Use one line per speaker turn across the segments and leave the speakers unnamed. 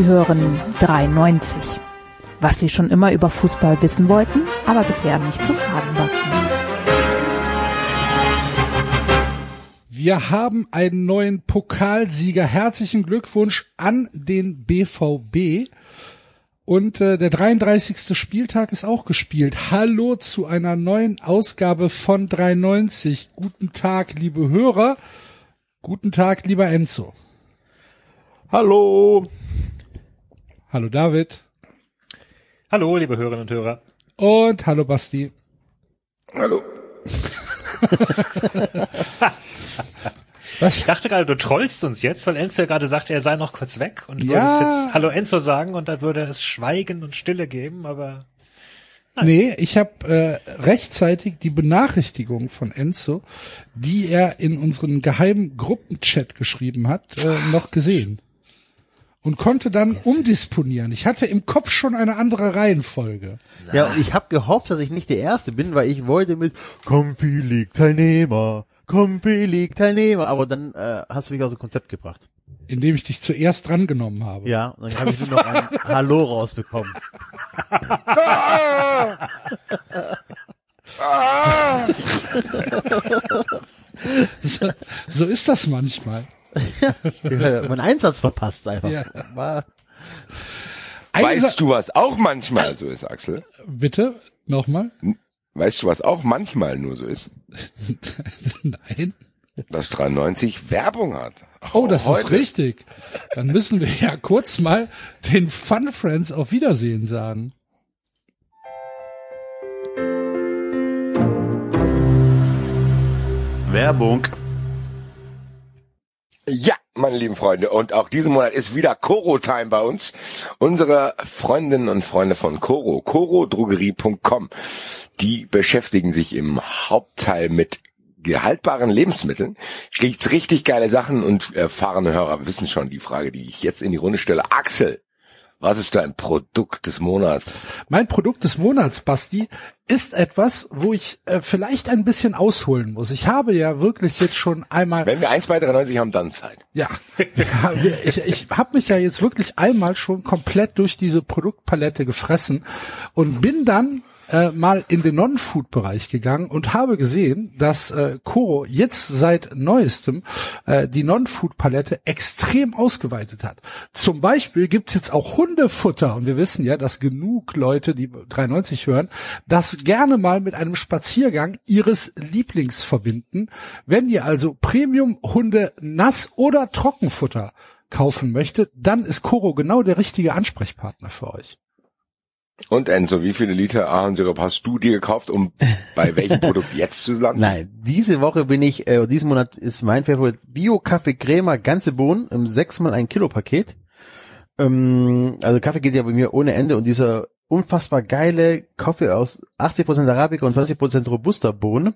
Sie hören 93. Was Sie schon immer über Fußball wissen wollten, aber bisher nicht zu fragen war.
Wir haben einen neuen Pokalsieger. Herzlichen Glückwunsch an den BVB. Und äh, der 33. Spieltag ist auch gespielt. Hallo zu einer neuen Ausgabe von 93. Guten Tag, liebe Hörer. Guten Tag, lieber Enzo.
Hallo.
Hallo David.
Hallo, liebe Hörerinnen und Hörer.
Und hallo Basti.
Hallo.
Was? Ich dachte gerade, du trollst uns jetzt, weil Enzo ja gerade sagte, er sei noch kurz weg und
Ja.
würdest jetzt Hallo Enzo sagen und dann würde es Schweigen und Stille geben, aber
Nee, ich habe äh, rechtzeitig die Benachrichtigung von Enzo, die er in unseren geheimen Gruppenchat geschrieben hat, äh, noch gesehen. Und konnte dann umdisponieren. Ich hatte im Kopf schon eine andere Reihenfolge.
Ja, und ich habe gehofft, dass ich nicht der Erste bin, weil ich wollte mit Comfy League Teilnehmer, Comfy League Teilnehmer, aber dann äh, hast du mich aus dem Konzept gebracht.
indem ich dich zuerst drangenommen habe.
Ja, und dann habe ich nur noch ein Hallo rausbekommen.
So, so ist das manchmal.
Ja, mein Einsatz verpasst einfach.
Ja.
War,
Einsa
Weißt du, was auch manchmal so ist, Axel?
Bitte, nochmal?
Weißt du, was auch manchmal nur so ist?
Nein.
Dass 93 Werbung hat.
Oh, das ist
heute.
richtig. Dann müssen wir ja kurz mal den Fun Friends auf Wiedersehen sagen.
Werbung.
Ja, meine lieben Freunde, und auch diesen Monat ist wieder Koro-Time bei uns. Unsere Freundinnen und Freunde von Koro, korodrogerie.com, die beschäftigen sich im Hauptteil mit gehaltbaren Lebensmitteln. Gibt's richtig geile Sachen und erfahrene Hörer wissen schon die Frage, die ich jetzt in die Runde stelle. Axel, was ist dein Produkt des Monats?
Mein Produkt des Monats, Basti, ist etwas, wo ich äh, vielleicht ein bisschen ausholen muss. Ich habe ja wirklich jetzt schon einmal
Wenn wir 1 bei 93 haben, dann Zeit.
Ja, Ja, ich, ich habe mich ja jetzt wirklich einmal schon komplett durch diese Produktpalette gefressen und bin dann äh, mal in den Non-Food-Bereich gegangen und habe gesehen, dass äh, Koro jetzt seit neuestem äh, die Non-Food-Palette extrem ausgeweitet hat. Zum Beispiel gibt's jetzt auch Hundefutter und wir wissen ja, dass genug Leute, die 93 hören, das gerne mal mit einem Spaziergang ihres Lieblings verbinden. Wenn ihr also Premium-Hunde Nass- oder Trockenfutter kaufen möchtet, dann ist Koro genau der richtige Ansprechpartner für euch.
Und Enzo, wie viele Liter Ahornsirup hast du dir gekauft, um bei welchem Produkt jetzt zu landen?
Nein, diese Woche bin ich, äh, diesen Monat ist mein Favorit Bio Kaffee Crema ganze Bohnen im sechsmal ein Kilo Paket. Ähm, also Kaffee geht ja bei mir ohne Ende und dieser unfassbar geile Kaffee aus 80% Arabica und 20% Robusta Bohnen.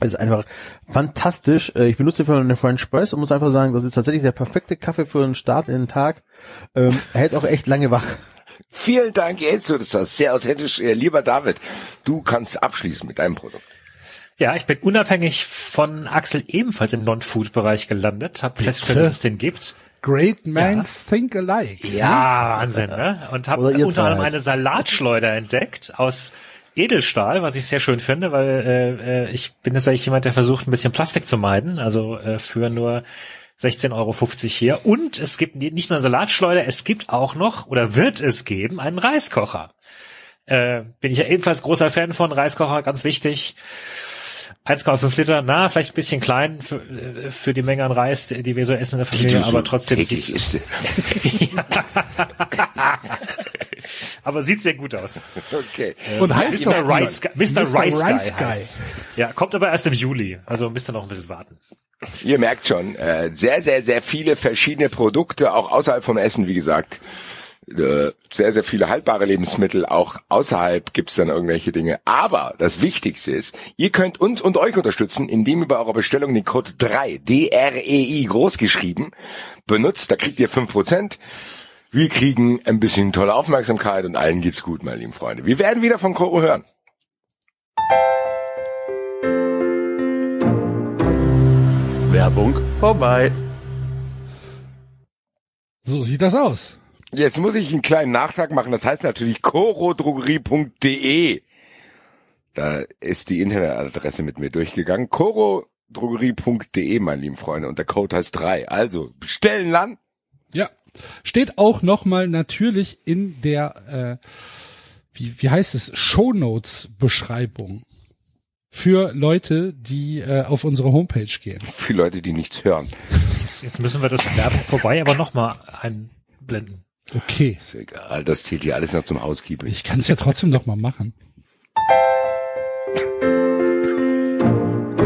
Das ist einfach fantastisch. Äh, Ich benutze für eine French Press und muss einfach sagen, das ist tatsächlich der perfekte Kaffee für einen Start in den Tag. Ähm, er hält auch echt lange wach.
Vielen Dank, Enzo. Das war sehr authentisch. Äh, Lieber David, du kannst abschließen mit deinem Produkt.
ja, ich bin unabhängig von Axel ebenfalls im Non-Food-Bereich gelandet, habe festgestellt, dass es den gibt.
Great minds think alike.
Ja, Wahnsinn, ne? Und habe unter
zwei
anderem eine Salatschleuder entdeckt aus Edelstahl, was ich sehr schön finde, weil äh, äh, ich bin jetzt eigentlich jemand, der versucht, ein bisschen Plastik zu meiden, also äh, für nur 16,50 Euro hier. Und es gibt nicht nur eine Salatschleuder, es gibt auch noch, oder wird es geben, einen Reiskocher. Äh, bin ich ja ebenfalls großer Fan von Reiskocher, ganz wichtig. 1,5 Liter, na, vielleicht ein bisschen klein für, äh, für die Menge an Reis, die wir so essen in der Familie, aber trotzdem
täglich
sieht,
isst.
aber sieht sehr gut aus.
Okay.
Und heißt
Mr. Rice, Guy- Mr.
Mr.
Rice,
Rice
Guy.
Guy.
heißt's. Ja, kommt aber erst im Juli, also müsst ihr noch ein bisschen warten.
Ihr merkt schon, äh, sehr, sehr, sehr viele verschiedene Produkte, auch außerhalb vom Essen, wie gesagt. Äh, sehr, sehr viele haltbare Lebensmittel, auch außerhalb gibt's dann irgendwelche Dinge. Aber das Wichtigste ist, ihr könnt uns und euch unterstützen, indem ihr bei eurer Bestellung den Code 3, D-R-E-I, groß geschrieben, benutzt. Da kriegt ihr 5%. Wir kriegen ein bisschen tolle Aufmerksamkeit und allen geht's gut, meine lieben Freunde. Wir werden wieder von Koro hören.
Werbung vorbei.
So sieht das aus.
Jetzt muss ich einen kleinen Nachtrag machen. Das heißt natürlich corodrogerie.de. Da ist die Internetadresse mit mir durchgegangen. corodrogerie.de, meine lieben Freunde. Und der Code heißt drei. Also bestellen dann.
Ja. Steht auch nochmal natürlich in der, äh, wie, wie heißt es, Shownotes Beschreibung. Für Leute, die äh, auf unsere Homepage gehen.
Für Leute, die nichts hören.
Jetzt müssen wir das Werbung vorbei, aber nochmal einblenden.
Okay.
Ist egal, das zählt hier alles noch zum Housekeeping.
Ich kann es ja trotzdem noch mal machen.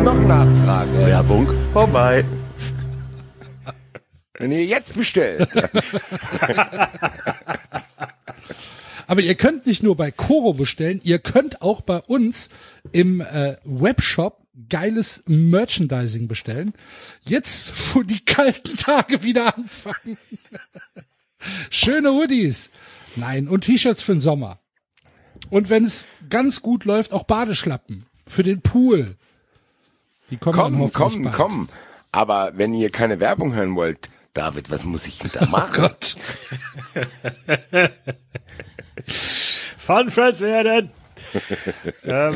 Noch ein Nachtrag.
Werbung vorbei.
Wenn ihr jetzt bestellt.
Aber ihr könnt nicht nur bei Coro bestellen, ihr könnt auch bei uns im äh, Webshop geiles Merchandising bestellen. Jetzt, wo die kalten Tage wieder anfangen. Schöne Hoodies. Nein, und T-Shirts für den Sommer. Und wenn es ganz gut läuft, auch Badeschlappen für den Pool. Die kommen dann
komm,
hoffentlich
komm,
bald.
komm. Aber wenn ihr keine Werbung hören wollt, David, was muss ich denn da machen?
Gott.
Fun Friends werden. ähm,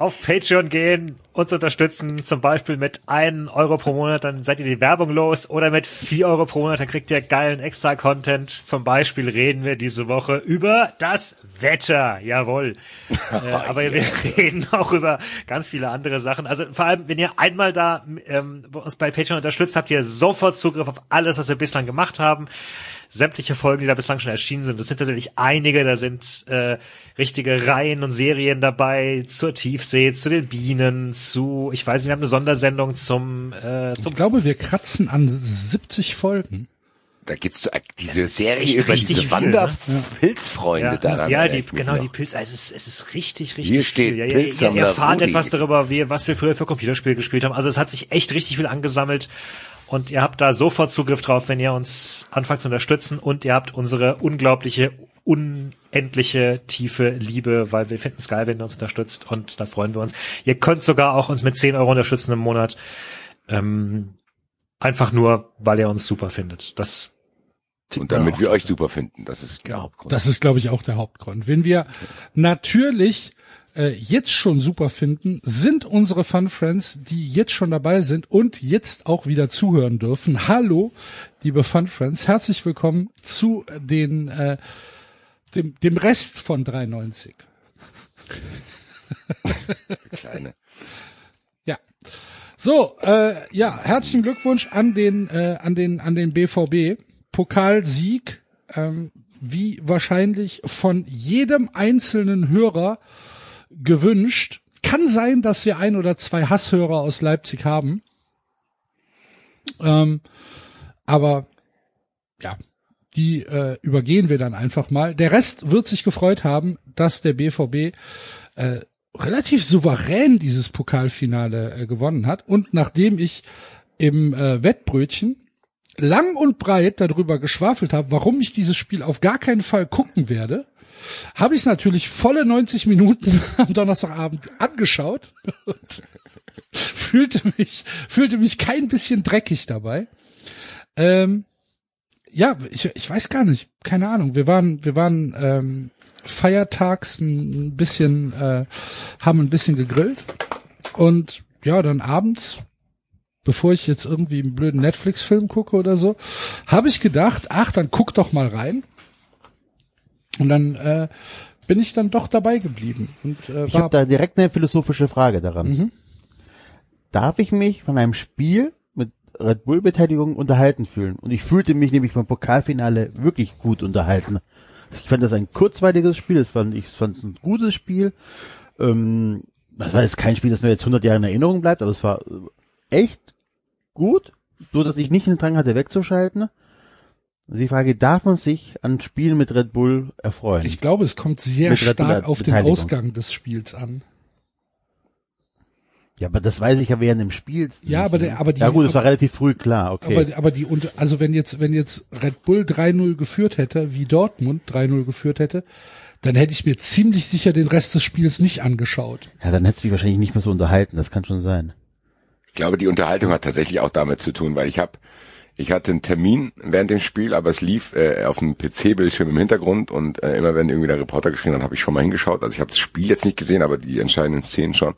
auf Patreon gehen, uns unterstützen, zum Beispiel mit 1 Euro pro Monat, dann seid ihr die Werbung los, oder mit 4 Euro pro Monat, dann kriegt ihr geilen Extra-Content. Zum Beispiel reden wir diese Woche über das Wetter, jawohl. äh, aber wir reden auch über ganz viele andere Sachen. Also vor allem, wenn ihr einmal da ähm, uns bei Patreon unterstützt, habt ihr sofort Zugriff auf alles, was wir bislang gemacht haben sämtliche Folgen, die da bislang schon erschienen sind. Das sind tatsächlich einige, da sind äh, richtige Reihen und Serien dabei zur Tiefsee, zu den Bienen, zu, ich weiß nicht, wir haben eine Sondersendung zum, äh, zum
Ich glaube, wir kratzen an 70 Folgen.
Da gibt's so, diese Serie über
richtig
diese
viel,
Wanderpilzfreunde
ja,
daran.
ja, die, genau,
noch.
die Pilz, also es, ist- es ist richtig, richtig
Hier steht
viel. Ja, ja, ihr, ihr erfahrt
Rudi.
etwas darüber, wie, was wir früher für Computerspiele gespielt haben. Also es hat sich echt richtig viel angesammelt und ihr habt da sofort Zugriff drauf, wenn ihr uns anfangt zu unterstützen und ihr habt unsere unglaubliche, unendliche, tiefe Liebe, weil wir finden es geil, wenn ihr uns unterstützt und da freuen wir uns. Ihr könnt sogar auch uns mit 10 Euro unterstützen im Monat. Ähm, einfach nur, weil ihr uns super findet. Das
Und damit wir euch super finden, das ist der Hauptgrund.
Das ist, glaube ich, auch der Hauptgrund. Wenn wir natürlich äh, jetzt schon super finden, sind unsere Fun Friends, die jetzt schon dabei sind und jetzt auch wieder zuhören dürfen. Hallo, liebe Fun Friends, herzlich willkommen zu den äh, dem, dem Rest von 93.
Kleine.
Ja. So, äh, ja, herzlichen Glückwunsch an den äh, an den an den BVB Pokalsieg, ähm, wie wahrscheinlich von jedem einzelnen Hörer gewünscht. Kann sein, dass wir ein oder zwei Hasshörer aus Leipzig haben. Ähm, aber ja, die äh, übergehen wir dann einfach mal. Der Rest wird sich gefreut haben, dass der BVB äh, relativ souverän dieses Pokalfinale äh, gewonnen hat. Und nachdem ich im äh, Wettbrötchen lang und breit darüber geschwafelt habe, warum ich dieses Spiel auf gar keinen Fall gucken werde, habe ich es natürlich volle 90 Minuten am Donnerstagabend angeschaut und fühlte mich fühlte mich kein bisschen dreckig dabei. Ähm, ja, ich, ich weiß gar nicht, keine Ahnung. Wir waren wir waren ähm, feiertags ein bisschen äh, haben ein bisschen gegrillt und ja, dann abends bevor ich jetzt irgendwie einen blöden Netflix-Film gucke oder so, habe ich gedacht, ach, dann guck doch mal rein. Und dann äh, bin ich dann doch dabei geblieben. Und äh,
Ich habe da direkt eine philosophische Frage daran.
Mhm.
Darf ich mich von einem Spiel mit Red Bull Beteiligung unterhalten fühlen? Und ich fühlte mich nämlich beim Pokalfinale wirklich gut unterhalten. Ich fand das ein kurzweiliges Spiel, es fand ich fand es ein gutes Spiel. Ähm, das war jetzt kein Spiel, das mir jetzt 100 Jahre in Erinnerung bleibt, aber es war äh, echt gut, so dass ich nicht den Drang hatte wegzuschalten. Die Frage, darf man sich an Spielen mit Red Bull erfreuen?
ich glaube, es kommt sehr
Mit
stark auf den. Ausgang des Spiels an.
ja, aber das weiß ich ja während dem Spiel.
Ja, aber der- aber die-
Ja gut, es war relativ früh klar, okay.
Aber, aber die, also wenn jetzt, wenn jetzt Red Bull 3-0 geführt hätte, wie Dortmund 3-0 geführt hätte, dann hätte ich mir ziemlich sicher den Rest des Spiels nicht angeschaut.
Ja, dann hätte es mich wahrscheinlich nicht mehr so unterhalten, das kann schon sein.
Ich glaube, die Unterhaltung hat tatsächlich auch damit zu tun, weil ich habe Ich hatte einen Termin während dem Spiel, aber es lief äh, auf dem PC-Bildschirm im Hintergrund und äh, immer wenn irgendwie der Reporter geschrien hat, habe ich schon mal hingeschaut. Also ich habe das Spiel jetzt nicht gesehen, aber die entscheidenden Szenen schon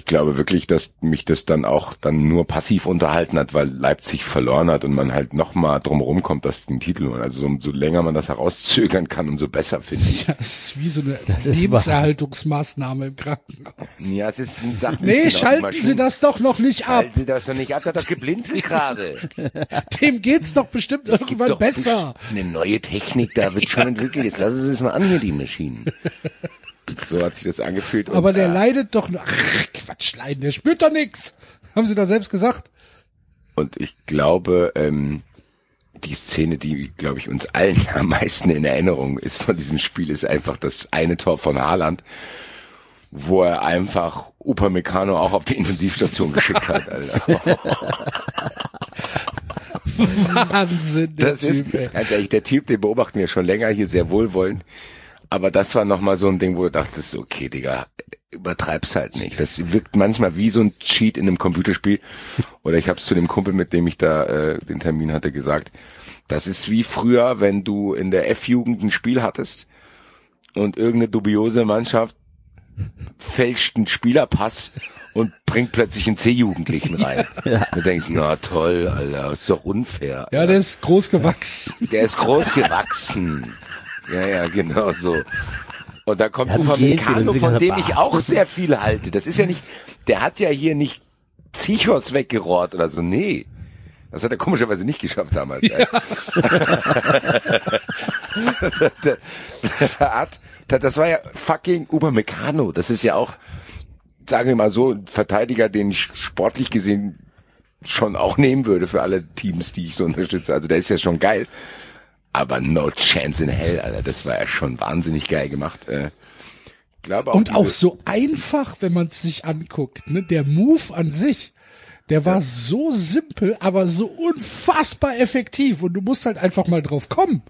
ich glaube wirklich, dass mich das dann auch dann nur passiv unterhalten hat, weil Leipzig verloren hat und man halt noch mal drumherum kommt, dass den Titel holen. Also umso länger man das herauszögern kann, umso besser finde ich.
Ja, das ist wie so eine Lebenserhaltungsmaßnahme im Krankenhaus.
Ja, es ist ein Sachen.
Nee, schalten Sie das doch noch nicht ab.
Schalten Sie das doch nicht ab, das hat doch geblinzelt gerade.
Dem geht's doch bestimmt
Es gibt
irgendwann
doch
besser.
Eine neue Technik, da wird schon entwickelt. Jetzt lassen Sie es mal an hier, die Maschinen. So hat sich das angefühlt. und,
Aber der
äh,
leidet doch nur. Ach, Quatsch, leiden, der spürt doch nix. Haben Sie doch selbst gesagt.
Und ich glaube, ähm, die Szene, die, glaube ich, uns allen am meisten in Erinnerung ist von diesem Spiel, ist einfach das eine Tor von Haaland, wo er einfach Upamecano auch auf die Intensivstation geschickt hat. Alter.
Wahnsinn, der
Das ist,
Typ, ey.
ganz ehrlich, der Typ, den beobachten wir schon länger hier sehr wohlwollend. Aber das war nochmal so ein Ding, wo du dachtest, okay, Digga, übertreib's halt nicht. Das wirkt manchmal wie so ein Cheat in einem Computerspiel. Oder ich habe es zu dem Kumpel, mit dem ich da äh, den Termin hatte, gesagt. Das ist wie früher, wenn du in der F-Jugend ein Spiel hattest und irgendeine dubiose Mannschaft fälscht einen Spielerpass und bringt plötzlich einen C-Jugendlichen rein. Du denkst, na toll, Alter, ist doch unfair.
Ja, der ist groß gewachsen.
Der ist groß gewachsen. Ja, ja, genau so. Und da kommt Upamecano,
Gel,
von dem ich auch sehr viel halte. Das ist ja nicht, der hat ja hier nicht Psychos weggerohrt oder so. Nee. Das hat er komischerweise nicht geschafft damals. hat, das war ja fucking Upamecano. Das ist ja auch, sagen wir mal so, ein Verteidiger, den ich sportlich gesehen schon auch nehmen würde für alle Teams, die ich so unterstütze. Also der ist ja schon geil. Aber no chance in hell, Alter. Das war ja schon wahnsinnig geil gemacht. Äh, glaube auch
Und auch so einfach, wenn man es sich anguckt. Ne? Der Move an sich, der war so simpel, aber so unfassbar effektiv. Und du musst halt einfach mal drauf kommen.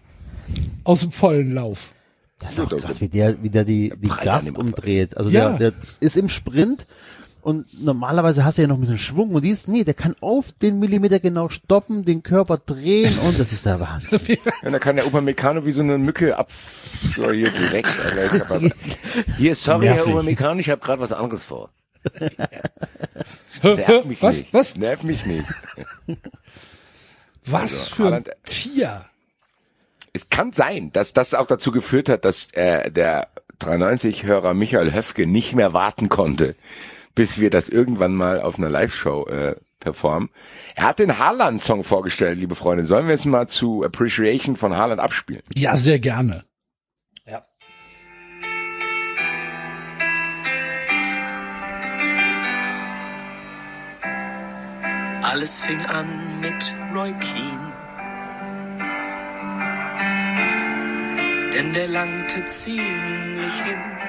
Aus dem vollen Lauf.
Das ist auch krass, wie der, wie der die, die Kraft umdreht. Also
Ja.
der, der ist im Sprint und normalerweise hast du ja noch ein bisschen Schwung und dies, nee, der kann auf den Millimeter genau stoppen, den Körper drehen und das ist der Wahnsinn.
Ja, da kann der Upamecano wie so eine Mücke ab hier direkt. Alter, ich hab was, hier, sorry, Herr
Nervig.
Upamecano, ich habe gerade was anderes vor. Nerv mich
Was?
nicht.
Was?
Nerv mich nicht.
Was
Also,
für ein
Haaland-
Tier.
Es kann sein, dass das auch dazu geführt hat, dass äh, der 93-Hörer Michael Höfke nicht mehr warten konnte, bis wir das irgendwann mal auf einer Live-Show äh, performen. Er hat den Haaland-Song vorgestellt, liebe Freunde. Sollen wir jetzt mal zu Appreciation von Haaland abspielen?
Ja, sehr gerne.
Ja.
Alles fing an mit Roy Keane. Denn der langte ziemlich hin.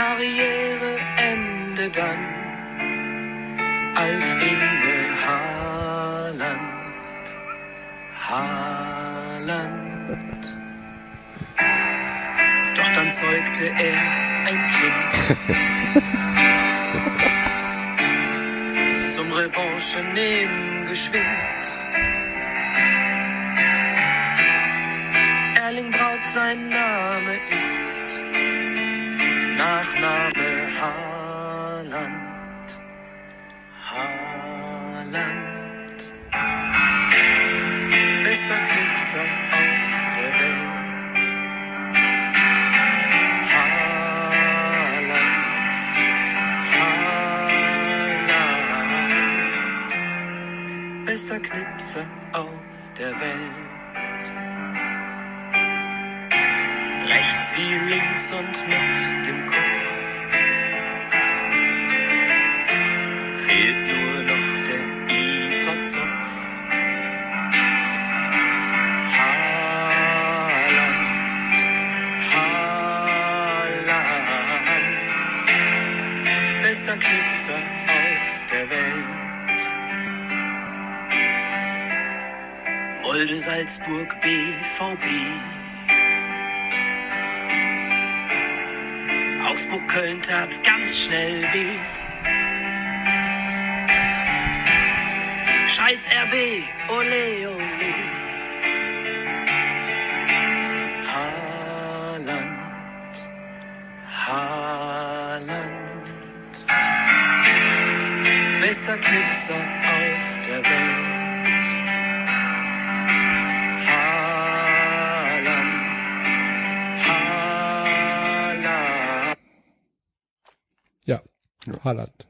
Karriereende dann als Inge Haaland. Haaland. Doch dann zeugte er ein Kind. zum Revanche nehmen geschwind. Erling Braut sein Name ist, Nachname Haaland. Haaland. Bester Knipser auf der Welt. Haaland. Haaland. Bester Knipser auf der Welt. Rechts wie links und mit dem Kopf. Fehlt nur noch der Ibra-Zopf. Haaland, Haaland. Bester Knipser auf der Welt. Molde, Salzburg, BVB. Augsburg, Köln tat's ganz schnell weh. Scheiß RB, ole, ole. Haaland, Haaland. Bester Knipser auf der Welt.
Ja, Haaland.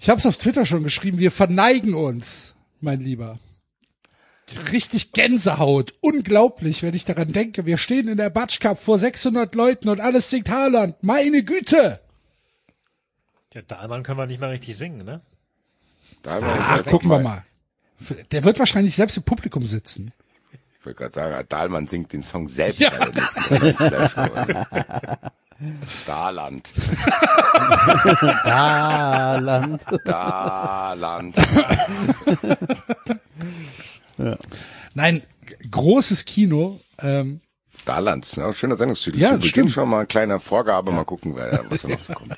Ich habe es auf Twitter schon geschrieben, wir verneigen uns, mein Lieber. Richtig Gänsehaut, unglaublich, wenn ich daran denke. Wir stehen in der Batsch Cup vor 600 Leuten und alles singt Haaland. Meine Güte!
Ja, Dahlmann können wir nicht mal richtig singen, ne?
Da war
Ach,
jetzt-
gucken wir mal. Der wird wahrscheinlich selbst im Publikum sitzen.
Ich wollte gerade sagen, Dahlmann singt den Song selbst. letzten Live-Show. Dahland.
Haaland.
Dahland.
Nein, großes Kino. Ähm,
Dahland, ne? schöner Sendungstitel.
Ja,
Zu Beginn
stimmt.
schon mal eine kleine Vorgabe, mal gucken, wer, was da noch so kommt.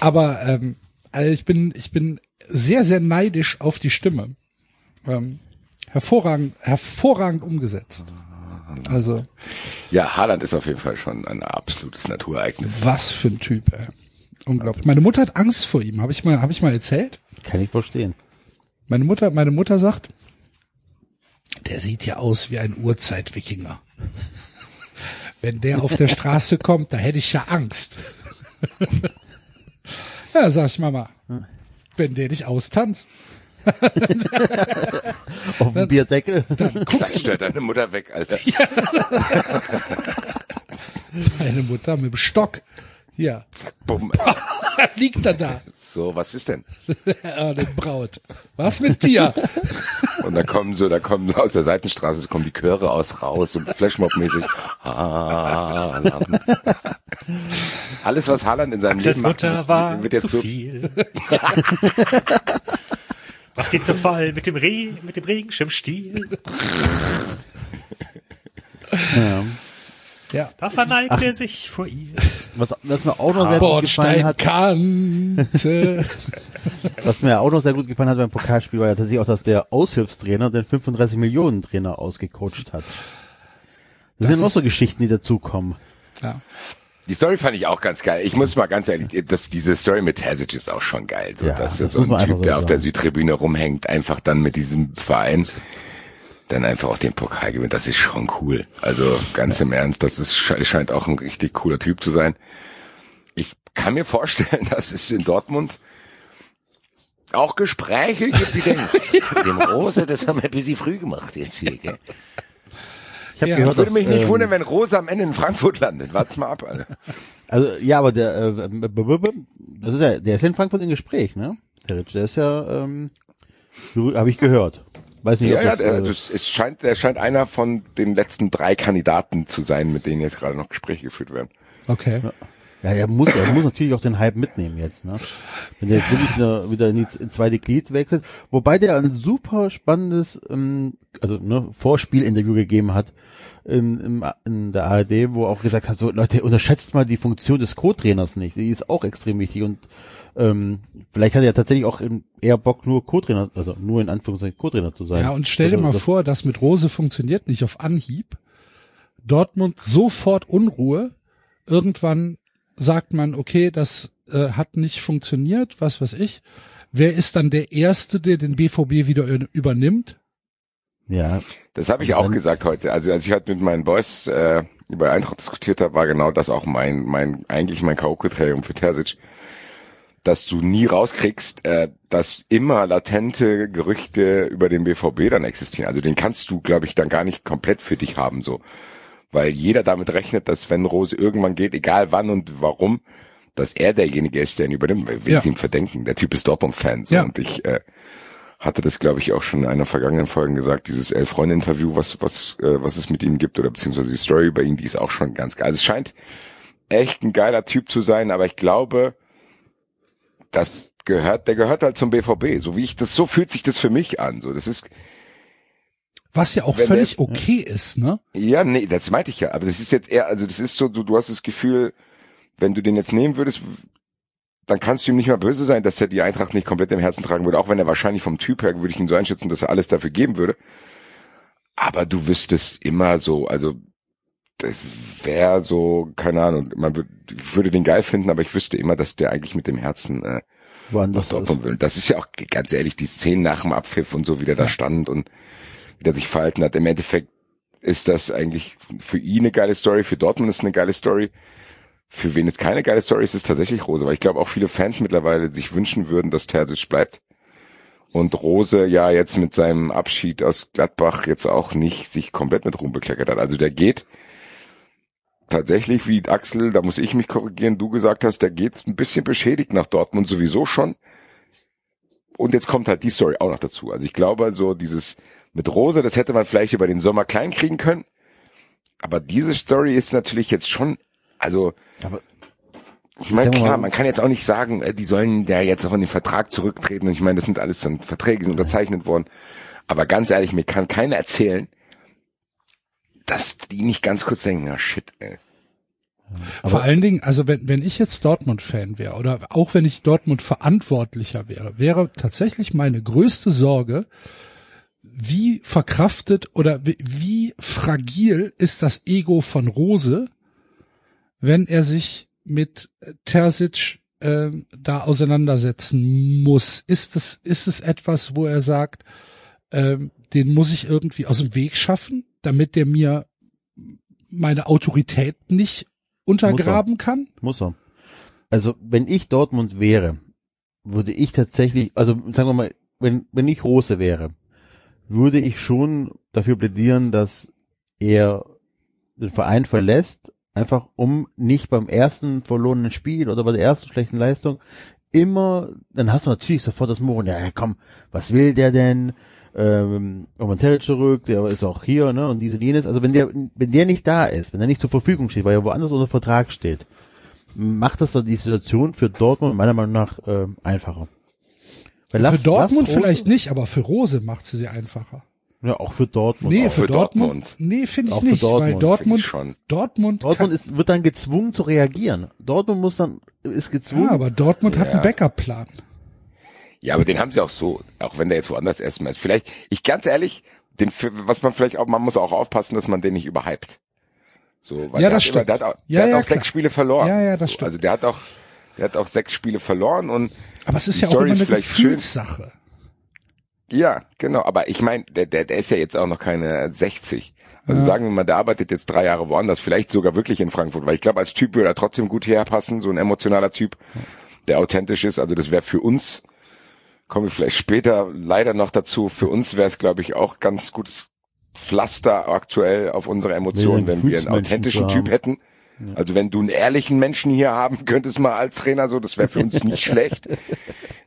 aber ähm, also ich bin ich bin sehr sehr neidisch auf die Stimme. Ähm, hervorragend hervorragend umgesetzt. Also
Ja, Haaland ist auf jeden Fall schon ein absolutes Naturereignis.
was für ein Typ. Ey. Unglaublich. Meine Mutter hat Angst vor ihm. Habe ich mal habe ich mal erzählt?
Kann ich verstehen.
Meine Mutter meine Mutter sagt, der sieht ja aus wie ein Urzeitwikinger. Wenn der auf der Straße kommt, da hätte ich ja Angst. ja, sag ich Mama. Wenn der dich austanzt,
Auf dem Bierdeckel.
Das stört deine Mutter weg, Alter.
Meine Mutter mit dem Stock. Ja,
Zack, bumm.
liegt er da.
So, was ist denn?
Ah, den Braut. Was mit dir?
Und da kommen so, da kommen so aus der Seitenstraße, so kommen die Chöre aus raus und Flashmob-mäßig. Alles, was Haaland in seinem
Axels
Leben macht,
Mutter war
wird jetzt
zu
so,
viel. Macht ihn zu Fall mit dem Reh, mit dem Regenschirmstiel.
Ja.
Ja.
Da verneigt er sich vor ihr.
Was, was mir auch noch sehr gut gefallen hat, was mir auch noch sehr gut gefallen hat beim Pokalspiel, war ja tatsächlich auch, dass der Aushilfstrainer den 35 Millionen Trainer ausgecoacht hat. Das, sind
ist-
auch so Geschichten, die dazukommen.
ja.
Die Story fand ich auch ganz geil. Ich muss mal ganz ehrlich, das, diese Story mit Terzic ist auch schon geil. So,
Ja,
dass
das
so ein Typ,
so
der auf der
sagen.
Südtribüne rumhängt, einfach dann mit diesem Verein dann einfach auch den Pokal gewinnt. Das ist schon cool. Also ganz im Ernst, das ist, sche- scheint auch ein richtig cooler Typ zu sein. Ich kann mir vorstellen, dass es in Dortmund auch Gespräche gibt, die denken, dem Rose, das haben wir ein bisschen früh gemacht jetzt hier. Gell?
Ich habe
Ja,
gehört,
Würde mich nicht
ähm,
wundern, wenn Rose am Ende in Frankfurt landet. Wart's mal ab, Alter.
Also ja, aber der, äh, das ist ja, der ist ja in Frankfurt im Gespräch, ne? Der Rich, der ist ja, ähm, habe ich gehört. Weiß nicht,
Ja,
ob
ja,
das,
der,
äh,
das, es scheint, er scheint einer von den letzten drei Kandidaten zu sein, mit denen jetzt gerade noch Gespräche geführt werden.
Okay.
Ja, er muss, er muss natürlich auch den Hype mitnehmen jetzt, ne? Wenn der jetzt wirklich wieder, wieder in die in zweite Glied wechselt. Wobei der ein super spannendes, ähm, also ne, Vorspielinterview gegeben hat in, im, in der ARD, wo er auch gesagt hat, so Leute, unterschätzt mal die Funktion des Co-Trainers nicht. Die ist auch extrem wichtig und ähm, vielleicht hat er ja tatsächlich auch im- eher Bock, nur Co-Trainer, also nur in Anführungszeichen Co-Trainer zu sein.
Ja, und stell dir
also,
mal
das-
vor, das mit Rose funktioniert nicht auf Anhieb. Dortmund sofort Unruhe. Irgendwann sagt man, okay, das äh, hat nicht funktioniert, was weiß ich. Wer ist dann der Erste, der den BVB wieder übernimmt?
Ja,
Das habe ich auch gesagt heute. Also als ich halt mit meinen Boys äh, über Eintracht diskutiert habe, war genau das auch mein, mein eigentlich mein K.O.-Kriterium für Terzic, dass du nie rauskriegst, äh, dass immer latente Gerüchte über den BVB dann existieren. Also den kannst du, glaube ich, dann gar nicht komplett für dich haben so, weil jeder damit rechnet, dass wenn Rose irgendwann geht, egal wann und warum, dass er derjenige ist, der ihn übernimmt. Wer will
Ja.
ihm verdenken? Der Typ ist Dortmund-Fan so
Ja.
und ich äh, hatte das, glaube ich, auch schon in einer vergangenen Folge gesagt, dieses Elf-Freunde-Interview, was, was, äh, was es mit ihm gibt, oder beziehungsweise die Story über ihn, die ist auch schon ganz geil. Also es scheint echt ein geiler Typ zu sein, aber ich glaube, das gehört, der gehört halt zum BVB. So wie ich das, so fühlt sich das für mich an. So, das ist,
Was ja auch
Wenn
völlig
der-
okay ist, ne?
ja, nee, das meinte ich ja. Aber das ist jetzt eher, also das ist so, du, du hast das Gefühl, wenn du den jetzt nehmen würdest, dann kannst du ihm nicht mal böse sein, dass er die Eintracht nicht komplett im Herzen tragen würde, auch wenn er wahrscheinlich vom Typ her, würde ich ihn so einschätzen, dass er alles dafür geben würde. Aber du wüsstest immer so, also das wäre so, keine Ahnung, man würde, ich würde den geil finden, aber ich wüsste immer, dass der eigentlich mit dem Herzen äh,
Woanders
Dortmund will. Das ist ja auch ganz ehrlich, die Szenen nach dem Abpfiff und so, wie der da stand und wie der sich verhalten hat. Im Endeffekt ist das eigentlich für ihn eine geile Story, für Dortmund ist eine geile Story. Für wen es keine geile Story ist, ist tatsächlich Rose, weil ich glaube auch viele Fans mittlerweile sich wünschen würden, dass Terzic bleibt. Und Rose ja jetzt mit seinem Abschied aus Gladbach jetzt auch nicht sich komplett mit Ruhm bekleckert hat. Also der geht tatsächlich, wie Axel, da muss ich mich korrigieren, du gesagt hast, der geht ein bisschen beschädigt nach Dortmund sowieso schon. Und jetzt kommt halt die Story auch noch dazu. Also ich glaube, so dieses mit Rose, das hätte man vielleicht über den Sommer klein kriegen können. Aber diese Story ist natürlich jetzt schon, also
Aber
ich meine, klar, man kann jetzt auch nicht sagen, äh, die sollen da jetzt von dem Vertrag zurücktreten. Und ich meine, das sind alles dann Verträge, die sind unterzeichnet worden. Aber ganz ehrlich, mir kann keiner erzählen, dass die nicht ganz kurz denken, na shit, ey.
Vor allen Dingen, also wenn, wenn ich jetzt Dortmund-Fan wäre oder auch wenn ich Dortmund-Verantwortlicher wäre, wäre tatsächlich meine größte Sorge, wie verkraftet oder wie, fragil ist das Ego von Rose, wenn er sich mit Terzic ähm, da auseinandersetzen muss. Ist es, ist es etwas, wo er sagt, ähm, den muss ich irgendwie aus dem Weg schaffen, damit der mir meine Autorität nicht untergraben kann?
Muss er. Also, wenn ich Dortmund wäre, würde ich tatsächlich, also sagen wir mal, wenn, wenn ich Rose wäre, würde ich schon dafür plädieren, dass er den Verein verlässt, einfach um nicht beim ersten verlorenen Spiel oder bei der ersten schlechten Leistung immer, dann hast du natürlich sofort das Murren, ja komm, was will der denn? Ähm, Roman zurück, der ist auch hier, ne, und dies und jenes. Also wenn der, wenn der nicht da ist, wenn er nicht zur Verfügung steht, weil er woanders unter Vertrag steht, macht das doch die Situation für Dortmund meiner Meinung nach äh, einfacher. Weil
für
lass-
Dortmund
lass Rose-
vielleicht nicht, aber für Rose macht sie sie einfacher.
Ja, auch für Dortmund.
Nee,
auch
für,
für
Dortmund,
Dortmund.
nee, finde ich
Auch
nicht, weil
Dortmund,
Dortmund,
Finde ich schon.
Dortmund,
Dortmund ist, wird dann gezwungen zu reagieren. Dortmund muss dann, ist gezwungen.
ja, aber Dortmund hat
Ja.
einen Backup-Plan.
Ja, aber den haben sie auch so, auch wenn der jetzt woanders erstmal ist. Vielleicht, ich ganz ehrlich, den, was man vielleicht auch, man muss auch aufpassen, dass man den nicht überhypt. So, weil
Ja,
der
das
hat immer,
stimmt.
der hat auch,
Ja,
der
ja,
hat auch
klar.
sechs Spiele verloren.
Ja, ja, das
so,
stimmt.
Also der hat auch, der hat auch sechs Spiele verloren und
Aber es ist
Die
ja auch
Story
immer
ist
eine
vielleicht schön.
Gefühlssache.
Ja, genau. Aber ich meine, der, der, der ist ja jetzt auch noch keine 60. Also sagen wir mal, der arbeitet jetzt drei Jahre woanders, vielleicht sogar wirklich in Frankfurt, weil ich glaube, als Typ würde er trotzdem gut hierher passen, so ein emotionaler Typ, der authentisch ist. Also das wäre für uns, kommen wir vielleicht später leider noch dazu, für uns wäre es, glaube ich, auch ganz gutes Pflaster aktuell auf unsere Emotionen,
Ja,
wenn wir einen authentischen Typ
haben.
Also wenn du einen ehrlichen Menschen hier haben könntest mal als Trainer, so, das wäre für uns nicht schlecht.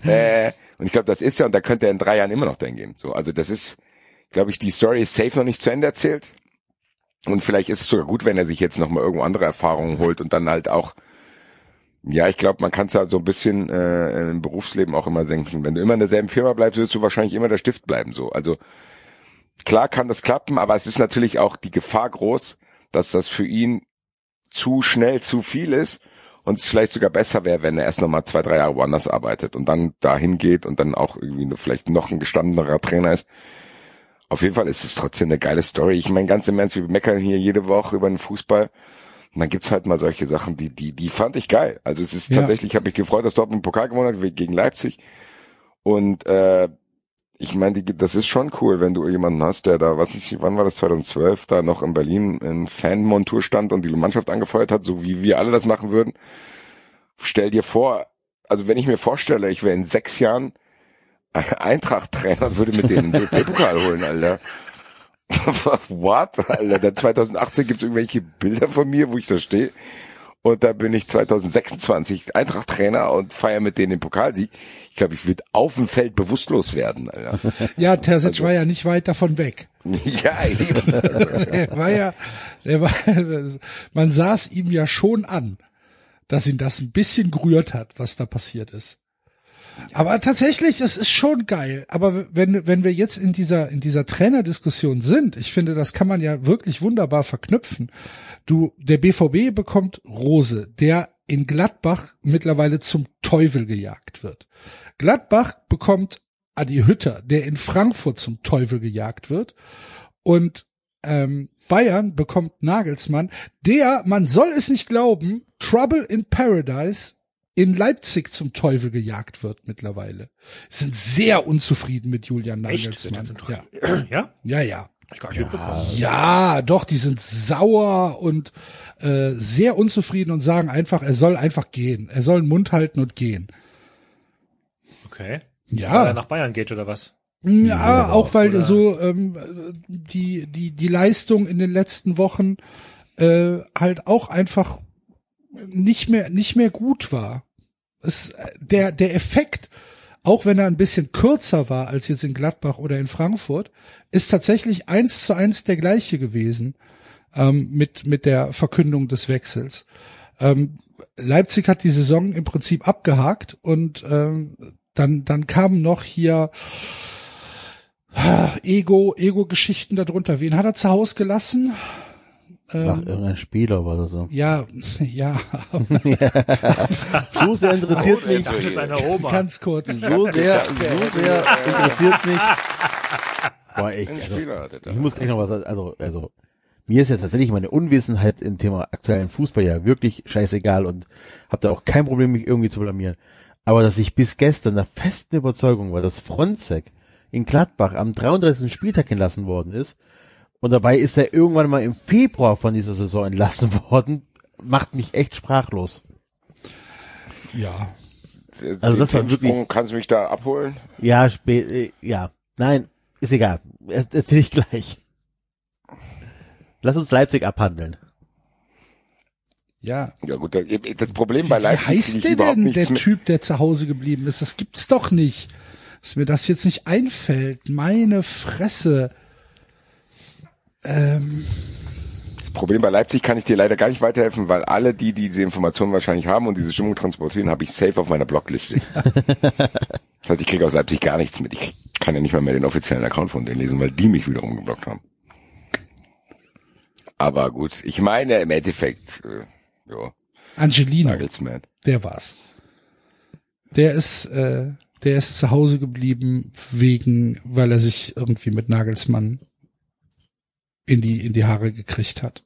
Äh, und ich glaube, das ist ja, und da könnte er in drei Jahren immer noch dahin gehen. So, also das ist, glaube ich, die Story ist safe noch nicht zu Ende erzählt. Und vielleicht ist es sogar gut, wenn er sich jetzt noch mal irgendwo andere Erfahrungen holt und dann halt auch, ja, ich glaube, man kann es halt so ein bisschen äh, im Berufsleben auch immer senken. Wenn du immer in derselben Firma bleibst, wirst du wahrscheinlich immer der Stift bleiben. So, also klar kann das klappen, aber es ist natürlich auch die Gefahr groß, dass das für ihn zu schnell zu viel ist und es vielleicht sogar besser wäre, wenn er erst noch mal zwei, drei Jahre woanders arbeitet und dann dahin geht und dann auch irgendwie vielleicht noch ein gestandenerer Trainer ist. Auf jeden Fall ist es trotzdem eine geile Story. Ich meine, ganz im Ernst, wir meckern hier jede Woche über den Fußball. Und dann gibt's halt mal solche Sachen, die, die, die fand ich geil. Also es ist
Ja.
tatsächlich, ich habe mich gefreut, dass Dortmund Pokal gewonnen hat gegen Leipzig. Und äh, ich meine, das ist schon cool, wenn du jemanden hast, der da, was ich, wann war das, 2012, da noch in Berlin in Fanmontur stand und die Mannschaft angefeuert hat, so wie wir alle das machen würden. Stell dir vor, also wenn ich mir vorstelle, ich wäre in sechs Jahren Eintracht-Trainer würde mit denen den DFB-Pokal holen, Alter. What? Alter, dann 2018 gibt es irgendwelche Bilder von mir, wo ich da stehe. Und da bin ich 2026 Eintracht-Trainer und feiere mit denen den Pokalsieg. Ich glaube, ich würde auf dem Feld bewusstlos werden, Alter.
Ja, Terzic
Also
war ja nicht weit davon weg.
ja, eben.
Er war ja, der war, man saß ihm ja schon an, dass ihn das ein bisschen gerührt hat, was da passiert ist. Aber tatsächlich, es ist schon geil. Aber wenn, wenn wir jetzt in dieser, in dieser Trainerdiskussion sind, ich finde, das kann man ja wirklich wunderbar verknüpfen. Du, der BVB bekommt Rose, der in Gladbach mittlerweile zum Teufel gejagt wird. Gladbach bekommt Adi Hütter, der in Frankfurt zum Teufel gejagt wird. Und ähm, Bayern bekommt Nagelsmann, der, man soll es nicht glauben, Trouble in Paradise in Leipzig zum Teufel gejagt wird mittlerweile. Sind sehr unzufrieden mit Julian
Echt?
Nagelsmann.
Das
Ja,
Ja?
ja, ja.
Ich gar nicht mitbekommen.
Ja, doch, die sind sauer und äh, sehr unzufrieden und sagen einfach, er soll einfach gehen. Er soll den Mund halten und gehen.
Okay. Weil er
Ja,
nach Bayern geht oder was?
ja, auch weil
oder-
so ähm, die die die Leistung in den letzten Wochen äh, halt auch einfach nicht mehr nicht mehr gut war. Es, der der Effekt, auch wenn er ein bisschen kürzer war als jetzt in Gladbach oder in Frankfurt, ist tatsächlich eins zu eins der gleiche gewesen ähm, mit mit der Verkündung des Wechsels. Ähm, Leipzig hat die Saison im Prinzip abgehakt und ähm, dann dann kamen noch hier ah, Ego Ego Geschichten darunter. Wen hat er zu Hause gelassen?
Ach,
Ähm,
irgendein Spieler war das so.
ja, ja,
So sehr interessiert mich,
Das ist eine Oma.
ganz kurz.
so sehr, so sehr interessiert mich. Boah, ich,
Ein
also, ich muss gleich noch was, also, also, mir ist ja tatsächlich meine Unwissenheit im Thema aktuellen Fußball ja wirklich scheißegal und habe da auch kein Problem, mich irgendwie zu blamieren. Aber dass ich bis gestern der festen Überzeugung war, dass Fronzek in Gladbach am 33. Spieltag entlassen worden ist und dabei ist er irgendwann mal im Februar von dieser Saison entlassen worden, macht mich echt sprachlos.
Ja,
Also
Den
das war wirklich-
Kannst du mich da abholen?
Ja, spä äh, ja, nein, ist egal. Er- Erzähl ich gleich. Lass uns Leipzig abhandeln.
ja.
Ja gut, das das Problem
Wie,
bei
wie
Leipzig krieg
heißt der denn, der. Typ, der zu Hause geblieben ist? Das gibt's doch nicht. Dass mir das jetzt nicht einfällt. Meine Fresse. Ähm,
Das Problem bei Leipzig kann ich dir leider gar nicht weiterhelfen, weil alle, die, die diese Informationen wahrscheinlich haben und diese Stimmung transportieren, habe ich safe auf meiner Blockliste. das heißt, ich kriege aus Leipzig gar nichts mit. Ich kann ja nicht mal mehr den offiziellen Account von denen lesen, weil die mich wiederum geblockt haben. Aber gut, ich meine im Endeffekt, äh, ja,
Angelino,
Nagelsmann.
der war's. Der ist, äh, der ist zu Hause geblieben wegen, weil er sich irgendwie mit Nagelsmann in die in die Haare gekriegt hat.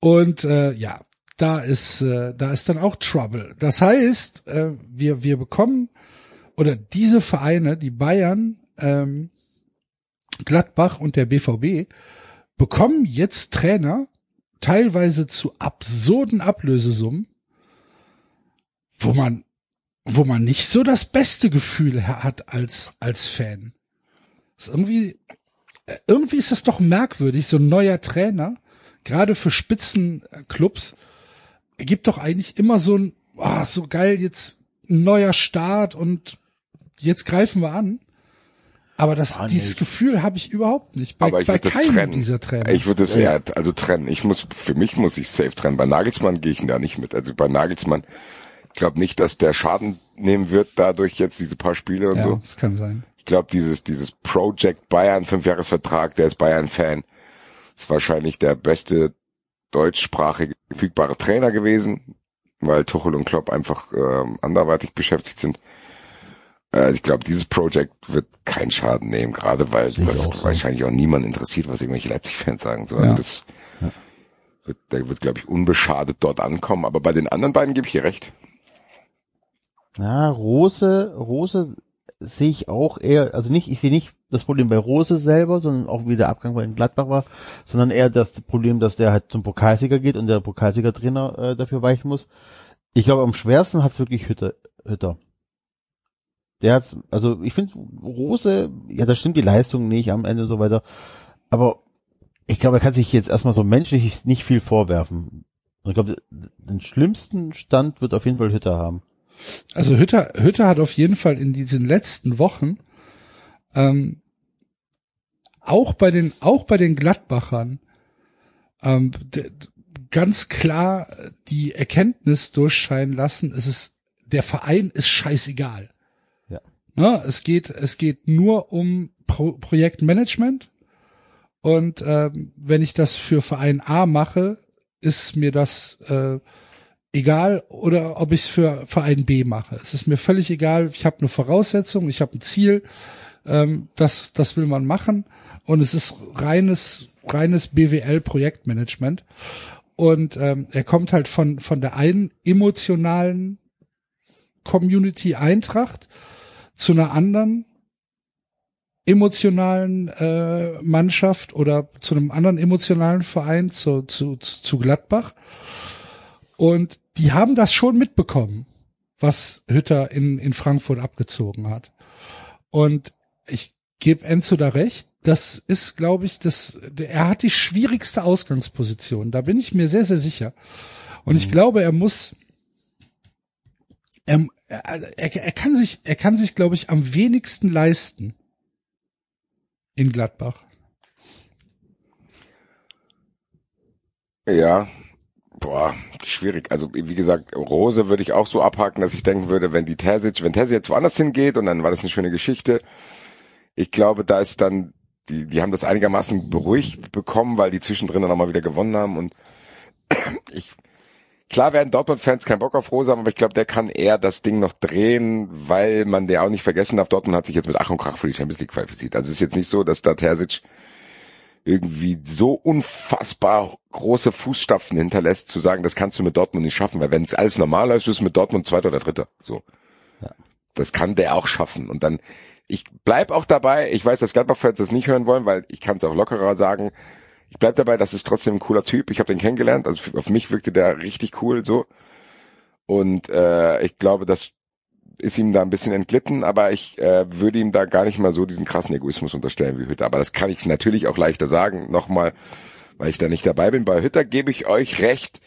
Und äh, ja, da ist äh, da ist dann auch Trouble. Das heißt, äh, wir wir bekommen oder diese Vereine, die Bayern, ähm, Gladbach und der BVB bekommen jetzt Trainer teilweise zu absurden Ablösesummen, wo man wo man nicht so das beste Gefühl ha- hat als als Fan. Das ist irgendwie irgendwie ist das doch merkwürdig, so ein neuer Trainer, gerade für Spitzenclubs, gibt doch eigentlich immer so ein, ah, so geil, jetzt ein neuer Start und jetzt greifen wir an. Aber das,
Ah,
dieses
nicht.
Gefühl habe ich überhaupt nicht. Bei,
Aber ich
bei keinem
trennen.
dieser Trainer.
Ich würde das eher, also trennen. Ich muss, für mich muss ich safe trennen. Bei Nagelsmann gehe ich da nicht mit. Also bei Nagelsmann, ich glaube nicht, dass der Schaden nehmen wird dadurch jetzt diese paar Spiele und
ja,
so.
das kann sein.
Ich glaube, dieses, dieses Project Bayern, Fünfjahresvertrag, der ist Bayern-Fan, ist wahrscheinlich der beste deutschsprachige verfügbare Trainer gewesen, weil Tuchel und Klopp einfach ähm, anderweitig beschäftigt sind. Äh, ich glaube, dieses Project wird keinen Schaden nehmen, gerade weil
ich
das
auch so.
wahrscheinlich auch niemand interessiert, was irgendwelche Leipzig-Fans sagen. So, also
Ja.
das wird, der wird, glaube ich, unbeschadet dort ankommen. Aber bei den anderen beiden gebe ich dir recht.
Na, Rose, Rose sehe ich auch eher, also nicht, ich sehe nicht das Problem bei Rose selber, sondern auch wie der Abgang bei Gladbach war, sondern eher das Problem, dass der halt zum Pokalsieger geht und der Pokalsieger-Trainer äh, dafür weichen muss. Ich glaube, am schwersten hat's wirklich Hütter. Hütter. Der hat's, also ich finde Rose, ja, da stimmt die Leistung nicht am Ende so weiter, aber ich glaube, er kann sich jetzt erstmal so menschlich nicht viel vorwerfen. Ich glaube, den schlimmsten Stand wird auf jeden Fall Hütter haben.
Also Hütter, Hütter hat auf jeden Fall in diesen letzten Wochen ähm, auch bei den auch bei den Gladbachern ähm, ganz klar die Erkenntnis durchscheinen lassen, es ist der Verein ist scheißegal.
Ja.
Ne, es geht es geht nur um Pro Projektmanagement und ähm, wenn ich das für Verein A mache, ist mir das äh, egal oder ob ich es für Verein B mache. Es ist mir völlig egal. Ich habe eine Voraussetzung, ich habe ein Ziel, ähm, das das will man machen und es ist reines reines BWL Projektmanagement und ähm, er kommt halt von von der einen emotionalen Community Eintracht zu einer anderen emotionalen äh, Mannschaft oder zu einem anderen emotionalen Verein zu, zu, zu Gladbach. Und die haben das schon mitbekommen, was Hütter in, in Frankfurt abgezogen hat. Und ich gebe Enzo da recht. Das ist, glaube ich, das, er hat die schwierigste Ausgangsposition. Da bin ich mir sehr, sehr sicher. Und ich glaube, er muss, er, er, er kann sich, er kann sich, glaube ich, am wenigsten leisten in Gladbach.
Ja, boah, schwierig. Also wie gesagt, Rose würde ich auch so abhaken, dass ich denken würde, wenn die Terzic, wenn Terzic jetzt woanders hingeht und dann war das eine schöne Geschichte. Ich glaube, da ist dann, die, die haben das einigermaßen beruhigt bekommen, weil die zwischendrin dann nochmal wieder gewonnen haben und ich, klar werden Dortmund-Fans keinen Bock auf Rose haben, aber ich glaube, der kann eher das Ding noch drehen, weil man der auch nicht vergessen darf, Dortmund hat sich jetzt mit Ach und Krach für die Champions League qualifiziert. Also es ist jetzt nicht so, dass da Terzic irgendwie so unfassbar große Fußstapfen hinterlässt, zu sagen, das kannst du mit Dortmund nicht schaffen, weil wenn es alles normal läuft, ist es mit Dortmund zweiter oder dritter. So.
Ja.
Das kann der auch schaffen. Und dann, ich bleib auch dabei, ich weiß, dass Gladbach-Fans das nicht hören wollen, weil ich kann es auch lockerer sagen. Ich bleib dabei, das ist trotzdem ein cooler Typ. Ich habe den kennengelernt, also auf mich wirkte der richtig cool so. Und äh, ich glaube, das ist ihm da ein bisschen entglitten, aber ich äh, würde ihm da gar nicht mal so diesen krassen Egoismus unterstellen wie Hütter. Aber das kann ich natürlich auch leichter sagen, nochmal, weil ich da nicht dabei bin. Bei Hütter gebe ich euch recht.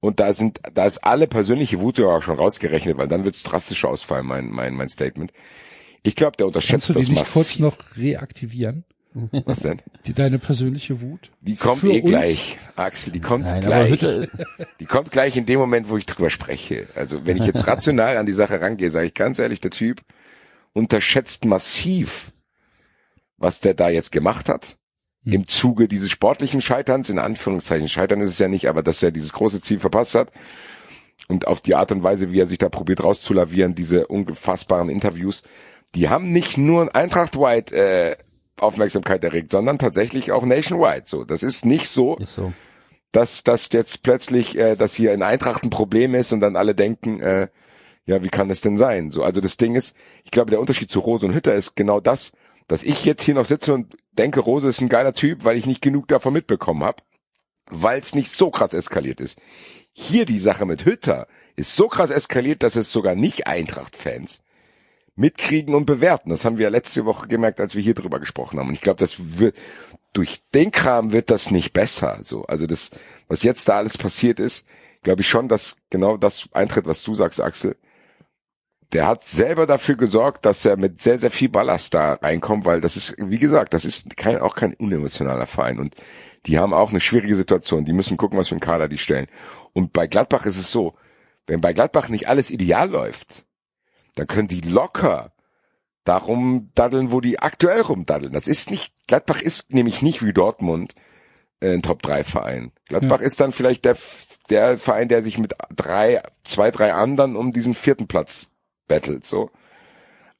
Und da sind, da ist alle persönliche Wut ja auch schon rausgerechnet, weil dann wird es drastisch ausfallen, mein, mein, mein Statement. Ich glaube, der unterschätzt
Kannst du die
das
nicht
massiv.
kurz noch reaktivieren?
Was denn?
Die, deine persönliche Wut?
Die kommt
Für
eh
uns?
gleich, Axel, die kommt
Nein,
gleich. Die kommt gleich in dem Moment, wo ich drüber spreche. Also wenn ich jetzt rational an die Sache rangehe, sage ich ganz ehrlich, der Typ unterschätzt massiv, was der da jetzt gemacht hat. Im Zuge dieses sportlichen Scheiterns, in Anführungszeichen Scheitern ist es ja nicht, aber dass er dieses große Ziel verpasst hat. Und auf die Art und Weise, wie er sich da probiert rauszulavieren, diese unfassbaren Interviews, die haben nicht nur Eintracht White äh, Aufmerksamkeit erregt, sondern tatsächlich auch nationwide. So, das ist nicht so,
ist so.
dass das jetzt plötzlich, äh, dass hier in Eintracht ein Problem ist und dann alle denken, äh, ja, wie kann das denn sein? So, also das Ding ist, ich glaube, der Unterschied zu Rose und Hütter ist genau das, dass ich jetzt hier noch sitze und denke, Rose ist ein geiler Typ, weil ich nicht genug davon mitbekommen habe, weil es nicht so krass eskaliert ist. Hier die Sache mit Hütter ist so krass eskaliert, dass es sogar nicht Eintracht-Fans mitkriegen und bewerten. Das haben wir ja letzte Woche gemerkt, als wir hier drüber gesprochen haben. Und ich glaube, das wird durch den Kram wird das nicht besser. So, also das, was jetzt da alles passiert ist, glaube ich schon, dass genau das eintritt, was du sagst, Axel. Der hat selber dafür gesorgt, dass er mit sehr, sehr viel Ballast da reinkommt, weil das ist, wie gesagt, das ist kein, auch kein unemotionaler Verein. Und die haben auch eine schwierige Situation. Die müssen gucken, was für einen Kader die stellen. Und bei Gladbach ist es so, wenn bei Gladbach nicht alles ideal läuft, dann können die locker darum daddeln, wo die aktuell rumdaddeln. Das ist nicht, Gladbach ist nämlich nicht wie Dortmund äh, ein Top-3-Verein. Gladbach ist dann vielleicht der, der Verein, der sich mit drei, zwei, drei anderen um diesen vierten Platz battelt, so.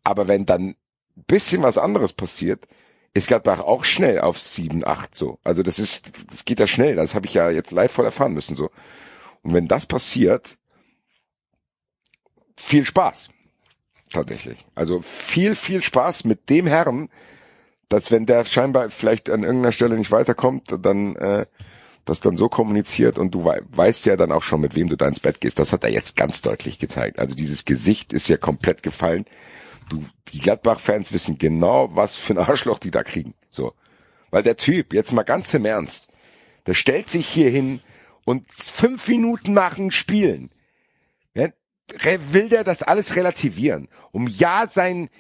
Aber wenn dann ein bisschen was anderes passiert, ist Gladbach auch schnell auf sieben, acht, so. Also das ist, das geht ja schnell. Das habe ich ja jetzt live voll erfahren müssen, so. Und wenn das passiert, viel Spaß tatsächlich. Also viel, viel Spaß mit dem Herrn, dass wenn der scheinbar vielleicht an irgendeiner Stelle nicht weiterkommt, dann äh, das dann so kommuniziert und du wei weißt ja dann auch schon, mit wem du da ins Bett gehst. Das hat er jetzt ganz deutlich gezeigt. Also dieses Gesicht ist ja komplett gefallen. Du, die Gladbach-Fans wissen genau, was für ein Arschloch die da kriegen. So. Weil der Typ, jetzt mal ganz im Ernst, der stellt sich hier hin und fünf Minuten nach dem Spielen will der das alles relativieren, um ja sein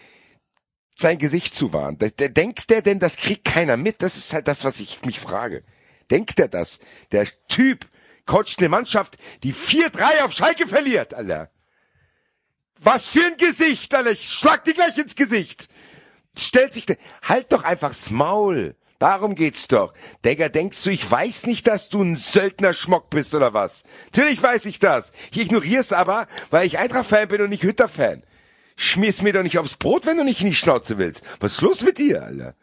sein Gesicht zu wahren. Denkt der denn, das kriegt keiner mit? Das ist halt das, was ich mich frage. Denkt er das? Der Typ coacht eine Mannschaft, die 4-3 auf Schalke verliert, Alter. Was für ein Gesicht, Alter. Ich schlag dir gleich ins Gesicht. Stellt sich, halt doch einfach's Maul. Darum geht's doch. Digga, denkst du, ich weiß nicht, dass du ein Söldner-Schmock bist oder was? Natürlich weiß ich das. Ich ignorier's aber, weil ich Eintracht-Fan bin und nicht Hütter-Fan. Schmier's mir doch nicht aufs Brot, wenn du nicht in die Schnauze willst. Was ist los mit dir, Alter?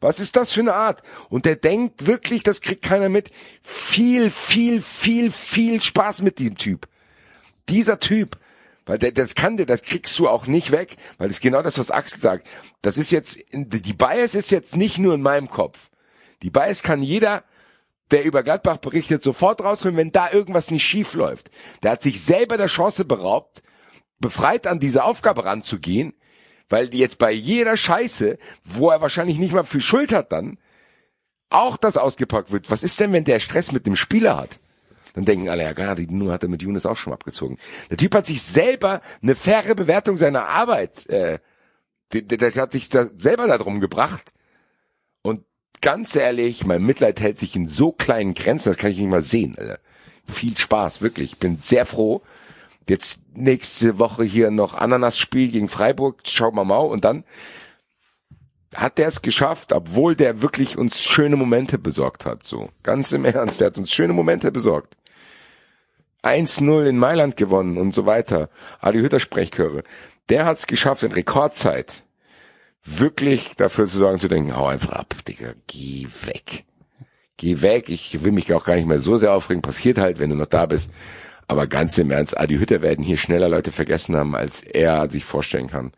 Was ist das für eine Art? Und der denkt wirklich, das kriegt keiner mit. Viel, viel, viel, viel Spaß mit dem Typ. Dieser Typ, weil das kann der, das kriegst du auch nicht weg, weil das genau das, was Axel sagt. Das ist jetzt, die Bias ist jetzt nicht nur in meinem Kopf. Die Bias kann jeder, der über Gladbach berichtet, sofort rausholen, wenn da irgendwas nicht schief läuft. Der hat sich selber der Chance beraubt, befreit an diese Aufgabe ranzugehen, weil die jetzt bei jeder Scheiße, wo er wahrscheinlich nicht mal viel Schuld hat dann, auch das ausgepackt wird. Was ist denn, wenn der Stress mit dem Spieler hat? Dann denken alle, ja klar, die Nummer hat er mit Younes auch schon abgezogen. Der Typ hat sich selber eine faire Bewertung seiner Arbeit, äh, der, der hat sich da selber darum gebracht. Und ganz ehrlich, mein Mitleid hält sich in so kleinen Grenzen, das kann ich nicht mal sehen. Alter. Viel Spaß, wirklich. Ich bin sehr froh, Jetzt nächste Woche hier noch Ananas-Spiel gegen Freiburg, schauen wir mal. Und dann hat der es geschafft, obwohl der wirklich uns schöne Momente besorgt hat. So, ganz im Ernst, der hat uns schöne Momente besorgt. 1-0 in Mailand gewonnen und so weiter. Adi Hütter Sprechchöre. Der hat es geschafft in Rekordzeit wirklich dafür zu sorgen, zu denken, hau einfach ab, Digga, geh weg. Geh weg, ich will mich auch gar nicht mehr so sehr aufregen, passiert halt, wenn du noch da bist. Aber ganz im Ernst, Adi Hütter werden hier schneller Leute vergessen haben, als er sich vorstellen kann.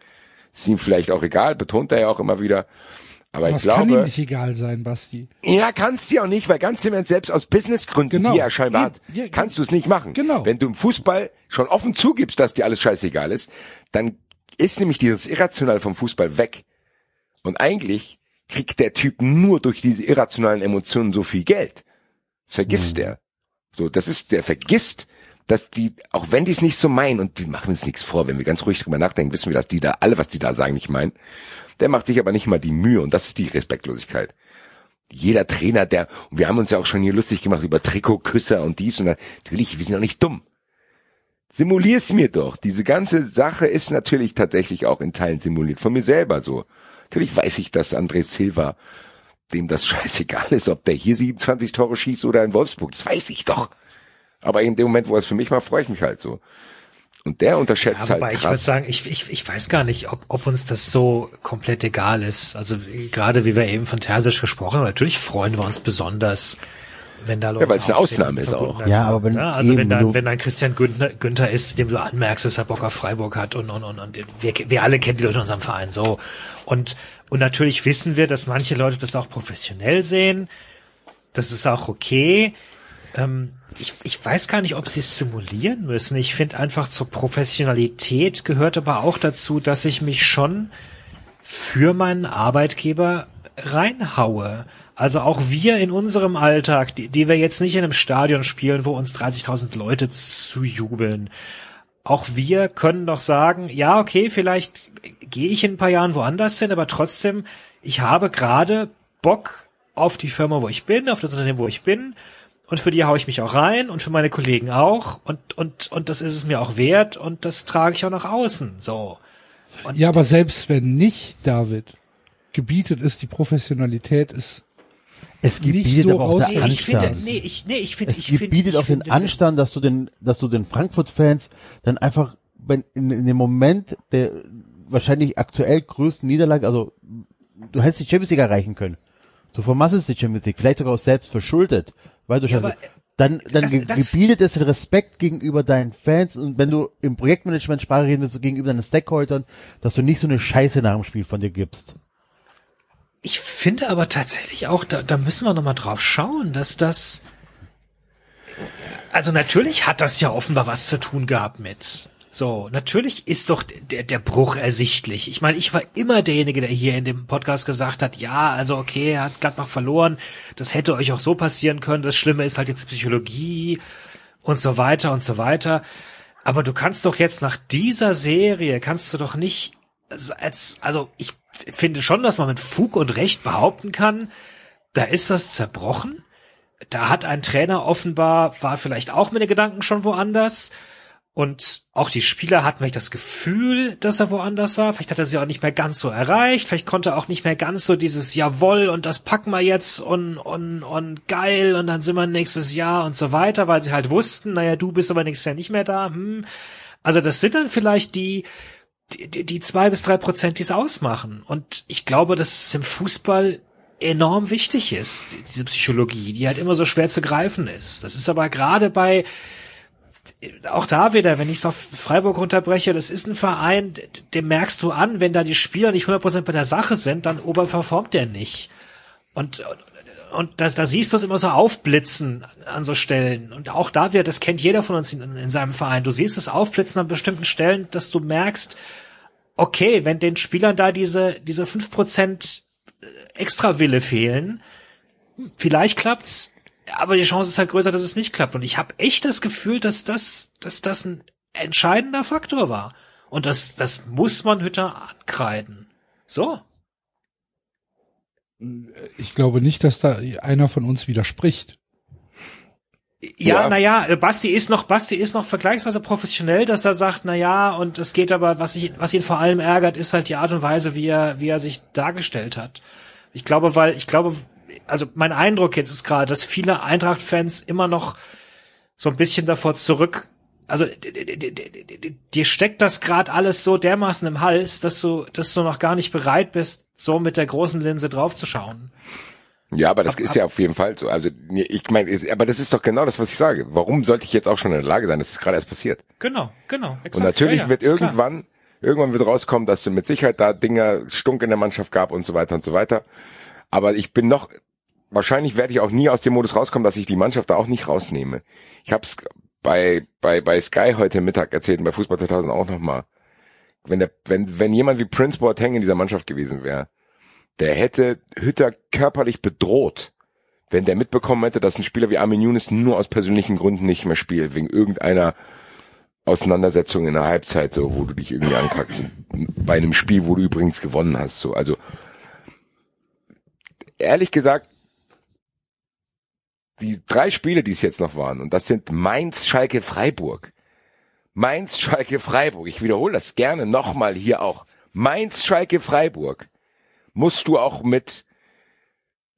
Ist ihm vielleicht auch egal, betont er ja auch immer wieder. Aber,
Aber
ich
es
glaube.
kann ihm nicht egal sein, Basti.
Ja, kannst du ja auch nicht, weil ganz im Ernst, selbst aus Businessgründen,
Genau.
die er scheinbar hat,
ja,
kannst du es nicht machen.
Genau.
Wenn du im Fußball schon offen zugibst, dass dir alles scheißegal ist, dann ist nämlich dieses Irrational vom Fußball weg. Und eigentlich kriegt der Typ nur durch diese irrationalen Emotionen so viel Geld. Das vergisst
Mhm.
er. So, das ist, der vergisst, dass die, auch wenn die es nicht so meinen, und die machen uns nichts vor, wenn wir ganz ruhig drüber nachdenken, wissen wir, dass die da, alle, was die da sagen, nicht meinen. Der macht sich aber nicht mal die Mühe, und das ist die Respektlosigkeit jeder Trainer, der, und wir haben uns ja auch schon hier lustig gemacht über Trikotküsser und dies und das. Natürlich, wir sind auch nicht dumm. Simulier's mir doch. Diese ganze Sache ist natürlich tatsächlich auch in Teilen simuliert. Von mir selber so. Natürlich weiß ich, dass André Silva, dem das scheißegal ist, ob der hier 27 Tore schießt oder in Wolfsburg. Das weiß ich doch. Aber in dem Moment, wo es für mich war, freue ich mich halt so. Und der unterschätzt
Ja, wobei
halt
ich würde
krass.
sagen, ich, ich, ich weiß gar nicht, ob, ob uns das so komplett egal ist. Also gerade wie wir eben von Terzic gesprochen haben, natürlich freuen wir uns besonders, wenn da Leute
weil es eine Ausnahme ist auch.
Ja, aber wenn
ne? Also wenn
du-
wenn dann Christian Günther, Günther ist, dem du anmerkst, dass er Bock auf Freiburg hat und, und, und, und wir, wir alle kennen die Leute in unserem Verein so. Und, und natürlich wissen wir, dass manche Leute das auch professionell sehen. Das ist auch okay. Ähm, ich, ich weiß gar nicht, ob sie es simulieren müssen. Ich finde einfach zur Professionalität gehört aber auch dazu, dass ich mich schon für meinen Arbeitgeber reinhaue. Also auch wir in unserem Alltag, die, die wir jetzt nicht in einem Stadion spielen, wo uns 30.000 Leute zujubeln. Auch wir können doch sagen, ja, okay, vielleicht gehe ich in ein paar Jahren woanders hin, aber trotzdem, ich habe gerade Bock auf die Firma, wo ich bin, auf das Unternehmen, wo ich bin. Und für die haue ich mich auch rein und für meine Kollegen auch. Und, und, und das ist es mir auch wert und das trage ich auch nach außen. So. Und
Ja, aber selbst wenn nicht, David, gebietet ist, die Professionalität ist
Es
Nicht
gebietet
so
aber auch der.
Nee, ich finde,
Anstand.
nee, ich, nee, ich finde,
es
ich finde,
gebietet
ich
auch den
finde,
Anstand, dass du den, dass du den Frankfurt-Fans dann einfach wenn in, in dem Moment der wahrscheinlich aktuell größten Niederlage, also du hättest die Champions League erreichen können. Du vermasselst die Champions League, vielleicht sogar auch selbst verschuldet, weil du
Ja,
schon,
aber,
dann, dann
das-
ge-
das-
gebietet es den Respekt gegenüber deinen Fans und wenn du im Projektmanagement Sprache reden willst, so gegenüber deinen Stakeholdern, dass du nicht so eine Scheiße nach dem Spiel von dir gibst.
Ich finde aber tatsächlich auch, da, da müssen wir noch mal drauf schauen, dass das, also natürlich hat das ja offenbar was zu tun gehabt mit. So, natürlich ist doch der, der Bruch ersichtlich. Ich meine, ich war immer derjenige, der hier in dem Podcast gesagt hat, ja, also okay, er hat Gladbach verloren, das hätte euch auch so passieren können, das Schlimme ist halt jetzt Psychologie und so weiter und so weiter. Aber du kannst doch jetzt nach dieser Serie, kannst du doch nicht als, also ich finde schon, dass man mit Fug und Recht behaupten kann, da ist was zerbrochen. Da hat ein Trainer offenbar, war vielleicht auch mit den Gedanken schon woanders.
Und auch die Spieler hatten vielleicht das Gefühl, dass er woanders war. Vielleicht hat er sie auch nicht mehr ganz so erreicht. Vielleicht konnte er auch nicht mehr ganz so dieses Jawoll und das packen wir jetzt und, und, und geil und dann sind wir nächstes Jahr und so weiter, weil sie halt wussten, naja, du bist aber nächstes Jahr nicht mehr da. Hm. Also das sind dann vielleicht die, die, die zwei bis drei Prozent, die es ausmachen. Und ich glaube, dass es im Fußball enorm wichtig ist, diese Psychologie, die halt immer so schwer zu greifen ist. Das ist aber gerade bei, auch da wieder, wenn ich es auf Freiburg runterbreche, das ist ein Verein, dem merkst du an, wenn da die Spieler nicht 100% bei der Sache sind, dann oberperformt der nicht. Und, und das, da siehst du es immer so aufblitzen an so Stellen. Und auch da wieder, das kennt jeder von uns in, in seinem Verein. Du siehst es aufblitzen an bestimmten Stellen, dass du merkst, okay, wenn den Spielern da diese, diese 5% Extrawille fehlen, vielleicht klappt's, aber die Chance ist halt größer, dass es nicht klappt. Und ich habe echt das Gefühl, dass das, dass das ein entscheidender Faktor war. Und das, das muss man Hütter ankreiden. So.
Ich glaube nicht, dass da einer von uns widerspricht.
Ja,
Ja.
naja, Basti ist noch, Basti ist noch vergleichsweise professionell, dass er sagt, na ja, und es geht aber, was, ich, was ihn vor allem ärgert, ist halt die Art und Weise, wie er, wie er sich dargestellt hat. Ich glaube, weil, ich glaube, also mein Eindruck jetzt ist gerade, dass viele Eintracht-Fans immer noch so ein bisschen davor zurück, also dir steckt das gerade alles so dermaßen im Hals, dass du, dass du noch gar nicht bereit bist, so mit der großen Linse draufzuschauen.
Ja, aber das ist ja auf jeden Fall so. Also ich meine, aber das ist doch genau das, was ich sage. Warum sollte ich jetzt auch schon in der Lage sein? Das ist gerade erst passiert.
Genau, genau. Exakt.
Und natürlich
Ja, ja,
wird
klar.
irgendwann, irgendwann wird rauskommen, dass es mit Sicherheit da Dinger Stunk in der Mannschaft gab und so weiter und so weiter. Aber ich bin noch, wahrscheinlich werde ich auch nie aus dem Modus rauskommen, dass ich die Mannschaft da auch nicht rausnehme. Ich habe es bei, bei, bei Sky heute Mittag erzählt und bei Fußball 2000 auch nochmal. Wenn der, wenn, wenn jemand wie Prince Boateng in dieser Mannschaft gewesen wäre, der hätte Hütter körperlich bedroht, wenn der mitbekommen hätte, dass ein Spieler wie Armin Younes nur aus persönlichen Gründen nicht mehr spielt, wegen irgendeiner Auseinandersetzung in der Halbzeit, so, wo du dich irgendwie ankackst. Bei einem Spiel, wo du übrigens gewonnen hast, so. Also, ehrlich gesagt, die drei Spiele, die es jetzt noch waren, und das sind Mainz, Schalke, Freiburg. Mainz, Schalke, Freiburg. Ich wiederhole das gerne nochmal hier auch. Mainz, Schalke, Freiburg. Musst du auch mit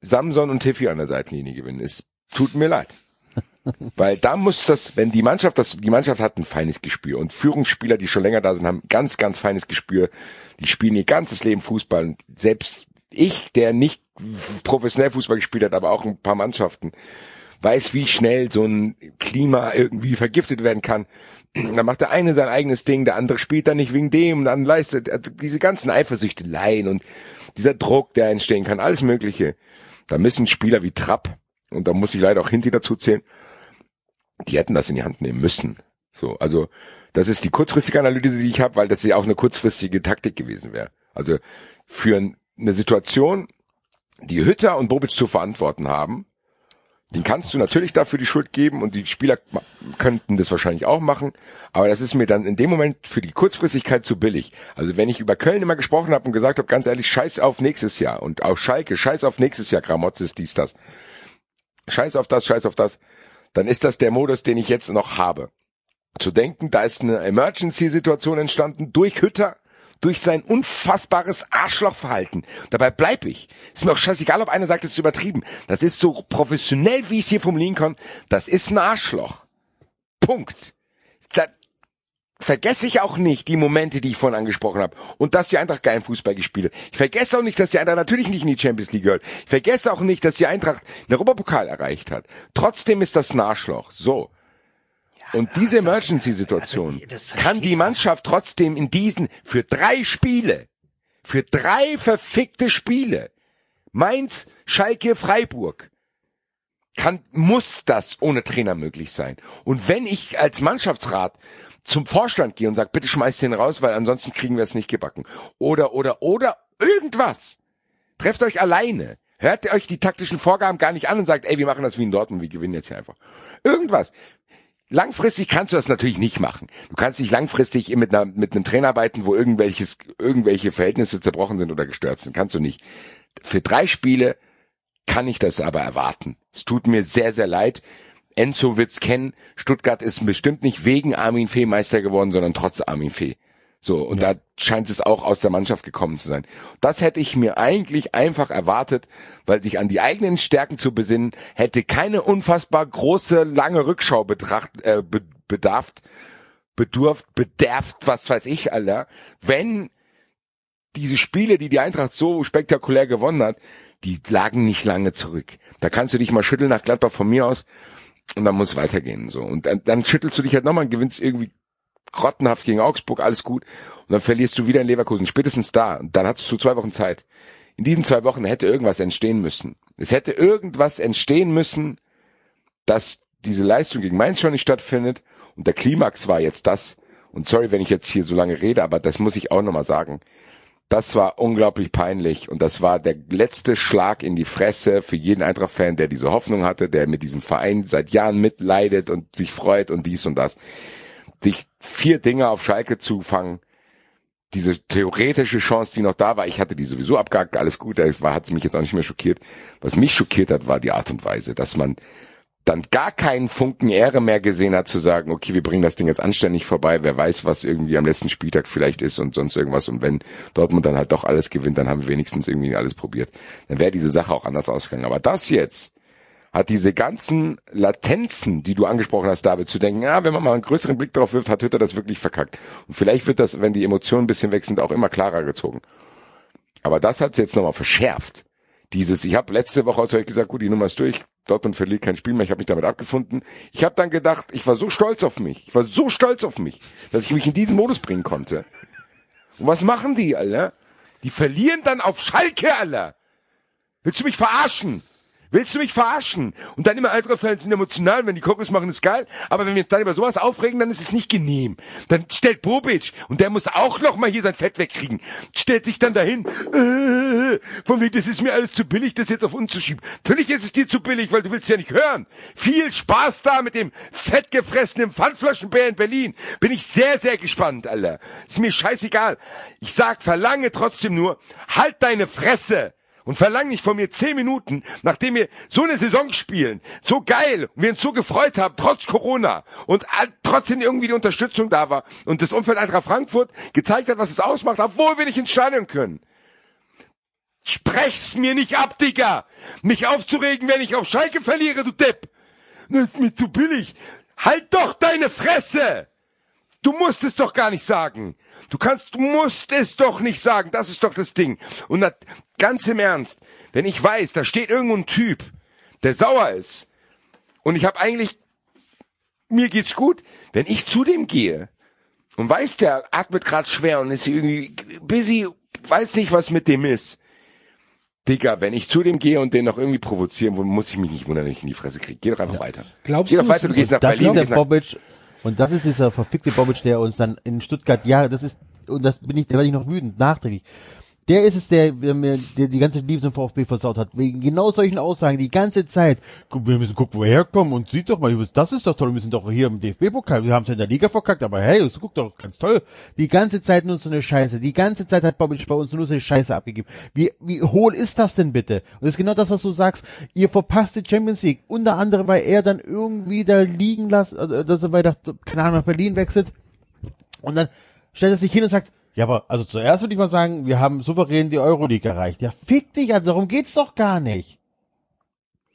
Samson und Tiffy an der Seitenlinie gewinnen. Es tut mir leid. Weil da muss das, wenn die Mannschaft, das, die Mannschaft hat ein feines Gespür und Führungsspieler, die schon länger da sind, haben ganz, ganz feines Gespür. Die spielen ihr ganzes Leben Fußball und selbst ich, der nicht professionell Fußball gespielt hat, aber auch ein paar Mannschaften, weiß, wie schnell so ein Klima irgendwie vergiftet werden kann. Dann macht der eine sein eigenes Ding, der andere spielt dann nicht wegen dem, dann leistet also diese ganzen Eifersüchteleien und dieser Druck, der entstehen kann, alles Mögliche. Da müssen Spieler wie Trapp, und da muss ich leider auch Hinti dazu zählen, die hätten das in die Hand nehmen müssen. So, also das ist die kurzfristige Analyse, die ich habe, weil das ja auch eine kurzfristige Taktik gewesen wäre. Also für ein- eine Situation, die Hütter und Bobic zu verantworten haben, den kannst du natürlich dafür die Schuld geben und die Spieler könnten das wahrscheinlich auch machen, aber das ist mir dann in dem Moment für die Kurzfristigkeit zu billig. Also wenn ich über Köln immer gesprochen habe und gesagt habe, ganz ehrlich, scheiß auf nächstes Jahr und auf Schalke, scheiß auf nächstes Jahr, Gramozis, dies, das. Scheiß auf das, scheiß auf das, dann ist das der Modus, den ich jetzt noch habe. Zu denken, da ist eine Emergency-Situation entstanden durch Hütter, durch sein unfassbares Arschlochverhalten. Dabei bleib ich. Ist mir auch scheißegal, ob einer sagt, es ist übertrieben. Das ist so professionell, wie ich es hier formulieren kann. Das ist ein Arschloch. Punkt. Da vergesse ich auch nicht die Momente, die ich vorhin angesprochen habe. Und dass die Eintracht geilen Fußball gespielt hat. Ich vergesse auch nicht, dass die Eintracht natürlich nicht in die Champions League gehört. Ich vergesse auch nicht, dass die Eintracht einen Europapokal erreicht hat. Trotzdem ist das ein Arschloch. So. Und diese Emergency-Situation
also,
kann die
man.
Mannschaft trotzdem in diesen, für drei Spiele, für drei verfickte Spiele, Mainz, Schalke, Freiburg, kann, muss das ohne Trainer möglich sein. Und wenn ich als Mannschaftsrat zum Vorstand gehe und sage, bitte schmeißt den raus, weil ansonsten kriegen wir es nicht gebacken. Oder, oder, oder irgendwas. Trefft euch alleine. Hört ihr euch die taktischen Vorgaben gar nicht an und sagt, ey, wir machen das wie in Dortmund, wir gewinnen jetzt hier einfach. Irgendwas. Langfristig kannst du das natürlich nicht machen. Du kannst nicht langfristig mit, einer, mit einem Trainer arbeiten, wo irgendwelches, irgendwelche Verhältnisse zerbrochen sind oder gestört sind. Kannst du nicht. Für drei Spiele kann ich das aber erwarten. Es tut mir sehr, sehr leid. Enzo wird's kennen. Stuttgart ist bestimmt nicht wegen Armin Fee Meister geworden, sondern trotz Armin Fee. So, und da scheint es auch aus der Mannschaft gekommen zu sein. Das hätte ich mir eigentlich einfach erwartet, weil sich an die eigenen Stärken zu besinnen, hätte keine unfassbar große, lange Rückschau betracht, äh, be bedarft, bedurft, bederft, was weiß ich, Alter. Wenn diese Spiele, die die Eintracht so spektakulär gewonnen hat, die lagen nicht lange zurück. Da kannst du dich mal schütteln nach Gladbach von mir aus und dann muss es weitergehen, so. Und dann, dann schüttelst du dich halt nochmal und gewinnst irgendwie grottenhaft gegen Augsburg, alles gut. Und dann verlierst du wieder in Leverkusen, spätestens da. Und dann hattest du zwei Wochen Zeit. In diesen zwei Wochen hätte irgendwas entstehen müssen. Es hätte irgendwas entstehen müssen, dass diese Leistung gegen Mainz schon nicht stattfindet. Und der Klimax war jetzt das. Und sorry, wenn ich jetzt hier so lange rede, aber das muss ich auch nochmal sagen. Das war unglaublich peinlich und das war der letzte Schlag in die Fresse für jeden Eintracht-Fan, der diese Hoffnung hatte, der mit diesem Verein seit Jahren mitleidet und sich freut und dies und das dich vier Dinge auf Schalke zu fangen, diese theoretische Chance, die noch da war, ich hatte die sowieso abgehakt, alles gut, da hat es mich jetzt auch nicht mehr schockiert. Was mich schockiert hat, war die Art und Weise, dass man dann gar keinen Funken Ehre mehr gesehen hat, zu sagen, okay, wir bringen das Ding jetzt anständig vorbei, wer weiß, was irgendwie am letzten Spieltag vielleicht ist und sonst irgendwas. Und wenn Dortmund dann halt doch alles gewinnt, dann haben wir wenigstens irgendwie alles probiert. Dann wäre diese Sache auch anders ausgegangen. Aber das jetzt, hat diese ganzen Latenzen, die du angesprochen hast, David, zu denken, ja, wenn man mal einen größeren Blick darauf wirft, hat Hütter das wirklich verkackt. Und vielleicht wird das, wenn die Emotionen ein bisschen weg sind, auch immer klarer gezogen. Aber das hat's jetzt nochmal verschärft. Dieses, ich habe letzte Woche euch gesagt, gut, die Nummer ist durch, Dortmund verliert kein Spiel mehr, ich habe mich damit abgefunden. Ich habe dann gedacht, ich war so stolz auf mich, ich war so stolz auf mich, dass ich mich in diesen Modus bringen konnte. Und was machen die, Alter? Die verlieren dann auf Schalke, Alter. Willst du mich verarschen? Willst du mich verarschen? Und dann immer Eintracht-Fans sind emotional, wenn die Kokos machen, ist geil. Aber wenn wir uns dann über sowas aufregen, dann ist es nicht genehm. Dann stellt Bobic, und der muss auch noch mal hier sein Fett wegkriegen, stellt sich dann dahin, äh, von wegen, das ist mir alles zu billig, das jetzt auf uns zu schieben. Natürlich ist es dir zu billig, weil du willst ja nicht hören. Viel Spaß da mit dem fettgefressenen Pfandflaschenbär in Berlin. Bin ich sehr, sehr gespannt, Alter. Ist mir scheißegal. Ich sag, verlange trotzdem nur, halt deine Fresse und verlang nicht von mir zehn Minuten, nachdem wir so eine Saison spielen, so geil und wir uns so gefreut haben, trotz Corona und trotzdem irgendwie die Unterstützung da war und das Umfeld Eintracht Frankfurt gezeigt hat, was es ausmacht, obwohl wir nicht entscheiden können. Sprech's mir nicht ab, Digga! Mich aufzuregen, wenn ich auf Schalke verliere, du Depp! Das ist mir zu billig. Halt doch deine Fresse! Du musst es doch gar nicht sagen. Du kannst, du musst es doch nicht sagen. Das ist doch das Ding. Und das, ganz im Ernst, wenn ich weiß, da steht irgendwo ein Typ, der sauer ist, und ich habe eigentlich, mir geht's gut, wenn ich zu dem gehe und weiß, der atmet gerade schwer und ist irgendwie busy, weiß nicht, was mit dem ist. Digga, wenn ich zu dem gehe und den noch irgendwie provozieren will, muss ich mich nicht wundern, wenn ich in die Fresse kriege. Geh doch einfach ja. weiter.
Glaubst
Geh
du,
doch weiter, du gehst nach Berlin.
Der Bobic, und das ist dieser verfickte Bobic, der uns dann in Stuttgart, ja, das ist, und das bin ich, da werde ich noch wütend, nachträglich. Der ist es, der, der mir der die ganze Liebe zum VfB versaut hat. Wegen genau solchen Aussagen die ganze Zeit. Guck, wir müssen gucken, wo wir herkommen und sieht doch mal, das ist doch toll, wir sind doch hier im DFB-Pokal. Wir haben es ja in der Liga verkackt, aber hey, das guckt doch ganz toll. Die ganze Zeit nur so eine Scheiße. Die ganze Zeit hat Bobic bei uns nur so eine Scheiße abgegeben. Wie, wie hohl ist das denn bitte? Und das ist genau das, was du sagst. Ihr verpasst die Champions League. Unter anderem, weil er dann irgendwie da liegen lässt, also, dass er weiter, keine Ahnung, nach Berlin wechselt. Und dann stellt er sich hin und sagt, ja, aber also zuerst würde ich mal sagen, wir haben souverän die Euroleague erreicht. Ja, fick dich, also darum geht's doch gar nicht.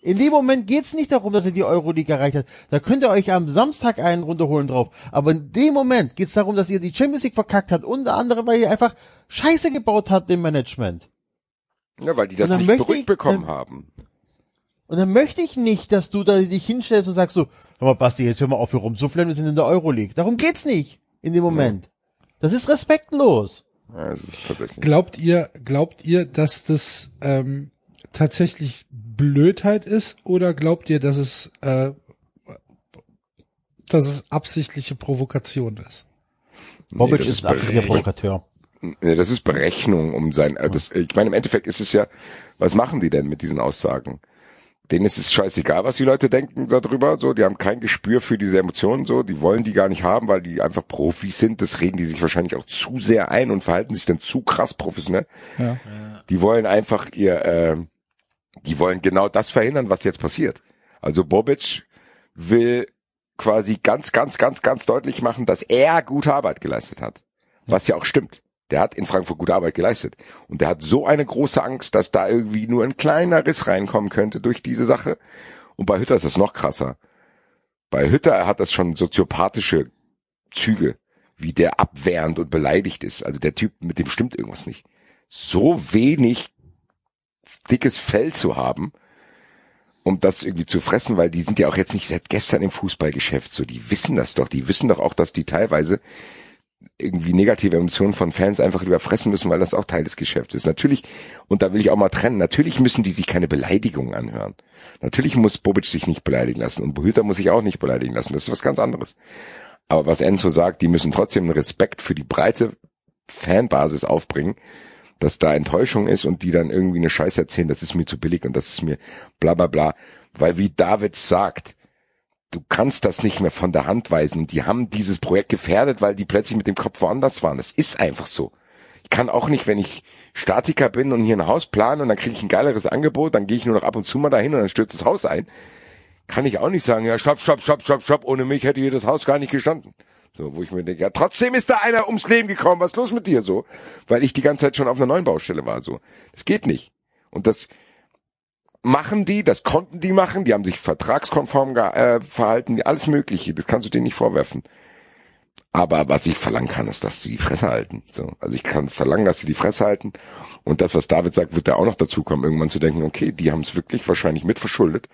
In dem Moment geht's nicht darum, dass er die Euroleague erreicht hat. Da könnt ihr euch am Samstag einen runterholen drauf. Aber in dem Moment geht's darum, dass ihr die Champions League verkackt habt. Unter anderem, weil ihr einfach Scheiße gebaut habt im Management.
Ja, weil die das nicht zurückbekommen haben.
Und dann möchte ich nicht, dass du da dich hinstellst und sagst so, hör mal Basti, jetzt hör mal auf, hier rumzuflennen, wir sind in der Euroleague. Darum geht's nicht in dem Moment. Ja. Das ist respektlos.
Ja, das ist glaubt ihr, glaubt ihr, dass das ähm, tatsächlich Blödheit ist oder glaubt ihr, dass es äh, dass es absichtliche Provokation ist?
Bobic nee, ist ein absichtlicher Provokateur.
Nee, das ist Berechnung um sein. Äh, das, ich meine, im Endeffekt ist es ja, was machen die denn mit diesen Aussagen? Denen ist es scheißegal, was die Leute denken darüber, so, die haben kein Gespür für diese Emotionen, so, die wollen die gar nicht haben, weil die einfach Profis sind, das reden die sich wahrscheinlich auch zu sehr ein und verhalten sich dann zu krass professionell. Ja. Die wollen einfach ihr, äh, die wollen genau das verhindern, was jetzt passiert. Also Bobic will quasi ganz, ganz, ganz, ganz deutlich machen, dass er gute Arbeit geleistet hat. Was ja auch stimmt. Der hat in Frankfurt gute Arbeit geleistet. Und der hat so eine große Angst, dass da irgendwie nur ein kleiner Riss reinkommen könnte durch diese Sache. Und bei Hütter ist das noch krasser. Bei Hütter hat das schon soziopathische Züge, wie der abwehrend und beleidigt ist. Also der Typ, mit dem stimmt irgendwas nicht. So wenig dickes Fell zu haben, um das irgendwie zu fressen, weil die sind ja auch jetzt nicht seit gestern im Fußballgeschäft so. Die wissen das doch. Die wissen doch auch, dass die teilweise irgendwie negative Emotionen von Fans einfach überfressen müssen, weil das auch Teil des Geschäfts ist. Natürlich, und da will ich auch mal trennen, natürlich müssen die sich keine Beleidigungen anhören. Natürlich muss Bobic sich nicht beleidigen lassen und Bohüter muss sich auch nicht beleidigen lassen. Das ist was ganz anderes. Aber was Enzo sagt, die müssen trotzdem Respekt für die breite Fanbasis aufbringen, dass da Enttäuschung ist und die dann irgendwie eine Scheiße erzählen, das ist mir zu billig und das ist mir bla bla bla. Weil wie David sagt, du kannst das nicht mehr von der Hand weisen. Die haben dieses Projekt gefährdet, weil die plötzlich mit dem Kopf woanders waren. Das ist einfach so. Ich kann auch nicht, wenn ich Statiker bin und hier ein Haus plane und dann kriege ich ein geileres Angebot, dann gehe ich nur noch ab und zu mal dahin und dann stürzt das Haus ein. Kann ich auch nicht sagen, ja, stopp, stopp, stopp, stopp, stopp, ohne mich hätte hier das Haus gar nicht gestanden. So, wo ich mir denke, ja, trotzdem ist da einer ums Leben gekommen, was ist los mit dir so? Weil ich die ganze Zeit schon auf einer neuen Baustelle war, so. Das geht nicht. Und das, machen die, das konnten die machen, die haben sich vertragskonform äh, verhalten, alles Mögliche, das kannst du denen nicht vorwerfen. Aber was ich verlangen kann, ist, dass sie die Fresse halten. So, also ich kann verlangen, dass sie die Fresse halten. Und das, was David sagt, wird da auch noch dazu kommen, irgendwann zu denken, okay, die haben es wirklich wahrscheinlich mitverschuldet,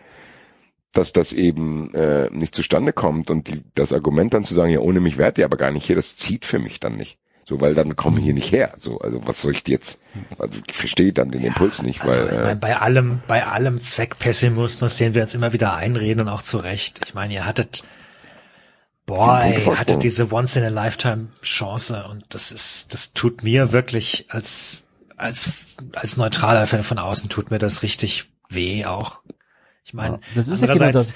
dass das eben äh, nicht zustande kommt. Und die, das Argument dann zu sagen, ja, ohne mich wärt ihr aber gar nicht hier, das zieht für mich dann nicht. So, weil dann kommen hier nicht her. So, also was soll ich jetzt? Also ich verstehe dann den Impuls nicht,
Also,
weil
ich
äh,
meine, bei allem, bei allem Zweckpessimismus, den wir uns immer wieder einreden und auch zu Recht. Ich meine, ihr hattet, boah, ey, ihr hattet diese once in a lifetime Chance und das ist, das tut mir wirklich als, als, als neutraler Fan von außen tut mir das richtig weh auch. Ich meine,
Ja, das ist ja genau
andererseits,
das.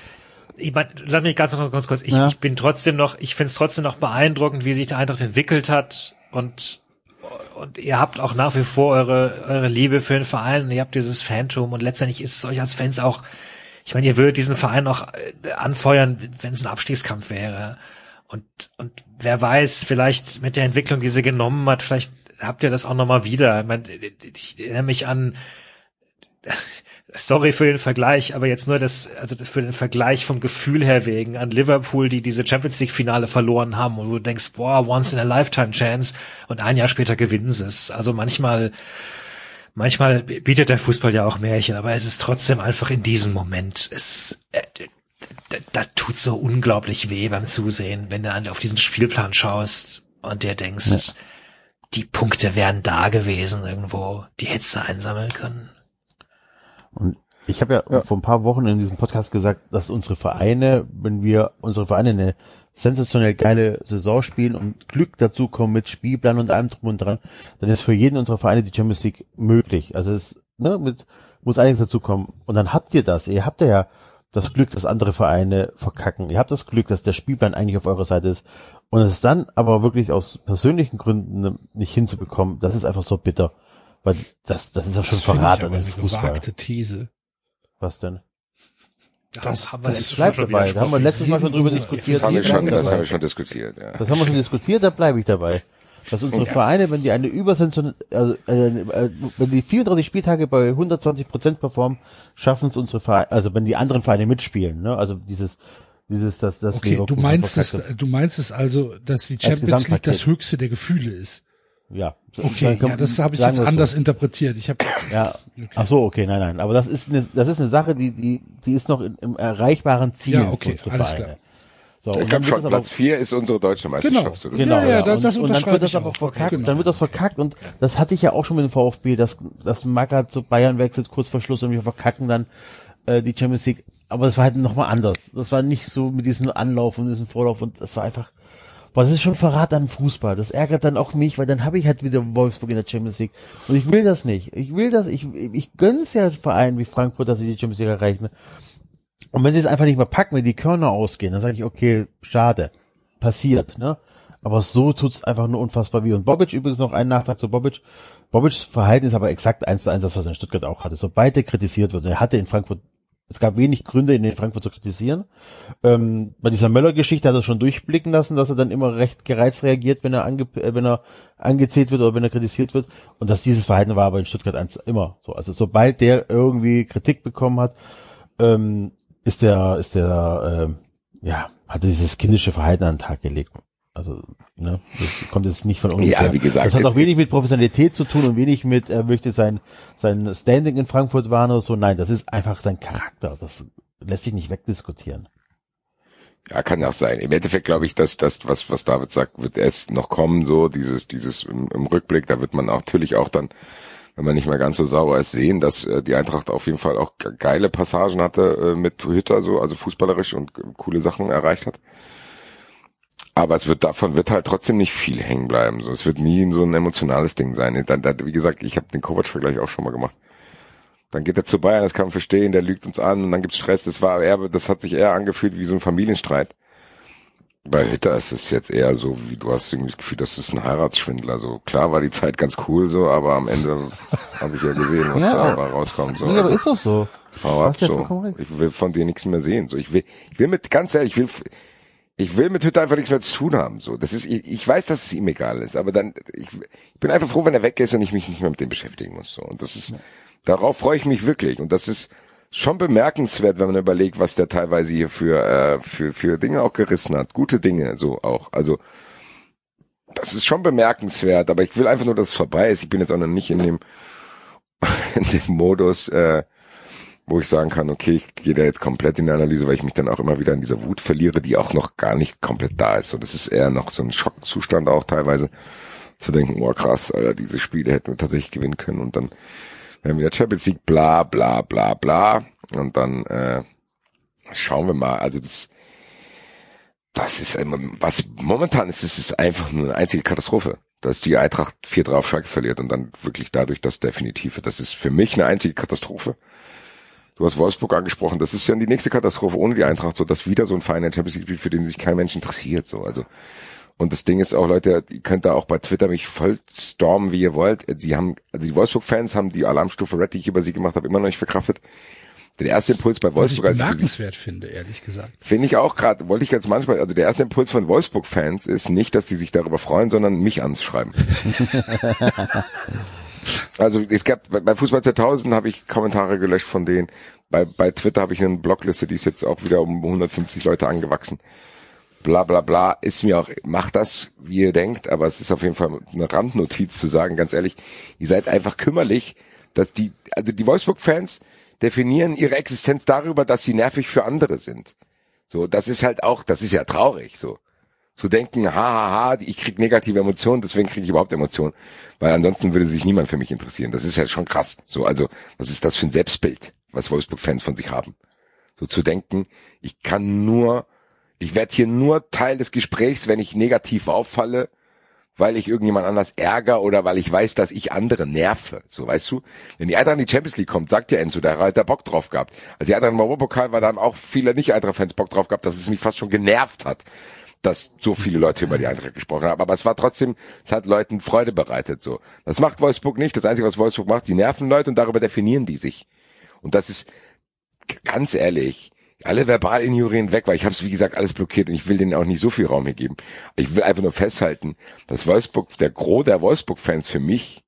ich meine, lass mich ganz ganz kurz. Ich,
Ja.
ich bin trotzdem noch, ich finde es trotzdem noch beeindruckend, wie sich der Eintracht entwickelt hat und und ihr habt auch nach wie vor eure eure Liebe für den Verein und ihr habt dieses Phantom und letztendlich ist es euch als Fans auch, ich meine, ihr würdet diesen Verein auch äh, anfeuern, wenn es ein Abstiegskampf wäre. Und und wer weiß, vielleicht mit der Entwicklung, die sie genommen hat, vielleicht habt ihr das auch noch mal wieder. Ich, meine, ich erinnere mich an sorry für den Vergleich, aber jetzt nur das, also für den Vergleich vom Gefühl her wegen an Liverpool, die diese Champions League Finale verloren haben und du denkst, boah, once in a lifetime chance und ein Jahr später gewinnen sie es. Also manchmal, manchmal bietet der Fußball ja auch Märchen, aber es ist trotzdem einfach in diesem Moment, es, äh, da, da tut so unglaublich weh beim Zusehen, wenn du auf diesen Spielplan schaust und dir denkst, die Punkte wären da gewesen irgendwo, die hättest du einsammeln können.
Und ich habe ja, vor ein paar Wochen in diesem Podcast gesagt, dass unsere Vereine, wenn wir unsere Vereine eine sensationell geile Saison spielen und Glück dazu kommen mit Spielplan und allem drum und dran, dann ist für jeden unserer Vereine die Champions League möglich. Also es ne, mit, muss einiges dazu kommen. Und dann habt ihr das. Ihr habt ja das Glück, dass andere Vereine verkacken. Ihr habt das Glück, dass der Spielplan eigentlich auf eurer Seite ist. Und es dann aber wirklich aus persönlichen Gründen nicht hinzubekommen, das ist einfach so bitter. Weil das, das ist ja schon
Das
Verrat an den
eine
Fußball.
gewagte These.
Was denn?
Das-
haben wir
das
letztes
Bleib
Mal schon
dabei. Da haben wir letztes Mal schon drüber diskutiert.
das haben schon, das haben wir schon diskutiert. Ja.
Das haben wir schon diskutiert, da bleibe ich dabei. Dass unsere Vereine, wenn die eine Übersension, also äh, äh, wenn die 34 Spieltage bei 120 Prozent performen, schaffen es unsere Vereine, also wenn die anderen Vereine mitspielen, ne? Also dieses, dieses, das, das
Okay, du meinst es, du meinst es also, dass die Champions League das höchste der Gefühle ist.
Ja.
Okay,
kann-
ja, das habe ich jetzt anders
so.
interpretiert. Ich habe
Ja. Ach so, okay, nein, nein. Aber das ist eine, das ist eine Sache, die, die, die ist noch in, im erreichbaren Ziel.
Ja, okay, alles klar.
So,
Ich glaube schon, Platz vier ist unsere deutsche Meisterschaft.
Genau. Genau. Ja, ja, das-
und,
das
und dann wird das aber
auch.
verkackt,
Genau.
dann wird das verkackt und das hatte ich ja auch schon mit dem VfB, dass, dass Magath zu Bayern wechselt, kurz vor Schluss und wir verkacken dann äh, die Champions League. Aber das war halt nochmal anders. Das war nicht so mit diesem Anlauf und diesem Vorlauf und das war einfach, boah, das ist schon Verrat an Fußball. Das ärgert dann auch mich, weil dann habe ich halt wieder Wolfsburg in der Champions League und ich will das nicht. Ich will das, ich, ich gönn's ja Vereinen wie Frankfurt, dass sie die Champions League erreichen. Und wenn sie es einfach nicht mehr packen, wenn die Körner ausgehen, dann sage ich, okay, schade, passiert, ne? Aber so tut's einfach nur unfassbar weh. Und Bobic übrigens noch einen Nachtrag zu Bobic. Bobics Verhalten ist aber exakt eins zu eins das, was er in Stuttgart auch hatte. Sobald er kritisiert wird, er hatte in Frankfurt es gab wenig Gründe, ihn in Frankfurt zu kritisieren. Ähm, bei dieser Möller-Geschichte hat er schon durchblicken lassen, dass er dann immer recht gereizt reagiert, wenn er, ange äh, wenn er angezählt wird oder wenn er kritisiert wird. Und dass dieses Verhalten war aber in Stuttgart eins immer so. Also sobald der irgendwie Kritik bekommen hat, ähm, ist der, ist der, äh, ja, hat er dieses kindische Verhalten an den Tag gelegt. Also, ne, das kommt jetzt nicht von ungefähr.
Ja, wie gesagt,
das hat auch wenig mit Professionalität zu tun und wenig mit, er möchte sein, sein Standing in Frankfurt wahren oder so. Nein, das ist einfach sein Charakter. Das lässt sich nicht wegdiskutieren.
Ja, kann auch sein. Im Endeffekt glaube ich, dass das, was, was David sagt, wird erst noch kommen, so dieses, dieses im, im Rückblick, da wird man natürlich auch dann, wenn man nicht mehr ganz so sauber ist, sehen, dass äh, die Eintracht auf jeden Fall auch ge- geile Passagen hatte äh, mit Hütter, so, also fußballerisch und äh, coole Sachen erreicht hat. Aber es wird davon wird halt trotzdem nicht viel hängen bleiben. So, es wird nie so ein emotionales Ding sein. Dann, dann, wie gesagt, ich habe den Kovac-Vergleich auch schon mal gemacht. Dann geht er zu Bayern, das kann man verstehen, der lügt uns an und dann gibt's Stress. Das war eher, das hat sich eher angefühlt wie so ein Familienstreit. Bei Hütter ist es jetzt eher so, wie du hast irgendwie das Gefühl, das ist ein Heiratsschwindler. So klar war die Zeit ganz cool so, aber am Ende habe ich ja gesehen, was
Ja,
da rauskommt. So.
Nee, aber ist doch so.
Hau ab, so. Ich will von dir nichts mehr sehen. So, ich will, ich will mit, ganz ehrlich, ich will, ich will mit Hütter einfach nichts mehr zu tun haben. So, das ist, ich, ich weiß, dass es ihm egal ist, aber dann, ich, ich bin einfach froh, wenn er weg ist und ich mich nicht mehr mit dem beschäftigen muss. So, und das ist, darauf freue ich mich wirklich. Und das ist schon bemerkenswert, wenn man überlegt, was der teilweise hier für, äh, für, für Dinge auch gerissen hat. Gute Dinge, so auch. Also, das ist schon bemerkenswert, aber ich will einfach nur, dass es vorbei ist. Ich bin jetzt auch noch nicht in dem, in dem Modus, äh, wo ich sagen kann, okay, ich gehe da jetzt komplett in die Analyse, weil ich mich dann auch immer wieder in dieser Wut verliere, die auch noch gar nicht komplett da ist. Und das ist eher noch so ein Schockzustand auch teilweise, zu denken, oh krass, Alter, diese Spiele hätten wir tatsächlich gewinnen können und dann werden wir Champions League, bla bla bla bla. Und dann äh, schauen wir mal. Also das, das ist immer, was momentan ist, es ist einfach nur eine einzige Katastrophe, dass die Eintracht 4-3 auf Schalke verliert und dann wirklich dadurch das Definitive. Das ist für mich eine einzige Katastrophe. Du hast Wolfsburg angesprochen, das ist ja die nächste Katastrophe ohne die Eintracht, so dass wieder so ein Verein in der Champions League spielt, für den sich kein Mensch interessiert, so, also. Und das Ding ist auch, Leute, ihr könnt da auch bei Twitter mich voll stormen, wie ihr wollt. Sie haben, also die Wolfsburg-Fans haben die Alarmstufe Red, die ich über sie gemacht habe, immer noch nicht verkraftet. Der erste Impuls bei
Was
Wolfsburg, als ich
bemerkenswert finde, ehrlich gesagt.
Finde ich auch gerade, wollte ich jetzt manchmal, also der erste Impuls von Wolfsburg-Fans ist nicht, dass die sich darüber freuen, sondern mich anzuschreiben. also es gab, bei Fußball 2000 habe ich Kommentare gelöscht von denen. Bei, bei Twitter habe ich eine Blogliste, die ist jetzt auch wieder um 150 Leute angewachsen. Bla bla bla, ist mir auch, macht das, wie ihr denkt, aber es ist auf jeden Fall eine Randnotiz zu sagen, ganz ehrlich, ihr seid einfach kümmerlich, dass die, also die Wolfsburg-Fans definieren ihre Existenz darüber, dass sie nervig für andere sind. So, das ist halt auch, das ist ja traurig, so. Zu denken, ha, ha, ha, ich krieg negative Emotionen, deswegen kriege ich überhaupt Emotionen. Weil ansonsten würde sich niemand für mich interessieren. Das ist ja schon krass. So, also, was ist das für ein Selbstbild, was Wolfsburg-Fans von sich haben? So zu denken, ich kann nur, ich werde hier nur Teil des Gesprächs, wenn ich negativ auffalle, weil ich irgendjemand anders ärger oder weil ich weiß, dass ich andere nerve. So, weißt du? Wenn die Eintracht in die Champions League kommt, sagt ja Enzo, der hat da Bock drauf gehabt. Als die Eintracht im Europapokal war, da haben auch viele Nicht-Eintracht-Fans Bock drauf gehabt, dass es mich fast schon genervt hat, dass so viele Leute über die Eintracht gesprochen haben. Aber es war trotzdem, es hat Leuten Freude bereitet, so. Das macht Wolfsburg nicht. Das Einzige, was Wolfsburg macht, die nerven Leute und darüber definieren die sich. Und das ist, ganz ehrlich, alle Verbalinjurien weg, weil ich habe es wie gesagt alles blockiert und ich will denen auch nicht so viel Raum hier geben. Ich will einfach nur festhalten, dass Wolfsburg, der Gros der Wolfsburg-Fans für mich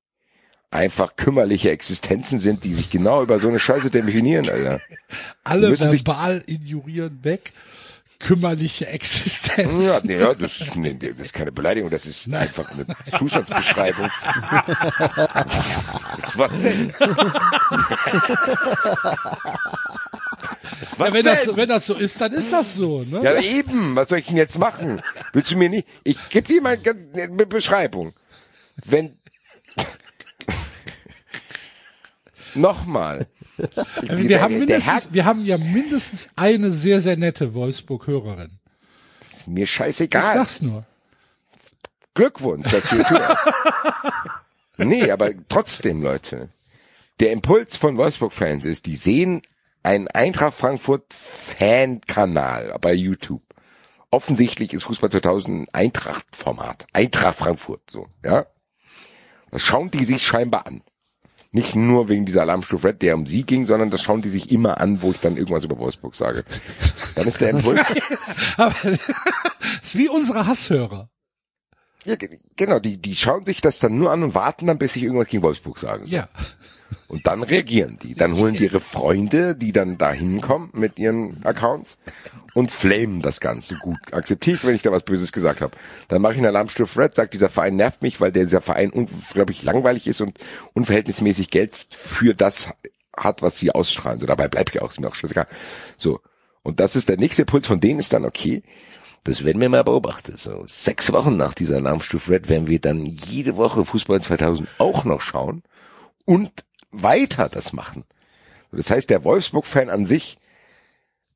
einfach kümmerliche Existenzen sind, die sich genau über so eine Scheiße definieren, Alter.
Alle verbal injurieren weg. Kümmerliche Existenz.
Ja, nee, ja das, ist, nee, das ist keine Beleidigung, das ist einfach eine Zustandsbeschreibung. Was denn? Was
Ja, wenn, das,
denn?
so- wenn das so ist, dann ist das so. Ne?
Ja, eben. Was soll ich denn jetzt machen? Willst du mir nicht? Ich gebe dir mal eine Beschreibung. Wenn nochmal.
Also wir, haben mindestens, wir haben ja mindestens eine sehr, sehr nette Wolfsburg-Hörerin.
ist mir
Ich
scheißegal.
sag's nur.
Glückwunsch, tust. nee, aber trotzdem, Leute. Der Impuls von Wolfsburg-Fans ist, die sehen einen Eintracht Frankfurt Fan-Kanal bei YouTube. Offensichtlich ist Fußball 2000 ein Eintracht-Format. Eintracht Frankfurt, so, ja. Das schauen die sich scheinbar an. Nicht nur wegen dieser Alarmstufe Red, der um sie ging, sondern das schauen die sich immer an, wo ich dann irgendwas über Wolfsburg sage. Dann ist der Impuls.
Aber ist wie unsere Hasshörer.
ja, ge- genau, die, die schauen sich das dann nur an und warten dann, bis ich irgendwas gegen Wolfsburg sage. So.
Ja.
Und dann reagieren die. Dann holen die ihre Freunde, die dann da hinkommen mit ihren Accounts und flamen das Ganze. Gut, akzeptiere ich, wenn ich da was Böses gesagt habe. Dann mache ich einen Alarmstufe Red, sagt, dieser Verein nervt mich, weil dieser Verein unglaublich langweilig ist und unverhältnismäßig Geld für das hat, was sie ausstrahlen. So, dabei bleibt ja auch, ist mir auch scheißegal. So. Und das ist der nächste Impuls von denen ist dann okay. Das werden wir mal beobachten. So sechs Wochen nach dieser Alarmstufe Red werden wir dann jede Woche Fußball 2000 auch noch schauen und weiter das machen. Das heißt, der Wolfsburg-Fan an sich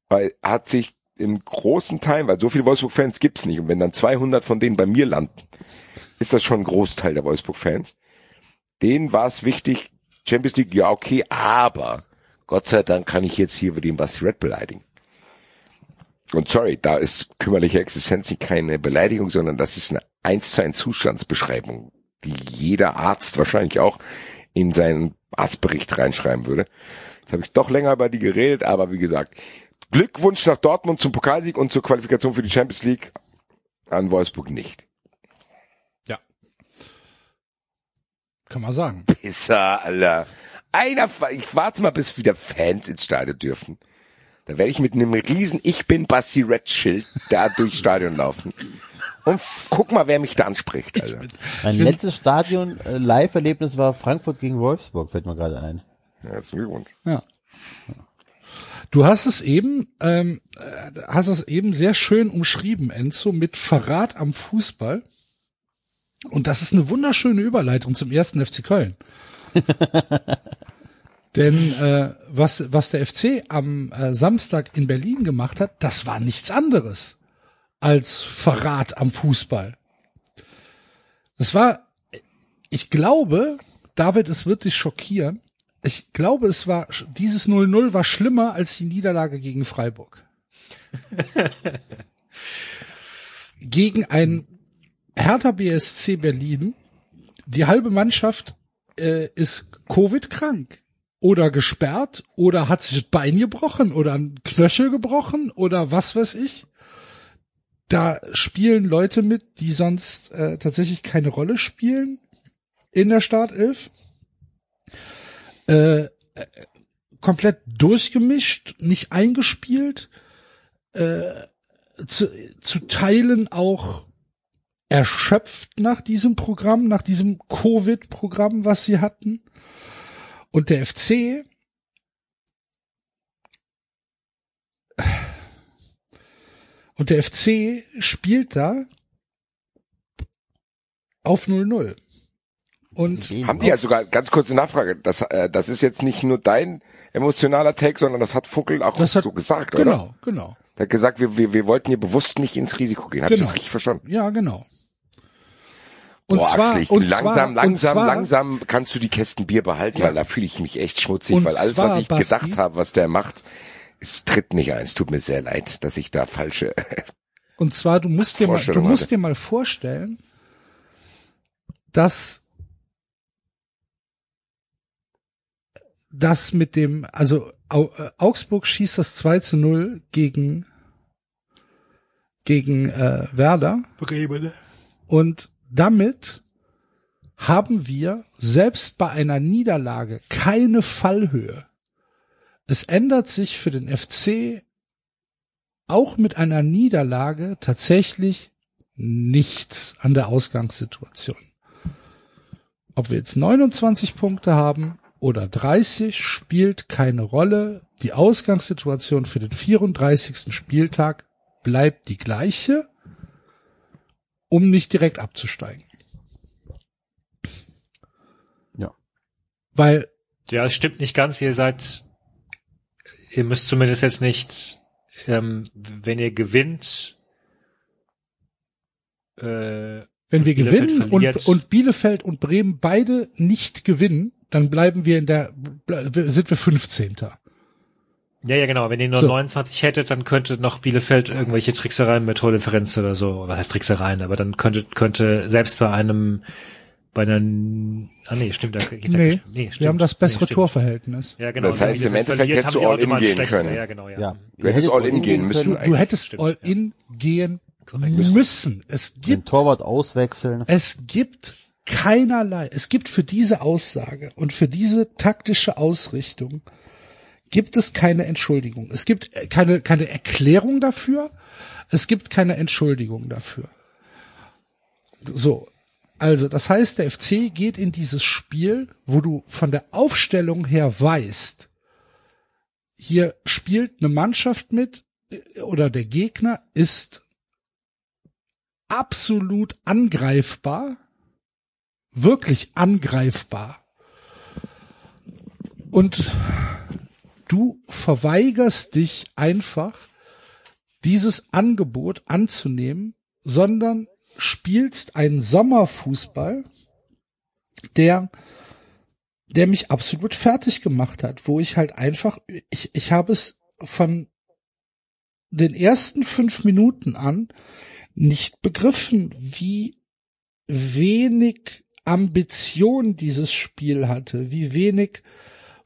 weil, hat sich in großen Teilen, weil so viele Wolfsburg-Fans gibt's nicht, und wenn dann 200 von denen bei mir landen, ist das schon ein Großteil der Wolfsburg-Fans. Denen war es wichtig, Champions League, ja okay, aber Gott sei Dank kann ich jetzt hier über den Basti Red beleidigen. Und sorry, da ist kümmerliche Existenz nicht keine Beleidigung, sondern das ist eine eins zu eins Zustandsbeschreibung, die jeder Arzt wahrscheinlich auch in seinen Arztbericht reinschreiben würde. Jetzt habe ich doch länger über die geredet, aber wie gesagt, Glückwunsch nach Dortmund zum Pokalsieg und zur Qualifikation für die Champions League an Wolfsburg nicht.
Ja. Kann man sagen.
Pisser, Alter. Einer, ich warte mal, bis wieder Fans ins Stadion dürfen. Da werde ich mit einem riesen Ich bin Basti Red Schild da durchs Stadion laufen. Und guck mal, wer mich da anspricht, Alter.
Mein letztes Stadion äh, Live-Erlebnis war Frankfurt gegen Wolfsburg, fällt mir gerade ein.
Ja, herzlichen Glückwunsch.
Ja. Du hast es eben, ähm, äh, hast es eben sehr schön umschrieben, Enzo, mit Verrat am Fußball. Und das ist eine wunderschöne Überleitung zum ersten FC Köln. Denn äh, was, was der FC am äh, Samstag in Berlin gemacht hat, das war nichts anderes als Verrat am Fußball. Das war, ich glaube, David, es wird dich schockieren. Ich glaube, es war, dieses 0-0 war schlimmer als die Niederlage gegen Freiburg. gegen ein Hertha BSC Berlin. Die halbe Mannschaft äh, ist Covid-krank oder gesperrt oder hat sich das Bein gebrochen oder ein Knöchel gebrochen oder was weiß ich. Da spielen Leute mit, die sonst äh, tatsächlich keine Rolle spielen in der Startelf. Äh, äh, komplett durchgemischt, nicht eingespielt, äh, zu, zu Teilen auch erschöpft nach diesem Programm, nach diesem Covid-Programm, was sie hatten. Und der FC und der FC spielt da auf 0-0. Und
Haben die ja sogar, ganz kurze Nachfrage, das, äh, das ist jetzt nicht nur dein emotionaler Take, sondern das hat Funkel auch
hat
so gesagt,
genau,
oder?
genau.
Der hat gesagt, wir, wir, wir wollten hier bewusst nicht ins Risiko gehen. Hab ich
Genau.
das richtig verstanden?
Ja, genau. Und
Boah,
zwar,
Axel, ich,
und
langsam,
zwar,
langsam,
zwar,
langsam kannst du die Kästen Bier behalten, weil da fühle ich mich echt schmutzig, weil alles, was ich gedacht habe, was der macht, es tritt nicht ein. Es tut mir sehr leid, dass ich da falsche.
Und zwar, du musst dir mal, du musst
hatte.
dir mal vorstellen, dass das mit dem, also äh, Augsburg schießt das 2 zu 0 gegen gegen äh, Werder. Und damit haben wir selbst bei einer Niederlage keine Fallhöhe. Es ändert sich für den FC auch mit einer Niederlage tatsächlich nichts an der Ausgangssituation. Ob wir jetzt 29 Punkte haben oder 30, spielt keine Rolle. Die Ausgangssituation für den 34. Spieltag bleibt die gleiche, um nicht direkt abzusteigen.
Ja.
Weil
Ja, es stimmt nicht ganz. Ihr seid, ihr müsst zumindest jetzt nicht, ähm, wenn ihr gewinnt, äh,
Wenn wir
Bielefeld
gewinnen
verliert.
und, und Bielefeld und Bremen beide nicht gewinnen, dann bleiben wir in der, sind wir 15.
ja, ja, genau. Wenn ihr nur
So.
29 hättet, dann könnte noch Bielefeld irgendwelche Tricksereien mit Tordifferenz oder so, was heißt Tricksereien, aber dann könnte, könnte selbst bei einem bei der, ah nee, stimmt, da geht
Nee,
der, nee stimmt,
wir haben das bessere
nee.
Torverhältnis.
Ja, genau.
Das heißt, im Endeffekt hättest du
sie
all in
automatisch
gehen können.
Ja, genau, ja.
Ja.
Du hättest all in gehen müssen.
du hättest
Stimmt,
all
ja.
in gehen müssen. Es
Den
gibt
Torwart auswechseln.
Es gibt keinerlei, es gibt für diese Aussage und für diese taktische Ausrichtung gibt es keine Entschuldigung. Es gibt äh, keine, keine Erklärung dafür. Es gibt keine Entschuldigung dafür. So. Also, das heißt, der FC geht in dieses Spiel, wo du von der Aufstellung her weißt, hier spielt eine Mannschaft mit äh, oder der Gegner ist absolut angreifbar, wirklich angreifbar. Und du verweigerst dich einfach, dieses Angebot anzunehmen, sondern spielst einen Sommerfußball, der der mich absolut fertig gemacht hat, wo ich halt einfach, ich, ich habe es von den ersten fünf Minuten an nicht begriffen, wie wenig Ambition dieses Spiel hatte, wie wenig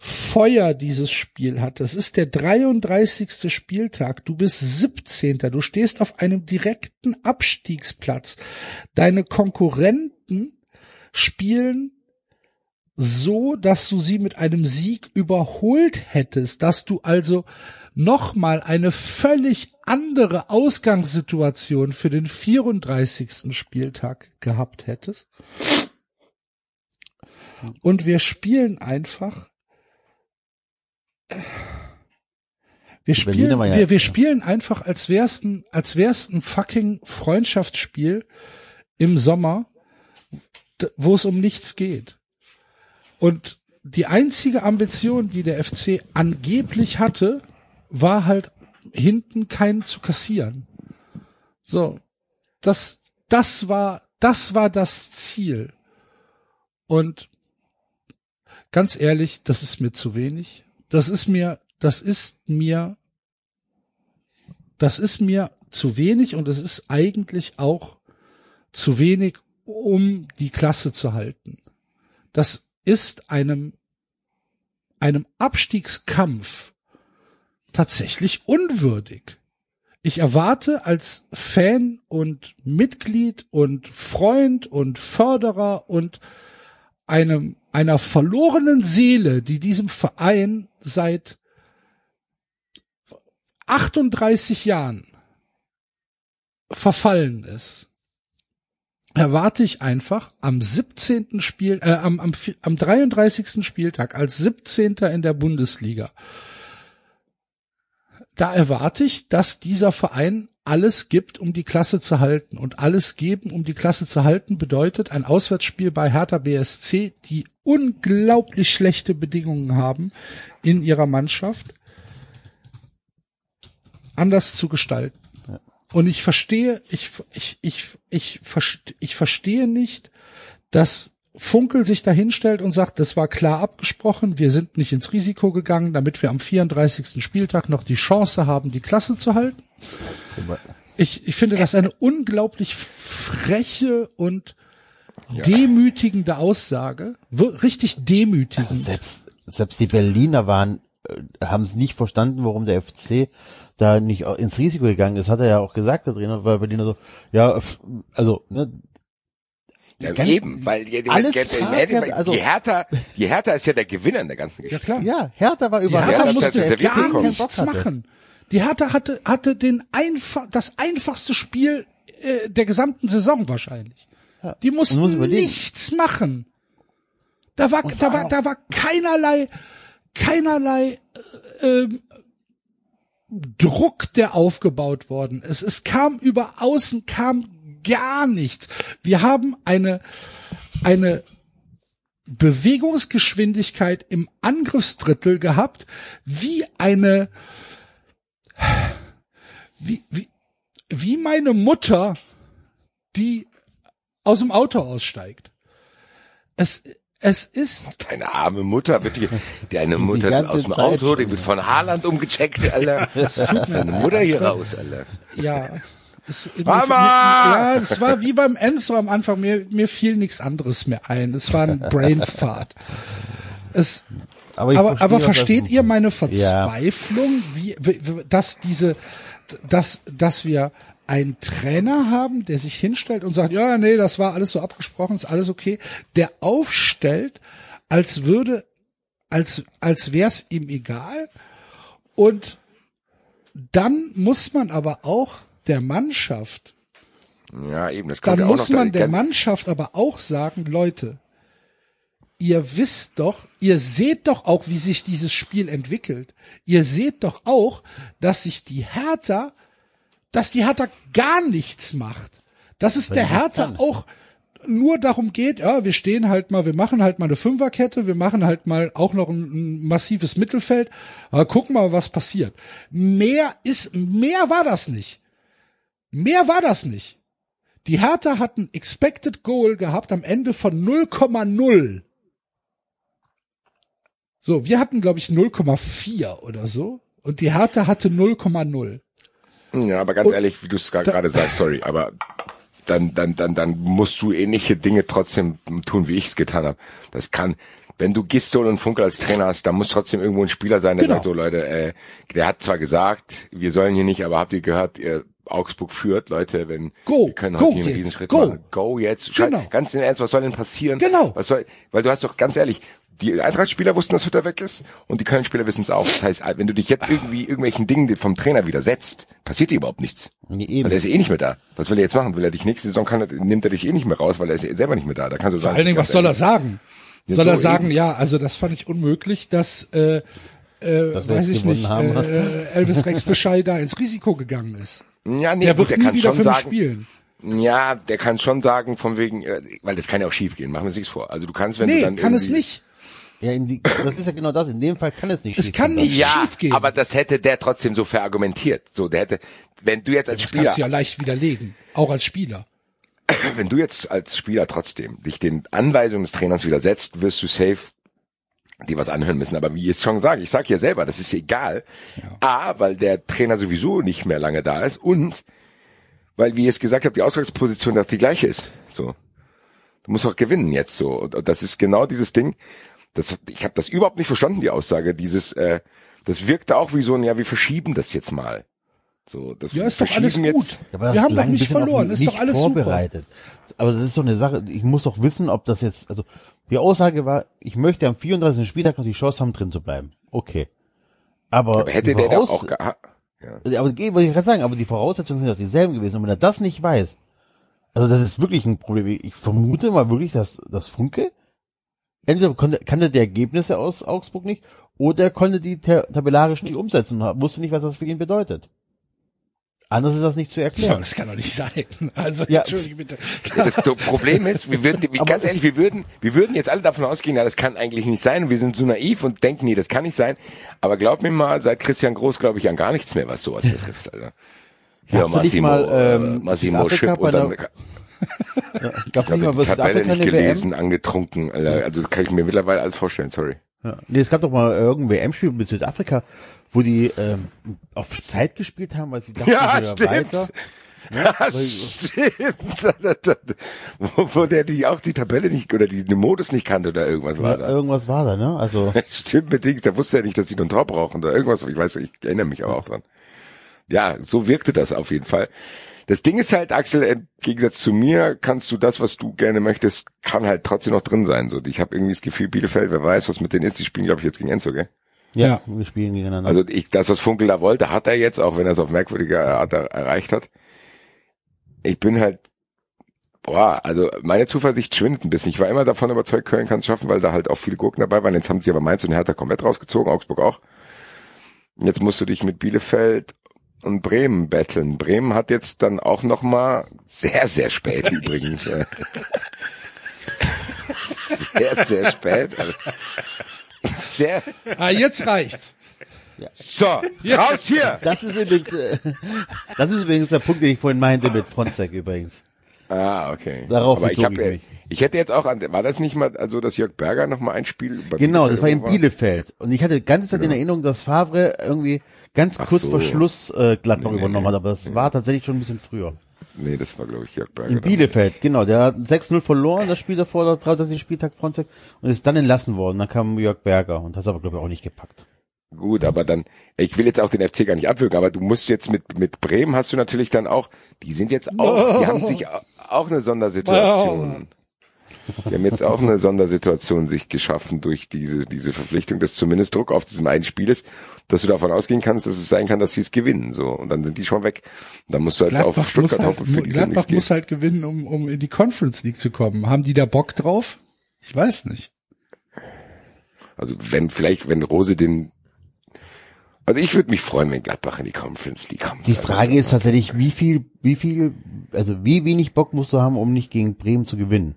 Feuer dieses Spiel hatte. Es ist der 33. Spieltag. Du bist 17. Du stehst auf einem direkten Abstiegsplatz. Deine Konkurrenten spielen so, dass du sie mit einem Sieg überholt hättest, dass du also nochmal eine völlig andere Ausgangssituation für den 34. Spieltag gehabt hättest. Und wir spielen einfach. Wir spielen, wir, wir spielen einfach, als wär's ein, als wär's ein fucking Freundschaftsspiel im Sommer, wo es um nichts geht. Und die einzige Ambition, die der FC angeblich hatte, war halt hinten keinen zu kassieren. So. Das, das war, das war das Ziel. Und ganz ehrlich, das ist mir zu wenig. Das ist mir, das ist mir, das ist mir zu wenig und es ist eigentlich auch zu wenig, um die Klasse zu halten. Das ist einem, einem Abstiegskampf tatsächlich unwürdig. Ich erwarte als Fan und Mitglied und Freund und Förderer und einem, einer verlorenen Seele, die diesem Verein seit 38 Jahren verfallen ist, erwarte ich einfach am 17. Spiel, äh, am, am, am 33. Spieltag als 17. in der Bundesliga. Da erwarte ich, dass dieser Verein alles gibt, um die Klasse zu halten. Und alles geben, um die Klasse zu halten, bedeutet ein Auswärtsspiel bei Hertha BSC, die unglaublich schlechte Bedingungen haben in ihrer Mannschaft, anders zu gestalten. Und ich verstehe, ich, ich, ich, ich, verste- ich verstehe nicht, dass Funkel sich dahinstellt und sagt, das war klar abgesprochen, wir sind nicht ins Risiko gegangen, damit wir am 34. Spieltag noch die Chance haben, die Klasse zu halten. Ich, ich finde das eine unglaublich freche und demütigende Aussage, richtig demütigend.
Selbst, selbst die Berliner waren, äh, haben es nicht verstanden, warum der FC da nicht ins Risiko gegangen ist. Hat er ja auch gesagt, der Trainer, weil Berliner so, ja, also, ne,
Ja,
Ganz-
eben, weil die, die,
alles
die,
also-
die Hertha, die Hertha ist ja der Gewinner in der ganzen
Ja
Geschichte.
klar.
ja, Hertha war überrascht.
Hertha
das
musste gar nichts machen. Die Hertha hatte, hatte den einfach, das einfachste Spiel äh, der gesamten Saison wahrscheinlich. Die
muss
mussten nichts machen. Da war, da war, da war keinerlei, keinerlei äh, Druck, der aufgebaut worden ist. Es kam über außen, kam gar nichts. Wir haben eine, eine Bewegungsgeschwindigkeit im Angriffsdrittel gehabt, wie eine, wie, wie, wie meine Mutter, die aus dem Auto aussteigt. Es, es ist,
Deine arme Mutter wird die, deine Mutter
ganze
aus dem
Zeit
Auto, die wird von Haaland umgecheckt, Alter. Das tut mir Deine Mutter hier raus, Alter.
ja, Es, mir,
Mama!
Mir, ja, es war wie beim Enzo am Anfang. Mir, mir fiel nichts anderes mehr ein. Es war ein Brainfart. Es,
Aber, ich
aber,
verstehe,
aber versteht ihr meine Verzweiflung, wie, wie, dass diese, dass, dass wir einen Trainer haben, der sich hinstellt und sagt, ja, nee, das war alles so abgesprochen, ist alles okay, der aufstellt, als würde, als, als wär's ihm egal. Und dann muss man aber auch der Mannschaft
Ja, eben, das kommt
dann
ja auch
muss
noch
man der Mannschaft aber auch sagen, Leute, ihr wisst doch, ihr seht doch auch, wie sich dieses Spiel entwickelt. Ihr seht doch auch, dass sich die Hertha, dass die Hertha gar nichts macht. Dass es der Hertha auch nur darum geht, ja, wir stehen halt mal, wir machen halt mal eine Fünferkette, wir machen halt mal auch noch ein, ein massives Mittelfeld, aber gucken mal, was passiert. Mehr ist, mehr war das nicht. Mehr war das nicht. Die Hertha hat ein Expected Goal gehabt am Ende von 0,0. So, wir hatten, glaube ich, 0,4 oder so. Und die Hertha hatte 0,0.
Ja, aber ganz
Und
ehrlich, wie du es gerade sagst, sorry, aber dann, dann, dann, dann musst du ähnliche Dinge trotzdem tun, wie ich es getan habe. Das kann, wenn du Gistol und Funkel als Trainer hast, dann muss trotzdem irgendwo ein Spieler sein, der
Genau.
sagt, so Leute, äh, der hat zwar gesagt, wir sollen hier nicht, aber habt ihr gehört, ihr Augsburg führt, Leute, wenn
Go,
wir können heute hier einen Riesenschritt
go.
machen. Go jetzt.
Genau.
Ganz im Ernst, was soll denn passieren?
Genau.
Was soll, weil du hast doch ganz ehrlich, die Eintracht-Spieler wussten, dass Hütter weg ist und die Köln-Spieler wissen es auch. Das heißt, wenn du dich jetzt irgendwie irgendwelchen Dingen vom Trainer widersetzt, passiert dir überhaupt nichts.
Nee,
Weil
eben.
er ist eh nicht mehr da. Was will er jetzt machen? Will er dich nächste Saison kann, nimmt er dich eh nicht mehr raus, weil er ist selber nicht mehr da. Da kannst du
Vor
sagen.
allen Dingen, was soll er sagen?
Ja,
soll
so
er sagen,
eben.
ja, also das fand ich unmöglich, dass, äh, äh, weiß
jetzt
ich nicht,
haben.
äh, Elvis Rex Bescheid da ins Risiko gegangen ist.
Ja, nee,
Der
gut,
wird
der
nie
kann
wieder
schon
für mich
sagen,
spielen.
ja, der kann schon sagen, von wegen, äh, weil das kann ja auch schief gehen, machen wir uns nichts vor. Also du kannst, wenn du
Nee,
dann
kann es nicht.
Ja, in die, das ist ja genau das. In dem Fall kann es nicht.
Es
schief
kann
gehen.
nicht
Ja,
schief gehen.
aber das hätte der trotzdem so verargumentiert. So, der hätte, wenn du jetzt als
Das
Spieler,
kannst du ja leicht widerlegen. Auch als Spieler.
wenn du jetzt als Spieler trotzdem dich den Anweisungen des Trainers widersetzt, wirst du safe die was anhören müssen. Aber wie ich es schon sage, ich sage ja selber, das ist egal. A, weil der Trainer sowieso nicht mehr lange da ist und weil, wie ich es gesagt habe, die Ausgangsposition doch die gleiche ist. So. Du musst auch gewinnen jetzt so. Und, und das ist genau dieses Ding. Das, ich habe das überhaupt nicht verstanden, die Aussage. Dieses, äh, das wirkte auch wie so ein, ja, wir verschieben das jetzt mal. So, das
Ja, ist doch alles
verschieben
gut.
Jetzt,
Ja,
Wir haben doch nicht verloren. Ist
nicht
doch alles super.
vorbereitet. Aber das ist so eine Sache, ich muss doch wissen, ob das jetzt, also die Aussage war, ich möchte am 34. Spieltag noch die Chance haben, drin zu bleiben. Okay. Aber,
aber hätte der auch gehabt. Ja.
aber wollte ich gerade sagen, aber die Voraussetzungen sind doch dieselben gewesen. Und wenn er das nicht weiß, also das ist wirklich ein Problem. Ich vermute mal wirklich, dass das Funke entweder konnte, kannte die Ergebnisse aus Augsburg nicht oder er konnte die ta- tabellarisch nicht umsetzen und wusste nicht, was das für ihn bedeutet. Anders ist das nicht zu
Ja,
erklären.
das kann doch nicht sein. Also,
Ja.
entschuldige bitte.
Ja, Das Problem ist, wir würden, wie, ganz ehrlich, wir würden, wir würden jetzt alle davon ausgehen, ja, das kann eigentlich nicht sein. Wir sind so naiv und denken, nee, das kann nicht sein. Aber glaub mir mal, seit Christian Groß glaube ich an gar nichts mehr, was sowas betrifft. Alter. Ja, Massimo,
mal,
äh,
ähm,
Massimo
Südafrika
Chip
bei
und dann,
der-
ich
Gab's nicht
habe
mal
die
was
Tabelle
Südafrika
nicht
eine WM?
gelesen, angetrunken. Alter. Also das kann ich mir mittlerweile alles vorstellen, sorry.
Ja. Nee, es gab doch mal irgendein WM-Spiel mit Südafrika, wo die ähm, auf Zeit gespielt haben, weil sie dachten,
Ja,
sie weiter.
Ja, stimmt. wo, wo der die auch die Tabelle nicht oder die, den Modus nicht kannte oder irgendwas war
Ja,
da.
irgendwas war da, ne? Also
Stimmt bedingt, der wusste ja nicht, dass sie noch ein Tor brauchen oder irgendwas. Ich weiß, ich erinnere mich aber auch dran. Ja, so wirkte das auf jeden Fall. Das Ding ist halt, Axel, im Gegensatz zu mir, kannst du das, was du gerne möchtest, kann halt trotzdem noch drin sein. So, ich habe irgendwie das Gefühl, Bielefeld, wer weiß, was mit denen ist. Die spielen, glaube ich, jetzt gegen Enzo, gell?
ja, wir spielen gegeneinander.
Also ich, das, was Funkel da wollte, hat er jetzt, auch wenn er es auf merkwürdige Art er- erreicht hat. Ich bin halt, boah, also meine Zuversicht schwindet ein bisschen. Ich war immer davon überzeugt, Köln kann es schaffen, weil da halt auch viele Gurken dabei waren. Jetzt haben sie aber Mainz und Hertha komplett rausgezogen, Augsburg auch. Jetzt musst du dich mit Bielefeld und Bremen betteln. Bremen hat jetzt dann auch noch mal sehr, sehr spät übrigens. äh, sehr, sehr spät. Also, sehr,
Ah, jetzt reicht's.
so, raus hier!
das ist übrigens, äh, das ist übrigens der Punkt, den ich vorhin meinte mit Fronzek übrigens.
Ah, okay.
Darauf
Aber ich habe,
ich mich.
ich hätte jetzt auch an, war das nicht mal, also dass Jörg Berger noch mal ein Spiel bei
Genau,
Bielefeld
das war in Bielefeld. Und ich hatte die ganze Zeit in Erinnerung, dass Favre irgendwie ganz
Ach
kurz
so.
vor Schluss äh, Gladbach
Nee, nee,
übernommen
nee.
hat, aber das war tatsächlich schon ein bisschen früher.
Nee, das war glaube ich Jörg Berger.
In Bielefeld, genau. Der hat 6-0 verloren, das Spiel davor, der 33. Spieltag Fronzek, und ist dann entlassen worden. Dann kam Jörg Berger und hat es aber, glaube ich, auch nicht gepackt.
Gut, aber dann, ich will jetzt auch den FC gar nicht abwürgen, aber du musst jetzt mit, mit Bremen hast du natürlich dann auch, die sind jetzt auch, die haben sich au- auch eine Sondersituation. Die haben jetzt auch eine Sondersituation sich geschaffen durch diese, diese Verpflichtung, dass zumindest Druck auf diesem einen Spiel ist, dass du davon ausgehen kannst, dass es sein kann, dass sie es gewinnen, so. Und dann sind die schon weg. Und dann musst du halt auf
Gladbach, muss
Stuttgart
halt,
hoffen, für die
Gladbach muss
geht.
halt gewinnen, um, um in die Conference League zu kommen. Haben die da Bock drauf? Ich weiß nicht.
Also wenn, vielleicht, wenn Rose den, also ich würde mich freuen, wenn Gladbach in die Conference League kommt.
Die Frage ist tatsächlich, wie viel, wie viel, also wie wenig Bock musst du haben, um nicht gegen Bremen zu gewinnen?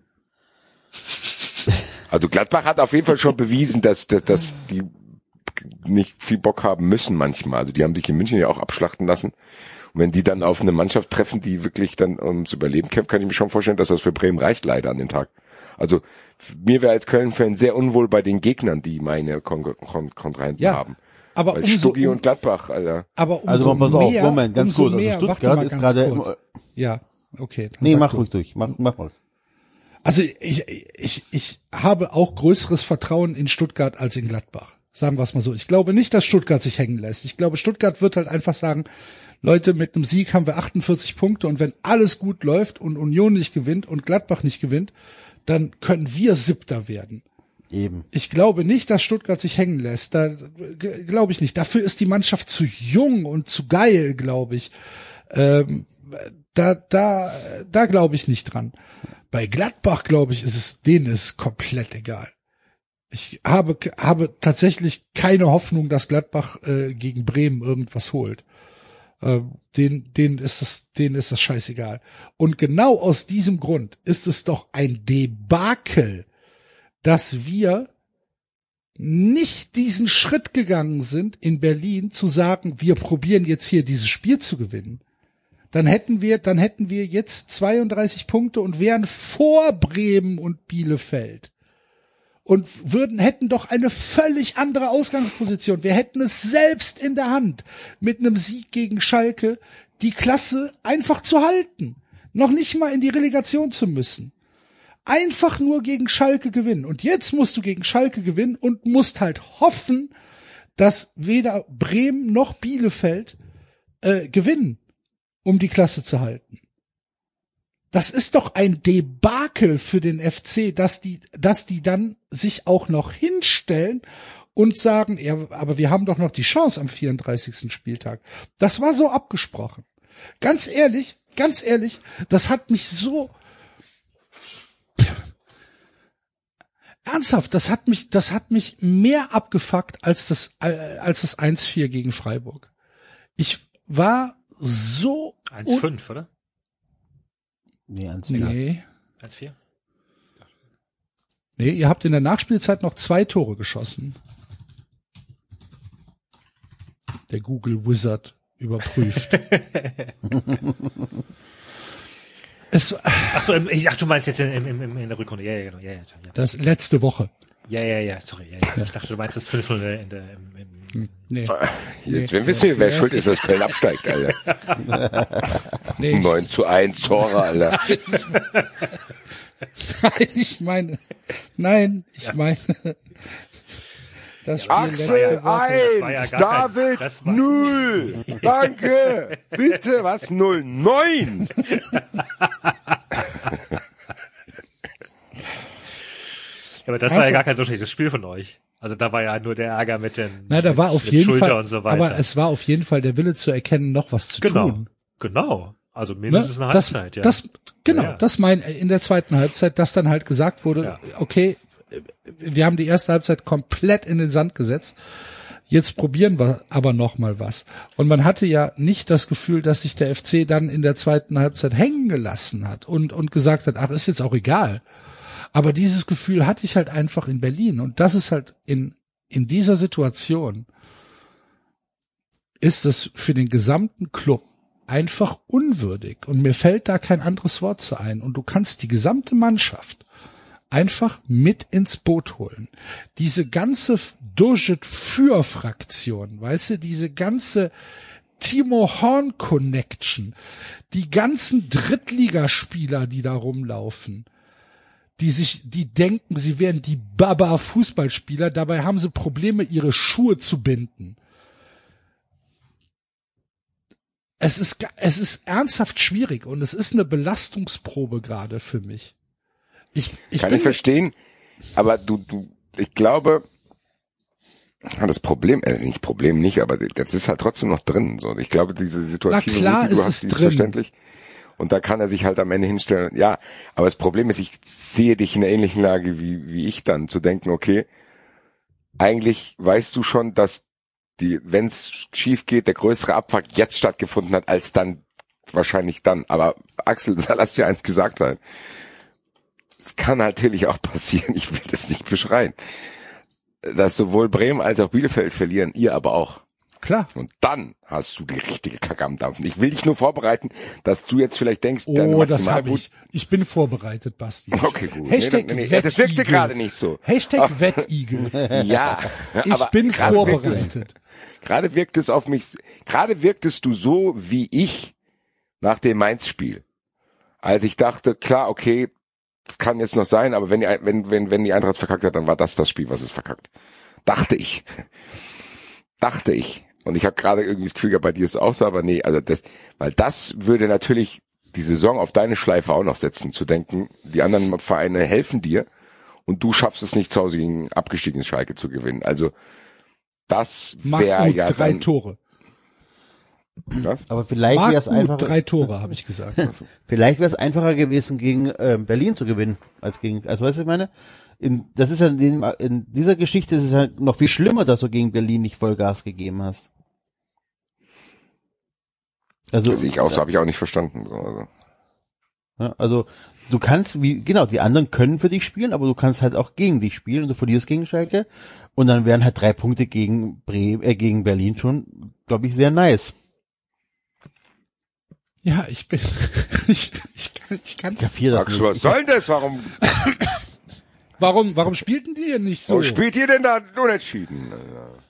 Also Gladbach hat auf jeden Fall schon bewiesen, dass, dass, dass die nicht viel Bock haben müssen manchmal. Also die haben sich in München ja auch abschlachten lassen. Und wenn die dann auf eine Mannschaft treffen, die wirklich dann ums Überleben kämpft, kann ich mir schon vorstellen, dass das für Bremen reicht leider an den Tag. Also mir wäre als Köln-Fan sehr unwohl bei den Gegnern, die meine Kon Kon Kontrahenten
Ja,
haben.
aber
Weil
umso, um,
und Gladbach, Alter.
aber umso
Also pass auf,
mehr,
Moment, ganz
umso
kurz.
Mehr,
Also
warte
Stuttgart
mal
ist
ganz
gerade,
kurz. Ja, okay.
nee, mach
du.
ruhig durch, mach, mach mal.
Also ich, ich, ich habe auch größeres Vertrauen in Stuttgart als in Gladbach. Sagen wir es mal so. Ich glaube nicht, dass Stuttgart sich hängen lässt. Ich glaube, Stuttgart wird halt einfach sagen, Leute, mit einem Sieg haben wir 48 Punkte und wenn alles gut läuft und Union nicht gewinnt und Gladbach nicht gewinnt, dann können wir Siebter werden.
Eben.
Ich glaube nicht, dass Stuttgart sich hängen lässt. Da glaube ich nicht. Dafür ist die Mannschaft zu jung und zu geil, glaube ich. Ähm, da, da, da glaube ich nicht dran. Bei Gladbach, glaube ich, ist es, denen ist es komplett egal. Ich habe, habe tatsächlich keine Hoffnung, dass Gladbach äh, gegen Bremen irgendwas holt. Ähm, denen, denen ist es, denen ist das scheißegal. Und genau aus diesem Grund ist es doch ein Debakel, dass wir nicht diesen Schritt gegangen sind, in Berlin zu sagen, wir probieren jetzt hier dieses Spiel zu gewinnen. Dann hätten wir, dann hätten wir jetzt 32 Punkte und wären vor Bremen und Bielefeld. Und würden, hätten doch eine völlig andere Ausgangsposition. Wir hätten es selbst in der Hand, mit einem Sieg gegen Schalke die Klasse einfach zu halten. Noch nicht mal in die Relegation zu müssen einfach nur gegen Schalke gewinnen. Und jetzt musst du gegen Schalke gewinnen und musst halt hoffen, dass weder Bremen noch Bielefeld äh, gewinnen, um die Klasse zu halten. Das ist doch ein Debakel für den FC, dass die, dass die dann sich auch noch hinstellen und sagen, ja, aber wir haben doch noch die Chance am 34. Spieltag. Das war so abgesprochen. Ganz ehrlich, ganz ehrlich, das hat mich so, Ernsthaft, das hat mich, das hat mich mehr abgefuckt als das, als das 1-4 gegen Freiburg. Ich war so,
1,5, oder?
Nee, ans
nee,
1,4?
nee, ihr habt in der Nachspielzeit noch zwei Tore geschossen. Der Google Wizard überprüft. es,
Ach so, ich- ach, du meinst jetzt in, in, in, in der Rückrunde. Ja, ja, genau. Ja, ja, ja.
das letzte Woche.
Ja, ja, ja, sorry. Ja, ja. Ich dachte, du meinst das 5-0 in der, im, im,
Nee,
Jetzt, wenn wissen wir, wer schuld ist, dass Köln absteigt, Alter.
nee, ich,
9 zu 1 Tore, Alter.
nein, ich meine, nein, ich meine, das Spiel
Axel
letzte Woche.
war ja
1,
gar kein-
David
war-
0. Danke. Bitte, was? 0? 9.
Ja, aber das war ja gar kein so schlechtes Spiel von euch. Also da war ja nur der Ärger mit den
Na, da war
mit,
auf jeden
Schulter
Fall,
und so weiter.
aber es war auf jeden Fall der Wille zu erkennen, noch was zu
genau,
tun.
genau. Also
Ne?
mindestens eine
Das,
Halbzeit, ja.
das, genau,
Ja, ja.
das mein, in der zweiten Halbzeit, dass dann halt gesagt wurde,
Ja.
okay, wir haben die erste Halbzeit komplett in den Sand gesetzt. Jetzt probieren wir aber noch mal was. Und man hatte ja nicht das Gefühl, dass sich der FC dann in der zweiten Halbzeit hängen gelassen hat und, und gesagt hat, ach, ist jetzt auch egal. Aber dieses Gefühl hatte ich halt einfach in Berlin. Und das ist halt in, in dieser Situation ist es für den gesamten Club einfach unwürdig. Und mir fällt da kein anderes Wort zu ein. Und du kannst die gesamte Mannschaft einfach mit ins Boot holen. Diese ganze Dojet für Fraktion, weißt du, diese ganze Timo Horn Connection, die ganzen Drittligaspieler, die da rumlaufen, die sich, die denken, sie wären die Baba Fußballspieler, dabei haben sie Probleme, ihre Schuhe zu binden. Es ist, es ist ernsthaft schwierig und es ist eine Belastungsprobe gerade für mich. Ich, ich
Kann ich verstehen, aber du, du, ich glaube, das Problem, äh, nicht Problem nicht, aber das ist halt trotzdem noch drin. So, ich glaube, diese Situation,
Na klar
die du
ist
hast, ist
drin.
verständlich. Und da kann er sich halt am Ende hinstellen. Ja, aber das Problem ist, ich sehe dich in einer ähnlichen Lage wie, wie ich dann, zu denken, okay, eigentlich weißt du schon, dass die, wenn es schief geht, der größere Abfuck jetzt stattgefunden hat, als dann wahrscheinlich dann. Aber Axel, lass dir eins gesagt sein. Es kann natürlich auch passieren, ich will das nicht beschreien, dass sowohl Bremen als auch Bielefeld verlieren, ihr aber auch.
Klar.
Und dann hast du die richtige Kacke am Dampfen. Ich will dich nur vorbereiten, dass du jetzt vielleicht denkst, deine
Oh, das habe ich. Ich bin vorbereitet, Basti.
Okay, gut.
Hashtag
Nee, nee, nee, das wirkte gerade nicht so.
Hashtag Wettigel.
Ja,
Ich bin vorbereitet.
Gerade wirkt es auf mich, gerade wirktest du so wie ich nach dem Mainz-Spiel. Als ich dachte, klar, okay, kann jetzt noch sein, aber wenn die, wenn, wenn, wenn die Eintracht verkackt hat, dann war das das Spiel, was es verkackt. Dachte ich. Dachte ich. Und ich habe gerade irgendwie das Gefühl gehabt, bei dir ist es auch so, aber nee, also das, weil das würde natürlich die Saison auf deine Schleife auch noch setzen, zu denken, die anderen Vereine helfen dir und du schaffst es nicht zu Hause gegen abgestiegenes Schalke zu gewinnen. Also das wäre ja
drei
dann,
Tore.
was?
Aber vielleicht wäre es einfacher,
drei Tore, habe ich gesagt.
vielleicht wäre es einfacher gewesen, gegen ähm, Berlin zu gewinnen, als gegen, also weißt du, was ich meine? In, das ist ja in, dem, in dieser Geschichte ist es halt noch viel schlimmer, dass du gegen Berlin nicht Vollgas gegeben hast. Also,
sehe ich auch so, habe ich auch nicht verstanden. So, Also.
Ja, also du kannst, wie genau, die anderen können für dich spielen, aber du kannst halt auch gegen dich spielen und du verlierst gegen Schalke und dann wären halt drei Punkte gegen Bre äh, gegen Berlin schon, glaube ich, sehr nice.
Ja, ich bin, ich, ich kann, ich kann.
Kapier das
Max,
nicht.
was soll denn das? Warum,
Warum, warum spielten die denn nicht so?
warum spielt ihr denn da unentschieden?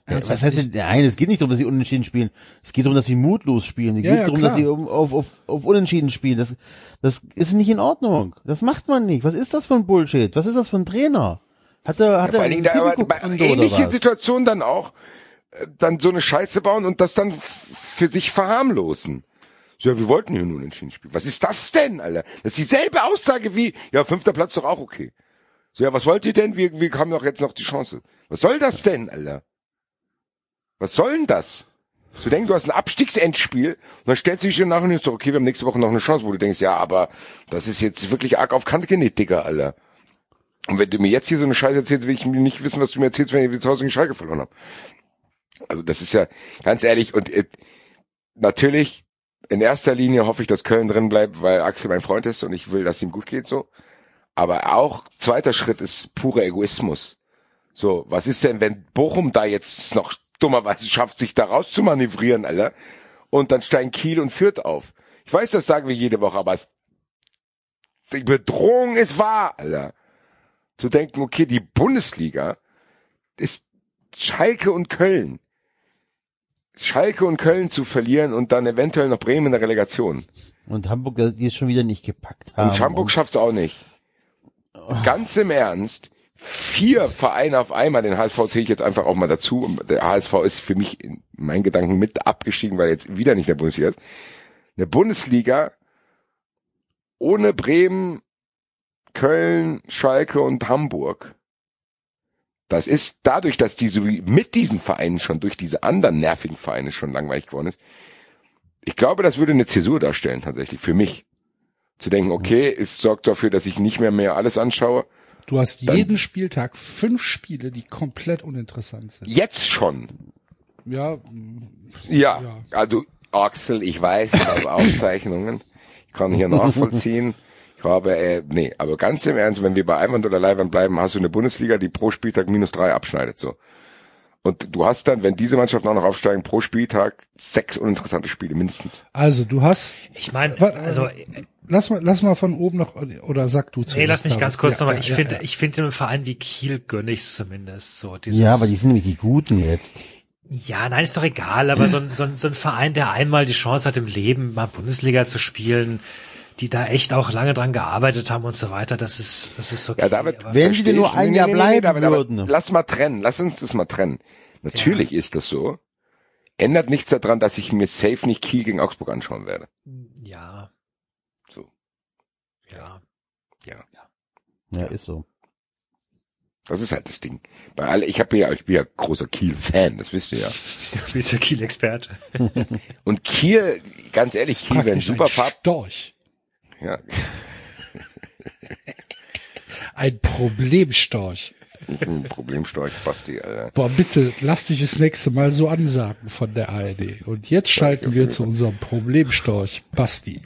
Ja, was heißt denn, nein, es geht nicht darum, dass sie unentschieden spielen. Es geht darum, dass sie mutlos spielen. Es
Ja,
geht
ja,
darum,
klar.
dass sie auf, auf, auf unentschieden spielen. Das, das ist nicht in Ordnung. Das macht man nicht. Was ist das für ein Bullshit? Was ist das für ein Trainer? Hat er, hat
Vor
er
allen Dingen da aber bei ähnliche
was?
Situationen dann auch, äh, dann so eine Scheiße bauen und das dann für sich verharmlosen. So, ja, wir wollten hier nur unentschieden spielen. Was ist das denn, Alter? Das ist dieselbe Aussage wie, ja, fünfter Platz doch auch okay. So, ja, was wollt ihr denn? Wir, wir haben doch jetzt noch die Chance. Was soll das denn, Alter? Was soll denn das? Du denkst, du hast ein Abstiegsendspiel und dann stellst du dich nach und denkst, okay, wir haben nächste Woche noch eine Chance, wo du denkst, ja, aber das ist jetzt wirklich arg auf Kante genäht, Digga, Alter. Und wenn du mir jetzt hier so eine Scheiße erzählst, will ich nicht wissen, was du mir erzählst, wenn ich zu Hause gegen Schalke verloren habe. Also das ist ja ganz ehrlich und äh, natürlich in erster Linie hoffe ich, dass Köln drin bleibt, weil Axel mein Freund ist und ich will, dass ihm gut geht so. Aber auch zweiter Schritt ist purer Egoismus. So, was ist denn, wenn Bochum da jetzt noch dummerweise schafft, sich da raus zu manövrieren, Alter, und dann steigen Kiel und Fürth auf. Ich weiß, das sagen wir jede Woche, aber es, die Bedrohung ist wahr, Alter. Zu denken, okay, die Bundesliga ist Schalke und Köln. Schalke und Köln zu verlieren und dann eventuell noch Bremen in der Relegation.
Und Hamburg, die es schon wieder nicht gepackt haben.
Und Hamburg schafft's auch nicht. Ganz im Ernst, vier Vereine auf einmal, den HSV zähle ich jetzt einfach auch mal dazu. Der HSV ist für mich in meinen Gedanken mit abgestiegen, weil er jetzt wieder nicht in der Bundesliga ist. Eine Bundesliga ohne Bremen, Köln, Schalke und Hamburg. Das ist dadurch, dass die so mit diesen Vereinen schon durch diese anderen nervigen Vereine schon langweilig geworden ist. Ich glaube, das würde eine Zäsur darstellen, tatsächlich, für mich. Zu denken, okay, es sorgt dafür, dass ich nicht mehr mehr alles anschaue.
Du hast jeden Spieltag fünf Spiele, die komplett uninteressant sind.
Jetzt schon.
Ja,
Ja,
Ja.
also Axel, ich weiß, ich habe Aufzeichnungen. Ich kann hier nachvollziehen. Ich habe, äh, nee, aber ganz im Ernst, wenn wir bei Einwand oder Leihwand bleiben, hast du eine Bundesliga, die pro Spieltag minus drei abschneidet, so. Und du hast dann, wenn diese Mannschaften auch noch aufsteigen, pro Spieltag sechs uninteressante Spiele mindestens.
Also du hast,
Ich meine, also
lass mal, lass mal von oben noch, oder sag du zuerst.
nee, lass mich ganz kurz
Ja,
nochmal.
ja,
Ich
ja,
finde,
ja.
ich finde im Verein wie Kiel gönn ich's zumindest so. Dieses,
Ja, aber die sind nämlich die Guten jetzt.
Ja, nein, ist doch egal, aber so ein, so, ein, so ein Verein, der einmal die Chance hat im Leben, mal Bundesliga zu spielen, die da echt auch lange dran gearbeitet haben und so weiter, das ist, das ist okay.
Ja, David,
aber-
Wenn sie denn nur
ich-
ein Jahr bleiben
David, aber
würden.
Lass mal trennen, lass uns das mal trennen. Natürlich ist das so. Ändert nichts daran, dass ich mir safe nicht Kiel gegen Augsburg anschauen werde.
ja,
So.
ja.
Ja.
Ja, ist so.
Das ist halt das Ding. Bei alle, ich habe ja, ich bin ja großer Kiel-Fan, das wisst ihr ja.
Du bist ja Kiel-Experte.
Und Kiel, ganz ehrlich, Kiel wäre ein super
ein
Farb.
Storch.
Ja,
Ein Problemstorch.
ein Problemstorch, Basti, Alter.
Boah, bitte, lass dich das nächste Mal so ansagen von der ARD. Und jetzt schalten wir zu unserem Problemstorch, Basti.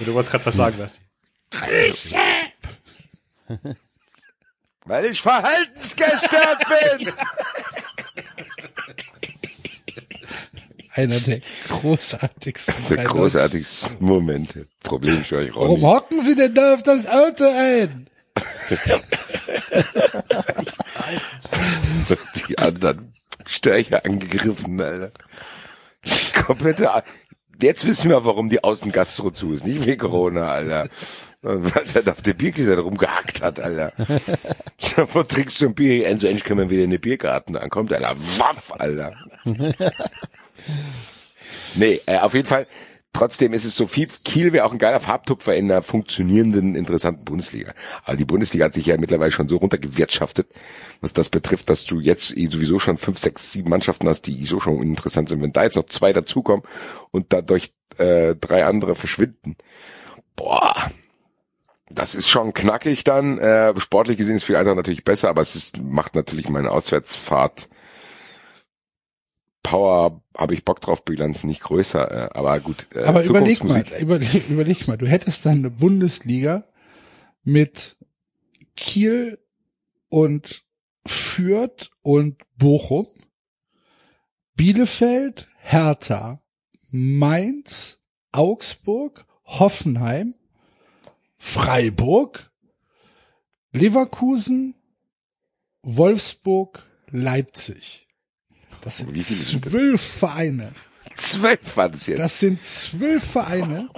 Du wolltest gerade was sagen, Basti.
Weil ich verhaltensgestört bin.
Einer der großartigsten.
Der großartigsten Momente. Problemstorch,
Warum
Ronny.
hocken Sie denn da auf das Auto ein?
Die anderen Störche angegriffen, Alter. Komplette, A- jetzt wissen wir, warum die Außengastro zu ist. Nicht wegen Corona, Alter. Weil der da auf der Biergläser rumgehackt hat, Alter. Wo trinkst du ein Bier? Und so endlich können wir wieder in den Biergarten ankommt, Alter. Waff, Alter. nee, äh, auf jeden Fall. Trotzdem ist es so viel, Kiel wäre auch ein geiler Farbtupfer in einer funktionierenden, interessanten Bundesliga. Aber die Bundesliga hat sich ja mittlerweile schon so runtergewirtschaftet, was das betrifft, dass du jetzt eh sowieso schon fünf, sechs, sieben Mannschaften hast, die so schon uninteressant sind. Wenn da jetzt noch zwei dazukommen und dadurch äh, drei andere verschwinden, boah, das ist schon knackig dann. Äh, sportlich gesehen ist viel Eintracht natürlich besser, aber es ist, macht natürlich meine Auswärtsfahrt Power habe ich Bock drauf, Bilanz nicht größer, äh, aber gut. Äh,
Aber überleg mal, überleg, überleg mal, du hättest dann eine Bundesliga mit Kiel und Fürth und Bochum, Bielefeld, Hertha, Mainz, Augsburg, Hoffenheim, Freiburg, Leverkusen, Wolfsburg, Leipzig. Das sind
Wie viele sind das?
zwölf Vereine.
Zwölf waren es jetzt.
Das sind zwölf Vereine,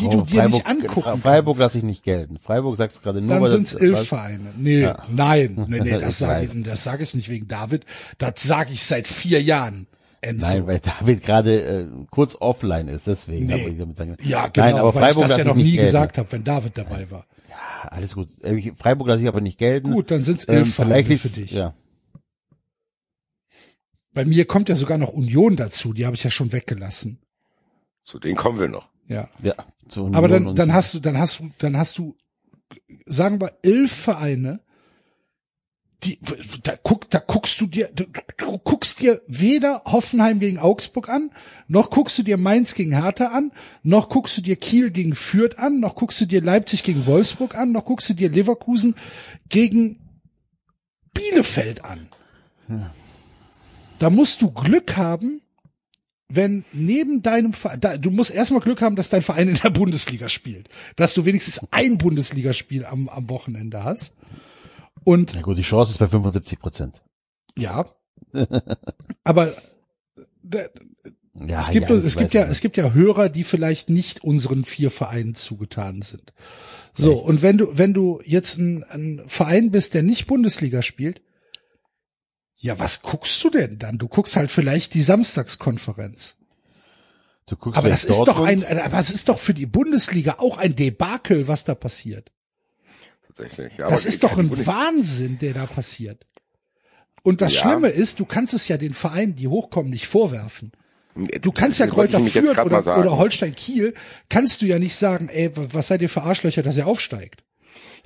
die
Oh,
du dir nicht angucken
Freiburg
kannst.
lasse ich nicht gelten. Freiburg sagst du gerade nur,
Dann sind es elf
was-
Vereine. Nee,
Ja.
nein, nee, nee, das sage ich, das sage ich nicht wegen David. Das sage ich seit vier Jahren. Enzo.
Nein, weil David gerade äh, kurz offline ist, deswegen.
Nee.
Ich damit sagen,
ja, genau,
Nein, aber
weil
Freiburg
ich das ja noch nie
gelten.
gesagt habe, wenn David dabei war.
Ja, alles gut. Äh, Freiburg lasse ich aber nicht gelten.
Gut, dann sind es elf
Ähm,
Vereine für dich.
Ja.
Bei mir kommt ja sogar noch Union dazu, die habe ich ja schon weggelassen.
Zu denen kommen wir noch.
Ja.
ja zu Union
Aber dann, dann hast du, dann hast du, dann hast du, sagen wir, elf Vereine, die, da guck, da guckst du dir, du, du guckst dir weder Hoffenheim gegen Augsburg an, noch guckst du dir Mainz gegen Hertha an, noch guckst du dir Kiel gegen Fürth an, noch guckst du dir Leipzig gegen Wolfsburg an, noch guckst du dir Leverkusen gegen Bielefeld an. Da musst du Glück haben, wenn neben deinem Verein, da, du musst erstmal Glück haben, dass dein Verein in der Bundesliga spielt, dass du wenigstens ein Bundesligaspiel am, am Wochenende hast. Und
Na gut, die Chance ist bei 75 Prozent.
ja, aber
Ja,
es gibt,
ja,
es gibt ja, es gibt ja Hörer, die vielleicht nicht unseren vier Vereinen zugetan sind. So, und wenn du, wenn du jetzt ein, ein Verein bist, der nicht Bundesliga spielt, ja, was guckst du denn dann? Du guckst halt vielleicht die Samstagskonferenz.
Du guckst
Aber das
vielleicht
ist doch
Dortmund.
ein, aber es ist doch für die Bundesliga auch ein Debakel, was da passiert.
Tatsächlich. Ja,
Das
aber
ist doch ein Wahnsinn, der da passiert. Und das
Ja.
Schlimme ist, du kannst es ja den Vereinen, die hochkommen, nicht vorwerfen. Du kannst ja Kräuter Fürth oder, oder Holstein Kiel, kannst du ja nicht sagen, ey, was seid ihr für Arschlöcher, dass ihr aufsteigt.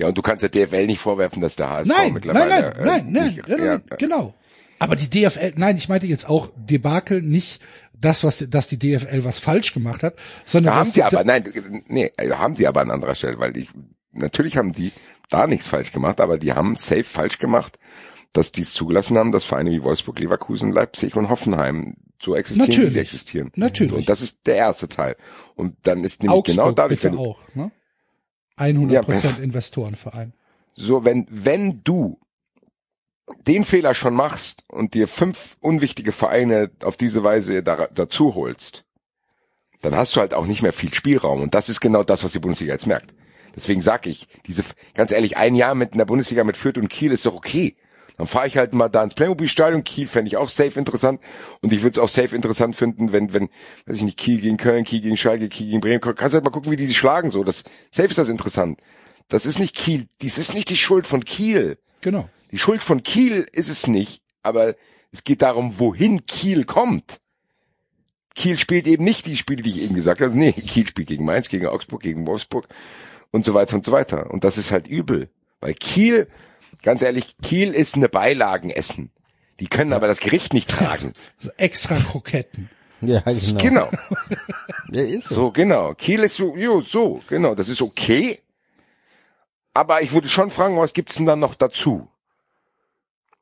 Ja, und du kannst der DFL nicht vorwerfen, dass der HSV
Nein, nein,
mittlerweile
nein,
äh,
nein, nein,
nicht,
nein,
ja,
nein, genau. Aber die DFL, nein, ich meinte jetzt auch Debakel, nicht das, was, dass die DFL was falsch gemacht hat, sondern
Da haben sie
die-
aber, nein, nee, haben sie aber an anderer Stelle, weil ich, natürlich haben die da nichts falsch gemacht, aber die haben safe falsch gemacht, dass die es zugelassen haben, dass Vereine wie Wolfsburg, Leverkusen, Leipzig und Hoffenheim so existieren, wie
Natürlich.
sie existieren.
Natürlich.
Und das ist der erste Teil. Und dann ist nämlich
Augsburg
genau dadurch,
bitte auch, ne? 100% Investorenverein.
so wenn, wenn du den Fehler schon machst und dir fünf unwichtige Vereine auf diese Weise da, dazu holst, dann hast du halt auch nicht mehr viel Spielraum. Und das ist genau das, was die Bundesliga jetzt merkt. Deswegen sag ich, diese, ganz ehrlich, ein Jahr mit in der Bundesliga mit Fürth und Kiel ist doch okay. Dann fahre ich halt mal da ins Playmobil-Stadion. Kiel fände ich auch safe interessant. Und ich würde es auch safe interessant finden, wenn, wenn, weiß ich nicht, Kiel gegen Köln, Kiel gegen Schalke, Kiel gegen Bremen. Kannst du halt mal gucken, wie die sich schlagen, so. Das, safe ist das interessant. Das ist nicht Kiel, dies ist nicht die Schuld von Kiel.
Genau.
Die Schuld von Kiel ist es nicht, aber es geht darum, wohin Kiel kommt. Kiel spielt eben nicht die Spiele, die ich eben gesagt habe. Nee, Kiel spielt gegen Mainz, gegen Augsburg, gegen Wolfsburg und so weiter und so weiter. Und das ist halt übel. Weil Kiel, ganz ehrlich, Kiel ist eine Beilagenessen. Die können aber das Gericht nicht tragen.
Also extra Kroketten.
Ja, genau.
Genau.
Ja, ist so.
So, genau. Kiel ist so, jo, so, genau. Das ist okay. Aber ich würde schon fragen, was gibt's denn dann noch dazu?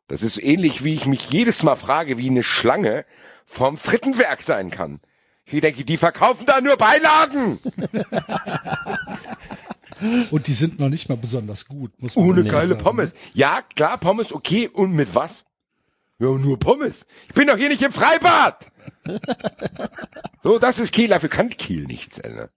Das ist ähnlich, wie ich mich jedes Mal frage, wie eine Schlange vom Frittenwerk sein kann. Ich denke, die verkaufen da nur Beilagen.
Und die sind noch nicht mal besonders gut, muss man
Ohne geile
sagen.
Pommes. Ja, klar, Pommes, okay. Und mit was? Ja, nur Pommes. Ich bin doch hier nicht im Freibad. so, das ist Kiel. Dafür kann Kiel nichts, Alter.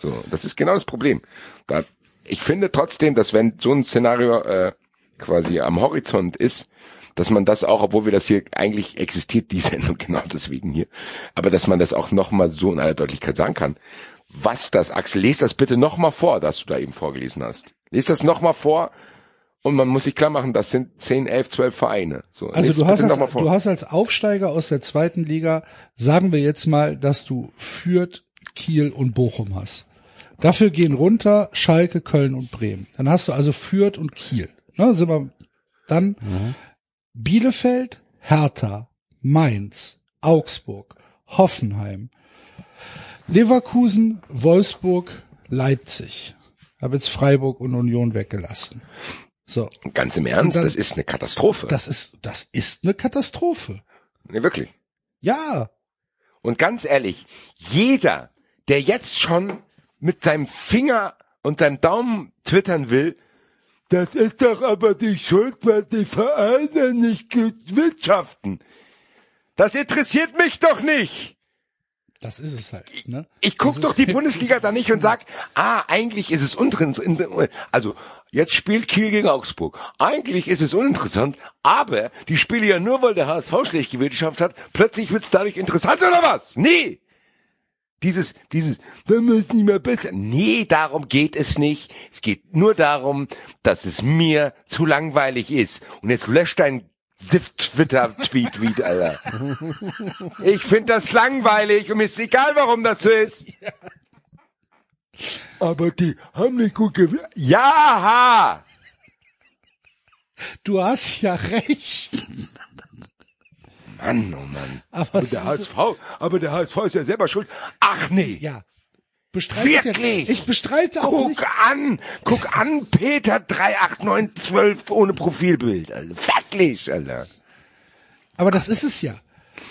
So, das ist genau das Problem. Da, ich finde trotzdem, dass wenn so ein Szenario äh, quasi am Horizont ist, dass man das auch, obwohl wir das hier eigentlich existiert, die Sendung genau deswegen hier, aber dass man das auch nochmal so in aller Deutlichkeit sagen kann. Was das, Axel, lest das bitte nochmal vor, das du da eben vorgelesen hast. Lest das nochmal vor und man muss sich klar machen, das sind 10, 11, 12 Vereine. So,
Also du hast, als, du hast als Aufsteiger aus der zweiten Liga, sagen wir jetzt mal, dass du Fürth, Kiel und Bochum hast. Dafür gehen runter Schalke, Köln und Bremen. Dann hast du also Fürth und Kiel. Ne, sind wir dann Bielefeld, Hertha, Mainz, Augsburg, Hoffenheim, Leverkusen, Wolfsburg, Leipzig. Habe jetzt Freiburg und Union weggelassen. So,
Ganz im Ernst,
dann-
das ist eine Katastrophe.
das ist das ist eine Katastrophe.
nee, wirklich.
Ja,
Und ganz ehrlich, jeder, der jetzt schon mit seinem Finger und seinem Daumen twittern will, das ist doch aber die Schuld, weil die Vereine nicht gut wirtschaften. Das interessiert mich doch nicht.
Das ist es halt. Ne?
Ich guck
Das
doch die Bundesliga da nicht und sag, ah, eigentlich ist es uninteressant. Also, jetzt spielt Kiel gegen Augsburg. Eigentlich ist es uninteressant, aber die spielen ja nur, weil der HSV schlecht gewirtschaftet hat. Plötzlich wird's dadurch interessant oder was? Nee. Dieses, dieses, wir müssen nicht mehr besser. Nee, darum geht es nicht. Es geht nur darum, dass es mir zu langweilig ist. Und jetzt löscht dein Sift-Twitter-Tweet wieder, Alter. Ich finde das langweilig und mir ist egal, warum das so ist. Aber die haben nicht gut gewählt. Ja!
Du hast ja recht.
Mann, oh Mann.
Aber es
der HSV, aber der HSV ist ja selber schuld. Ach nee.
Ja. Bestreitet
Wirklich?
Ja, ich bestreite auch
Guck
nicht.
an, guck an, Peter 38912 ohne Profilbild, Alter. Fertig, Alter.
Aber das ist es ja.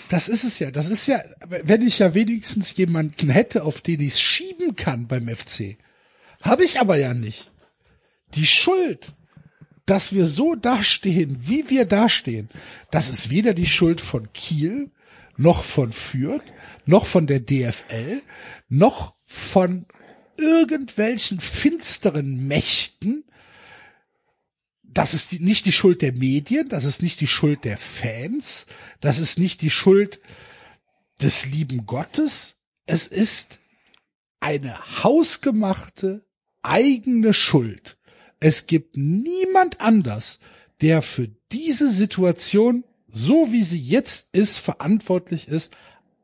Das ist es ja. Das ist ja, wenn ich ja wenigstens jemanden hätte, auf den ich schieben kann beim FC. Habe ich aber ja nicht. Die Schuld, dass wir so dastehen, wie wir dastehen, das ist weder die Schuld von Kiel, noch von Fürth, noch von der DFL, noch von irgendwelchen finsteren Mächten, das ist die, nicht die Schuld der Medien, das ist nicht die Schuld der Fans, das ist nicht die Schuld des lieben Gottes, es ist eine hausgemachte eigene Schuld. Es gibt niemand anders, der für diese Situation, so wie sie jetzt ist, verantwortlich ist,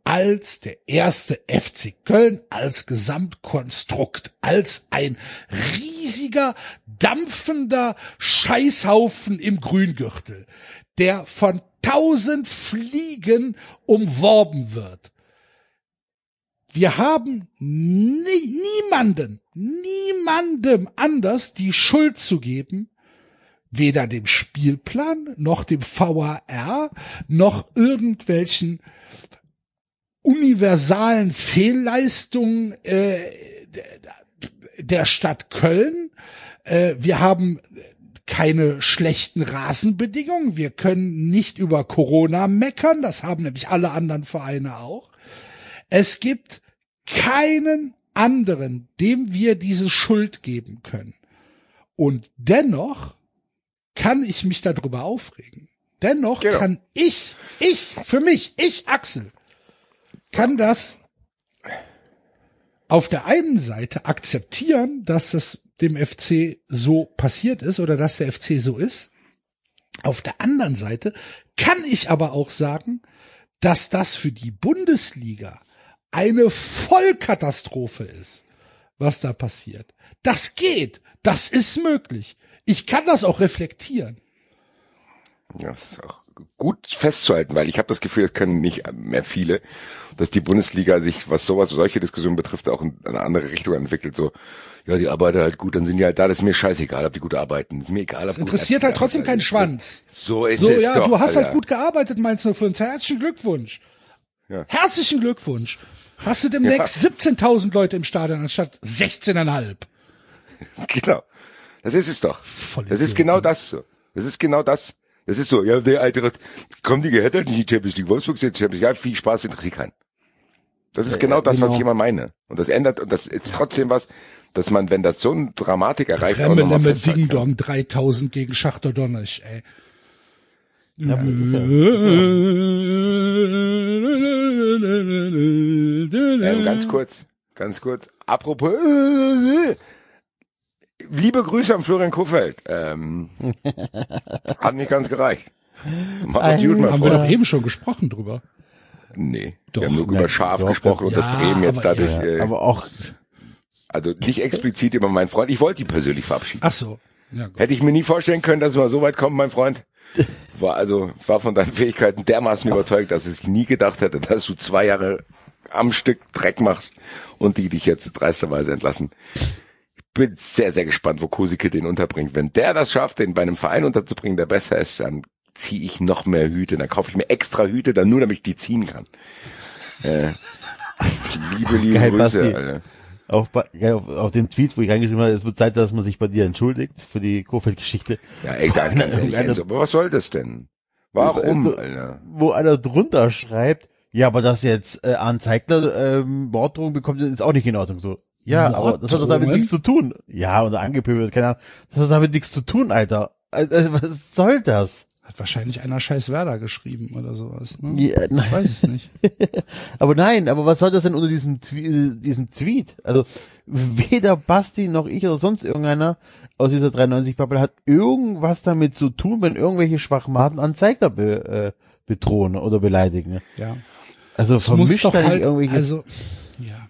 als der erste FC Köln, als Gesamtkonstrukt, als ein riesiger, dampfender Scheißhaufen im Grüngürtel, der von tausend Fliegen umworben wird. Wir haben nie, niemanden, niemandem anders die Schuld zu geben weder dem Spielplan noch dem VAR noch irgendwelchen universalen Fehlleistungen äh, der Stadt Köln. Äh, wir haben keine schlechten Rasenbedingungen. Wir können nicht über Corona meckern. Das haben nämlich alle anderen Vereine auch. Es gibt keinen anderen, dem wir diese Schuld geben können. Und dennoch kann ich mich darüber aufregen. Dennoch
Genau.
kann ich, ich, für mich, ich, Axel, kann das auf der einen Seite akzeptieren, dass das dem FC so passiert ist oder dass der FC so ist. Auf der anderen Seite kann ich aber auch sagen, dass das für die Bundesliga eine Vollkatastrophe ist, was da passiert. Das geht, das ist möglich. Ich kann das auch reflektieren.
Ja, ist auch gut festzuhalten, weil ich habe das Gefühl, das können nicht mehr viele, dass die Bundesliga sich, was sowas, solche Diskussionen betrifft, auch in eine andere Richtung entwickelt. So, ja, die arbeiten halt gut, dann sind die halt da. Das ist mir scheißegal, ob die gut arbeiten. Das ist mir egal. Ob
Das interessiert halt trotzdem keinen Schwanz.
So ist
So,
es
ja,
doch,
du hast
Alter.
halt gut gearbeitet, meinst du, für uns. Herzlichen Glückwunsch.
Ja.
Herzlichen Glückwunsch. Hast du demnächst 17.000 Leute im Stadion anstatt 16,5.
Genau. Das ist es doch.
Voll
das ist genau das so. Das ist genau das. Das ist so, ja, der alte, kommen die Gehälter nicht in die Champions League, Wolfsburg sind Champions League, ja, viel Spaß, interessiert keinen. Das ist genau das, was ich immer meine. Und das ändert, und das ist trotzdem was, dass man, wenn das so eine Dramatik erreicht, auch nochmal
Ding
kann.
Dong 3000 gegen Schachter Donnersch, ey.
Ja, ist
Ähm, ganz kurz, ganz kurz. Apropos, liebe Grüße an Florian Kofeld. Ähm, hat nicht ganz gereicht. Macht gut, mein
Haben wir
Freund.
doch eben schon gesprochen drüber.
Nee,
Doch.
wir haben nur über
Nein,
Schaf
doch,
gesprochen und
das-
das
ja,
Bremen jetzt
aber
dadurch,
ja,
äh,
aber auch
also nicht explizit über meinen Freund. Ich wollte ihn persönlich verabschieden.
Ach so. Ja.
Hätte ich mir nie vorstellen können, dass mal so weit kommt, mein Freund. War also, war von deinen Fähigkeiten dermaßen überzeugt, dass ich nie gedacht hätte, dass du zwei Jahre am Stück Dreck machst und die dich jetzt dreisterweise entlassen. Ich bin sehr, sehr gespannt, wo Kosike den unterbringt. Wenn der das schafft, den bei einem Verein unterzubringen, der besser ist, dann ziehe ich noch mehr Hüte. Dann kaufe ich mir extra Hüte, dann nur, damit ich die ziehen kann. Äh, liebe, liebe
Geil,
Grüße,
Basti.
Alter.
Auch bei, auf, auf den Tweet, wo ich reingeschrieben habe, es wird Zeit, dass man sich bei dir entschuldigt für die Kofeld-Geschichte.
Ja, ey, ganz ehrlich,
Einer-
Enzo, aber was soll das denn? Warum,
Also,
Alter?
Wo einer drunter schreibt, ja, aber dass jetzt äh, Arndt Zeigler ähm, Morddrohungen bekommt, ist auch nicht in Ordnung so. Ja, aber das hat doch damit nichts zu tun. Ja, oder angepöbelt, keine Ahnung. Das hat damit nichts zu tun, Alter. Also, was soll das?
Hat wahrscheinlich einer scheiß Werder geschrieben oder sowas. Ne?
Ja,
Ich weiß es nicht.
Aber nein, aber was soll das denn unter diesem, äh, diesem Tweet? Also weder Basti noch ich oder sonst irgendeiner aus dieser 93-Bubble hat irgendwas damit zu tun, wenn irgendwelche Schwachmaten an Zeigler be, äh, bedrohen oder beleidigen.
Ja.
Also
muss
vermischt
doch halt,
irgendwelche...
also, ja.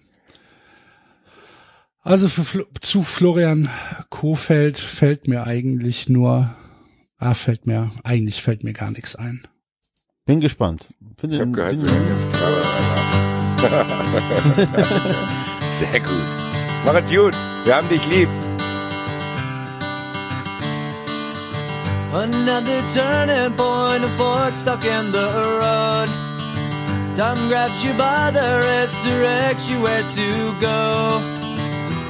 Also für, zu Florian Kofeld fällt mir eigentlich nur, ah, fällt mir, eigentlich fällt mir gar nichts ein.
bin gespannt. Finde,
Ich hab gehört, wir haben jetzt. Sehr gut. Mach es gut. Wir haben dich lieb.
Another turning point, a fork stuck in the road. Time grabs you by the wrist, directs you where to go.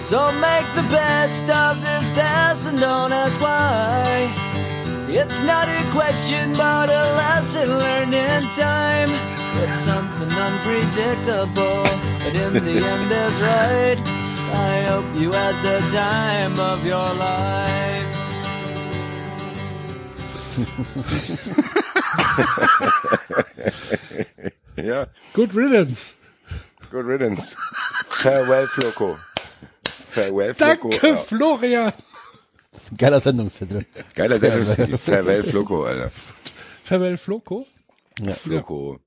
So make the best of this test and don't ask why. It's not a question, but a lesson learned in time. It's something unpredictable, but in the end is right. I hope you had the time of your life.
yeah.
Good riddance.
good riddance. Farewell, Floco. Farewell, Floco.
Danke,
Ja.
Florian.
Geiler Sendungstitel.
Geiler Sendungstitel. Farewell, Floco, Alter.
Farewell Floco.
Floco.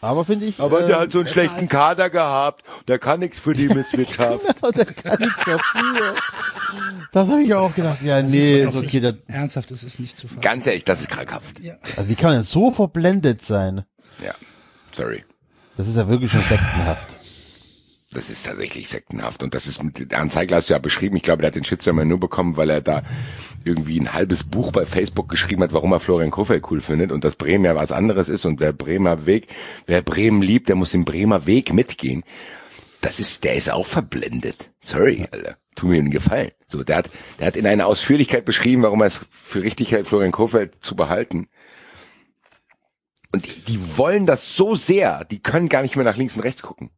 Aber finde ich...
Aber
äh,
der hat so einen schlechten Kader gehabt. Der kann nichts für die Misswirtschaft.
der kann nichts dafür. Das habe ich auch gedacht. Ja, nee,
Das
ist
ist
okay. Der,
Ernsthaft, das ist nicht zu fassen.
Ganz ehrlich, das ist krankhaft.
also wie kann man so verblendet sein?
Ja, sorry.
Das ist ja wirklich schon sektenhaft.
Das ist tatsächlich sektenhaft. Und das ist mit Herrn Zeigler hast du ja beschrieben. Ich glaube, der hat den Shitstorm nur bekommen, weil er da irgendwie ein halbes Buch bei Facebook geschrieben hat, warum er Florian Kofeld cool findet und dass Bremen ja was anderes ist und wer Bremer Weg, wer Bremen liebt, der muss den Bremer Weg mitgehen. Das ist, der ist auch verblendet. Sorry, Alter. Tu mir einen Gefallen. So, der hat, der hat in einer Ausführlichkeit beschrieben, warum er es für richtig hält, Florian Kofeld zu behalten. Und die, die wollen das so sehr, die können gar nicht mehr nach links und rechts gucken.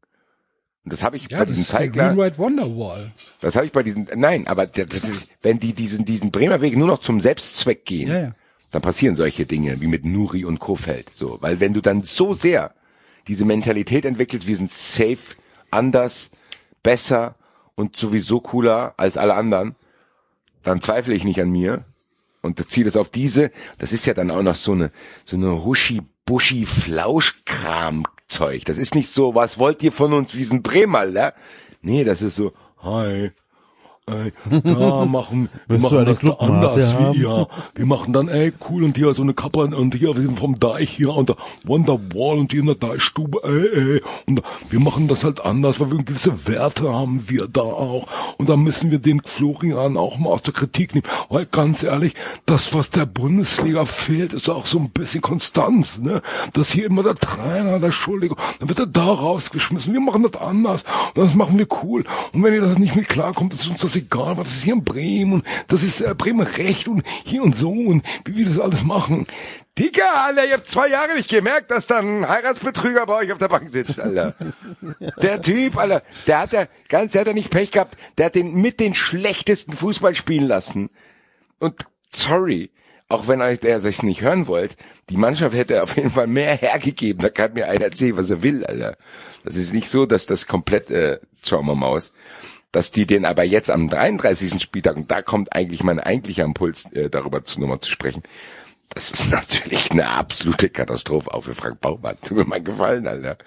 Und das habe ich
Ja,
bei diesem Zeigler.
Green White Wonderwall.
Das habe ich bei diesen, nein, aber ist, wenn die diesen, diesen Bremer Weg nur noch zum Selbstzweck gehen,
Ja, ja.
dann passieren solche Dinge wie mit Nuri und Kofeld, so. Weil wenn du dann so sehr diese Mentalität entwickelst, wir sind safe, anders, besser und sowieso cooler als alle anderen, dann zweifle ich nicht an mir und das auf diese, das ist ja dann auch noch so eine, so eine Huschi-Buschi Flauschkram-Zeug. Das ist nicht so, was wollt ihr von uns, wir sind Bremer, ne? Nee, das ist so, hi, ey, da machen, wir machen das da anders wie ihr. Wir machen dann, ey, cool und hier so eine Kappe und hier wir sind vom Deich hier und der Wonderwall und hier in der Deichstube, ey, ey. Und wir machen das halt anders, weil wir gewisse Werte haben wir da auch. Und da müssen wir den Florian auch mal aus der Kritik nehmen. Weil ganz ehrlich, das, was der Bundesliga fehlt, ist auch so ein bisschen Konstanz, ne? Dass hier immer der Trainer, der Schuldige, dann wird er da rausgeschmissen. Wir machen das anders. Und das machen wir cool. Und wenn ihr das nicht mit klarkommt, ist uns das egal, weil das ist hier in Bremen und das ist äh, Bremen Recht und hier und so und wie wir das alles machen. Digga, Alter, ihr habt zwei Jahre nicht gemerkt, dass da ein Heiratsbetrüger bei euch auf der Bank sitzt, Alter. Der Typ, Alter, der hat ja, ganz, der hat ja nicht Pech gehabt, der hat den mit den schlechtesten Fußball spielen lassen. Und sorry, auch wenn euch der sich nicht hören wollt, die Mannschaft hätte auf jeden Fall mehr hergegeben. Da kann mir einer erzählen, was er will, Alter. Das ist nicht so, dass das komplett äh, Traumamaus. Dass die den aber jetzt am 33. Spieltag, und da kommt eigentlich mein eigentlicher Impuls, äh, darüber zu, nochmal zu sprechen, das ist natürlich eine absolute Katastrophe, auch für Frank Baumann. Tut mir mal gefallen, Alter.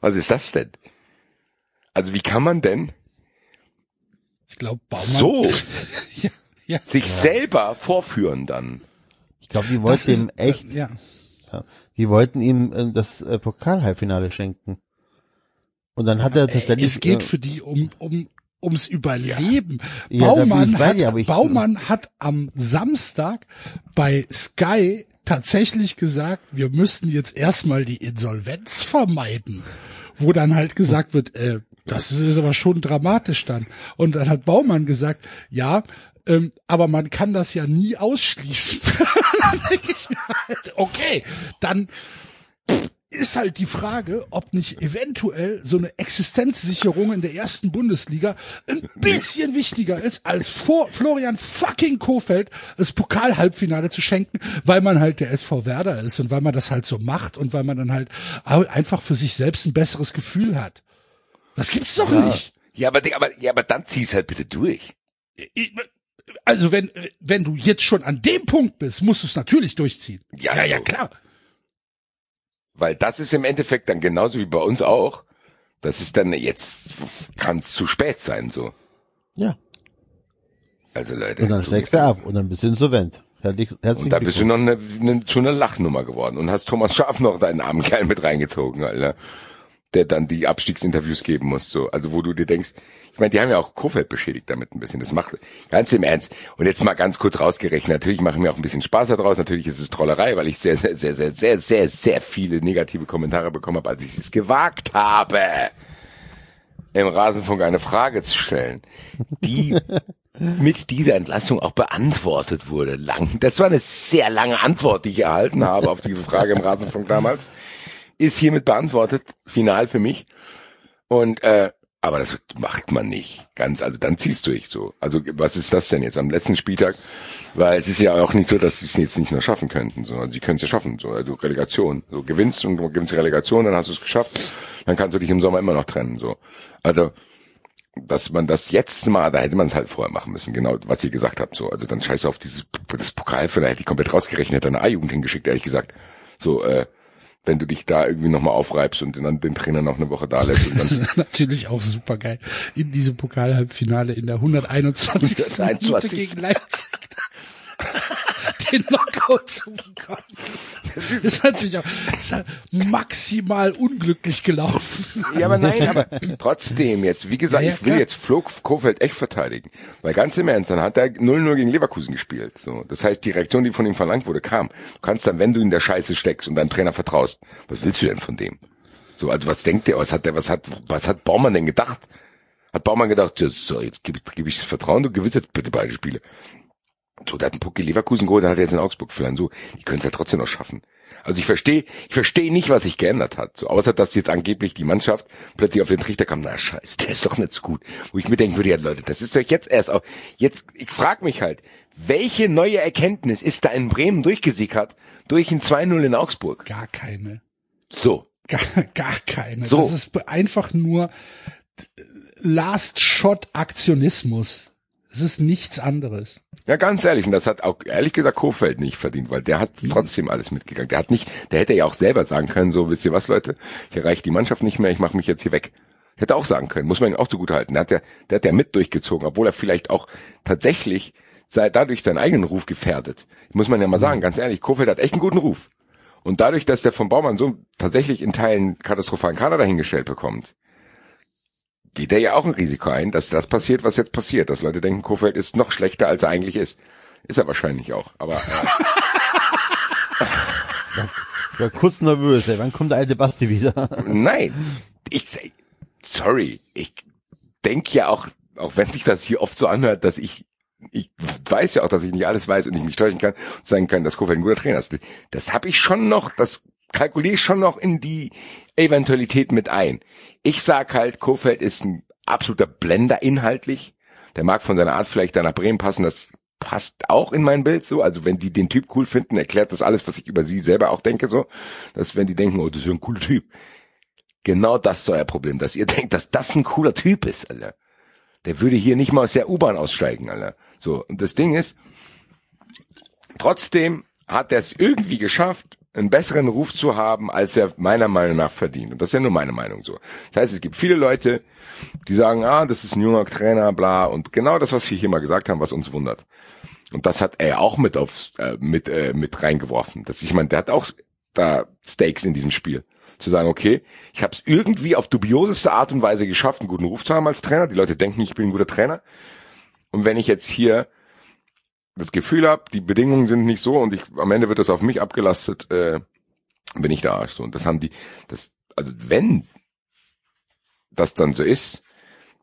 Was ist das denn? Also wie kann man denn
Ich glaube, Baumann.
so
ja, ja.
sich selber vorführen dann?
Ich glaube, die wollten ihm echt,
Ja.
ja, die wollten ihm äh, das äh, Pokalhalbfinale schenken. Und dann hat er tatsächlich.
Es geht
äh,
für die um, um, ums Überleben.
Ja,
Baumann,
bei
hat,
ich-
Baumann hat am Samstag bei Sky tatsächlich gesagt, wir müssen jetzt erstmal die Insolvenz vermeiden. Wo dann halt gesagt wird, äh, das ist aber schon dramatisch dann. Und dann hat Baumann gesagt, ja, ähm, aber man kann das ja nie ausschließen. halt, okay, dann ist halt die Frage, ob nicht eventuell so eine Existenzsicherung in der ersten Bundesliga ein bisschen wichtiger ist, als vor Florian fucking Kofeld das Pokalhalbfinale zu schenken, weil man halt der SV Werder ist und weil man das halt so macht und weil man dann halt einfach für sich selbst ein besseres Gefühl hat. Das gibt's doch nicht.
Ja, aber, aber, ja, aber dann zieh's halt bitte durch.
Also wenn, wenn du jetzt schon an dem Punkt bist, musst du es natürlich durchziehen.
Ja,
ja, ja
so.
klar.
Weil das ist im Endeffekt dann genauso wie bei uns auch. Das ist dann jetzt, kann es zu spät sein, so.
ja.
Also Leute.
Und dann steigst du ab und dann bist du insolvent. Herzlich, herzlichen
Und da bist du noch eine, eine, zu einer Lachnummer geworden und hast Thomas Schaaf noch deinen armen Kerl mit reingezogen, Alter. Der dann die Abstiegsinterviews geben muss, so. Also wo du dir denkst, ich meine, die haben ja auch Kofeld beschädigt damit ein bisschen. Das macht ganz im Ernst. Und jetzt mal ganz kurz rausgerechnet, natürlich machen wir auch ein bisschen Spaß daraus. Natürlich ist es Trollerei, weil ich sehr, sehr, sehr, sehr, sehr, sehr, sehr viele negative Kommentare bekommen habe, als ich es gewagt habe, im Rasenfunk eine Frage zu stellen, die mit dieser Entlassung auch beantwortet wurde. Lang. Das war eine sehr lange Antwort, die ich erhalten habe auf diese Frage im Rasenfunk damals. Ist hiermit beantwortet, final für mich. Und äh, aber das macht man nicht. Ganz, also dann ziehst du dich so. Also was ist das denn jetzt am letzten Spieltag? Weil es ist ja auch nicht so, dass sie es jetzt nicht noch schaffen könnten, sondern sie können es ja schaffen. So, also Relegation. So gewinnst und gewinnst Relegation, dann hast du es geschafft. Dann kannst du dich im Sommer immer noch trennen. So. Also dass man das jetzt mal, da hätte man es halt vorher machen müssen, genau, was ihr gesagt habt, so. Also dann scheiße auf dieses, das Pokal, vielleicht hätte ich komplett rausgerechnet, eine A-Jugend hingeschickt, ehrlich gesagt. So, äh, wenn du dich da irgendwie nochmal aufreibst und dann den Trainer noch eine Woche da lässt und
Das
dann,
ist natürlich auch super geil. In diesem Pokalhalbfinale in der 121. Minute
121.
gegen Leipzig den Knockout zu bekommen. ist natürlich auch ist maximal unglücklich gelaufen.
Ja, aber nein, aber trotzdem jetzt, wie gesagt,
Ja, ja,
ich will
klar.
jetzt Flo Kofeld echt verteidigen. Weil ganz im Ernst, dann hat er 0-0 gegen Leverkusen gespielt. So, das heißt, die Reaktion, die von ihm verlangt wurde, kam. Du kannst dann, wenn du in der Scheiße steckst und deinem Trainer vertraust, was willst du denn von dem? So, also was denkt der, was hat der, was hat, was hat Baumann denn gedacht? Hat Baumann gedacht, so, jetzt gebe ich, geb ich das Vertrauen, du gewinnst jetzt bitte beide Spiele. So, der hat einen Puck in Leverkusen geholt, dann hat er jetzt in Augsburg verloren. So, die können es ja trotzdem noch schaffen. Also ich verstehe, ich verstehe nicht, was sich geändert hat. So, außer dass jetzt angeblich die Mannschaft plötzlich auf den Trichter kam, na scheiße, der ist doch nicht so gut. Wo ich mir denken würde, ja Leute, das ist doch jetzt erst auch, jetzt, ich frag mich halt, welche neue Erkenntnis ist da in Bremen durchgesickert durch ein 2-0 in Augsburg?
Gar keine.
So.
Gar, gar keine.
So.
Das ist einfach nur Last Shot Aktionismus. Es ist nichts anderes.
Ja, ganz ehrlich, und das hat auch ehrlich gesagt Kofeld nicht verdient, weil der hat trotzdem alles mitgegangen. Der hat nicht, der hätte ja auch selber sagen können, so wisst ihr was, Leute, hier reicht die Mannschaft nicht mehr, ich mache mich jetzt hier weg. Hätte auch sagen können, muss man ihn auch zugute halten. Der hat ja, der hat ja mit durchgezogen, obwohl er vielleicht auch tatsächlich sei dadurch seinen eigenen Ruf gefährdet. Muss man ja mal sagen, ganz ehrlich, Kofeld hat echt einen guten Ruf. Und dadurch, dass der von Baumann so tatsächlich in Teilen katastrophalen Kader dahingestellt bekommt, geht er ja auch ein Risiko ein, dass das passiert, was jetzt passiert. Dass Leute denken, Kofeld ist noch schlechter, als er eigentlich ist. Ist er wahrscheinlich auch. Aber äh,
Ich war kurz nervös, ey. Wann kommt der alte Basti wieder?
nein, ich sorry, ich denk ja auch, auch wenn sich das hier oft so anhört, dass ich ich weiß ja auch, dass ich nicht alles weiß und ich mich täuschen kann und sagen kann, dass Kofeld ein guter Trainer ist. Das, das habe ich schon noch, das kalkuliere ich schon noch in die Eventualität mit ein. Ich sag halt, Kofeld ist ein absoluter Blender inhaltlich. Der mag von seiner Art vielleicht da nach Bremen passen, das passt auch in mein Bild so. Also wenn die den Typ cool finden, erklärt das alles, was ich über sie selber auch denke so. Dass wenn die denken, oh, das ist ja ein cooler Typ. Genau das ist euer Problem, dass ihr denkt, dass das ein cooler Typ ist, Alter. Der würde hier nicht mal aus der U-Bahn aussteigen, Alter. So, und das Ding ist, trotzdem hat er es irgendwie geschafft, einen besseren Ruf zu haben, als er meiner Meinung nach verdient. Und das ist ja nur meine Meinung so. Das heißt, es gibt viele Leute, die sagen, ah, das ist ein junger Trainer, bla, und genau das, was wir hier mal gesagt haben, was uns wundert. Und das hat er auch mit auf, äh, mit, äh, mit reingeworfen. Das, ich meine, der hat auch da Stakes in diesem Spiel. Zu sagen, okay, ich habe es irgendwie auf dubioseste Art und Weise geschafft, einen guten Ruf zu haben als Trainer. Die Leute denken, ich bin ein guter Trainer. Und wenn ich jetzt hier das Gefühl habe, die Bedingungen sind nicht so und ich am Ende wird das auf mich abgelastet, äh, bin ich Arsch. So. Und das haben die, das, also wenn das dann so ist,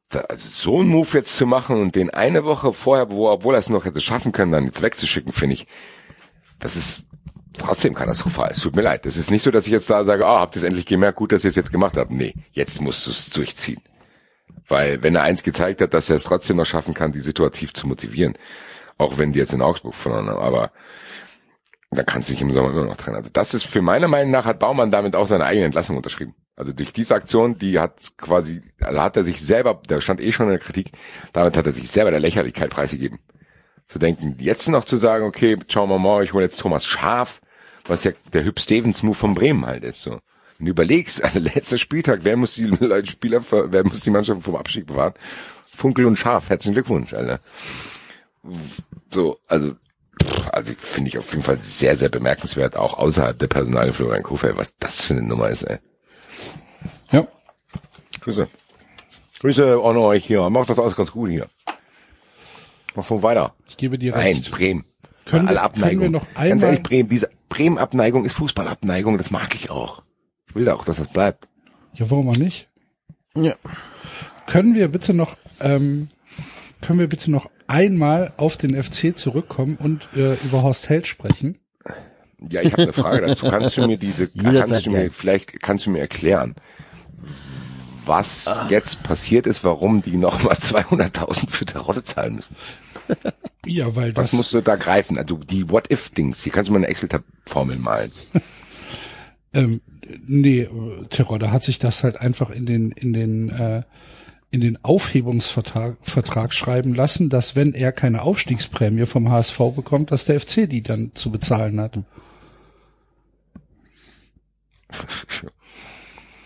da, also so einen Move jetzt zu machen und den eine Woche vorher, wo, obwohl er es noch hätte schaffen können, dann jetzt wegzuschicken, finde ich, das ist trotzdem katastrophal. Es tut mir leid. Es ist nicht so, dass ich jetzt da sage, ah, habt ihr es endlich gemerkt, gut, dass ihr es jetzt gemacht habt. Nee, jetzt musst du es durchziehen. Weil wenn er eins gezeigt hat, dass er es trotzdem noch schaffen kann, die situativ zu motivieren, auch wenn die jetzt in Augsburg verloren haben, aber dann kannst du dich im Sommer immer noch trennen. Also das ist für meiner Meinung nach hat Baumann damit auch seine eigene Entlassung unterschrieben. Also durch diese Aktion, die hat quasi, also hat er sich selber, der stand eh schon in der Kritik, damit hat er sich selber der Lächerlichkeit preisgegeben. Zu denken, jetzt noch zu sagen, okay, wir mal, ich hole jetzt Thomas Schaf, was ja der Hüb Stevens Move von Bremen halt ist, so. Wenn du überlegst, letzter Spieltag, wer muss die Spieler, wer muss die Mannschaft vom Abstieg bewahren? Funkel und Schaf, herzlichen Glückwunsch, Alter. So, also, also finde ich auf jeden Fall sehr, sehr bemerkenswert, auch außerhalb der Personalie Florian Kofeld, was das für eine Nummer ist, ey.
Ja.
Grüße. Grüße an euch hier. Macht das alles ganz gut hier. Mach von weiter.
Ich gebe dir
Nein,
recht.
Bremen.
Können
Alle
wir-
Abneigung.
können wir noch
Ganz
einmal-
ehrlich, Bremen, diese Bremen-Abneigung ist Fußballabneigung, das mag ich auch. Ich will auch, dass das bleibt.
Ja, warum auch nicht?
Ja.
Können wir bitte noch, ähm, können wir bitte noch einmal auf den FC zurückkommen und äh, über Horst Held sprechen?
Ja, ich habe eine Frage dazu. Kannst du mir diese, kannst du mir, vielleicht kannst du mir erklären, was jetzt passiert ist, warum die nochmal 200.000 für Terodde zahlen müssen?
Ja, weil
Was
das,
musst du da greifen? Also die What-If-Dings, hier kannst du mal eine Excel-Formel malen.
ähm, nee, äh, Terodde hat sich das halt einfach in den, in den, äh, in den Aufhebungsvertrag Vertrag schreiben lassen, dass wenn er keine Aufstiegsprämie vom HSV bekommt, dass der FC die dann zu bezahlen hat.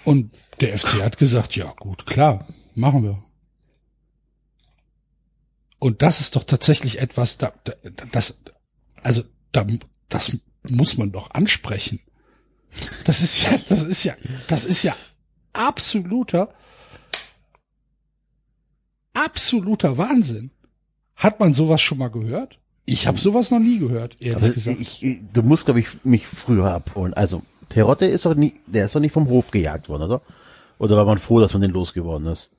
Und der FC hat gesagt, ja gut, klar, machen wir. Und das ist doch tatsächlich etwas, da, da, das, also da, das muss man doch ansprechen. Das ist ja, das ist ja, das ist ja absoluter, absoluter Wahnsinn. Hat man sowas schon mal gehört? Ich habe sowas noch nie gehört, ehrlich
Also
gesagt.
ich, du musst, glaube ich, mich früher abholen. Also, Terotte ist doch nie, der ist doch nicht vom Hof gejagt worden, oder? Oder war man froh, dass man den losgeworden ist?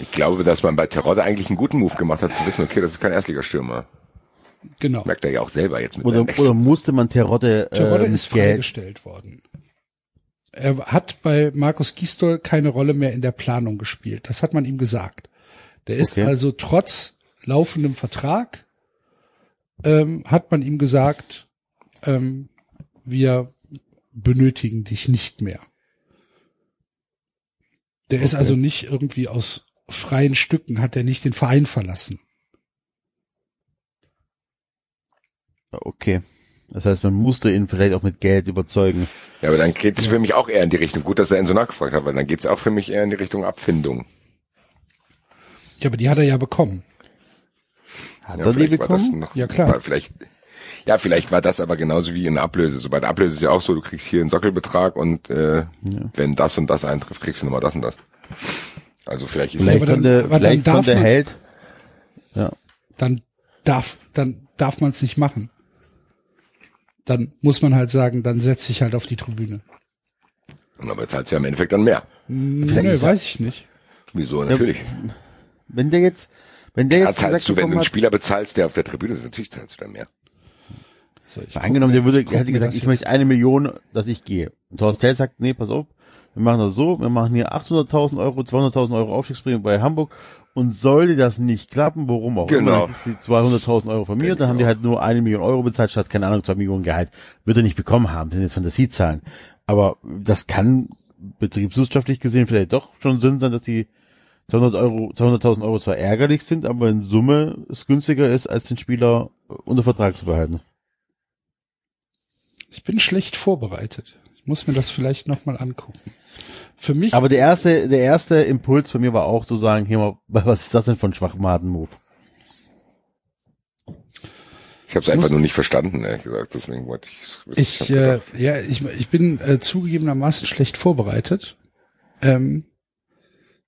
Ich glaube, dass man bei Terodde eigentlich einen guten Move gemacht hat, zu wissen, okay, das ist kein Erstligastürmer.
genau.
Merkt er ja auch selber jetzt mit
Oder, oder musste man Terotte, äh,
Terodde
mit
ist freigestellt worden. Er hat bei Markus Gisdol keine Rolle mehr in der Planung gespielt. Das hat man ihm gesagt. Der ist
Okay.
also trotz laufendem Vertrag, ähm, hat man ihm gesagt, ähm, wir benötigen dich nicht mehr. Der ist
Okay.
also nicht irgendwie aus freien Stücken, hat er nicht den Verein verlassen.
Okay. Das heißt, man musste ihn vielleicht auch mit Geld überzeugen.
Ja, aber dann geht es für mich auch eher in die Richtung. Gut, dass er ihn so nachgefragt hat, weil dann geht es auch für mich eher in die Richtung Abfindung.
Ja, aber die hat er ja bekommen.
Hat
Ja,
er die
vielleicht war das
bekommen?
noch,
Ja, klar.
Vielleicht, ja, vielleicht war das aber genauso wie in der Ablöse. So bei der Ablöse ist ja auch so, du kriegst hier einen Sockelbetrag und äh, wenn das und das eintrifft, kriegst du nochmal das und das. Also vielleicht ist
Vielleicht
aber dann-
konnte,
aber dann
vielleicht
darf
konnte
man-
Held, ja,
dann darf, dann darf man es nicht machen. Dann muss man halt sagen, dann setz dich halt auf die Tribüne.
Und aber zahlst du ja im Endeffekt dann mehr.
Nee, weiß ich nicht.
Wieso? Natürlich.
wenn der jetzt, wenn der
Ja,
jetzt
zahlst du, wenn du einen Spieler bezahlst, der auf der Tribüne ist, natürlich zahlst du dann mehr.
So, ich
angenommen, der würde, hätte gesagt, ich
jetzt-
möchte eine Million, dass ich gehe. Und Thorsten Tell sagt, nee, pass auf, wir machen das so, wir machen hier 800.000 Euro, 200.000 Euro Aufstiegsprämie bei Hamburg und sollte das nicht klappen, warum auch
Genau.
immer, dann kriegst du 200.000 Euro von mir, dann haben die halt nur eine Million Euro bezahlt, statt, keine Ahnung, zwei Millionen Gehalt. Wird er nicht bekommen haben, das sind jetzt Fantasiezahlen. Aber das kann betriebswirtschaftlich gesehen vielleicht doch schon Sinn sein, dass die 200 Euro, 200.000 Euro zwar ärgerlich sind, aber in Summe es günstiger ist, als den Spieler unter Vertrag zu behalten.
Ich bin schlecht vorbereitet. Ich muss mir das vielleicht nochmal angucken. Für mich,
Aber der erste, der erste Impuls von mir war auch zu sagen, hier mal, was ist das denn für ein Schwachmaten-Move?
Ich habe es einfach nur nicht verstanden, ehrlich gesagt. Deswegen wollte ich.
ich, äh, ja, ich, ich bin äh, zugegebenermaßen schlecht vorbereitet. Ähm,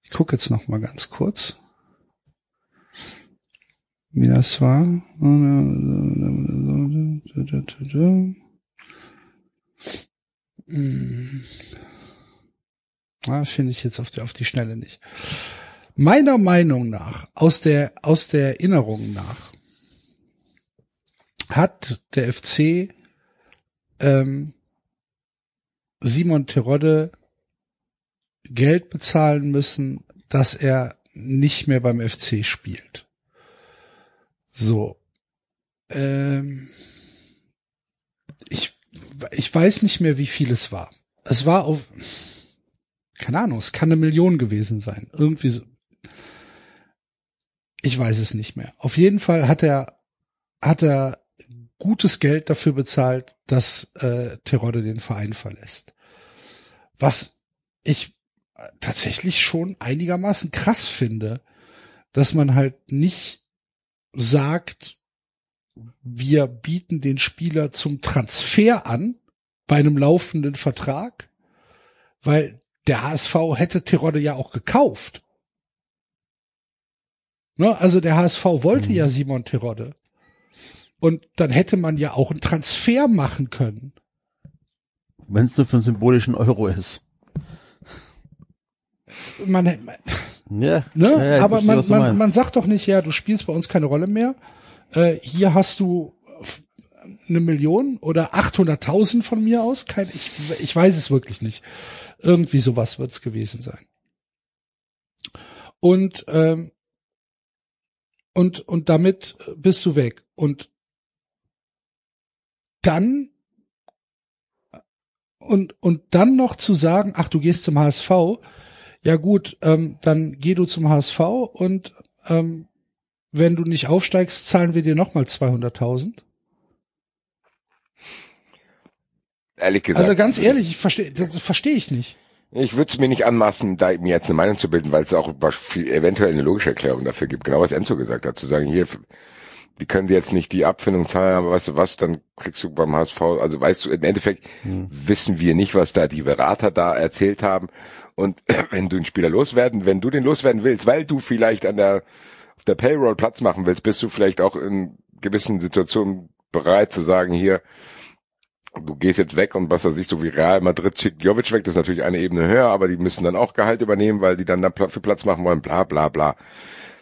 ich gucke jetzt noch mal ganz kurz, wie das war. Hm. Ah, Finde ich jetzt auf die, auf die Schnelle nicht. Meiner Meinung nach, aus der, aus der Erinnerung nach, hat der FC ähm, Simon Terodde Geld bezahlen müssen, dass er nicht mehr beim FC spielt. So. Ähm, ich, weiß nicht mehr, wie viel es war. Es war auf, keine Ahnung, es kann eine Million gewesen sein. Irgendwie so. Ich weiß es nicht mehr. Auf jeden Fall hat er, hat er gutes Geld dafür bezahlt, dass äh, Terodde den Verein verlässt. Was ich tatsächlich schon einigermaßen krass finde, dass man halt nicht sagt, wir bieten den Spieler zum Transfer an bei einem laufenden Vertrag, weil der HSV hätte Terodde ja auch gekauft. Ne? Also der HSV wollte ja Simon Terodde. Und dann hätte man ja auch einen Transfer machen können.
Wenn es nur für einen symbolischen Euro ist.
Man,
Ja,
ne?
ja, ja,
Aber man, man, man sagt doch nicht, ja, du spielst bei uns keine Rolle mehr. Äh, hier hast du eine Million oder 800.000 von mir aus. Kein, ich, ich weiß es wirklich nicht. Irgendwie sowas wird es gewesen sein. Und ähm, und und damit bist du weg. Und dann und und dann noch zu sagen, ach, du gehst zum HSV. Ja gut, ähm, dann geh du zum HSV und ähm, wenn du nicht aufsteigst, zahlen wir dir nochmal 200.000.
ehrlich gesagt.
Also ganz ehrlich, ich verstehe, das verstehe ich nicht.
Ich würde es mir nicht anmaßen, da mir jetzt eine Meinung zu bilden, weil es auch eventuell eine logische Erklärung dafür gibt. Genau was Enzo gesagt hat, zu sagen, hier, die können dir jetzt nicht die Abfindung zahlen, aber weißt du was, dann kriegst du beim HSV, also weißt du, im Endeffekt wissen wir nicht, was da die Berater da erzählt haben. Und wenn du einen Spieler loswerden, wenn du den loswerden willst, weil du vielleicht an der, auf der Payroll Platz machen willst, bist du vielleicht auch in gewissen Situationen bereit zu sagen, hier, du gehst jetzt weg und was weiß ich, so wie Real Madrid schickt Jovic weg, das ist natürlich eine Ebene höher, aber die müssen dann auch Gehalt übernehmen, weil die dann dafür Platz machen wollen, bla bla bla.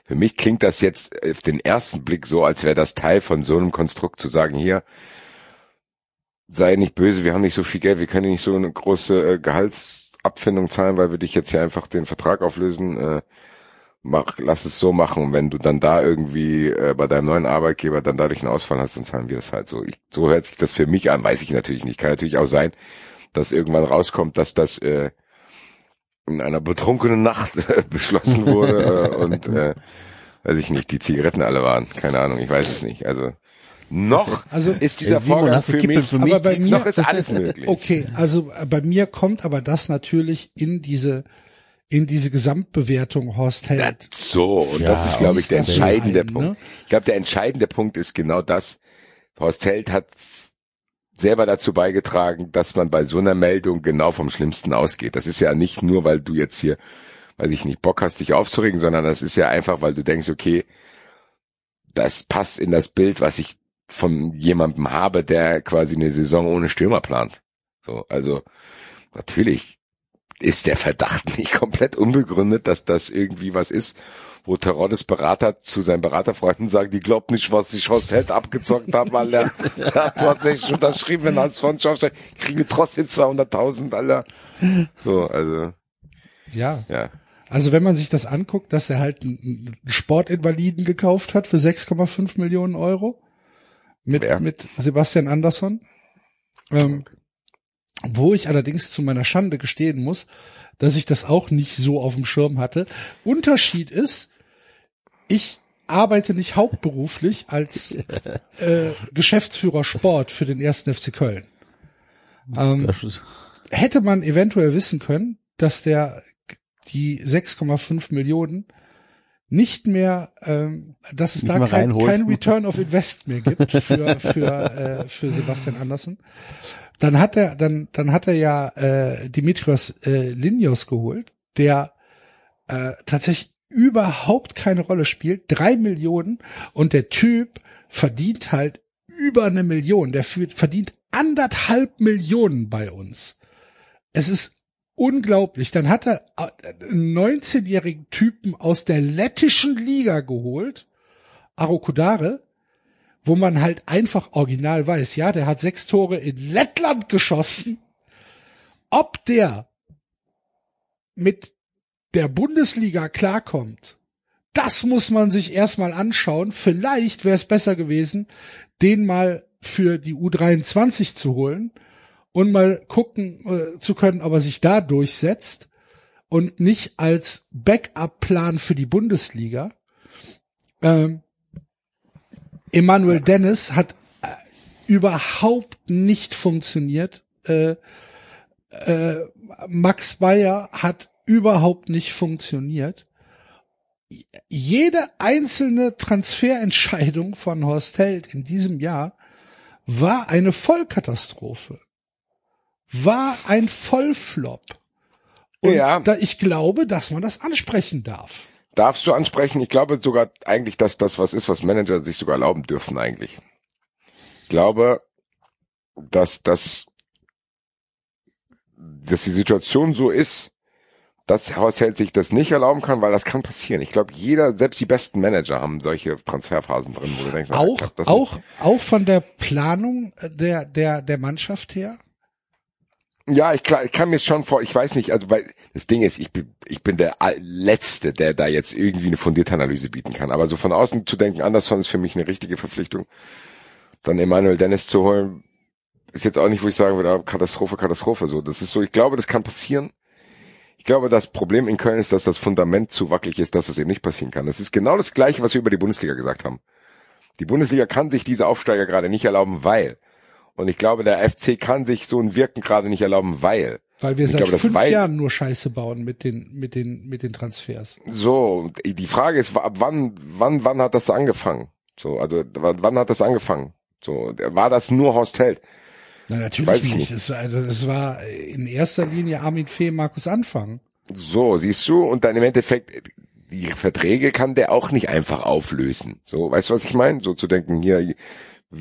Für mich klingt das jetzt auf den ersten Blick so, als wäre das Teil von so einem Konstrukt zu sagen, hier, sei nicht böse, wir haben nicht so viel Geld, wir können nicht so eine große äh, Gehaltsabfindung zahlen, weil wir dich jetzt hier einfach den Vertrag auflösen. Äh, mach, lass es so machen. Wenn du dann da irgendwie äh, bei deinem neuen Arbeitgeber dann dadurch einen Ausfall hast, dann zahlen wir das halt so. Ich, so hört sich das für mich an, weiß ich natürlich nicht. Kann natürlich auch sein, dass irgendwann rauskommt, dass das äh, in einer betrunkenen Nacht äh, beschlossen wurde äh, und äh, weiß ich nicht, die Zigaretten alle waren. Keine Ahnung, ich weiß es nicht. Also noch
Also-
ist dieser
Simon,
Vorgang für mich,
für mich?
Aber bei mir,
noch ist alles möglich.
okay, also äh, bei mir kommt aber das natürlich in diese, in diese Gesamtbewertung Horst Held.
so, und
Ja,
das ist, glaube ich, der entscheidende
ein, ne?
Punkt. Ich glaube, der entscheidende Punkt ist genau das. Horst Held hat selber dazu beigetragen, dass man bei so einer Meldung genau vom Schlimmsten ausgeht. Das ist ja nicht nur, weil du jetzt hier, weiß ich nicht, Bock hast, dich aufzuregen, sondern das ist ja einfach, weil du denkst, okay, das passt in das Bild, was ich von jemandem habe, der quasi eine Saison ohne Stürmer plant. So, also natürlich ist der Verdacht nicht komplett unbegründet, dass das irgendwie was ist, wo Teroddes Berater zu seinen Beraterfreunden sagt, die glaubt nicht, was ich Held abgezockt habe, weil der, der hat tatsächlich unterschrieben, wenn als Sonst aufsteigt, kriegen wir trotzdem 200.000, Alter. So, also,
Ja.
ja.
Also wenn man sich das anguckt, dass er halt einen Sportinvaliden gekauft hat für 6,5 Millionen Euro mit,
Wer?
mit Sebastian Andersson. Ähm, wo ich allerdings zu meiner Schande gestehen muss, dass ich das auch nicht so auf dem Schirm hatte. Unterschied ist, ich arbeite nicht hauptberuflich als äh, Geschäftsführer Sport für den ersten FC Köln. Ähm, hätte man eventuell wissen können, dass der die 6,5 Millionen nicht mehr, ähm, dass es
Nicht
da kein, kein Return of Invest mehr gibt für für äh, für Sebastian Andersen. Dann hat er dann dann hat er ja äh, Dimitrios äh, Linios geholt, der äh, tatsächlich überhaupt keine Rolle spielt, drei Millionen und der Typ verdient halt über eine Million. Der verdient anderthalb Millionen bei uns. Es ist unglaublich. Dann hat er äh, einen 19-jährigen Typen aus der lettischen Liga geholt, Arokudare, wo man halt einfach original weiß, ja, der hat sechs Tore in Lettland geschossen. Ob der mit der Bundesliga klarkommt, das muss man sich erstmal anschauen. Vielleicht wäre es besser gewesen, den mal für die U23 zu holen und mal gucken äh, zu können, ob er sich da durchsetzt und nicht als Backup-Plan für die Bundesliga. Ähm, Emanuel Dennis hat äh, überhaupt nicht funktioniert. Äh, äh, Max Bayer hat überhaupt nicht funktioniert. Jede einzelne Transferentscheidung von Horst Held in diesem Jahr war eine Vollkatastrophe. War ein Vollflop. Und
Ja.
da, ich glaube, dass man das ansprechen darf.
Darfst du ansprechen? Ich glaube sogar eigentlich, dass das was ist, was Manager sich sogar erlauben dürfen eigentlich. Ich glaube, dass das, dass die Situation so ist, dass Held sich das nicht erlauben kann, weil das kann passieren. Ich glaube, jeder, selbst die besten Manager haben solche Transferphasen drin, wo du denkst, na,
Auch,
das
auch, auch von der Planung der, der, der Mannschaft her.
Ja, ich, ich kann mir schon vor, ich weiß nicht, also weil das Ding ist, ich bin, ich bin der Letzte, der da jetzt irgendwie eine fundierte Analyse bieten kann. Aber so von außen zu denken, Anderson ist für mich eine richtige Verpflichtung. Dann Emmanuel Dennis zu holen, ist jetzt auch nicht, wo ich sagen würde, ah, Katastrophe, Katastrophe. So, das ist so, ich glaube, das kann passieren. Ich glaube, das Problem in Köln ist, dass das Fundament zu wackelig ist, dass das eben nicht passieren kann. Das ist genau das Gleiche, was wir über die Bundesliga gesagt haben. Die Bundesliga kann sich diese Aufsteiger gerade nicht erlauben, weil. Und ich glaube, der FC kann sich so ein Wirken gerade nicht erlauben, weil.
Weil wir
Ich
seit
glaube,
fünf Jahren nur Scheiße bauen mit den, mit den, mit den Transfers.
So, die Frage ist, ab wann, wann, wann hat das angefangen? So, also wann hat das angefangen? So, war das nur Horst Held?
Na, natürlich
Weiß ich
nicht. Es, also, es war in erster Linie Armin Fee, Markus Anfang.
So, siehst du, und dann im Endeffekt, die Verträge kann der auch nicht einfach auflösen. So, weißt du, was ich meine? So zu denken, hier,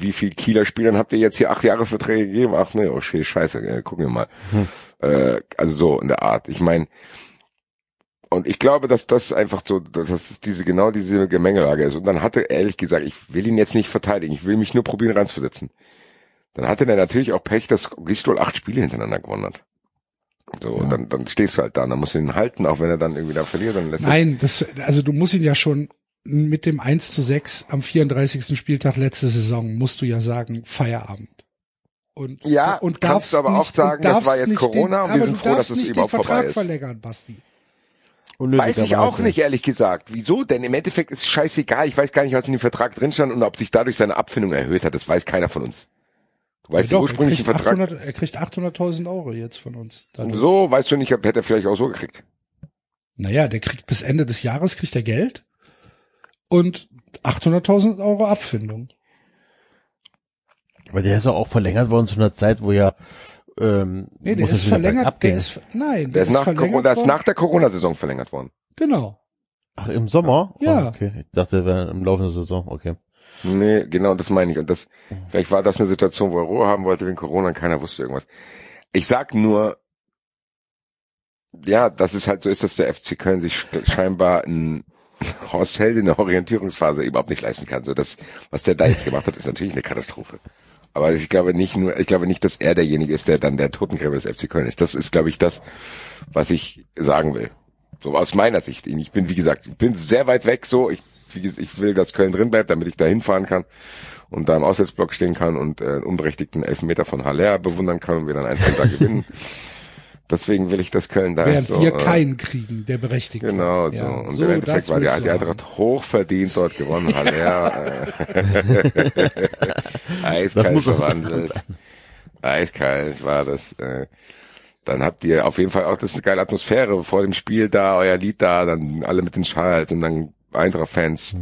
wie viel Kieler Spielern habt ihr jetzt hier acht Jahresverträge gegeben? Ach ne, oh shit, scheiße, äh, gucken wir mal. Äh, also so in der Art. Ich meine, und ich glaube, dass das einfach so, dass das diese genau diese Gemengelage ist. Und dann hatte er ehrlich gesagt, ich will ihn jetzt nicht verteidigen, ich will mich nur probieren reinzuversetzen. Dann hatte er natürlich auch Pech, dass Gistol acht Spiele hintereinander gewonnen hat. So, dann, dann stehst du halt da, dann musst du ihn halten, auch wenn er dann irgendwie da verliert, dann lässt
Nein, das, also du musst ihn ja schon mit dem 1 zu 6 am 34. Spieltag letzte Saison, musst du ja sagen, Feierabend. Und,
Ja,
und
kannst
darfst
du aber auch
nicht,
sagen,
und
das war jetzt
nicht
Corona und wir
aber
sind froh, dass es
nicht
überhaupt
den Vertrag
vorbei ist.
verlängern, Basti.
Weiß ich auch nicht, ehrlich gesagt. Wieso? Denn im Endeffekt ist es scheißegal. Ich weiß gar nicht, was in dem Vertrag drin stand und ob sich dadurch seine Abfindung erhöht hat. Das weiß keiner von uns. Du weißt
Ja,
den
doch, er
ursprünglichen
kriegt,
Vertrag.
800, er kriegt 800.000 Euro jetzt von uns. Dadurch.
So, weißt du nicht, ob- hätte er vielleicht auch so gekriegt.
Naja, der kriegt bis Ende des Jahres kriegt er Geld und 800.000 Euro Abfindung.
Aber der ist doch auch verlängert worden zu einer Zeit, wo ja ähm,
Nee, der ist
es
verlängert, der ist, nein,
Der ist nach,
verlängert
Corona, der ist nach der Corona-Saison verlängert worden.
Genau.
Ach, im Sommer?
Ja.
Oh, okay. Ich dachte, der wäre im Laufe der Saison. Okay.
Nee, genau, das meine ich. Und das, vielleicht war das eine Situation, wo er Ruhe haben wollte wegen Corona und keiner wusste irgendwas. Ich sag nur, ja, das ist halt so ist, dass der FC Köln sich scheinbar ein Horst Held in der Orientierungsphase überhaupt nicht leisten kann. So das, was der da jetzt gemacht hat, ist natürlich eine Katastrophe. Aber ich glaube nicht nur, ich glaube nicht, dass er derjenige ist, der dann der Totengräber des FC Köln ist. Das ist, glaube ich, das, was ich sagen will. So aus meiner Sicht. Ich bin, wie gesagt, ich bin sehr weit weg. So, ich, wie gesagt, ich will, dass Köln drin bleibt, damit ich da hinfahren kann und da im Auswärtsblock stehen kann und äh, unberechtigten Elfmeter von Haller bewundern kann und wir dann einfach da gewinnen. Deswegen will ich, dass Köln da
Während
ist. So,
wir
äh,
keinen kriegen, der berechtigt
Genau, so.
Ja,
Und
so,
im Endeffekt
das
war die, die Eintracht hochverdient dort gewonnen. Haller, äh, eiskalt
muss man-
verwandelt. Eiskalt war das. Äh, dann habt ihr auf jeden Fall auch das ist eine geile Atmosphäre vor dem Spiel da, euer Lied da, dann alle mit den Schals und dann Eintracht-Fans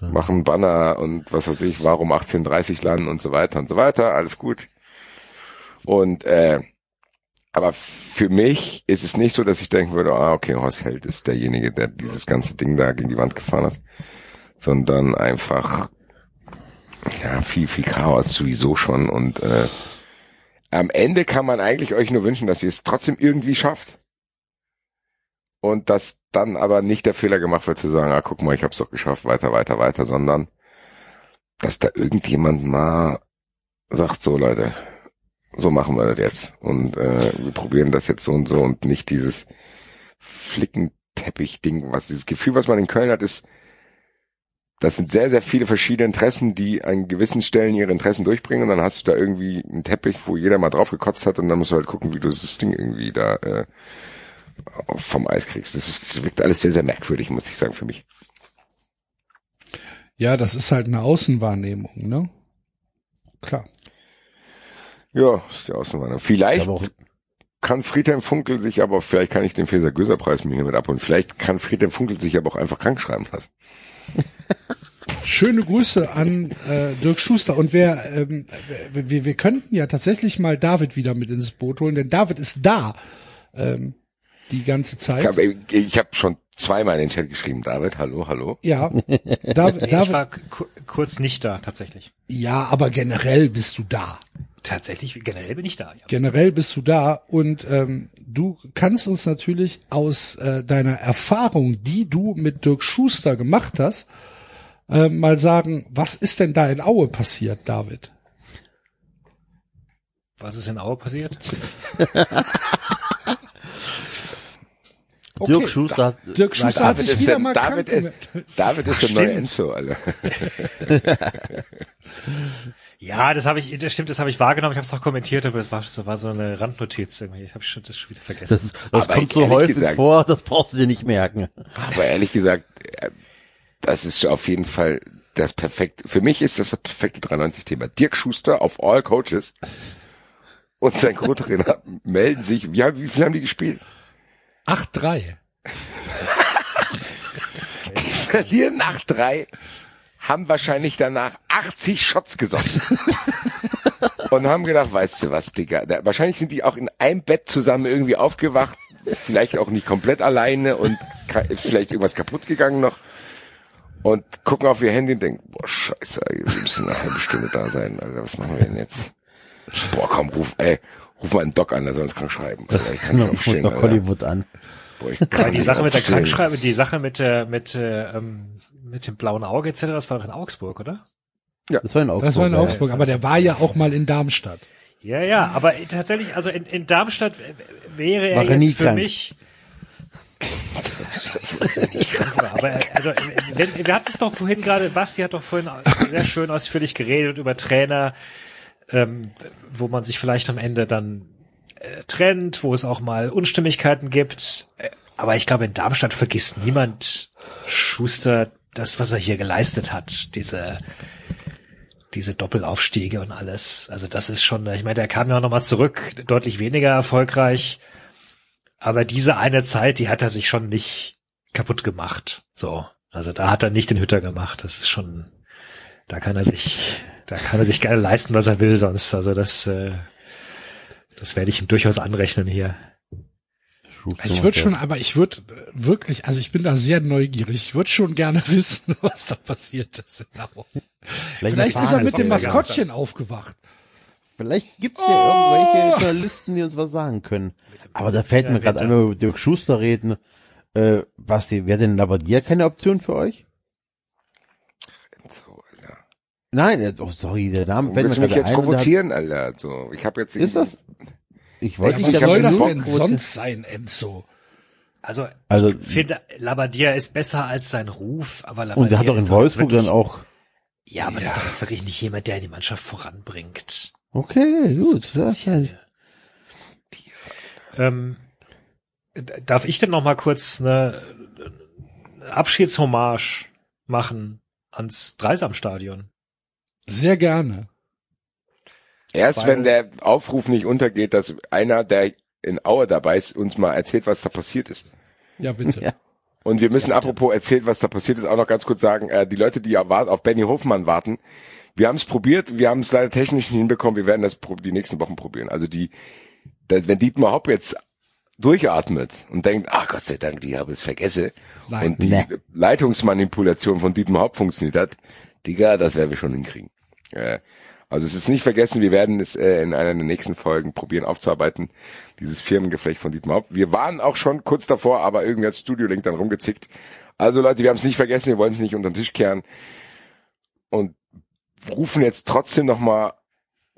machen Banner und was weiß ich, warum 1830 landen und so weiter und so weiter, alles gut. Und äh, aber für mich ist es nicht so, dass ich denken würde, ah, okay, Horst Held ist derjenige, der dieses ganze Ding da gegen die Wand gefahren hat, sondern einfach ja viel viel Chaos sowieso schon und äh, am Ende kann man eigentlich euch nur wünschen, dass ihr es trotzdem irgendwie schafft. Und dass dann aber nicht der Fehler gemacht wird zu sagen, ah, guck mal, ich hab's doch geschafft, weiter, weiter, weiter, sondern dass da irgendjemand mal sagt, so Leute, so machen wir das jetzt. Und äh, wir probieren das jetzt so und so und nicht dieses Flickenteppich-Ding, was dieses Gefühl, was man in Köln hat, ist, das sind sehr, sehr viele verschiedene Interessen, die an gewissen Stellen ihre Interessen durchbringen und dann hast du da irgendwie einen Teppich, wo jeder mal drauf gekotzt hat und dann musst du halt gucken, wie du das Ding irgendwie da äh, vom Eis kriegst. Das, ist, das wirkt alles sehr, sehr merkwürdig, muss ich sagen, für mich.
Ja, das ist halt eine Außenwahrnehmung, ne? Klar.
Ja, ist die Außenwahrnehmung. Vielleicht kann Friedhelm Funkel sich aber, vielleicht kann ich den Feser Göser Preis mir hiermit abholen. Vielleicht kann Friedhelm Funkel sich aber auch einfach krank schreiben lassen.
Schöne Grüße an äh, Dirk Schuster. Und wer, ähm, wir, wir könnten ja tatsächlich mal David wieder mit ins Boot holen, denn David ist da ähm, die ganze
Ich
Zeit.
habe ich hab schon zweimal in den Chat geschrieben, David, hallo, hallo.
Ja, David,
Nee, ich
David,
war ku- kurz nicht da, tatsächlich.
ja, aber generell bist du da.
Tatsächlich, generell bin ich da, ja.
Generell bist du da und ähm, du kannst uns natürlich aus äh, deiner Erfahrung, die du mit Dirk Schuster gemacht hast, äh, mal sagen, was ist denn da in Aue passiert, David?
Was ist in Aue passiert?
Okay.
Dirk Schuster hat,
Dirk Schuster hat
David
sich
ist
wieder
der-
mal
David,
krank
ist-
gemeldet.
David ist der neue. Enzo, Alter.
Ja, das habe ich, das stimmt, das habe ich wahrgenommen. Ich habe es auch kommentiert, aber das war, das war so eine Randnotiz irgendwie. Ich habe schon das schon wieder vergessen.
das, das kommt so häufig
gesagt-
vor, das brauchst du dir nicht merken.
Aber ehrlich gesagt, äh, das ist auf jeden Fall das perfekte, für mich ist das das perfekte 93-Thema. Dirk Schuster auf All Coaches und sein Co-Trainer melden sich, wie, haben- wie viel haben die gespielt?
8-3.
Die verlieren nach drei haben wahrscheinlich danach 80 Shots gesoffen. und haben gedacht, weißt du was, Digga, da, wahrscheinlich sind die auch in einem Bett zusammen irgendwie aufgewacht, vielleicht auch nicht komplett alleine und ist vielleicht irgendwas kaputt gegangen noch und gucken auf ihr Handy und denken, boah, scheiße, wir müssen eine halbe Stunde da sein, Alter, was machen wir denn jetzt? Boah, komm, ruf, ey, ruf mal einen Doc an, der soll uns krank schreiben. Alter, ich kann nicht aufstehen,
noch. Hollywood an.
Boah, ich kann
die Sache mit der. Krankschreibe, die Sache mit, äh, mit, äh, ähm, mit dem blauen Auge etc., das war auch in Augsburg, oder?
Das war in Augsburg.
Das war in
ja.
Augsburg, aber der war ja auch mal in Darmstadt.
Ja, ja, aber tatsächlich, also in, in Darmstadt wäre er
er nie
jetzt für
krank.
mich. aber also äh, wir, wir hatten es doch vorhin gerade, Basti hat doch vorhin sehr schön ausführlich geredet über Trainer, ähm, wo man sich vielleicht am Ende dann äh, trennt, wo es auch mal Unstimmigkeiten gibt. Äh, aber ich glaube, in Darmstadt vergisst niemand Schuster das, was er hier geleistet hat, diese diese Doppelaufstiege und alles. Also das ist schon, ich meine, der kam ja auch nochmal zurück, deutlich weniger erfolgreich. Aber diese eine Zeit, die hat er sich schon nicht kaputt gemacht. So. Also da hat er nicht den Hütter gemacht. Das ist schon, da kann er sich, da kann er sich gerne leisten, was er will sonst. Also das, äh, das werde ich ihm durchaus anrechnen hier.
Schuster
Ich würde
ja.
schon, aber ich würde wirklich, also ich bin da sehr neugierig. Ich würde schon gerne wissen, was da passiert ist. Genau. Vielleicht ist er mit dem
Maskottchen.
Aufgewacht.
Vielleicht gibt's
Oh.
ja irgendwelche Journalisten, die uns was sagen können. Aber da fällt mir gerade ein, wenn wir über Dirk Schuster reden. Äh, Basti, wäre denn Labadia keine Option für euch?
So, Alter.
Nein, äh, oh, sorry, der Name fällt mir
mich jetzt
ein. der hat-
provozieren, Alter? So, ich habe jetzt
Ist das? Ich weiß
Ja,
nicht,
was soll
ja
das denn sonst sein, Enzo?
Also,
Also-
ich finde, Labadia ist besser als sein Ruf, aber Labadia
Und der hat doch in Wolfsburg
wirklich,
dann auch.
Ja, aber das ist doch jetzt wirklich nicht jemand, der die Mannschaft voranbringt.
Okay, gut. Ja,
Substanziell. Ähm, darf ich denn noch mal kurz eine Abschiedshommage machen ans Dreisamstadion?
Sehr gerne.
Erst
Weil-
wenn der Aufruf nicht untergeht, dass einer, der in Aue dabei ist, uns mal erzählt, was da passiert ist.
Ja, bitte.
Ja.
Und wir müssen apropos erzählt, was da passiert ist, auch noch ganz kurz sagen, äh, die Leute, die ja wart- auf Benny Hofmann warten, wir haben es probiert, wir haben es leider technisch nicht hinbekommen, wir werden das pro- die nächsten Wochen probieren. Also die, wenn Dietmar Hopp jetzt durchatmet und denkt, ach Gott sei Dank, die habe es vergessen
Nein.
und die
Nee.
Leitungsmanipulation von Dietmar Hopp funktioniert hat, Digga, das werden wir schon hinkriegen. Äh, also es ist nicht vergessen, wir werden es äh, in einer der nächsten Folgen probieren aufzuarbeiten, dieses Firmengeflecht von Dietmar Hopp. Wir waren auch schon kurz davor, aber irgendwie hat Studio Link dann rumgezickt. Also Leute, wir haben es nicht vergessen, wir wollen es nicht unter den Tisch kehren und rufen jetzt trotzdem nochmal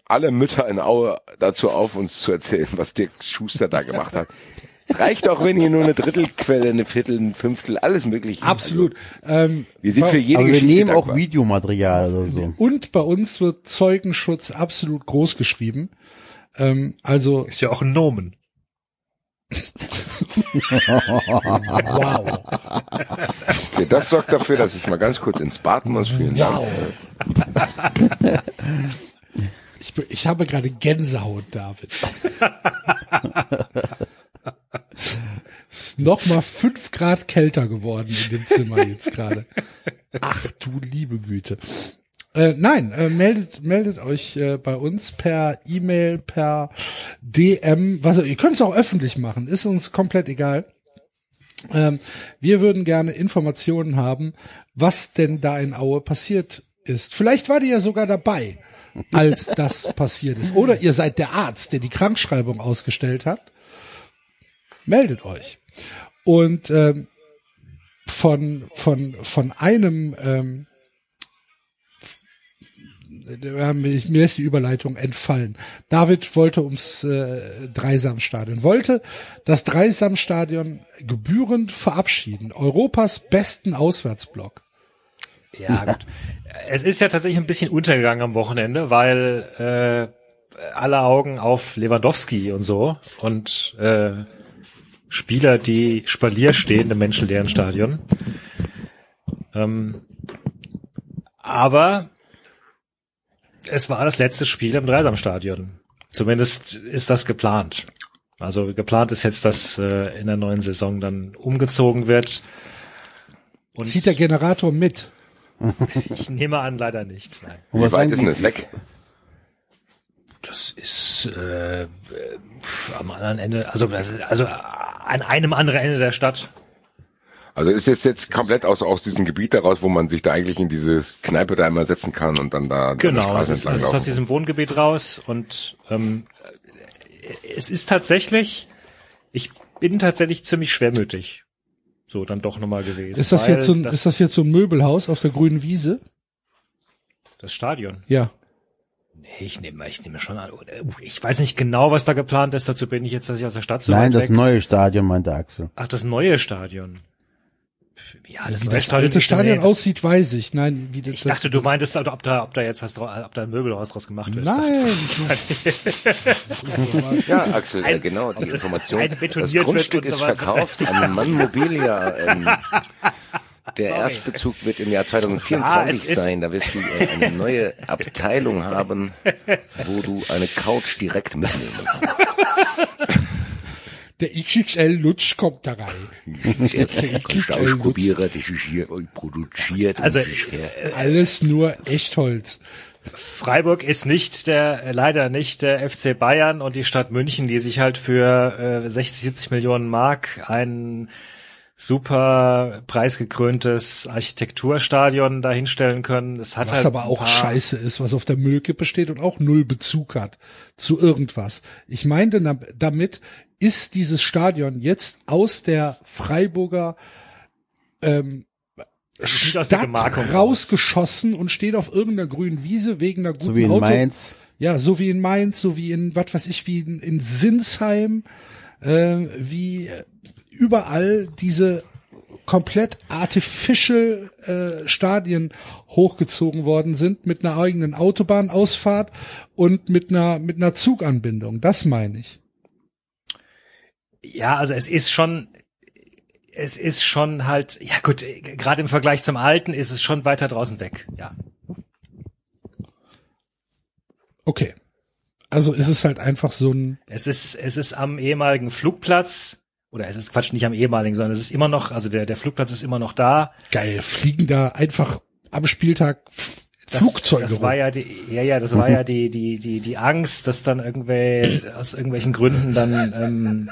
alle Mütter in Aue dazu auf, uns zu erzählen, was Dirk Schuster da gemacht hat. Es reicht auch, wenn hier nur eine Drittelquelle, eine Viertel, ein Fünftel, alles mögliche.
Absolut. Ähm,
Wir sind für jede
Aber wir nehmen auch
dankbar.
Videomaterial oder so.
und bei uns wird Zeugenschutz absolut groß geschrieben. Ähm, also,
Ist ja auch ein Nomen.
wow.
Okay, das sorgt dafür, dass ich mal ganz kurz ins Bad muss. Vielen Dank.
Wow. Ich, ich habe gerade Gänsehaut, David. Ist noch mal fünf Grad kälter geworden in dem Zimmer jetzt gerade. Ach du liebe Güte. Äh, nein, äh, meldet, meldet euch äh, bei uns per E-Mail, per DM, was ihr könnt es auch öffentlich machen, ist uns komplett egal. Ähm, wir würden gerne Informationen haben, was denn da in Aue passiert ist. Vielleicht war ihr ja sogar dabei, als das passiert ist. Oder ihr seid der Arzt, der die Krankschreibung ausgestellt hat. Meldet euch. Und ähm, von, von, von einem ähm, äh, mir ist die Überleitung entfallen. David wollte ums äh, Dreisamstadion, wollte das Dreisamstadion gebührend verabschieden. Europas besten Auswärtsblock.
Ja, gut. Es ist ja tatsächlich ein bisschen untergegangen am Wochenende, weil äh, alle Augen auf Lewandowski und so und äh, Spieler, die Spalier stehen im menschenleeren Stadion. Ähm, aber es war das letzte Spiel im Dreisamstadion. Zumindest ist das geplant. Also geplant ist jetzt, dass äh, in der neuen Saison dann umgezogen wird. Und
Zieht der Generator mit?
Ich nehme an, leider nicht. Nein.
Und was
weit ist denn das weg?
Das ist äh, äh, am anderen Ende, also das also an einem anderen Ende der Stadt.
Also ist jetzt jetzt komplett aus, aus diesem Gebiet heraus, wo man sich da eigentlich in diese Kneipe da einmal setzen kann und dann da
Genau,
Straße
es ist, es ist aus diesem Wohngebiet raus und ähm, es ist tatsächlich, ich bin tatsächlich ziemlich schwermütig. So dann doch nochmal gewesen.
Ist das jetzt so ein, ist das jetzt so ein Möbelhaus auf der grünen Wiese?
das Stadion?
Ja.
Ich nehme, ich nehme schon an. Ich weiß nicht genau, was da geplant ist. Dazu bin ich jetzt, dass ich aus der Stadt so
Nein, das
weg.
neue Stadion, meinte Axel.
Ach, das neue Stadion. Ja, das
Wie
neue
das alte Stadion
nee, das-
aussieht, weiß ich. Nein, wie das,
Ich dachte, du meintest, ob da, ob da jetzt was draus, ob da ein Möbelhaus draus gemacht wird.
Nein.
Ja, Axel,
Ein-
genau, die
das
Information. Das Grundstück
und
ist verkauft an Mann Mobilia. Ähm, der
Sorry.
Erstbezug wird im Jahr
Ja,
2024
es ist-
sein. Da wirst du äh, eine neue Abteilung haben, wo du eine Couch direkt mitnehmen kannst.
Der XXL Lutsch kommt da rein.
Der Couchprobierer, das ist hier produziert.
Also,
und das ist her-
Alles nur Echtholz.
Freiburg ist nicht der, äh, leider nicht der FC Bayern und die Stadt München, die sich halt für äh, 60, 70 Millionen Mark ein super preisgekröntes Architekturstadion dahinstellen können. Das hat
Was
halt
aber auch scheiße ist, was auf der Müllkippe steht und auch null Bezug hat zu irgendwas. Ich meinte damit, ist dieses Stadion jetzt aus der Freiburger ähm,
Es aus der
Stadt rausgeschossen und steht auf irgendeiner grünen Wiese wegen einer guten
So wie in
Auto.
Mainz.
Ja, so wie in Mainz, so wie in, was weiß ich, wie in, in Sinsheim, äh, wie überall diese komplett artificial äh, Stadien hochgezogen worden sind mit einer eigenen Autobahnausfahrt und mit einer mit einer Zuganbindung. Das meine ich.
Ja, also es ist schon, es ist schon halt, ja gut, gerade im Vergleich zum alten ist es schon weiter draußen weg. Ja.
Okay. Also ist es halt einfach so ein
Es ist, es ist am ehemaligen Flugplatz, oder es ist Quatsch, nicht am ehemaligen, sondern es ist immer noch, also der, der Flugplatz ist immer noch da.
geil, fliegen da einfach am Spieltag
Das,
Flugzeuge
Das war ja die, ja, ja, das war ja die, die, die, die Angst, dass dann irgendwie aus irgendwelchen Gründen dann, ähm,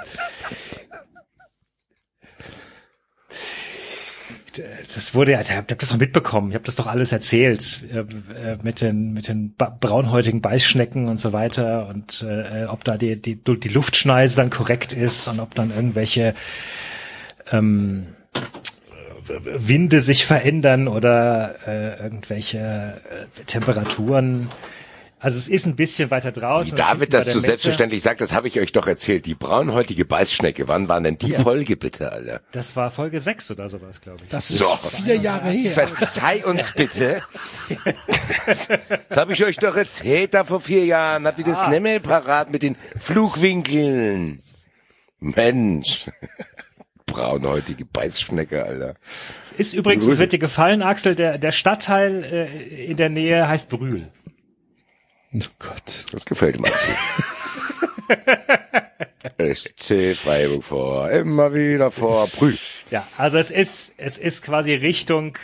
das wurde ja, ich hab das doch mitbekommen, ich habe das doch alles erzählt äh, äh, mit den mit den braunhäutigen Beißschnecken und so weiter und äh, ob da die, die die Luftschneise dann korrekt ist und ob dann irgendwelche ähm, Winde sich verändern oder äh, irgendwelche äh, Temperaturen. Also es ist ein bisschen weiter
Wie
draußen.
David
bei
das so selbstverständlich sagt, das habe ich euch doch erzählt. Die braunhäutige Beißschnecke, wann war denn die Folge bitte, Alter?
Das war Folge 6 oder sowas, glaube ich.
Das ist
So.
vier Jahre her.
Verzeih uns bitte. Das habe ich euch doch erzählt da vor vier Jahren. Habt ihr das nicht mehr parat mit den Flugwinkeln? Mensch. Braunhäutige Beißschnecke, Alter.
ist übrigens, es wird dir gefallen, Axel, der, der Stadtteil äh, in der Nähe heißt Brühl.
Oh Gott.
Das gefällt mir. SC Freiburg vor, immer wieder vor, Brühl.
Ja, also es ist, es ist quasi Richtung,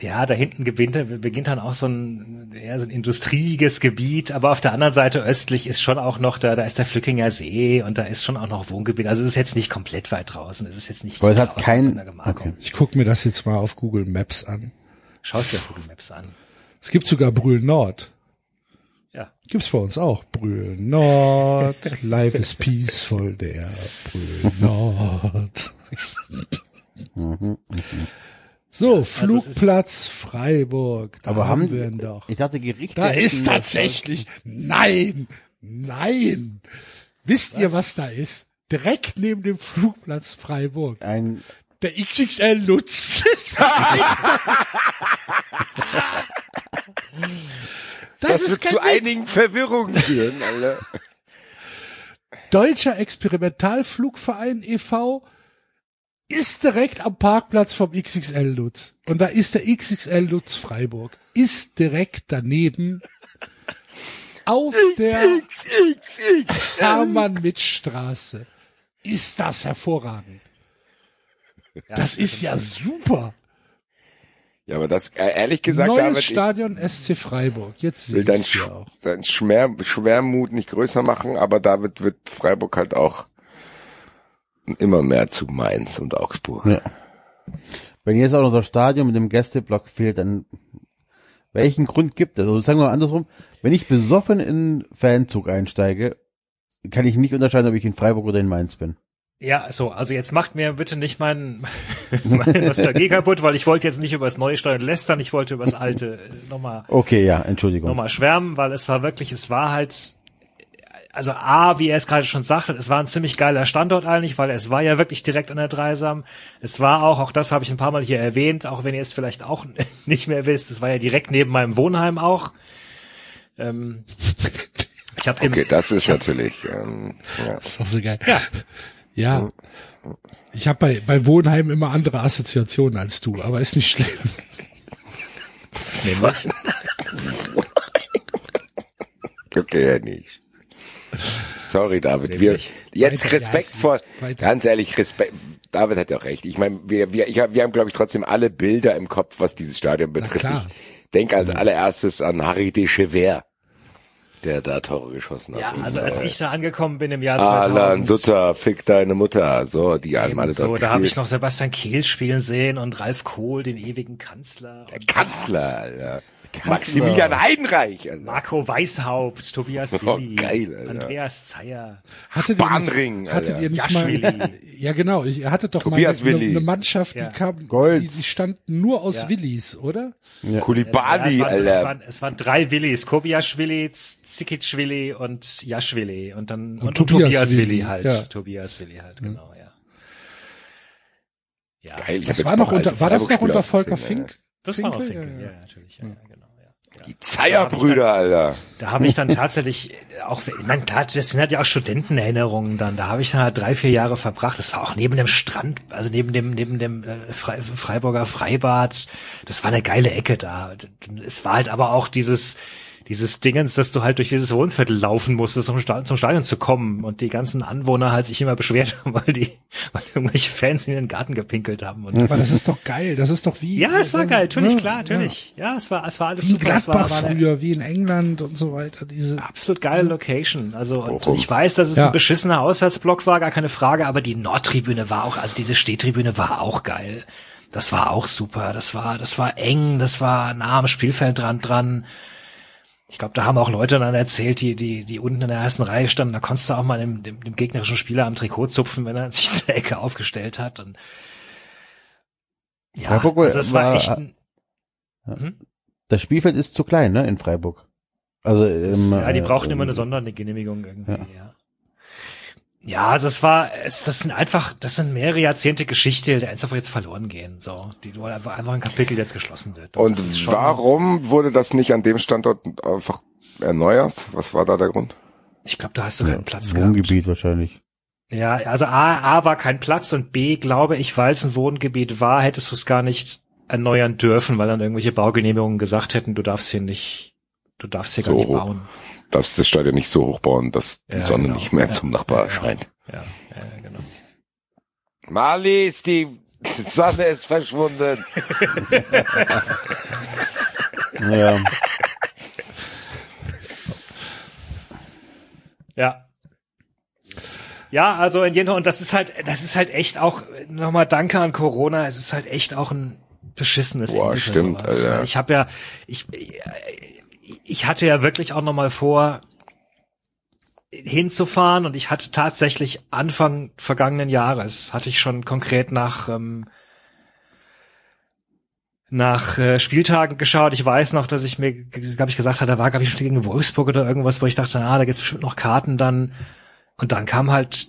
ja, da hinten beginnt, beginnt dann auch so ein, ja, so ein industriges Gebiet, aber auf der anderen Seite östlich ist schon auch noch, da, da ist der Flückinger See und da ist schon auch noch Wohngebiet. Also es ist jetzt nicht komplett weit draußen, es ist jetzt nicht
Aber es hat kein- okay.
Ich gucke mir das jetzt mal auf Google Maps an.
Schau dir Google Maps an.
Es gibt sogar Brühl Nord. Gibt's bei uns auch. Brühl Nord, Life is Peaceful, der Brühl Nord. So, Flugplatz Freiburg. Da
Aber
haben
haben
wir ihn doch.
Ich dachte, Gerichte.
Da ist tatsächlich, nein, nein. Wisst ihr, was da ist? Direkt neben dem Flugplatz Freiburg.
ein,
Der XXL Lutz. Das,
Das
ist
wird
kein
zu
Witz.
einigen Verwirrungen führen, Alter.
Deutscher Experimentalflugverein e.V. ist direkt am Parkplatz vom XXL Lutz. Und da ist der XXL Lutz Freiburg. Ist direkt daneben auf der Hermann-Mitt-Straße. Ist das hervorragend.
Ja,
Das ist ja super.
Ja, aber das, äh, ehrlich gesagt,
Neues
David, ich
Stadion SC Freiburg. Jetzt
will dein, Sch
auch.
dein Schmer Schwermut nicht größer machen, aber David wird Freiburg halt auch immer mehr zu Mainz und Augsburg.
Ja. Wenn jetzt auch noch das Stadion mit dem Gästeblock fehlt, dann welchen Grund gibt es? Also sagen wir mal andersrum, wenn ich besoffen in Fanzug einsteige, kann ich nicht unterscheiden, ob ich in Freiburg oder in Mainz bin.
Ja, so, also jetzt macht mir bitte nicht mein, meine Nostalgie kaputt, weil ich wollte jetzt nicht über das neue Stadion lästern, ich wollte über das alte äh, nochmal
Okay, ja, Entschuldigung.
nochmal schwärmen, weil es war wirklich, es war halt, also A, wie er es gerade schon sagte, es war ein ziemlich geiler Standort eigentlich, weil es war ja wirklich direkt an der Dreisam. Es war auch, auch das habe ich ein paar Mal hier erwähnt, auch wenn ihr es vielleicht auch nicht mehr wisst, es war ja direkt neben meinem Wohnheim auch. Ähm, ich habe
Okay, das ist natürlich, ähm, ja.
Das ist doch so geil. Ja. Ja. Ich habe bei, bei Wohnheim immer andere Assoziationen als du, aber ist nicht schlimm.
nämlich,
Okay, ja nicht. Sorry, David. Wir, jetzt Respekt vor, ganz ehrlich, Respekt. David hat ja auch recht. Ich meine, wir, wir, ich wir haben, glaube ich, trotzdem alle Bilder im Kopf, was dieses Stadion betrifft. Ich denke als allererstes an Harry de Chever, der da Tore geschossen hat.
ja, also als
äh,
ich da angekommen bin im Jahr 2000.
Alan Sutter, fick deine Mutter. So, die haben alle
so,
dort
da habe ich noch Sebastian Kehl spielen sehen und Ralf Kohl, den ewigen Kanzler. Und
Kanzler, Alter. Maximilian Heidenreich, Alter.
Marco Weishaupt, Tobias
Oh,
Willi,
geil, Alter.
Andreas Zeyer.
Hattet ihr
Bahnring,
nicht, hattet
Alter.
ihr nicht
Jaschwili.
mal, ja genau, ich hatte doch
Tobias
mal eine, eine Mannschaft,
Ja.
die kam,
Gold.
die, die standen nur aus
Ja.
Willis, oder?
Kulibali,
ja, es, waren, es,
Alter.
waren, es waren drei Willis, Kobiaschwili, Zikitschwili und Jaschwili und dann und, und,
Tobias
Tobias,
Willi,
Willi halt.
ja.
Tobias Willi halt, genau, ja. Ja,
Geil,
Das war noch unter, war das noch unter Volker Fink?
das war noch
Finkel?
Finkel,
Ja,
ja,
ja.
natürlich, ja,
Die Zeyer-Brüder, Alter.
Da habe ich dann tatsächlich auch, nein, klar, das sind halt ja auch Studentenerinnerungen dann. Da habe ich dann halt drei, vier Jahre verbracht. Das war auch neben dem Strand, also neben dem, neben dem äh, Fre Freiburger Freibad. Das war eine geile Ecke da. Es war halt aber auch dieses, dieses Dingens, dass du halt durch dieses Wohnviertel laufen musstest, um zum Stadion zu kommen und die ganzen Anwohner halt sich immer beschwert haben, weil die, weil irgendwelche Fans in den Garten gepinkelt haben. Und
Aber das ist doch geil, das ist doch wie.
ja, es war geil, natürlich,
Ja,
klar, natürlich. Ja, es war, es war alles
Wie in
super. Es war,
Gladbach
war
früher, wie in England und so weiter, diese.
absolut geile Location. Also und
Bochum.
ich weiß, dass es
Ja.
ein beschissener Auswärtsblock war, gar keine Frage, aber die Nordtribüne war auch, also diese Stehtribüne war auch geil. Das war auch super. Das war, das war eng, das war nah am Spielfeldrand dran. Ich glaube, da haben auch Leute dann erzählt, die, die, die unten in der ersten Reihe standen, da konntest du auch mal dem, dem, dem gegnerischen Spieler am Trikot zupfen, wenn er sich zur Ecke aufgestellt hat. Und ja,
Freiburg war-
also es war
war-
echt ein, Hm?
Das Spielfeld ist zu klein, ne, in Freiburg. Also,
Das,
ähm,
ja, die
äh,
brauchen immer
ähm,
eine Sondergenehmigung irgendwie,
Ja.
ja. Ja, also es war, es, das sind einfach, das sind mehrere Jahrzehnte Geschichte, die einfach jetzt verloren gehen, so, die wo einfach, einfach ein Kapitel jetzt geschlossen wird.
Und
schon-
warum wurde das nicht an dem Standort einfach erneuert? Was war da der Grund?
Ich glaube, da hast du keinen Platz gehabt.
Wohngebiet wahrscheinlich.
Ja, also A, A war kein Platz und B, glaube ich, weil es ein Wohngebiet war, hättest du es gar nicht erneuern dürfen, weil dann irgendwelche Baugenehmigungen gesagt hätten, du darfst hier nicht, du darfst hier gar
So
nicht
hoch.
bauen.
Darfst das Stadion nicht so hoch bauen, dass die
Ja,
Sonne
genau.
nicht mehr
Ja,
zum Nachbar
ja,
erscheint.
Ja, ja, genau.
Marley ist die Sonne ist verschwunden.
Ja.
Ja. Ja, also in jedem Fall, und das ist halt, das ist halt echt auch, nochmal Danke an Corona, es ist halt echt auch ein beschissenes
Boah,
Ende
stimmt,
sowas.
Alter.
Ich habe ja, ich, ich hatte ja wirklich auch nochmal vor, hinzufahren und ich hatte tatsächlich Anfang vergangenen Jahres, hatte ich schon konkret nach, ähm, nach äh, Spieltagen geschaut. Ich weiß noch, dass ich mir, glaube ich, gesagt hatte, da war, glaube ich, schon gegen Wolfsburg oder irgendwas, wo ich dachte, ah, da gibt's bestimmt noch Karten dann. Und dann kam halt,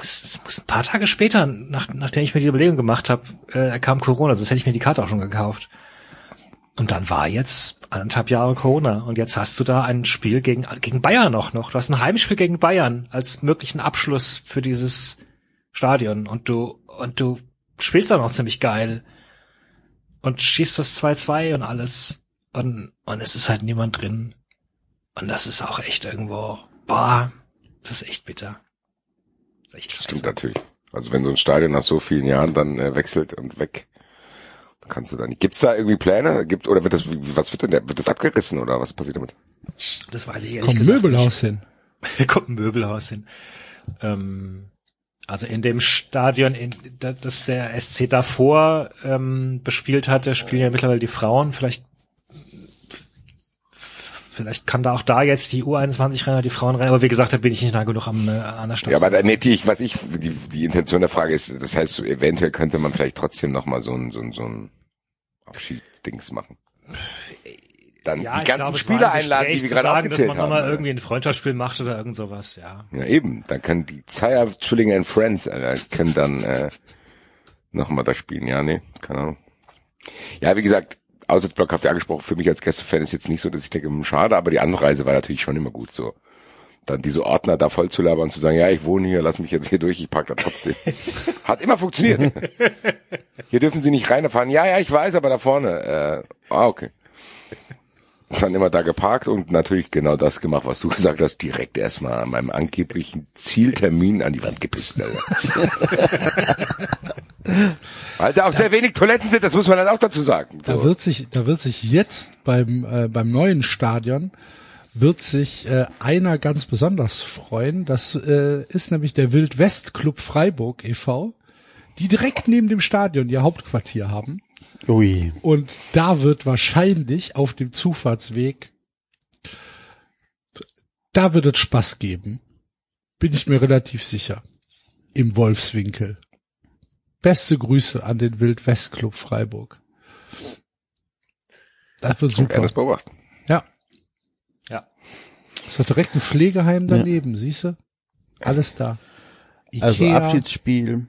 es muss ein paar Tage später, nach, nachdem ich mir die Überlegung gemacht habe, äh, kam Corona, sonst hätte ich mir die Karte auch schon gekauft. Und dann war jetzt anderthalb Jahre Corona und jetzt hast du da ein Spiel gegen, gegen Bayern auch noch. Du hast ein Heimspiel gegen Bayern als möglichen Abschluss für dieses Stadion und du, und du spielst auch noch ziemlich geil und schießt das 2-2 und alles und, und es ist halt niemand drin. Und das ist auch echt irgendwo, boah, das ist echt bitter. Das ist echt
Stimmt natürlich. Also wenn so ein Stadion nach so vielen Jahren dann äh, wechselt und weg Kannst du da nicht. Gibt's da irgendwie Pläne? Gibt, oder wird das, was wird denn der, wird das abgerissen oder was passiert damit?
Das weiß ich ehrlich
Kommt ein
gesagt
Möbelhaus hin.
nicht. Kommt ein Möbelhaus hin. Ähm, also in dem Stadion, in, da- das der SC davor ähm, bespielt hatte, spielen ja mittlerweile die Frauen. Vielleicht vielleicht kann da auch da jetzt die U21 rein oder die Frauen rein. Aber wie gesagt, da bin ich nicht nah genug am, äh, an der Stadt.
Ja, aber da, nee, die, ich, was ich, die, die Intention der Frage ist, das heißt, so eventuell könnte man vielleicht trotzdem noch mal so ein, so ein, so ein Abschiedsdings machen. Dann
ja,
die ganzen
glaube,
Spieler
ein
einladen, die wir gerade
sagen,
aufgezählt
dass man
haben.
nochmal irgendwie ein Freundschaftsspiel macht oder irgend sowas, ja.
Ja, eben. Dann können die Zeier Zwillinge and Friends, Alter, können dann äh, nochmal da spielen. Ja, nee, keine Ahnung. Ja, wie gesagt, Auswärtsblock habt ihr angesprochen, für mich als Gästefan ist jetzt nicht so, dass ich denke, hm, schade, aber die Anreise war natürlich schon immer gut so. Dann diese Ordner da voll zu labern und zu sagen, ja, ich wohne hier, lass mich jetzt hier durch, ich park da trotzdem. Hat immer funktioniert. hier dürfen sie nicht reinfahren. Ja, ja, ich weiß, aber da vorne. Äh, ah, okay. Dann immer da geparkt und natürlich genau das gemacht, was du gesagt hast, direkt erstmal an meinem angeblichen Zieltermin an die Wand gepisst. Weil da auch sehr wenig Toiletten sind, das muss man dann auch dazu sagen.
Da
So.
wird sich, da wird sich jetzt beim äh, beim neuen Stadion wird sich äh, einer ganz besonders freuen. Das äh, ist nämlich der Wildwest Club Freiburg e.V., die direkt neben dem Stadion ihr Hauptquartier haben.
Ui.
Und da wird wahrscheinlich auf dem Zufahrtsweg, da wird es Spaß geben. Bin ich mir relativ sicher. Im Wolfswinkel. Beste Grüße an den Wildwest Club Freiburg. Das wird
Ja,
super.
das beobachten.
Ja.
Ja.
Ist doch direkt ein Pflegeheim daneben, siehst du? Alles da.
Also
Ikea.
Abschiedsspiel.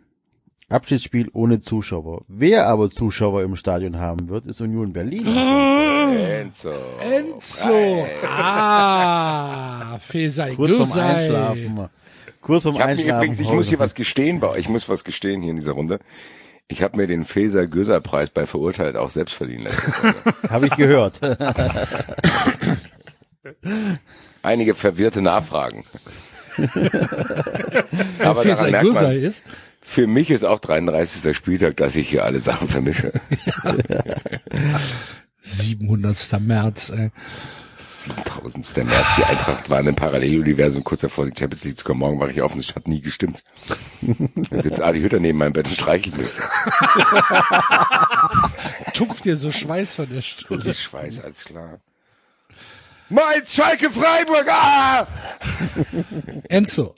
Abschiedsspiel ohne Zuschauer. Wer aber Zuschauer im Stadion haben wird, ist Union Berlin.
Enzo.
Enzo. Ah, Fesei
Kurz vorm. Einschlafen. Kurz vorm
Ich mir übrigens, ich muss hier was gestehen, bei ich muss was gestehen hier in dieser Runde. Ich habe mir den Feser Göser Preis bei Verurteilt auch selbst verliehen lassen.
Habe ich gehört.
Einige verwirrte Nachfragen. Aber daran
Fesei
merkt
Gürsei
man,
ist.
für mich ist auch 33. Spieltag, dass ich hier alle Sachen vermische.
700. März, ey.
7000. März, die Eintracht war in einem Paralleluniversum kurz davor, die Champions League zu kommen. Morgen wache ich auf und es hat nie gestimmt. Dann sitzt Adi Hütter neben meinem Bett und streichelt mich.
Tupft dir so Schweiß von der Stunde.
ich Schweiß, alles klar. Mein Schalke Freiburg, ah!
Enzo,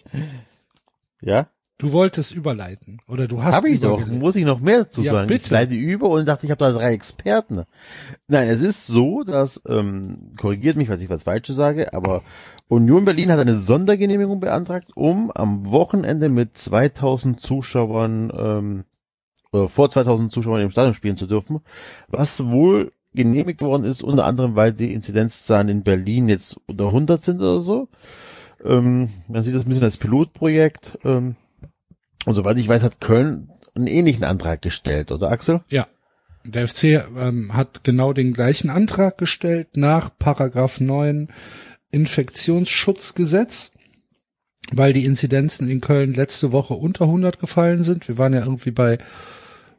ja?
Du wolltest überleiten. Oder du hast
Habe ich doch. Muss ich noch mehr zu
Ja,
sagen?
bitte.
Ich leite über und dachte, ich habe da drei Experten. Nein, es ist so, dass, ähm, korrigiert mich, falls ich was Falsches sage, aber Union Berlin hat eine Sondergenehmigung beantragt, um am Wochenende mit 2000 Zuschauern, ähm, oder vor 2000 Zuschauern im Stadion spielen zu dürfen, was wohl genehmigt worden ist, unter anderem, weil die Inzidenzzahlen in Berlin jetzt unter 100 sind oder so. Ähm, man sieht das ein bisschen als Pilotprojekt. Ähm, und soweit ich weiß, hat Köln einen ähnlichen Antrag gestellt, oder Axel?
Ja. Der FC ähm, hat genau den gleichen Antrag gestellt nach Paragraph 9 Infektionsschutzgesetz, weil die Inzidenzen in Köln letzte Woche unter 100 gefallen sind. Wir waren ja irgendwie bei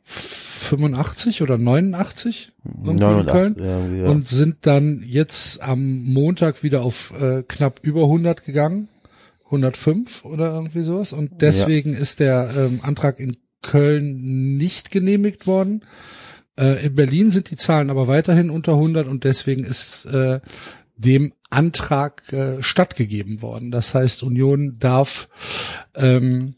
85 oder 89 irgendwie in
89,
Köln
ja, ja.
und sind dann jetzt am Montag wieder auf äh, knapp über 100 gegangen. 105 oder irgendwie sowas. Und deswegen ist der ähm, Antrag in Köln nicht genehmigt worden. Äh, in Berlin sind die Zahlen aber weiterhin unter 100 und deswegen ist äh, dem Antrag äh, stattgegeben worden. Das heißt, Union darf ähm,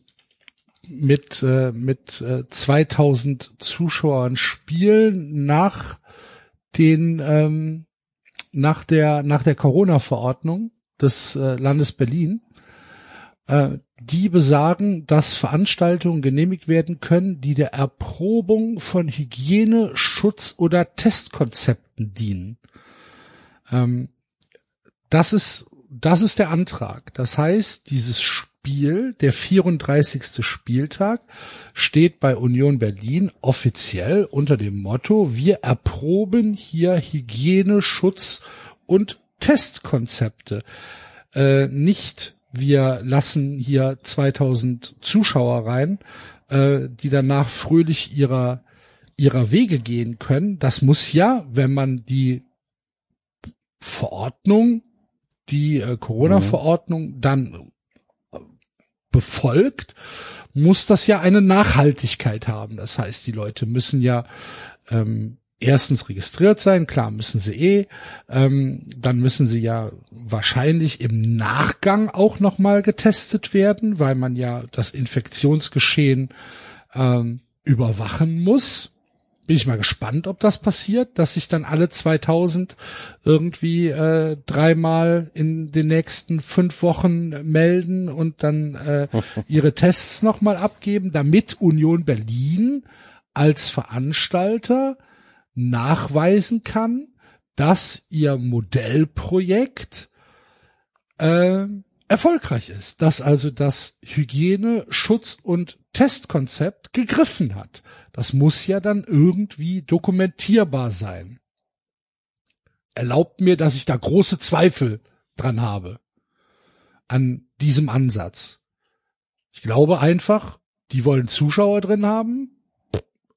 mit äh, mit äh, 2000 Zuschauern spielen nach den ähm, nach der nach der Corona-Verordnung des äh, Landes Berlin äh, die besagen, dass Veranstaltungen genehmigt werden können, die der Erprobung von Hygiene, Schutz oder Testkonzepten dienen. Ähm, das ist, das ist der Antrag. Das heißt, dieses Spiel, der 34. Spieltag, steht bei Union Berlin offiziell unter dem Motto, wir erproben hier Hygiene, Schutz und Testkonzepte. Äh, nicht wir lassen hier 2000 Zuschauer rein, äh, die danach fröhlich ihrer ihrer Wege gehen können, das muss ja, wenn man die Verordnung, die äh, Corona-Verordnung dann äh, befolgt, muss das ja eine Nachhaltigkeit haben. Das heißt, die Leute müssen ja ähm, erstens registriert sein, klar müssen sie eh, ähm, dann müssen sie ja wahrscheinlich im Nachgang auch nochmal getestet werden, weil man ja das Infektionsgeschehen ähm, überwachen muss. Bin ich mal gespannt, ob das passiert, dass sich dann alle 2000 irgendwie äh, dreimal in den nächsten fünf Wochen melden und dann äh, ihre Tests nochmal abgeben, damit Union Berlin als Veranstalter nachweisen kann, dass ihr Modellprojekt äh, erfolgreich ist, dass also das Hygiene, Schutz und Testkonzept gegriffen hat. Das muss ja dann irgendwie dokumentierbar sein. Erlaubt mir, dass ich da große Zweifel dran habe an diesem Ansatz. Ich glaube einfach, die wollen Zuschauer drin haben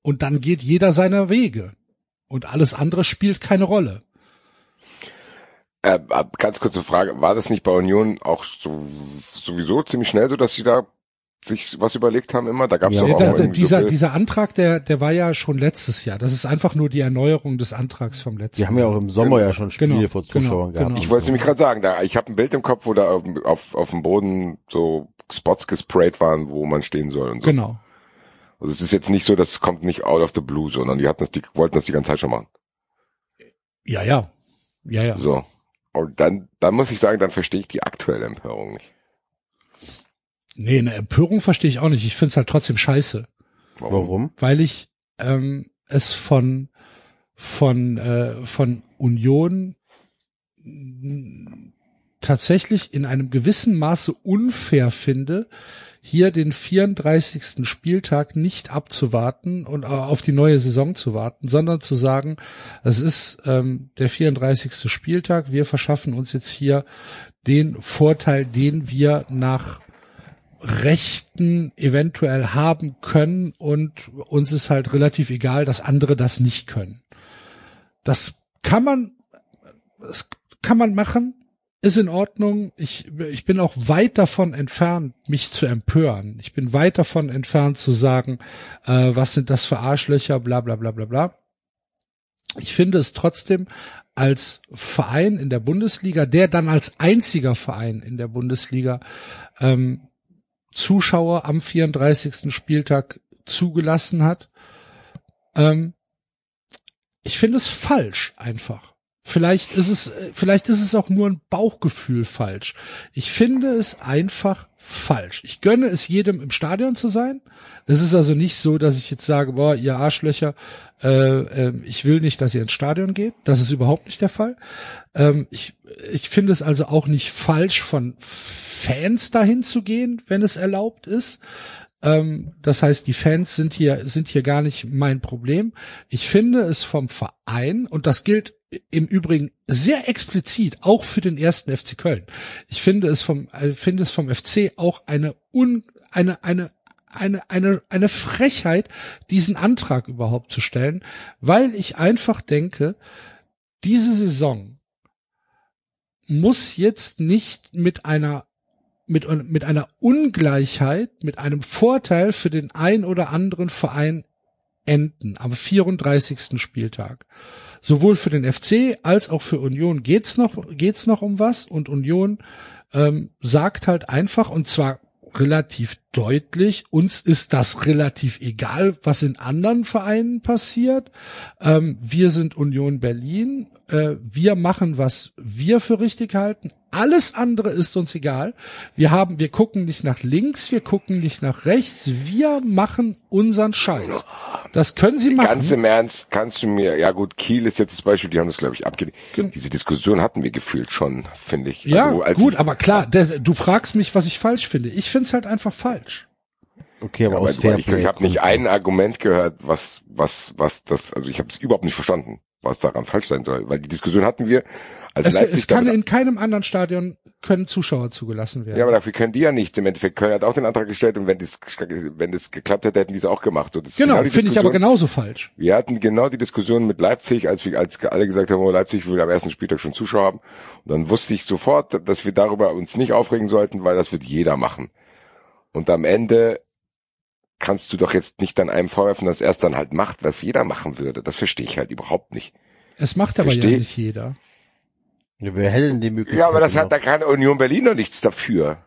und dann geht jeder seiner Wege. Und alles andere spielt keine Rolle.
Äh, ganz kurze Frage, war das nicht bei Union auch so, sowieso ziemlich schnell so, dass sie da sich was überlegt haben immer? Da gab es
Ja,
auch
da,
irgendwie
dieser,
so
dieser Antrag, der, der war ja schon letztes Jahr. Das ist einfach nur die Erneuerung des Antrags vom letzten
Die haben ja auch im Sommer ja schon Spiele
Genau,
vor Zuschauern
genau,
gehabt.
Ich wollte nämlich gerade sagen, da ich habe ein Bild im Kopf, wo da auf, auf, auf dem Boden so Spots gesprayt waren, wo man stehen soll und so.
Genau.
Also es ist jetzt nicht so, das kommt nicht out of the blue, sondern die hatten das, die wollten das die ganze Zeit schon machen.
Ja, ja. Ja, ja.
So. Und dann, dann muss ich sagen, dann verstehe ich die aktuelle Empörung nicht.
Nee, eine Empörung verstehe ich auch nicht. Ich find's halt trotzdem scheiße.
Warum?
weil ich ähm, es von von äh, von Union tatsächlich in einem gewissen Maße unfair finde, hier den 34. Spieltag nicht abzuwarten und auf die neue Saison zu warten, sondern zu sagen, es ist ähm, der 34. Spieltag, wir verschaffen uns jetzt hier den Vorteil, den wir nach Rechten eventuell haben können und uns ist halt relativ egal, dass andere das nicht können. Das kann man, das kann man machen, ist in Ordnung. Ich, ich bin auch weit davon entfernt, mich zu empören. Ich bin weit davon entfernt zu sagen, äh, was sind das für Arschlöcher, bla bla bla bla bla. Ich finde es trotzdem als Verein in der Bundesliga, der dann als einziger Verein in der Bundesliga ähm, Zuschauer am 34. Spieltag zugelassen hat. Ähm, ich finde es falsch einfach. Vielleicht ist es, vielleicht ist es auch nur ein Bauchgefühl falsch. Ich finde es einfach falsch. Ich gönne es jedem im Stadion zu sein. Es ist also nicht so, dass ich jetzt sage, boah, ihr Arschlöcher, äh, äh, ich will nicht, dass ihr ins Stadion geht. Das ist überhaupt nicht der Fall. Ähm, ich, ich finde es also auch nicht falsch, von Fans dahin zu gehen, wenn es erlaubt ist. Ähm, das heißt, die Fans sind hier, sind hier gar nicht mein Problem. Ich finde es vom Verein, und das gilt im Übrigen sehr explizit auch für den ersten FC Köln. Ich finde es vom, äh, finde es vom FC auch eine un, eine, eine, eine, eine, eine Frechheit, diesen Antrag überhaupt zu stellen, weil ich einfach denke, diese Saison muss jetzt nicht mit einer mit, mit einer Ungleichheit, mit einem Vorteil für den ein oder anderen Verein enden am 34. Spieltag. Sowohl für den FC als auch für Union geht's noch, geht's noch um was und Union ähm, sagt halt einfach und zwar relativ deutlich, uns ist das relativ egal, was in anderen Vereinen passiert. Ähm, wir sind Union Berlin, äh, wir machen, was wir für richtig halten. Alles andere ist uns egal. Wir haben, wir gucken nicht nach links, wir gucken nicht nach rechts, wir machen unseren Scheiß. Das können sie machen.
Ganz im Ernst, kannst du mir, ja gut, Kiel ist jetzt das Beispiel, die haben das glaube ich abgelehnt. Diese Diskussion hatten wir gefühlt schon, finde ich.
Ja,
Also, als
gut,
ich,
aber klar, der, du fragst mich, was ich falsch finde. Ich finde es halt einfach falsch.
Okay, aber,
aber
aus
ich, ich habe nicht ein Argument gehört, was, was, was das, also ich habe es überhaupt nicht verstanden, was daran falsch sein soll, weil die Diskussion hatten wir, als
Es,
Leipzig
es kann in keinem anderen Stadion können Zuschauer zugelassen werden.
Ja, aber dafür können die ja nichts. Im Endeffekt Köln hat auch den Antrag gestellt und wenn das, wenn das geklappt hätte, hätten die es auch gemacht. Und das
genau,
die
finde ich aber genauso falsch.
Wir hatten genau die Diskussion mit Leipzig, als wir, als alle gesagt haben, oh, Leipzig will am ersten Spieltag schon Zuschauer haben. Und dann wusste ich sofort, dass wir darüber uns nicht aufregen sollten, weil das wird jeder machen. Und am Ende kannst du doch jetzt nicht dann einem vorwerfen, dass er es dann halt macht, was jeder machen würde. Das verstehe ich halt überhaupt nicht.
Es macht aber
Versteh-
ja nicht jeder.
Ja, hätte denn die Möglichkeit?
Ja, aber das
genau?
hat, da kann Union Berlin doch nichts dafür.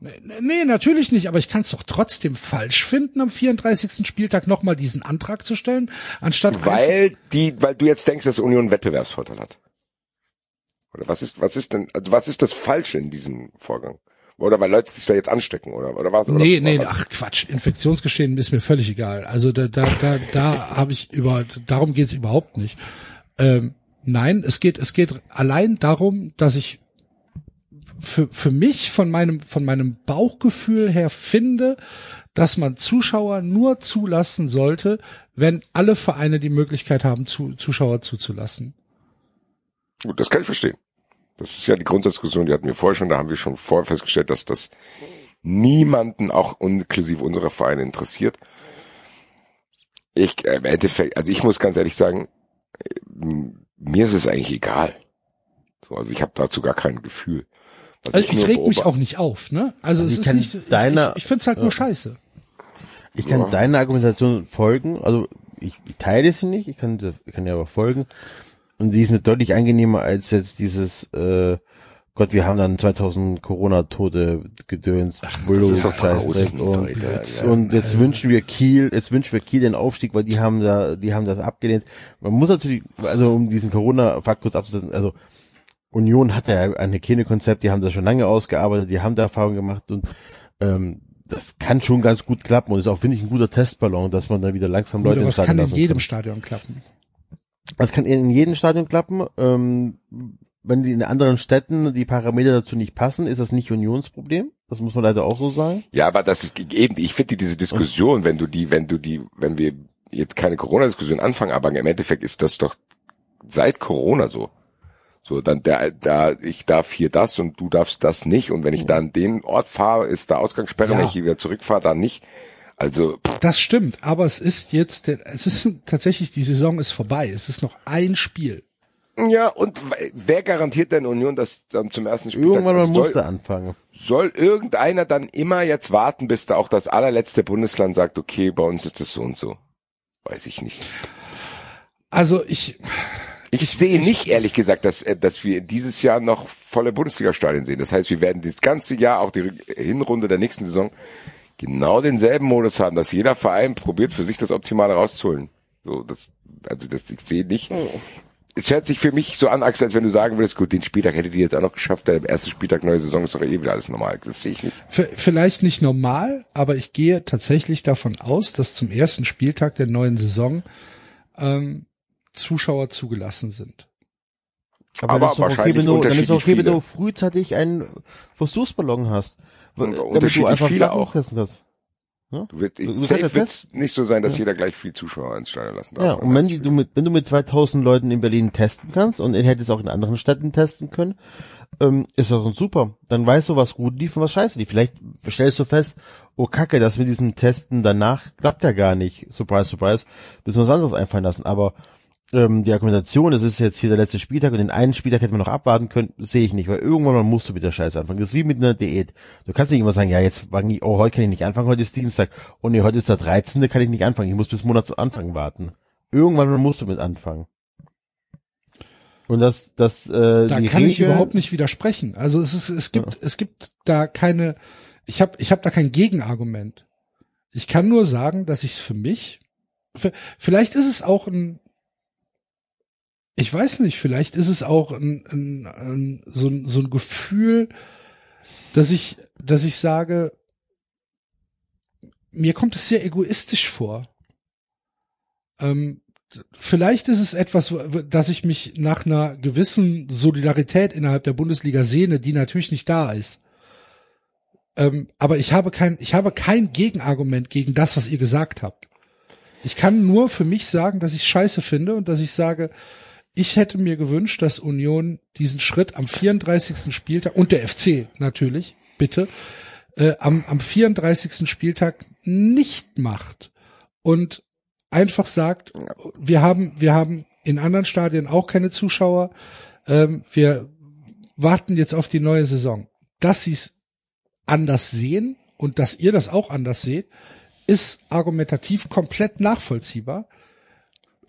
Nee, nee, natürlich nicht, aber ich kann es doch trotzdem falsch finden, am 34. Spieltag nochmal diesen Antrag zu stellen, anstatt
Weil die, weil du jetzt denkst, dass Union einen Wettbewerbsvorteil hat. Oder was ist, was ist denn, also was ist das Falsche in diesem Vorgang? Oder weil Leute sich da jetzt anstecken, oder, oder was? Oder,
Nee, nee, ach Quatsch, Infektionsgeschehen ist mir völlig egal. Also da, da, da, da habe ich über, darum geht's überhaupt nicht. Ähm, nein, es geht, es geht allein darum, dass ich für, für mich von meinem, von meinem Bauchgefühl her finde, dass man Zuschauer nur zulassen sollte, wenn alle Vereine die Möglichkeit haben, zu, Zuschauer zuzulassen.
Gut, das kann ich verstehen. Das ist ja die Grundsatzdiskussion, die hatten wir vorher schon, da haben wir schon vorher festgestellt, dass das niemanden, auch inklusive unserer Vereine, interessiert. Ich, äh, im Endeffekt, also ich muss ganz ehrlich sagen, äh, mir ist es eigentlich egal. So, also ich habe dazu gar kein Gefühl. Was
Also ich
nur
reg mich auch nicht auf, ne? Also,
Also
es
ich
ist
kann
nicht, ich,
deiner-
ich, ich finde es halt nur scheiße.
Ich kann
Ja.
deiner Argumentation folgen, also ich, ich teile sie nicht, ich kann, ich kann dir aber folgen. Und sie ist mir deutlich angenehmer als jetzt dieses, äh, Gott, wir haben dann 2000 Corona-Tote gedöns,
das
Scheiß und,
Leute, ja.
und jetzt wünschen wir Kiel, jetzt wünschen wir Kiel den Aufstieg, weil die haben da, die haben das abgelehnt. Man muss natürlich, also um diesen Corona-Fakt kurz abzusetzen, also Union hat ja ein Hygienekonzept, die haben das schon lange ausgearbeitet, die haben da Erfahrung gemacht und ähm, das kann schon ganz gut klappen und ist auch, finde ich, ein guter Testballon, dass man dann wieder langsam Leute ins
was kann in jedem Stadion klappen?
Das kann in jedem Stadion klappen. Ähm, wenn die in anderen Städten die Parameter dazu nicht passen, ist das nicht Unionsproblem. Das muss man leider auch so sagen.
Ja, aber das ist eben, ich finde diese Diskussion, wenn du die, wenn du die, wenn wir jetzt keine Corona-Diskussion anfangen, aber im Endeffekt ist das doch seit Corona so. So, dann da, da, ich darf hier das und du darfst das nicht. Und wenn ich da an den Ort fahre, ist da Ausgangssperre,
Ja.
wenn ich hier wieder zurückfahre, dann nicht. Also, pff,
Das stimmt, aber es ist jetzt, es ist tatsächlich, die Saison ist vorbei. Es ist noch ein Spiel.
ja, und wer garantiert denn Union, dass dann zum ersten Spieltag
Irgendwann mal
soll,
musste anfangen.
soll irgendeiner dann immer jetzt warten, bis da auch das allerletzte Bundesland sagt, okay, bei uns ist das so und so. Weiß ich nicht.
Also ich,
Ich, sehe nicht, ehrlich gesagt, dass, äh, dass wir dieses Jahr noch volle Bundesliga-Stadien sehen. Das heißt, wir werden das ganze Jahr, auch die Hinrunde der nächsten Saison, genau denselben Modus haben, dass jeder Verein probiert, für sich das Optimale rauszuholen. So, das, also das, ich sehe nicht. Es hört sich für mich so an, Axel, als wenn du sagen würdest, gut, den Spieltag hättet ihr jetzt auch noch geschafft, der erste Spieltag, neue Saison ist doch eh wieder alles normal. Das sehe ich nicht.
v- vielleicht nicht normal, aber ich gehe tatsächlich davon aus, dass zum ersten Spieltag der neuen Saison ähm, Zuschauer zugelassen sind.
Aber
das ist doch
wahrscheinlich
okay, wenn du, okay, wenn du frühzeitig einen Versuchsballon hast.
Und unterschiedlich
einfach
viele auch.
testen kannst.
Du wird,
Du-
safe
ja
wird's nicht so sein, dass jeder gleich viel Zuschauer ins Stadion lassen darf.
Ja, und wenn die, du mit, wenn du mit 2000 Leuten in Berlin testen kannst und es auch in anderen Städten testen können, ähm, ist das super. Dann weißt du, was gut lief und was scheiße lief. Vielleicht stellst du fest, oh Kacke, das mit diesen Testen danach klappt ja gar nicht. Surprise, surprise. Müssen wir was anderes einfallen lassen. Aber ähm, die Argumentation, es ist jetzt hier der letzte Spieltag und den einen Spieltag hätte man noch abwarten können, sehe ich nicht, weil irgendwann mal musst du mit der Scheiße anfangen. Das ist wie mit einer Diät. Du kannst nicht immer sagen, ja, jetzt ich, oh, heute kann ich nicht anfangen, heute ist Dienstag. Oh nee, heute ist der 13., kann ich nicht anfangen. Ich muss bis Monat zu Anfang warten. Irgendwann musst du mit anfangen. Und das, das, äh,
Da kann ich
Regel-
überhaupt nicht widersprechen. Also es ist, es gibt, es gibt da keine, ich habe, ich habe da kein Gegenargument. Ich kann nur sagen, dass ich es für mich, für, vielleicht ist es auch ein, ich weiß nicht, vielleicht ist es auch ein, ein, ein so, ein so ein Gefühl, dass ich, dass ich sage, mir kommt es sehr egoistisch vor. Ähm, vielleicht ist es etwas, dass ich mich nach einer gewissen Solidarität innerhalb der Bundesliga sehne, die natürlich nicht da ist. Ähm, aber ich habe kein, ich habe kein Gegenargument gegen das, was ihr gesagt habt. Ich kann nur für mich sagen, dass ich scheiße finde und dass ich sage, ich hätte mir gewünscht, dass Union diesen Schritt am 34. Spieltag und der FC natürlich, bitte, äh, am, am 34. Spieltag nicht macht und einfach sagt, wir haben, wir haben in anderen Stadien auch keine Zuschauer, ähm, wir warten jetzt auf die neue Saison. Dass sie es anders sehen und dass ihr das auch anders seht, ist argumentativ komplett nachvollziehbar,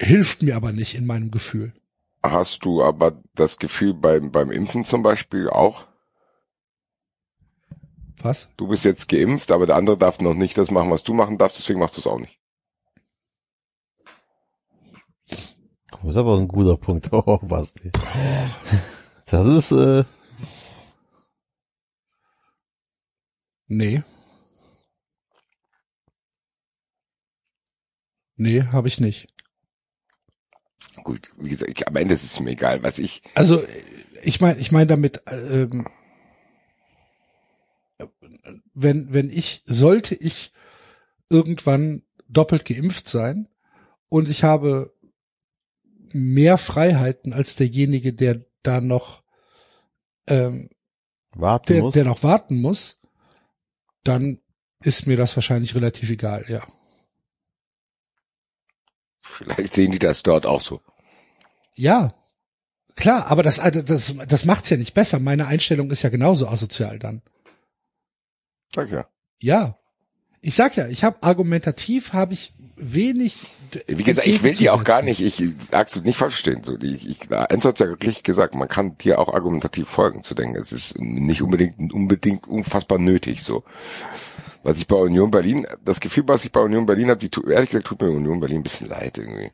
hilft mir aber nicht in meinem Gefühl.
Hast du aber das Gefühl beim, beim Impfen zum Beispiel auch?
Was?
Du bist jetzt geimpft, aber der andere darf noch nicht das machen, was du machen darfst, deswegen machst du es auch nicht.
Das ist aber ein guter Punkt. Oh, Basti. Das ist, äh,
Nee. Nee, habe ich nicht.
Gut, wie gesagt, ich, am Ende ist es mir egal, was ich,
Also ich meine, ich meine damit, ähm, wenn wenn ich sollte ich irgendwann doppelt geimpft sein und ich habe mehr Freiheiten als derjenige, der da noch ähm,
warten
der,
muss.
der noch warten muss, dann ist mir das wahrscheinlich relativ egal, ja.
Vielleicht sehen die das dort auch so.
Ja, klar, aber das, also das, das macht's ja nicht besser. Meine Einstellung ist ja genauso asozial dann.
Sag ja.
Ja. Ich sag ja, ich habe argumentativ habe ich wenig.
Wie gesagt, ich will die auch gar nicht, ich Axel nicht falsch verstehen. So, ich, ich, Enzo hat ja richtig gesagt, man kann dir auch argumentativ folgen zu denken. Es ist nicht unbedingt, unbedingt unfassbar nötig, so. Was ich bei Union Berlin, das Gefühl, was ich bei Union Berlin habe, die, ehrlich gesagt, tut mir Union Berlin ein bisschen leid irgendwie.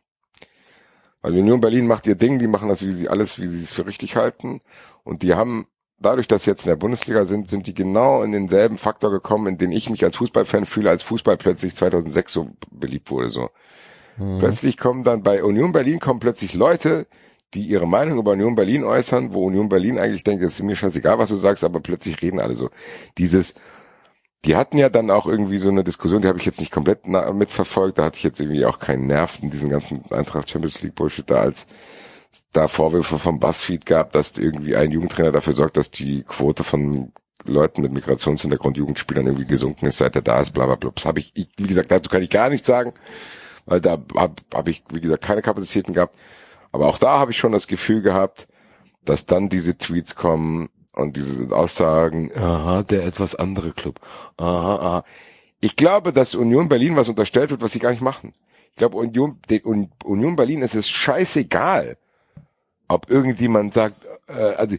Also Union Berlin macht ihr Ding, die machen das, wie sie alles, wie sie es für richtig halten. Und die haben, dadurch, dass sie jetzt in der Bundesliga sind, sind die genau in denselben Faktor gekommen, in den ich mich als Fußballfan fühle, als Fußball plötzlich 2006 so beliebt wurde, so. Plötzlich kommen dann bei Union Berlin kommen plötzlich Leute, die ihre Meinung über Union Berlin äußern, wo Union Berlin eigentlich denkt, es ist mir scheißegal, was du sagst, aber plötzlich reden alle so. Dieses, die hatten ja dann auch irgendwie so eine Diskussion, die habe ich jetzt nicht komplett mitverfolgt, da hatte ich jetzt irgendwie auch keinen Nerv in diesen ganzen Eintracht Champions League Bullshit da, als da Vorwürfe vom Buzzfeed gab, dass irgendwie ein Jugendtrainer dafür sorgt, dass die Quote von Leuten mit Migrationshintergrund Jugendspielern irgendwie gesunken ist, seit er da ist, bla bla bla. Das habe ich, ich, wie gesagt, dazu kann ich gar nichts sagen, weil da habe hab ich, wie gesagt, keine Kapazitäten gehabt. Aber auch da habe ich schon das Gefühl gehabt, dass dann diese Tweets kommen und diese Aussagen, aha, der etwas andere Club, aha, aha. Ich glaube, dass Union Berlin was unterstellt wird, was sie gar nicht machen. Ich glaube, Union, den Un- Union Berlin ist es scheißegal, ob irgendjemand sagt, äh, also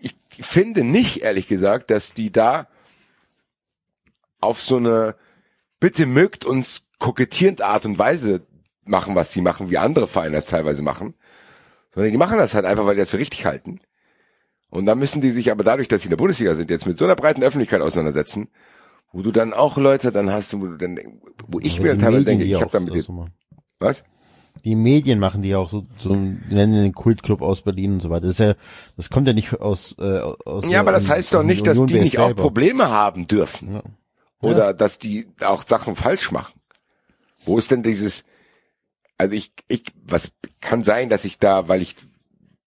ich finde nicht, ehrlich gesagt, dass die da auf so eine bitte mögt uns kokettierend Art und Weise machen, was sie machen, wie andere Vereine das teilweise machen, sondern die machen das halt einfach, weil die das für richtig halten. Und dann müssen die sich aber dadurch, dass sie in der Bundesliga sind, jetzt mit so einer breiten Öffentlichkeit auseinandersetzen, wo du dann auch Leute dann hast, wo du dann, wo ich mir
die
teilweise denke, ich habe damit jetzt,
so
was?
Die Medien machen die auch so, so nennen den Kultclub aus Berlin und so weiter. Das ist ja, das kommt ja nicht aus, äh, aus
Ja, aber das heißt doch nicht, dass die nicht auch. Probleme haben dürfen.
Ja.
Oder dass die auch Sachen falsch machen. Wo ist denn dieses, also ich, ich, was kann sein, dass ich da, weil ich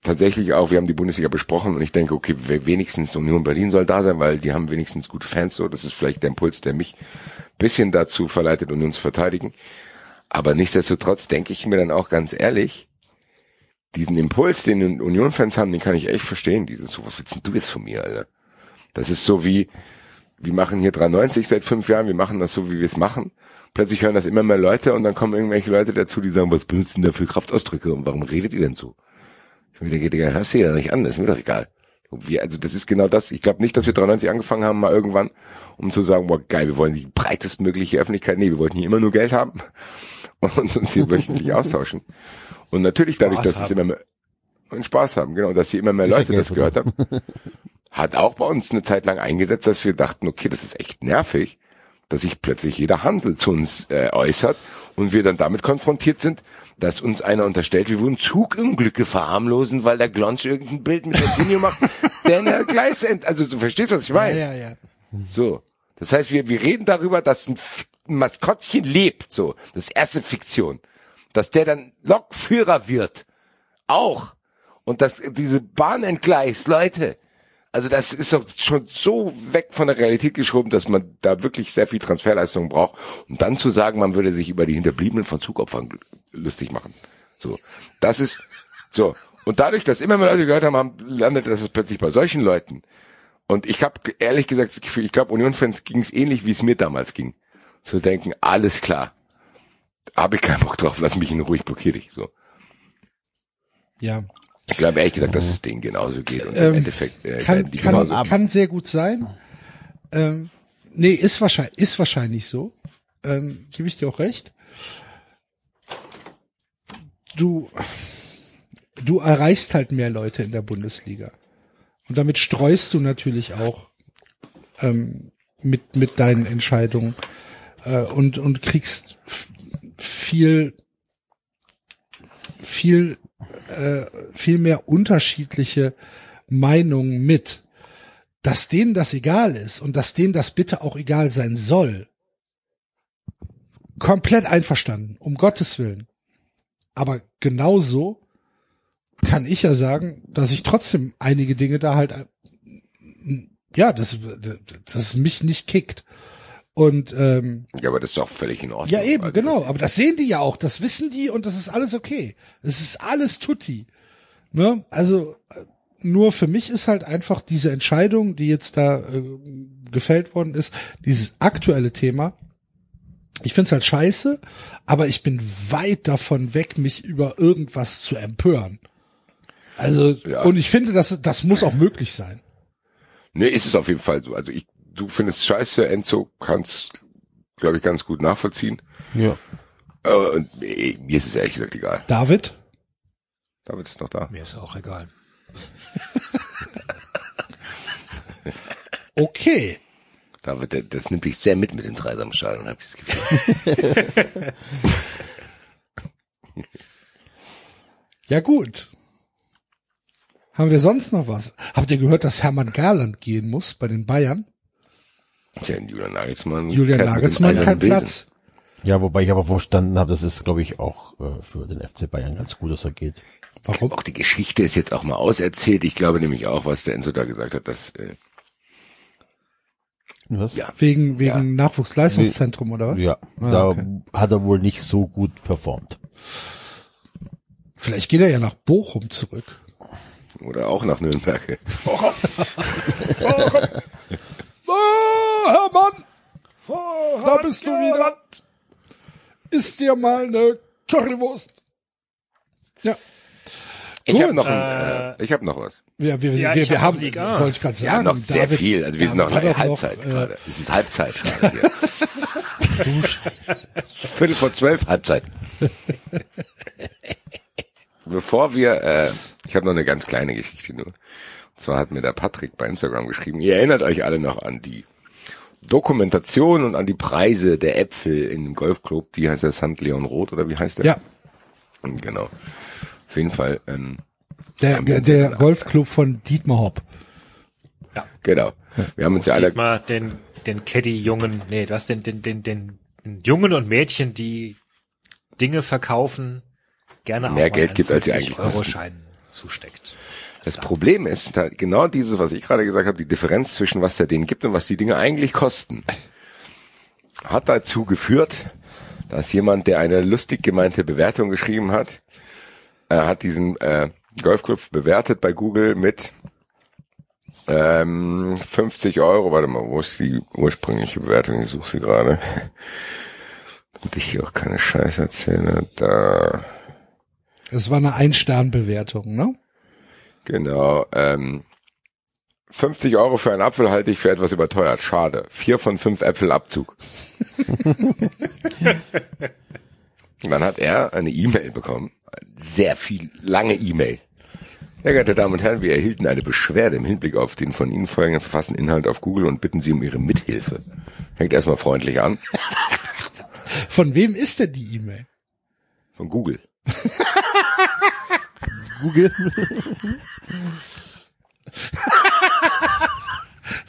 tatsächlich auch, wir haben die Bundesliga besprochen und ich denke, okay, we- wenigstens Union Berlin soll da sein, weil die haben wenigstens gute Fans, so, das ist vielleicht der Impuls, der mich bisschen dazu verleitet, Union zu verteidigen. Aber nichtsdestotrotz denke ich mir dann auch ganz ehrlich, diesen Impuls, den Union-Fans haben, den kann ich echt verstehen. Dieses, so, was willst denn du jetzt von mir, Alter? Das ist so wie, wir machen hier 390 seit fünf Jahren, wir machen das so, wie wir es machen. Plötzlich hören das immer mehr Leute und dann kommen irgendwelche Leute dazu, die sagen, was benutzen da für Kraftausdrücke und warum redet ihr denn so? Ich mir denke, Digga, hörst du da nicht an, das ist mir doch egal. Wir, also das ist genau das. Ich glaube nicht, dass wir 93 angefangen haben, mal irgendwann, um zu sagen, boah, geil, wir wollen die breitestmögliche Öffentlichkeit. Nee, wir wollten hier immer nur Geld haben und uns hier wöchentlich austauschen. Und natürlich dadurch,
Spaß
dass es
haben.
immer mehr und Spaß haben, genau, dass hier immer mehr
ja
Leute das gehört haben, hat auch bei uns eine Zeit lang eingesetzt, dass wir dachten, okay, das ist echt nervig, dass sich plötzlich jeder Handel zu uns äh, äußert und wir dann damit konfrontiert sind, dass uns einer unterstellt, wir würden Zugunglücke verharmlosen, weil der Glonsch irgendein Bild mit Coutinho macht, der der Gleis end, also du verstehst, was ich meine?
Ja, ja, ja.
So. Das heißt, wir, wir reden darüber, dass ein, Maskottchen lebt, so. Das ist erste Fiktion. Dass der dann Lokführer wird. auch. Und das, diese Bahn entgleist, Leute. Also das ist doch schon so weg von der Realität geschoben, dass man da wirklich sehr viel Transferleistung braucht, um dann zu sagen, man würde sich über die Hinterbliebenen von Zugopfern lustig machen. So, das ist so. Und dadurch, dass immer mehr Leute gehört haben, haben landet das plötzlich bei solchen Leuten. Und ich habe ehrlich gesagt das Gefühl, ich glaube, Union-Fans ging es ähnlich, wie es mir damals ging. Zu denken, alles klar, habe ich keinen Bock drauf, lass mich in ruhig, blockier dich. So.
Ja.
Ich glaube ehrlich gesagt, dass es denen genauso geht. Und
Ähm,
im Endeffekt äh,
Kann,
die
kann,
genauso.
kann sehr gut sein. Ähm, nee, ist wahrscheinlich, ist wahrscheinlich so. Ähm, Gebe ich dir auch recht. Du, du erreichst halt mehr Leute in der Bundesliga. Und damit streust du natürlich auch ähm, mit, mit deinen Entscheidungen äh, und, und kriegst viel, viel, äh, viel mehr unterschiedliche Meinungen mit. Dass denen das egal ist und dass denen das bitte auch egal sein soll. Komplett einverstanden, um Gottes Willen. Aber genauso kann ich ja sagen, dass ich trotzdem einige Dinge da halt, äh, ja, das, das mich nicht kickt. Und ähm,
Ja, aber das ist doch völlig in Ordnung.
ja, eben,
Also
genau. Aber das sehen die ja auch, das wissen die und das ist alles okay. Es ist alles tutti. Ne? Also äh, nur für mich ist halt einfach diese Entscheidung, die jetzt da äh, gefällt worden ist, dieses aktuelle Thema. Ich find's halt scheiße, aber ich bin weit davon weg, mich über irgendwas zu empören. Also,
Ja.
und ich finde, das, das muss auch möglich sein.
Nee, ist es auf jeden Fall so. Also ich, du findest scheiße, Enzo kannst, glaube ich, ganz gut nachvollziehen.
Ja.
Äh, und, mir ist es ehrlich gesagt egal.
David?
David ist noch da.
Mir ist auch egal.
Okay.
David, das nimmt dich sehr mit mit dem Dreisamstadion, habe ich das Gefühl.
Ja gut. Haben wir sonst noch was? Habt ihr gehört, dass Hermann Garland gehen muss bei den Bayern?
Tja, Julian Nagelsmann.
Julian Nagelsmann kein
Besen.
Platz.
Ja, wobei ich aber verstanden habe, das ist, glaube ich, auch äh, für den FC Bayern ganz gut, dass er geht.
Warum?
Auch die Geschichte ist jetzt auch mal auserzählt. Ich glaube nämlich auch, was der Enzo da gesagt hat, dass äh,
Was?
Ja.
Wegen, wegen Nachwuchsleistungszentrum oder was?
Ja,
Ah,
da
okay.
hat er wohl nicht so gut performt.
Vielleicht geht er ja nach Bochum zurück.
oder auch nach Nürnberg.
Oh, Hermann! da bist du wieder. Isst dir mal eine Currywurst. Ja.
Ich habe noch, ein, äh, ich habe noch was.
Wir, wir,
Ja,
wir, wir
hab
haben,
noch Liga.
wollte ich gerade
Wir
sagen.
haben noch sehr
David-
viel. Also wir sind noch in der Halbzeit
äh,
gerade. Es ist Halbzeit gerade hier. Viertel vor zwölf, Halbzeit. Bevor wir, äh, ich habe noch eine ganz kleine Geschichte nur. Und zwar hat mir der Patrick bei Instagram geschrieben, ihr erinnert euch alle noch an die Dokumentation und an die Preise der Äpfel in dem Golfclub, wie heißt der, St. Leon Roth oder wie heißt der?
Ja,
Genau. Auf jeden Fall, ähm,
der, der, der Golfclub von Dietmar Hopp.
genau. Wir haben uns ja alle
Mal den, den Caddy-Jungen, nee, du hast den, den, den, den, den Jungen und Mädchen, die Dinge verkaufen, gerne
Mehr
auch
Geld gibt, als sie
50
eigentlich kosten.
Euro Schein zusteckt.
Das Problem ist halt genau dieses, was ich gerade gesagt habe, die Differenz zwischen was der denen gibt und was die Dinge eigentlich kosten, hat dazu geführt, dass jemand, der eine lustig gemeinte Bewertung geschrieben hat, er hat diesen äh, Golfclub bewertet bei Google mit ähm, 50 Euro. Warte mal, wo ist die ursprüngliche Bewertung? Ich suche sie gerade. Und ich hier auch keine Scheiße erzähle. Da.
Es war eine Ein-Stern-Bewertung, ne?
Genau. Ähm, 50 Euro für einen Apfel halte ich für etwas überteuert. Schade. Vier von fünf Äpfel Abzug. Dann hat er eine E-Mail bekommen. Sehr viel, lange E-Mail. Sehr geehrte Damen und Herren, wir erhielten eine Beschwerde im Hinblick auf den von Ihnen folgenden verfassten Inhalt auf Google und bitten Sie um Ihre Mithilfe. Hängt erstmal freundlich an.
Von wem ist denn die E-Mail?
Von Google.
Google.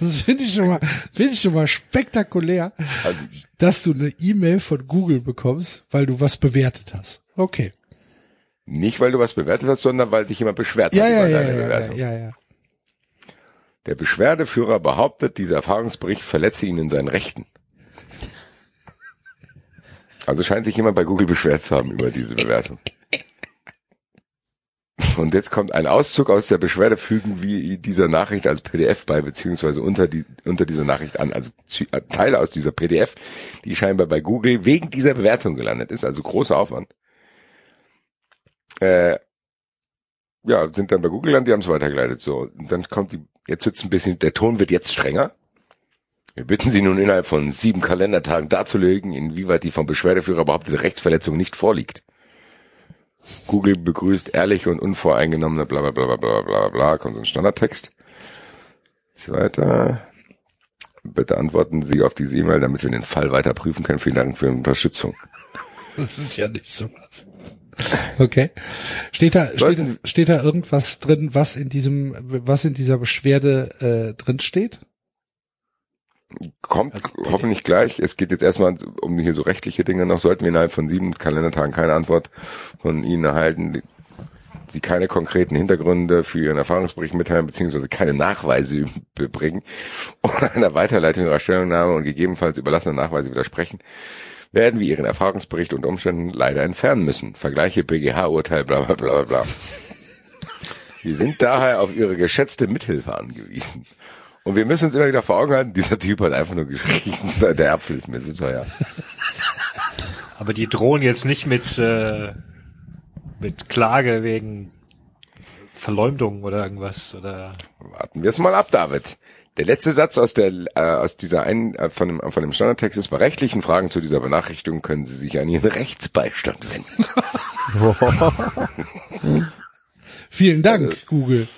Das finde ich schon mal, finde ich schon mal spektakulär,
Also,
dass du eine E-Mail von Google bekommst, weil du was bewertet hast. Okay.
Nicht, weil du was bewertet hast, sondern weil sich jemand beschwert
Ja,
hat
ja,
über
ja,
deine
ja, ja,
Bewertung.
ja, ja.
Der Beschwerdeführer behauptet, dieser Erfahrungsbericht verletze ihn in seinen Rechten. Also scheint sich jemand bei Google beschwert zu haben über diese Bewertung. Und jetzt kommt ein Auszug aus der Beschwerde, fügen wir dieser Nachricht als PDF bei, beziehungsweise unter, die, unter dieser Nachricht an. Also äh, Teile aus dieser PDF, die scheinbar bei Google wegen dieser Bewertung gelandet ist, also großer Aufwand. Äh, ja, sind dann bei Google gelandet, die haben es weitergeleitet. So, und dann kommt die, jetzt wird's ein bisschen, der Ton wird jetzt strenger. Wir bitten Sie nun innerhalb von sieben Kalendertagen darzulegen, inwieweit die vom Beschwerdeführer behauptete Rechtsverletzung nicht vorliegt. Google begrüßt ehrliche und unvoreingenommene bla bla bla bla bla bla bla, kommt so ein Standardtext. Jetzt weiter. Bitte antworten Sie auf diese E-Mail, damit wir den Fall weiter prüfen können. Vielen Dank für Ihre Unterstützung.
Das ist ja nicht sowas. Okay. Steht da, steht, da-
Sollten-
steht da irgendwas drin, was in diesem, was in dieser Beschwerde äh, drin steht?
Kommt
Als
hoffentlich gleich. Es geht jetzt erstmal um hier so rechtliche Dinge noch. Sollten wir innerhalb von sieben Kalendertagen keine Antwort von Ihnen erhalten, Sie keine konkreten Hintergründe für Ihren Erfahrungsbericht mitteilen, beziehungsweise keine Nachweise bringen oder einer Weiterleitung Ihrer Stellungnahme und gegebenenfalls überlassene Nachweise widersprechen, werden wir Ihren Erfahrungsbericht unter Umständen leider entfernen müssen. Vergleiche BGH-Urteil, bla bla bla bla bla. Wir sind daher auf Ihre geschätzte Mithilfe angewiesen. Und wir müssen uns immer wieder vor Augen halten, dieser Typ hat einfach nur geschrieben, der Apfel ist mir so teuer.
Aber die drohen jetzt nicht mit, äh, mit Klage wegen Verleumdung oder irgendwas oder
Warten wir es mal ab, David. Der letzte Satz aus der äh, aus dieser einen äh, von dem von dem Standardtext ist bei rechtlichen Fragen zu dieser Benachrichtigung können Sie sich an Ihren Rechtsbeistand wenden.
Vielen Dank,
Äh,
Google.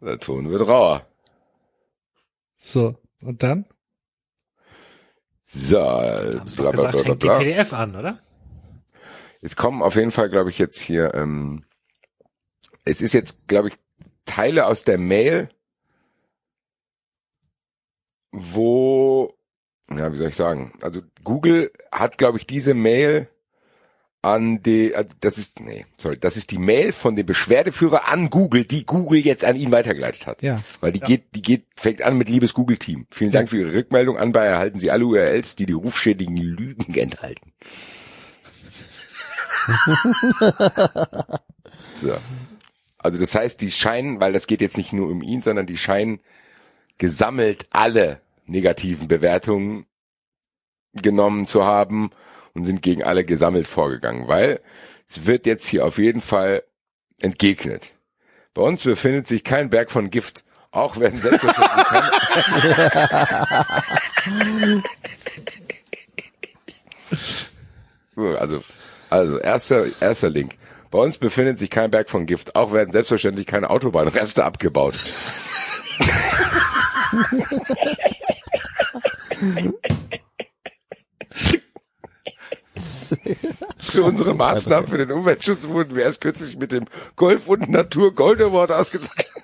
Der Ton wird rauer.
So, und dann?
So,
haben sie
bla
doch
bla
gesagt,
bla bla
die. PDF an, oder?
Es kommen auf jeden Fall, glaube ich, jetzt hier, ähm, es ist jetzt, glaube ich, Teile aus der Mail, wo, ja, wie soll ich sagen, also Google hat, glaube ich, diese Mail an die, äh, das ist, nee, sorry, das ist die Mail von dem Beschwerdeführer an Google, die Google jetzt an ihn weitergeleitet hat.
Ja.
Weil die geht, die geht, fängt an mit liebes Google-Team. Vielen Dank für Ihre Rückmeldung. Anbei erhalten Sie alle URLs, die die rufschädigen Lügen enthalten. so. Also das heißt, die scheinen, weil das geht jetzt nicht nur um ihn, sondern die scheinen gesammelt alle negativen Bewertungen genommen zu haben und sind gegen alle gesammelt vorgegangen, weil es wird jetzt hier auf jeden Fall entgegnet. Bei uns befindet sich kein Berg von Gift. Auch werden selbstverständlich keine So, Also, also erster, erster Link. Bei uns befindet sich kein Berg von Gift. Auch werden selbstverständlich keine Autobahnreste abgebaut. Für unsere Maßnahmen für den Umweltschutz wurden wir erst kürzlich mit dem Golf und Natur Gold Award ausgezeichnet.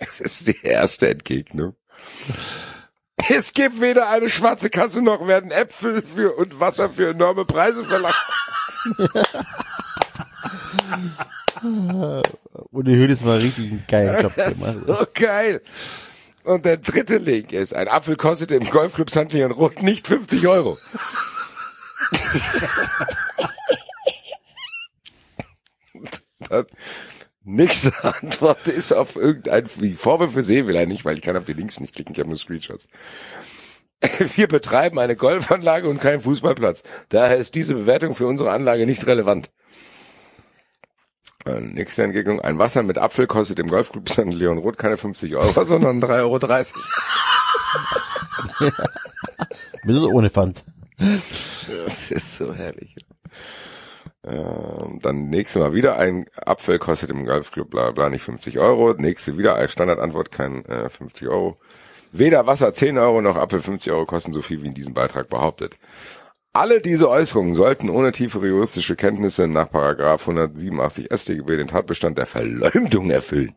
Es ist die erste Entgegnung. Es gibt weder eine schwarze Kasse noch werden Äpfel für und Wasser für enorme Preise verlangt.
Uli Hoeneß mal richtig geilen Job gemacht.
So geil. Und der dritte Link ist, ein Apfel kostet im Golfclub St. Leon Rot nicht 50 Euro. Nächste Antwort ist auf irgendein, die Vorwürfe sehen will er nicht, weil ich kann auf die Links nicht klicken, ich habe nur Screenshots. Wir betreiben eine Golfanlage und keinen Fußballplatz. Daher ist diese Bewertung für unsere Anlage nicht relevant. Äh, Nächste Entgegnung. Ein Wasser mit Apfel kostet im Golfclub St. Leon Roth keine 50 Euro, sondern 3,30 Euro.
Mit oder ohne Pfand.
Das ist so herrlich. Ähm, dann nächste Mal wieder ein Apfel kostet im Golfclub bla bla nicht 50 Euro. Nächste wieder als Standardantwort kein äh, 50 Euro. Weder Wasser 10 Euro noch Apfel 50 Euro kosten so viel wie in diesem Beitrag behauptet. Alle diese Äußerungen sollten ohne tiefere juristische Kenntnisse nach Paragraph 187 StGB den Tatbestand der Verleumdung erfüllen.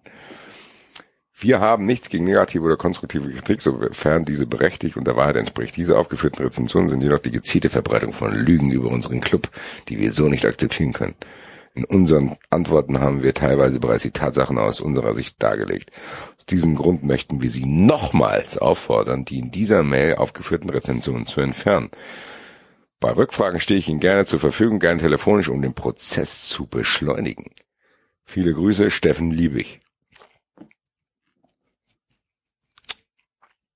Wir haben nichts gegen negative oder konstruktive Kritik, sofern diese berechtigt und der Wahrheit entspricht. Diese aufgeführten Rezensionen sind jedoch die gezielte Verbreitung von Lügen über unseren Club, die wir so nicht akzeptieren können. In unseren Antworten haben wir teilweise bereits die Tatsachen aus unserer Sicht dargelegt. Aus diesem Grund möchten wir Sie nochmals auffordern, die in dieser Mail aufgeführten Rezensionen zu entfernen. Bei Rückfragen stehe ich Ihnen gerne zur Verfügung, gerne telefonisch, um den Prozess zu beschleunigen. Viele Grüße, Steffen Liebig.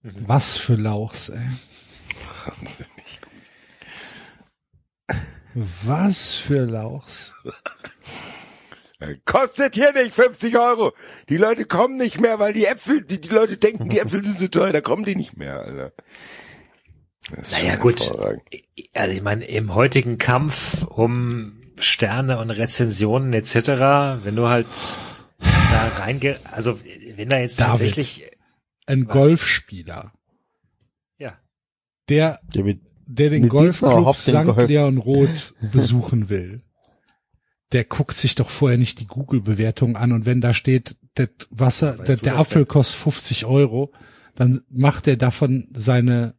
Was für Lauchs, ey. Was für Lauchs.
Kostet hier nicht 50 Euro. Die Leute kommen nicht mehr, weil die Äpfel, die, die Leute denken, die Äpfel sind so teuer, da kommen die nicht mehr, Alter.
Naja, gut. Also ich meine, im heutigen Kampf um Sterne und Rezensionen etc., wenn du halt da reinge... Also wenn da jetzt
David.
tatsächlich...
Ein
Was?
Golfspieler,
Ja.
der,
Der mit,
der den Golfclub St. Leon Roth besuchen will, der guckt sich doch vorher nicht die Google-Bewertung an und wenn da steht, das Wasser,
Weißt
der, Apfel kostet 50 Euro, dann macht er davon seine,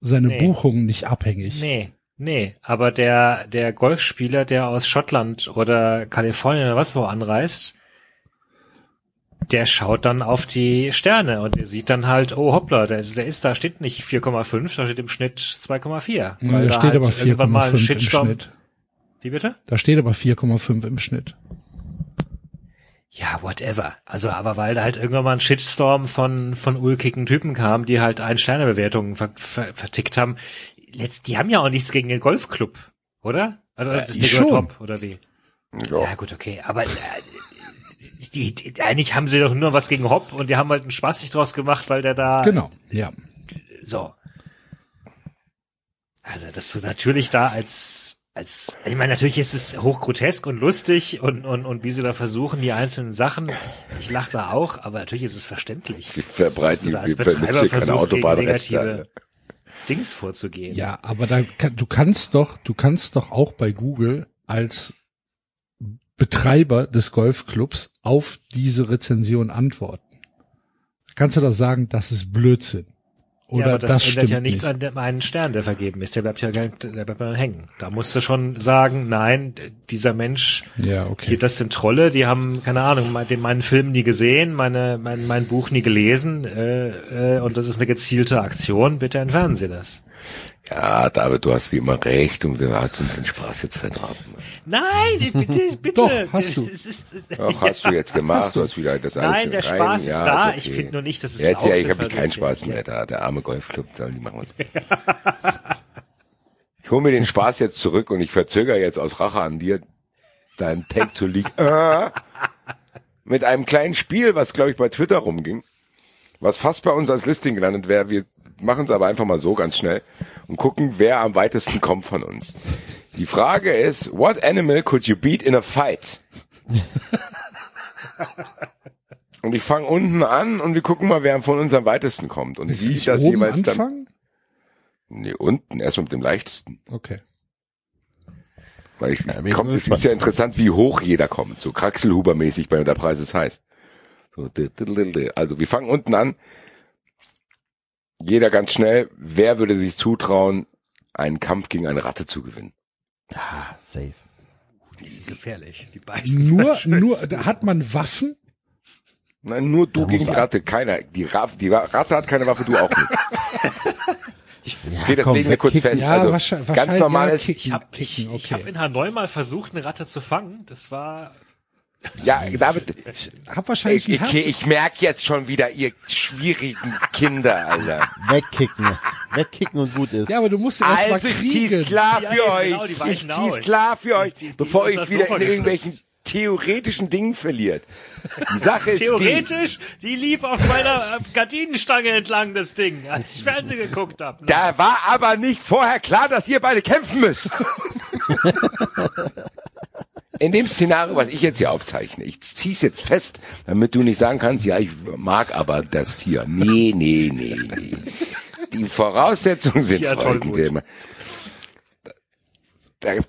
seine
Nee.
Buchung nicht abhängig.
Nee, nee. Aber der, der Golfspieler, der aus Schottland oder Kalifornien oder was wo anreist, der schaut dann auf die Sterne und der sieht dann halt, oh hoppla, der ist, der ist da steht nicht 4,5, da steht im Schnitt 2,4.
Ja, da
da
steht
halt
aber
irgendwann mal ein
4,5 im Schnitt.
Wie bitte?
Da steht aber 4,5 im Schnitt.
Ja, whatever. Also, aber weil da halt irgendwann mal ein Shitstorm von, von ulkigen Typen kam, die halt Ein-Sterne-Bewertungen ver, ver, vertickt haben. Letzt, die haben ja auch nichts gegen den Golfclub, oder? Also, das
ich
Ding
schon.
top, oder wie?
Ja.
Ja, gut, okay. Aber äh, die, die, eigentlich haben sie doch nur was gegen Hopp und die haben halt einen Spaß sich draus gemacht, weil der da
Genau, ja.
so. Also, dass du natürlich da als als ich meine, natürlich ist es hochgrotesk und lustig und und und wie sie da versuchen die einzelnen Sachen. Ich, ich lache da auch, aber natürlich ist es verständlich.
Wir verbreiten, wir
als
vermitteln
Betreiber
keine Autobahnreste.
Dings vorzugehen.
Ja, aber da, kann- du kannst doch, du kannst doch auch bei Google als Betreiber des Golfclubs auf diese Rezension antworten. Da kannst du doch sagen, das ist Blödsinn. Oder
ja, aber das,
das,
ändert ja nichts
nicht.
an dem einen Stern, der vergeben ist. Der bleibt ja, der bleibt dann hängen. Da musst du schon sagen, nein, dieser Mensch,
Ja,
hier,
okay.
das sind Trolle, die haben, keine Ahnung, den, meinen Film nie gesehen, meine, mein, mein Buch nie gelesen, äh, äh, und das ist eine gezielte Aktion, bitte entfernen Sie das.
Ja, David, du hast wie immer recht und wir hast uns den Spaß jetzt vertraten.
Nein, bitte, bitte.
Doch, hast du.
Es ist, es,
Doch, hast du jetzt gemacht, du hast wieder das alles
Nein, der
rein.
Spaß ist
ja,
da.
okay.
Ich finde nur nicht, dass es
Jetzt ja, ich habe keinen
das-
Spaß mehr da. Der arme Golfclub, sollen die machen was. Ich hole mir den Spaß jetzt zurück und ich verzögere jetzt aus Rache an dir deinen Tag zu League äh, mit einem kleinen Spiel, was glaube ich bei Twitter rumging, was fast bei uns als Listing gelandet wäre. Wir machen es aber einfach mal so ganz schnell und gucken, wer am weitesten kommt von uns. Die Frage ist, what animal could you beat in a fight? Und ich fange unten an und wir gucken mal, wer von uns am weitesten kommt. Und
Ist
wie
nicht
das
oben
jeweils dann.
anfangen?
Nee, unten, erstmal mit dem leichtesten.
Okay.
Weil ich,
Ja, bin
kommt, es ist ja interessant, wie hoch jeder kommt. So Kraxelhuber-mäßig bei der Preis ist heiß. So, also wir fangen unten an. Jeder ganz schnell. Wer würde sich zutrauen, einen Kampf gegen eine Ratte zu gewinnen?
ah, safe.
Die sind gefährlich. Die beißen
Nur, nur, hat man Waffen?
Nein, nur du
Da
gegen die Ratte. Keiner. Die, Raff, die Ratte hat keine Waffe, du auch nicht.
Ja,
Okay, das
komm,
legen wir kurz
wegkicken.
fest.
Ja,
also, ganz normales,
ja,
Ich
kicken,
habe ich,
kicken,
ich
okay.
hab in Hanoi mal versucht, eine Ratte zu fangen. Das war
ja, David,
Ich hab wahrscheinlich
ich, ich, ich merke jetzt schon wieder, ihr schwierigen Kinder, Alter.
Wegkicken. Wegkicken und gut ist.
ja, aber du musst erst mal
Also ich zieh's
kriegen.
klar für
ja,
euch.
genau, die
ich zieh's
aus.
klar für euch,
Die- die
bevor ich wieder in irgendwelchen theoretischen Dingen verliert. Die Sache ist die,
theoretisch, die lief auf meiner äh, Gardinenstange entlang, das Ding, als ich Fernsehen geguckt habe.
da war aber nicht vorher klar, dass ihr beide kämpfen müsst. In dem Szenario, was ich jetzt hier aufzeichne, ich zieh's jetzt fest, damit du nicht sagen kannst, ja, ich mag aber das Tier. Nee, nee, nee, nee. Die Voraussetzungen sind
Ja,
folgende.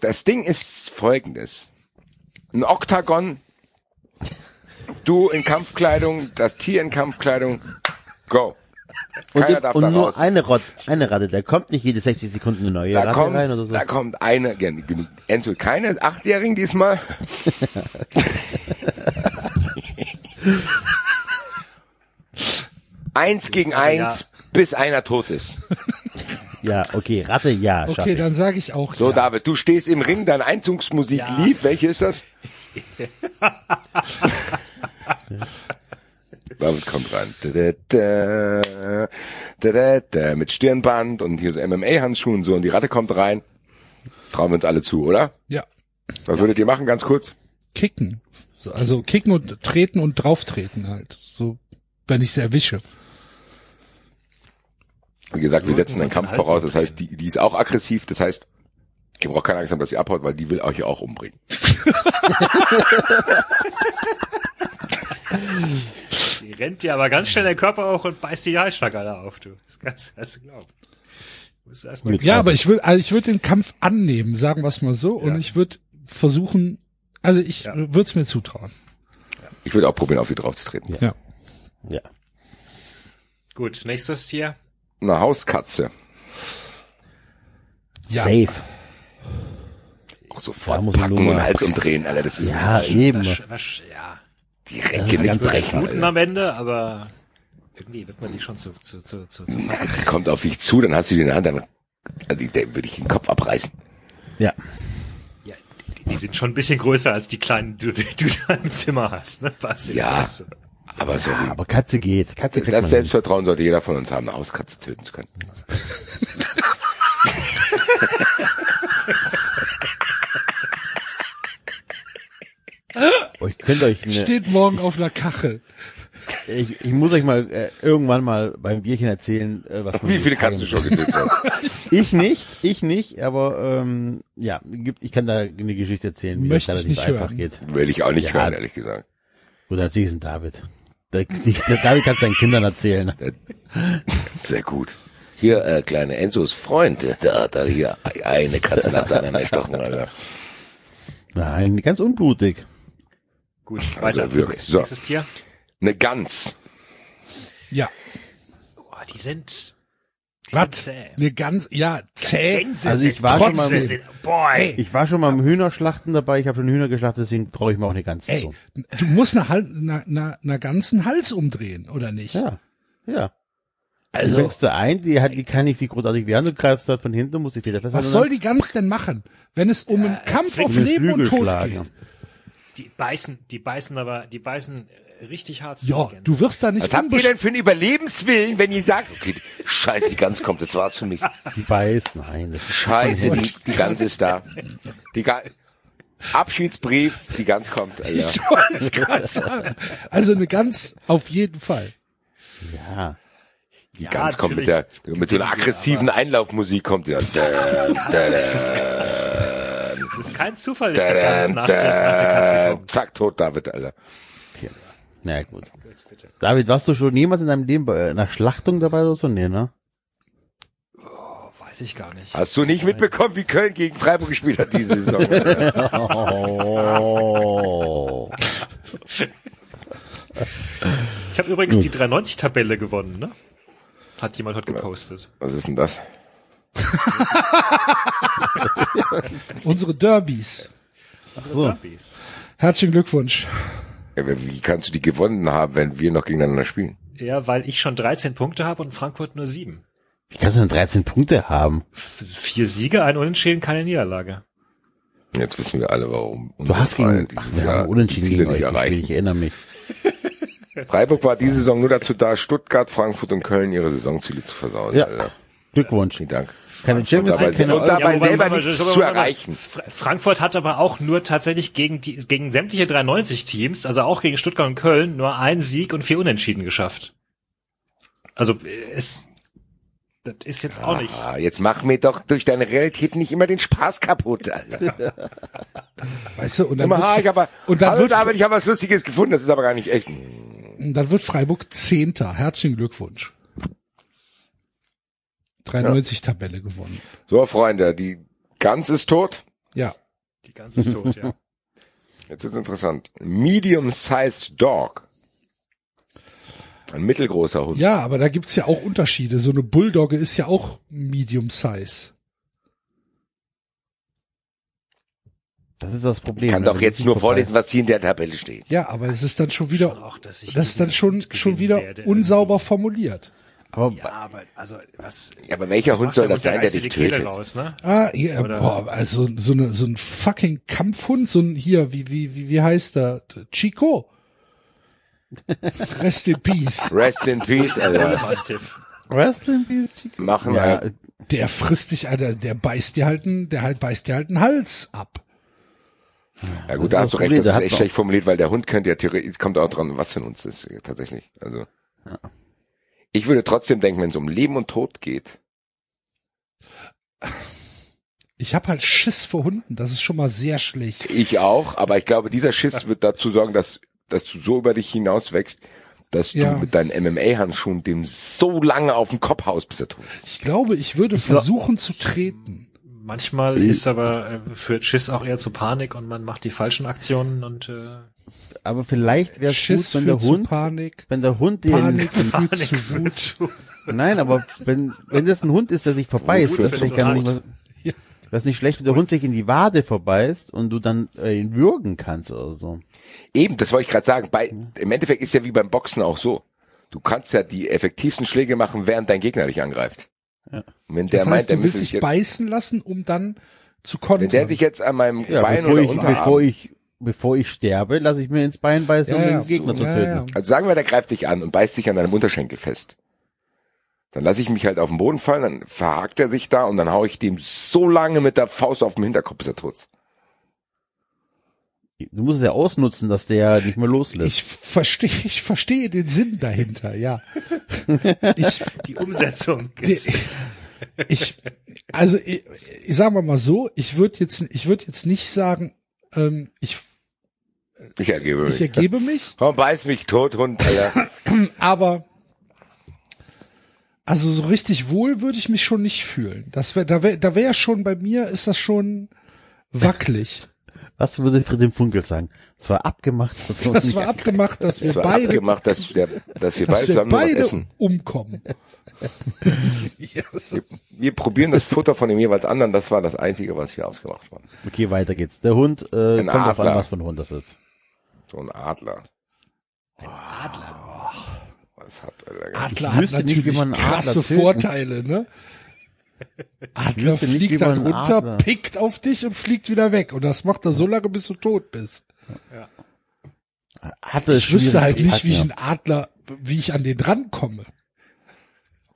Das Ding ist folgendes. Ein Oktagon, Du in Kampfkleidung, das Tier in Kampfkleidung. Go.
Und,
Keiner darf
und
da
nur
raus.
eine Rotz, eine Ratte. Da kommt nicht jede 60 Sekunden eine neue
Da
Ratte
kommt,
rein oder so.
da kommt eine, Enzo, keine Achtjährigen diesmal. eins gegen eins, bis einer tot ist.
Ja, okay, Ratte, ja.
Okay,
ich.
dann sage ich auch
So,
ja.
David, du stehst im Ring, deine Einzugsmusik lief. Welche ist das? David kommt rein. Da, da, da, da, da, da, mit Stirnband und hier so MMA-Handschuhen so und die Ratte kommt rein. Trauen wir uns alle zu, oder?
Ja.
Was würdet ihr machen, ganz kurz?
Kicken. So, Also kicken und treten und drauftreten halt. So, wenn ich sie erwische.
Wie gesagt, wir setzen einen Kampf
Hals
voraus. Das heißt, die, die ist auch aggressiv. Das heißt, ihr braucht keine Angst haben, dass sie abhaut, weil die will euch ja auch umbringen.
Die rennt dir aber ganz schnell den Körper hoch und beißt die Halsschlagader auf, du. Das kannst, kannst du glauben. Du
Ja, aber ich will, also ich würde den Kampf annehmen, sagen wir es mal so, und
Ja.
ich würde versuchen, also ich
Ja.
würde es mir zutrauen.
Ich würde auch probieren, auf die draufzutreten.
Ja.
Ja.
Gut, nächstes Tier.
Eine Hauskatze.
Ja.
Safe.
Auch sofort packen und Hals umdrehen, Alter. Das ist
Ja,
das ist
eben.
Wasch, wasch, ja.
Brechen.
Guten
Alter.
am Ende, aber irgendwie wird man die schon zu, zu, zu, zu, zu fassen.
Die kommt auf dich zu, dann hast du die in der Hand, dann also, der würde ich den Kopf abreißen.
Ja.
Ja, die, die sind schon ein bisschen größer als die kleinen, die, du- die du da im Zimmer hast, ne? Basti?
Ja.
Das ist so.
Aber sorry.
Aber Katze geht. Katze kriegt
das
man hin.
Selbstvertrauen sollte jeder von uns haben, eine Hauskatze töten zu können.
Oh, ich könnte euch eine,
Steht morgen auf einer Kachel.
ich, ich muss euch mal äh, irgendwann mal beim Bierchen erzählen, äh, was
Wie viele Katzen du schon getötet hast?
Ich nicht, ich nicht, aber ähm, ja, gibt, ich kann da eine Geschichte erzählen, wie
Möchte
das relativ
nicht
einfach
hören.
geht.
Will ich auch nicht
Ja.
hören, ehrlich gesagt.
Gut, dann erzähl ich es in David. Der, der David kann es seinen Kindern erzählen.
Sehr gut. Hier, äh, kleine Enzos Freund, da hat er hier eine Katze nach der anderen erstochen, Alter.
Nein, ganz unblutig.
Gut,
Also
weiter.
wirklich, so.
Nächstes Tier.
Eine Gans.
Ja.
Boah, die sind, die
Was?
sind zäh.
Eine ganz, ja, zäh.
Gänse
Also ich
sind
war schon mal-
sind, boah, ey.
Ich war schon mal im Hühnerschlachten dabei, ich habe schon Hühner geschlachtet, deswegen traue ich mir auch nicht ganz
Ey,
zu.
du musst eine, eine, eine, eine ganzen Hals umdrehen, oder nicht?
Ja, ja. Du
Also,
du ein, die hat, die kann nicht die großartig werden, du greifst dort von hinten, musst dich wieder festhalten.
was soll die Gans denn machen, wenn es um einen Kampf auf Leben und Tod
schlagen.
geht?
Die beißen, die beißen aber, die beißen äh, richtig hart zu.
Ja, du wirst da nicht
Was habt ihr denn für einen Überlebenswillen, wenn ihr sagt, okay, scheiße, die Gans kommt, das war's für mich.
Die beißt, nein. Das ist
Scheiße, die, die Gans ist da. Die Ga Abschiedsbrief, die Gans kommt, Alter.
Ich wollte es gerade sagen. Also eine Gans auf jeden Fall.
ja.
Die
Ja,
Gans kommt mit der, mit so einer aggressiven Einlaufmusik kommt. Da, da,
Das ist kein Zufall, dass
da,
der Gans nach der, nach der Katze kommt.
zack, tot David, Alter.
Na ja, gut. David, warst du schon jemals in deinem Leben bei einer Schlachtung dabei oder so? Nee, ne?
Weiß ich gar nicht.
Hast du nicht mitbekommen, wie Köln gegen Freiburg gespielt hat diese Saison?
Oh.
Ich habe übrigens die 390-Tabelle gewonnen, ne? Hat jemand heute gepostet.
Was ist denn das?
Unsere Derbys.
So.
Derbys.
Herzlichen Glückwunsch.
Wie kannst du die gewonnen haben, wenn wir noch gegeneinander spielen?
Ja, weil ich schon 13 Punkte habe und Frankfurt nur 7.
Wie kannst du denn 13 Punkte haben?
Vier Siege, ein Unentschieden, keine Niederlage.
Jetzt wissen wir alle, warum
Du hast gegen, ach, wir
Jahr
haben unentschieden
Ziele
gegen
nicht
euch. Ich,
erreichen.
ich erinnere mich.
Freiburg war diese Saison nur dazu da, Stuttgart, Frankfurt und Köln ihre Saisonziele zu versauen.
Ja.
Alter.
Glückwunsch.
Vielen Dank.
Keine Champions
dabei
League, keine
und dabei
wobei-
selber nichts zu erreichen.
Fra- Frankfurt hat aber auch nur tatsächlich gegen die, gegen sämtliche 93 Teams, also auch gegen Stuttgart und Köln, nur einen Sieg und vier Unentschieden geschafft. Also, es, das ist jetzt auch nicht.
Ah, jetzt mach mir doch durch deine Realität nicht immer den Spaß kaputt, Alter.
Weißt du, und dann,
Immer, ah,
wird,
ich aber,
und dann wird,
David, ich habe was Lustiges gefunden, das ist aber gar nicht echt.
dann wird Freiburg Zehnter. Herzlichen Glückwunsch. 93 Tabelle gewonnen.
So, Freunde, die Gans ist tot.
Ja.
Die ganze ist tot, ja.
Jetzt ist interessant. Medium-sized dog. Ein mittelgroßer Hund.
Ja, aber da gibt's ja auch Unterschiede. So eine Bulldogge ist ja auch Medium Size.
Das ist das Problem.
Ich kann
Also,
doch jetzt nur
vorbei.
vorlesen, was hier in der Tabelle steht.
Ja, aber es ist dann schon wieder,
ich
das ist dann schon, schon wieder
werde.
unsauber formuliert.
Aber
Ja, aber also was?
Ja, aber welcher
was
Hund soll
der
das sein, der
dir
dich tötet?
Raus, ne?
Ah, ja,
Oder-
boah, also so eine, so ein fucking Kampfhund, so ein hier, wie, wie, wie, wie heißt der? Chico. Rest in Peace.
Rest in Peace, Alter.
Mastiff.
Wrestling Beauty.
Machen
Ja,
wir.
Der frisst dich, Alter, der beißt dir halt einen, der halt beißt dir halt einen Hals ab.
Ja gut, da
das
hast du recht, das
der
ist echt schlecht formuliert, weil der Hund könnte ja theoretisch, kommt auch dran, was für ein Hund es ist, tatsächlich. Also. Ich würde trotzdem denken, wenn es um Leben und Tod geht,
Ich hab halt Schiss vor Hunden, das ist schon mal sehr schlecht.
ich auch, aber ich glaube, dieser Schiss wird dazu sorgen, dass, dass du so über dich hinaus wächst, dass
Ja.
du mit deinen MMA-Handschuhen dem so lange auf den Kopf haust, bis er tot ist.
Ich glaube, ich würde versuchen zu treten.
Manchmal ist aber äh, führt Schiss auch eher zu Panik und man macht die falschen Aktionen und äh,
aber vielleicht wäre es
Schiss
gut, wenn der Hund,
Panik.
wenn der Hund den,
Panik führt
Panik
zu Wut.
zu
nein, aber wenn, wenn das ein Hund ist, der sich verbeißt,
Wut
das ist.
Ja.
das ist nicht schlecht, wenn der Hund sich in die Wade verbeißt und du dann äh, ihn würgen kannst oder so.
Eben, das wollte ich gerade sagen. Bei, Im Endeffekt ist ja wie beim Boxen auch so. Du kannst ja die effektivsten Schläge machen, während dein Gegner dich angreift.
Ja.
Und wenn der
Das
meint,
heißt,
der
du willst
müsste
dich beißen lassen, um dann zu
wenn
kontern.
der sich jetzt an meinem
Ja,
Bein
bevor
oder
ich,
Unterarm,
bevor ich, bevor ich sterbe, lasse ich mir ins Bein beißen, um
Ja,
den
ja,
Gegner
so,
zu
ja,
töten.
ja.
also sagen wir, der greift dich an und beißt sich an deinem Unterschenkel fest. Dann lasse ich mich halt auf den Boden fallen, dann verhakt er sich da und dann hau ich dem so lange mit der Faust auf den Hinterkopf, bis er tot ist.
Du musst es ja ausnutzen, dass der nicht mehr loslässt.
Ich verstehe, ich verstehe den Sinn dahinter, ja. Ich,
die Umsetzung ist
ich, also ich, ich sag mal mal so, ich würde jetzt, ich würde jetzt nicht sagen, ähm, ich,
Ich ergebe
ich
mich.
ergebe mich,
Komm, beiß mich tot, Hund, Alter.
aber also so richtig wohl würde ich mich schon nicht fühlen. Das wär, da wäre, da wäre schon bei mir ist das schon wackelig.
Was würde Friedrich Funkel sagen? Das war abgemacht. wir
Das war abgemacht, dass wir
Es war
beide,
abgemacht, dass, der, dass wir beide
dass wir
zusammen noch was
beide
essen.
umkommen. ja, so.
Wir probieren das Futter von dem jeweils anderen. Das war das Einzige, was hier ausgemacht war.
Okay, weiter geht's. Der Hund, äh,
Ein
kommt auf an,
Adler.
was für ein Hund das ist.
So ein Adler. Ein Adler. Was hat er da
Adler hat
nicht,
natürlich
man einen
krasse
Adler
Vorteile, ne? Adler
nicht,
fliegt dann runter,
Adler-
pickt auf dich und fliegt wieder weg. Und das macht er so lange, bis du tot bist.
Adler ist
Ich wüsste halt nicht, wie ich einen Adler, wie ich an den drankomme.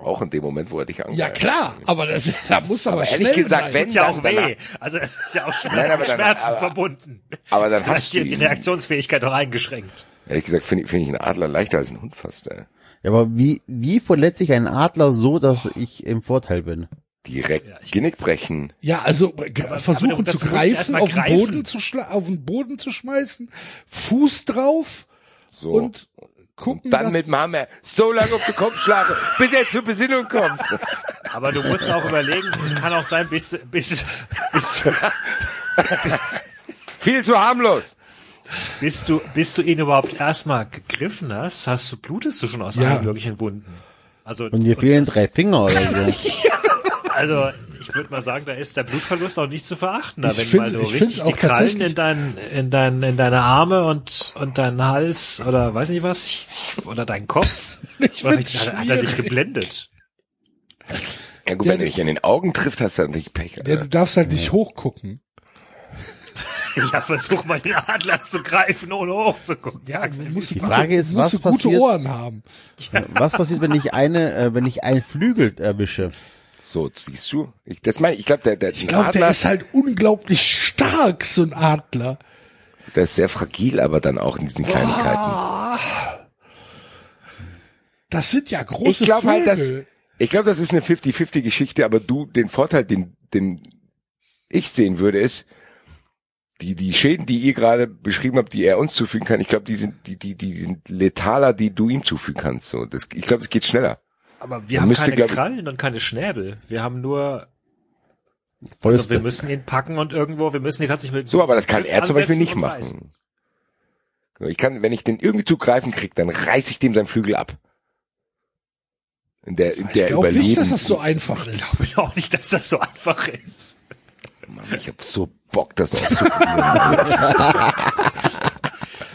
Auch in dem Moment, wo er dich angreift.
Ja klar, aber das, da muss aber,
Aber ehrlich
schnell
gesagt,
sein.
wenn-
tut ja auch
dann-
weh. Also es ist ja auch Schmerz,
Nein, aber dann-
Schmerzen
aber-
verbunden.
aber dann
Da
hast
ist
du
die. Reaktionsfähigkeit doch eingeschränkt.
Ehrlich gesagt finde ich, finde ich einen Adler leichter als einen Hund fast. Ey.
Ja, aber wie, wie verletze ich einen Adler so, dass ich im Vorteil bin?
Direkt
Ja,
Genick brechen.
Ja, also g- versuchen
aber
zu greifen, auf den
greifen.
Boden zu schla auf den Boden zu schmeißen, Fuß drauf
So.
und gucken,
dann
dass,
mit dem Hammer so lange auf den Kopf schlagen, bis er zur Besinnung kommt.
Aber du musst auch überlegen, es kann auch sein, bis, bis, bis,
Viel zu harmlos.
bis du, bis du ihn überhaupt erstmal gegriffen hast, hast du, blutest du schon aus
Ja.
allen möglichen Wunden. Also,
Und dir fehlen drei Finger oder so.
Also, ich würde mal sagen, da ist der Blutverlust auch nicht zu verachten. Da,
Ich
wenn mal so
ich
richtig die Krallen in dein, in dein, in deine Arme und, und deinen Hals oder weiß nicht was, oder deinen Kopf.
Ich find's
vielleicht hat, hat er dich geblendet.
Ja gut,
Ja,
wenn du dich in den Augen trifft, hast du natürlich Pech.
ja,
Alter.
du darfst halt nicht hochgucken.
Ja, versuch mal den Adler zu greifen, ohne hochzugucken.
Ja, du musst,
Die
gute,
Frage ist,
musst
was
du gute
passiert-
Ohren haben.
Was passiert, wenn ich eine, äh, wenn ich einen Flügel erwische?
So, siehst du? Ich, das meine ich, glaube, der, der,
Ich
ein
glaube, der
Adler,
ist halt unglaublich stark, so ein Adler.
der ist sehr fragil, aber dann auch in diesen Kleinigkeiten.
Ah, das sind ja große
Ich glaube halt, dass,
Vögel.
ich glaube, das ist eine 50-50 Geschichte, aber du, den Vorteil, den, den ich sehen würde, ist, die, die Schäden, die ihr gerade beschrieben habt, die er uns zufügen kann, ich glaube, die sind, die, die, die sind letaler, die du ihm zufügen kannst, so. Das, ich glaube, es geht schneller.
Aber wir
Man
haben
müsste,
keine
ich-
Krallen und keine Schnäbel. Wir haben nur, also wir müssen ihn packen und irgendwo, wir müssen ihn tatsächlich mit
So, aber das kann
Griff
er zum Beispiel nicht machen.
reißen.
Ich kann, wenn ich den irgendwie zu greifen krieg, dann reiß ich dem seinen Flügel ab. In der, in
Ich
der
glaube nicht, dass das so einfach ist.
Ich glaube auch nicht, dass das so einfach ist.
Mann, ich hab so Bock, das auszuprobieren.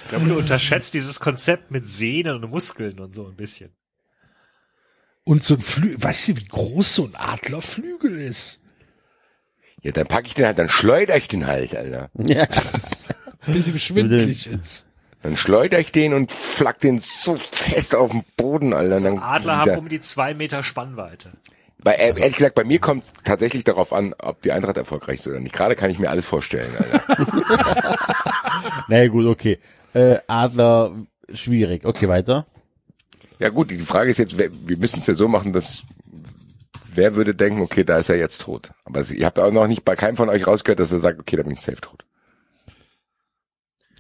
Ich glaube, du unterschätzt dieses Konzept mit Sehnen und Muskeln und so ein bisschen.
Und so ein Flügel, weißt du, wie groß so ein Adlerflügel ist?
ja, dann pack ich den halt, dann schleuder ich den halt, Alter.
Ja.
Bis ihm schwindelig ist.
Dann schleuder ich den und flack den so fest auf den Boden, Alter. Dann
Adler
dieser-
haben um die zwei Meter Spannweite.
bei, äh, ehrlich gesagt, bei mir kommt tatsächlich darauf an, ob die Eintracht erfolgreich ist oder nicht. Gerade kann ich mir alles vorstellen, Alter.
Na ja, gut, okay. Äh, Adler, schwierig. Okay, weiter.
Ja gut, die Frage ist jetzt, wir müssen es ja so machen, dass wer würde denken, okay, da ist er jetzt tot. Aber ihr habt auch noch nicht bei keinem von euch rausgehört, dass er sagt, okay, da bin ich safe tot.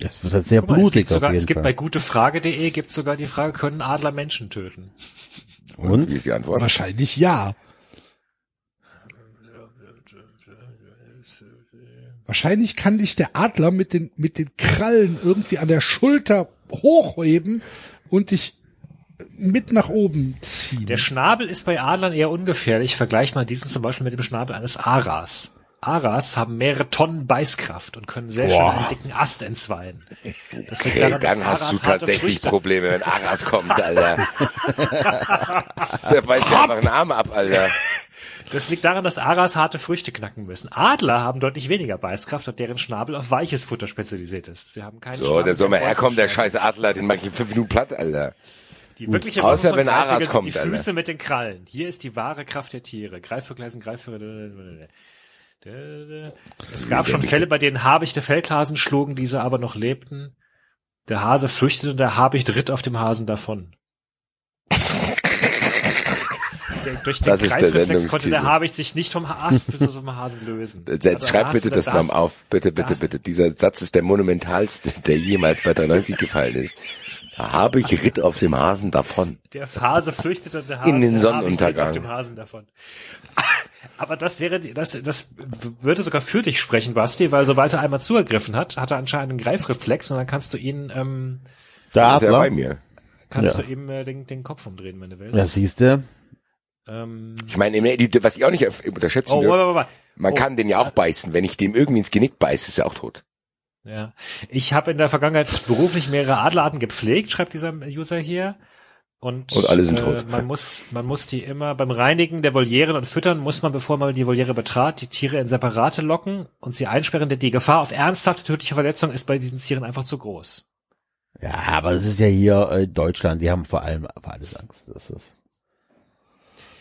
Das wird halt sehr
Guck mal, es
blutig
gibt, sogar, es gibt
Fall.
bei gutefrage.de gibt sogar die Frage, können Adler Menschen töten?
Und?
Wie ist die Antwort?
Wahrscheinlich ja. Wahrscheinlich kann dich der Adler mit den, mit den Krallen irgendwie an der Schulter hochheben und dich mit nach oben ziehen.
Der Schnabel ist bei Adlern eher ungefährlich. Vergleicht mal diesen zum Beispiel mit dem Schnabel eines Aras. Aras haben mehrere Tonnen Beißkraft und können sehr schnell einen dicken Ast entzweien. Das liegt
Okay,
daran,
dann hast
Aras
du tatsächlich Probleme, wenn Aras kommt, Alter. Der beißt ja einfach einen Arm ab, Alter.
Das liegt daran, dass Aras harte Früchte knacken müssen. Adler haben deutlich weniger Beißkraft, und deren Schnabel auf weiches Futter spezialisiert ist. Sie haben keinen
So,
Schnabel,
der soll mal herkommen, der scheiß Adler, den mach ich in fünf Minuten platt, Alter.
Die wirkliche
Außer
Waffe von
wenn Aras
sind
kommt,
die
Alter.
Füße mit den Krallen. Hier ist die wahre Kraft der Tiere. Greifvögel heißen Greifvögel. Es gab schon Fälle, bei denen Habichte Feldhasen schlugen, diese aber noch lebten. Der Hase fürchtete und der Habicht ritt auf dem Hasen davon. Der, durch den
Das ist der
Greifreflex konnte der Habicht sich nicht vom Ast bis zum Hasen lösen. Also
schreib bitte das
da
Namen auf. Bitte, bitte, bitte. Dieser Satz ist der monumentalste, der jemals bei 93 gefallen ist. Da habe ich Ritt auf dem Hasen davon.
Der Hase flüchtete und der Hase
In den Sonnenuntergang.
auf dem Hasen davon. Aber das wäre, das, das würde sogar für dich sprechen, Basti, weil sobald er einmal zugegriffen hat, hat er anscheinend einen Greifreflex und dann kannst du ihn, ähm,
Der
Ist er bei mir.
kannst
Ja.
du ihm äh, den, den Kopf umdrehen, wenn du willst.
Ja, siehste.
Ähm,
Ich meine, was ich auch nicht unterschätzen
oh,
dürfte, man
oh.
kann den ja auch beißen. Wenn ich dem irgendwie ins Genick beiße, ist er auch tot.
Ja. Ich habe in der Vergangenheit beruflich mehrere Adlerarten gepflegt, schreibt dieser User hier. Und,
Und alle sind
äh,
tot.
Man muss, man muss die immer beim Reinigen der Volieren und Füttern muss man, bevor man die Voliere betrat, die Tiere in Separate locken und sie einsperren, denn die Gefahr auf ernsthafte tödliche Verletzung ist bei diesen Tieren einfach zu groß.
Ja, aber das ist ja hier äh, Deutschland, die haben vor allem vor alles Angst. Das ist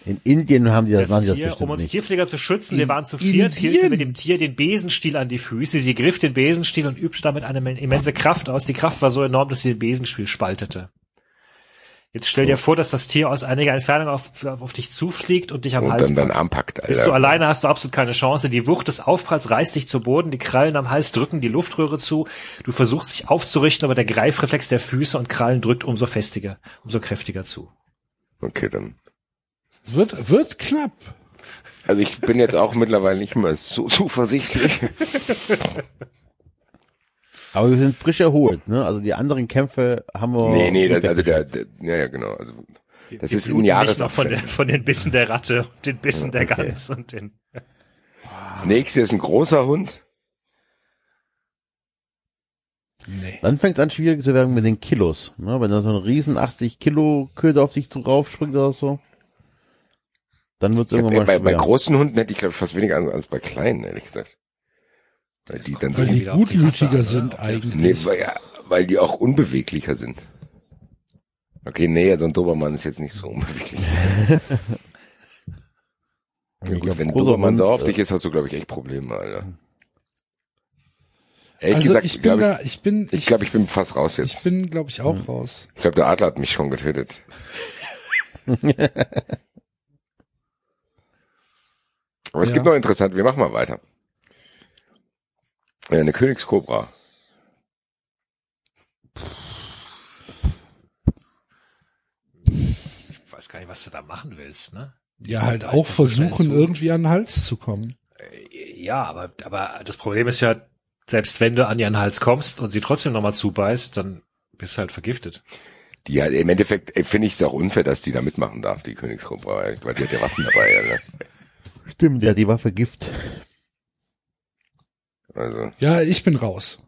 in Indien haben die das,
Das
die das
Tier,
bestimmt
um uns
nicht.
Tierpfleger zu schützen, wir
In
waren zu viert, hielten wir
Indien?
dem Tier den Besenstiel an die Füße. Sie griff den Besenstiel und übte damit eine immense Kraft aus. Die Kraft war so enorm, dass sie den Besenstiel spaltete. Jetzt stell dir vor, dass das Tier aus einiger Entfernung auf, auf dich zufliegt und dich am
Und
Hals
dann
packt.
Arm packt,
Bist du
Alter.
alleine, hast du absolut keine Chance. Die Wucht des Aufpralls reißt dich zu Boden, die Krallen am Hals drücken die Luftröhre zu. Du versuchst dich aufzurichten, aber der Greifreflex der Füße und Krallen drückt umso festiger, umso kräftiger zu.
Okay, dann.
Wird, wird knapp.
Also ich bin jetzt auch mittlerweile nicht mehr so zuversichtlich.
Aber wir sind frisch erholt, ne? Also die anderen Kämpfe haben wir.
nee, nee, das, also der, der, ja, ja, genau. Also, das
Wir
ist
nicht noch von, der, von den Bissen der Ratte und den Bissen der
Okay.
Gans und den.
Das nächste ist ein großer Hund.
Nee.
Dann fängt es an schwierig zu werden mit den Kilos. Ne? Wenn da so ein riesen 80 Kilo Köder auf sich raufspringt oder so, dann wird es
Ich hab,
irgendwann
bei,
mal
bei
schwer.
großen Hunden hätte ich glaube ich fast weniger Angst als bei kleinen, ehrlich gesagt. Weil die dann so,
Weil die gutmütiger sind eigentlich.
nee, weil, ja, weil die auch unbeweglicher sind. Okay, nee, so ein Dobermann ist jetzt nicht so unbeweglich. Ja,
Ich
gut,
glaub,
wenn Dobermann
Hund,
sauer auf
äh,
dich ist, hast du glaube ich echt Probleme, Alter. Ehrlich
Also
gesagt,
ich
ich
bin
glaube
da, ich bin,
ich,
ich,
glaub, ich bin fast raus
ich
jetzt.
bin, glaube ich, auch raus.
Ich glaube, der Adler hat mich schon getötet. Aber es
Ja.
gibt noch interessant, wir machen mal weiter. Äh, Eine Königskobra.
Ich weiß gar nicht, was du da machen willst, ne?
Ja, halt auch versuchen, irgendwie an den Hals zu kommen.
Ja, aber, aber das Problem ist ja, selbst wenn du an ihren Hals kommst und sie trotzdem nochmal zubeißt, dann Bist halt vergiftet.
Die hat, im Endeffekt äh, finde ich es auch unfair, dass die da mitmachen darf, die Königskobra, weil die hat ja Waffen dabei. Ja, ne?
Stimmt, ja, die Waffe Gift.
Also
Ja, ich bin raus.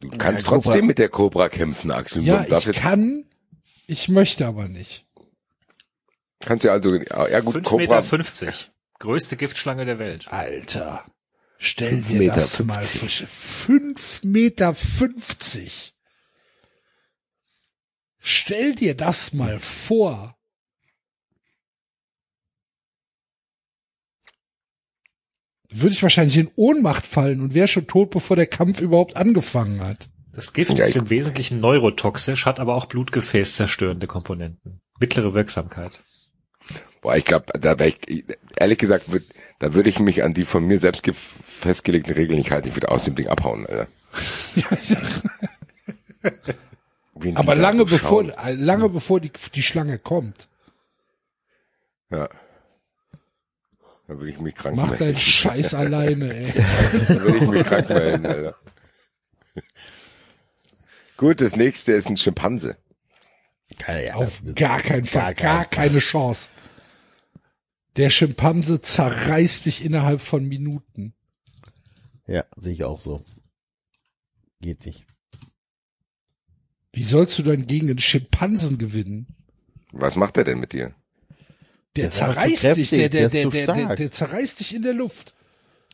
du kannst
Ja, Cobra-
trotzdem mit der Cobra kämpfen, Axel.
Ja, ich kann, ich möchte aber nicht.
kannst ja also ja gut,
5,50
Cobra
Meter. 50. Größte Giftschlange der Welt.
Alter, stell dir
Meter
das mal vor.
50.
Fünf Meter fünfzig. Stell dir das mal vor. Würde ich wahrscheinlich in Ohnmacht fallen und wäre schon tot, bevor der Kampf überhaupt angefangen hat.
Das Gift
Ja,
ist im Wesentlichen neurotoxisch, hat aber auch blutgefäßzerstörende Komponenten. Mittlere Wirksamkeit.
Boah, ich glaube, da wäre ich, ehrlich gesagt, würd, da würde ich mich an die von mir selbst festgelegten Regeln nicht halten. Ich würde aus dem Ding abhauen, Alter.
Aber lange
so
bevor,
schauen.
äh, lange bevor die, die Schlange kommt.
Ja. Da würde ich mich krank
Mach
melden.
deinen Scheiß alleine, ey.
Da würde ich mich krank melden, Alter. Gut, das nächste ist ein Schimpanse.
Keine,
Auf gar keinen Fall,
Gar
gar keine Chance. Der Schimpanse zerreißt dich innerhalb von Minuten.
Ja, sehe ich auch so. Geht nicht.
Wie sollst du denn gegen einen Schimpansen gewinnen?
Was macht er denn mit dir?
Der
Der
zerreißt dich,
kräftig,
der, der,
der
der, der, der, der zerreißt dich in der Luft.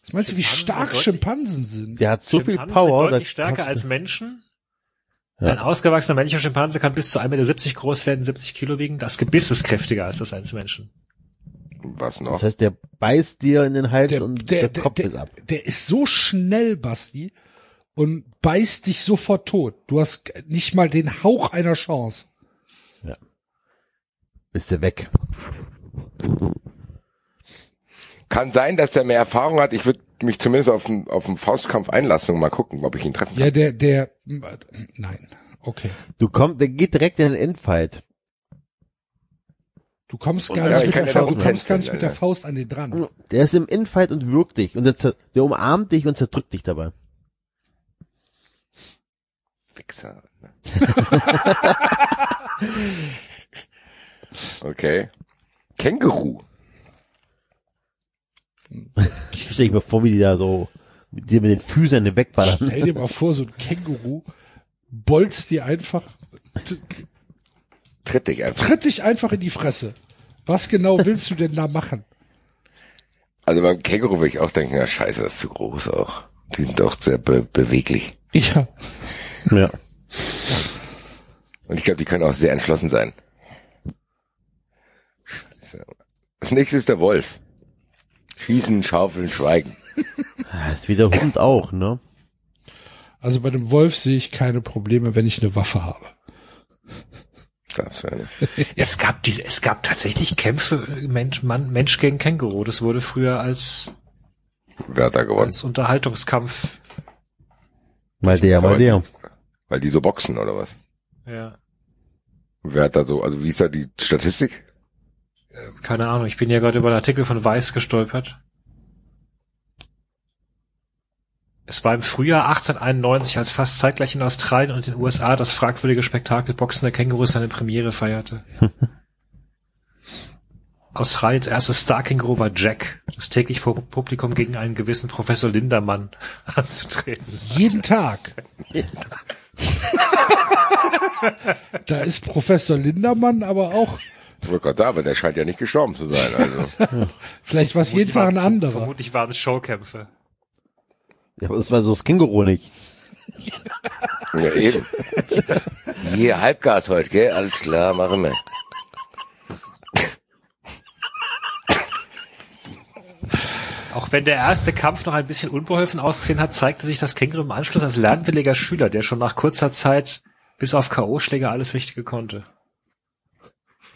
Was meinst du, wie stark
sind
Schimpansen sind?
Der hat so viel Power.
sind deutlich stärker als Menschen.
Ja.
Ein ausgewachsener männlicher Schimpanse kann bis zu 1,70 Meter groß werden, 70 Kilo wiegen. Das Gebiss ist kräftiger als das eines Menschen.
Was noch?
Das heißt, der beißt dir in den Hals
Der,
und
der,
der, Kopf
der,
ist ab.
der ist so schnell, Basti, und beißt dich sofort tot. Du hast nicht mal den Hauch einer Chance.
Bist du weg.
Kann sein, dass er mehr Erfahrung hat. Ich würde mich zumindest auf einen, auf Faustkampf einlassen und mal gucken, ob ich ihn treffen kann.
Ja, der, der, nein, okay.
Du kommst, der geht direkt in den Endfight.
Du kommst gar
ja,
nicht,
ich
mit der,
ja
Faust, du kommst gar nicht mit der. Faust an den dran.
Der ist im Endfight und wirkt dich und der, der umarmt dich und zerdrückt dich dabei.
Wichser. ne? okay. Känguru.
Stell ich mir vor, wie die da so mit dir mit den Füßen wegballern.
Stell dir mal vor, so ein Känguru bolzt dir einfach,
Tritt dich einfach.
tritt dich einfach in die Fresse. Was genau willst du denn da machen?
Also beim Känguru würde ich auch denken, ja scheiße, das ist zu groß auch. Die sind doch sehr be beweglich.
Ja,
Ja.
Und ich glaube, die können auch sehr entschlossen sein. Scheiße. Das nächste ist der Wolf. Schießen, schaufeln, schweigen.
Das ist wie der Hund auch, ne?
also bei dem Wolf sehe ich keine Probleme, wenn ich eine Waffe habe.
Es gab diese, es gab tatsächlich Kämpfe Mensch, Mann, Mensch gegen Känguru. Das wurde früher als,
Wer hat da gewonnen?
als Unterhaltungskampf.
Mal der, mal der.
Weil die so boxen oder was?
Ja.
Wer hat da so, also wie ist da die Statistik?
Keine Ahnung. Ich bin ja gerade über einen Artikel von Weiß gestolpert. Es war im Frühjahr 1891, als fast zeitgleich in Australien und den USA das fragwürdige Spektakel boxender Kängurus seine Premiere feierte. Australiens erstes Star-Känguru war Jack, das täglich vor Publikum gegen einen gewissen Professor Lindermann anzutreten.
Jeden Tag. da ist Professor Lindermann aber auch,
Ich wollte gerade sagen, aber der scheint ja nicht gestorben zu sein. Also
vielleicht was jeden Tag ein anderer.
Vermutlich waren es Showkämpfe.
Ja, aber das war so das Känguru nicht.
ja, eben. Hier Halbgas heute, gell? Alles klar, machen wir.
Auch wenn der erste Kampf noch ein bisschen unbeholfen ausgesehen hat, zeigte sich das Känguru im Anschluss als lernwilliger Schüler, der schon nach kurzer Zeit bis auf K.O.-Schläge alles Wichtige konnte.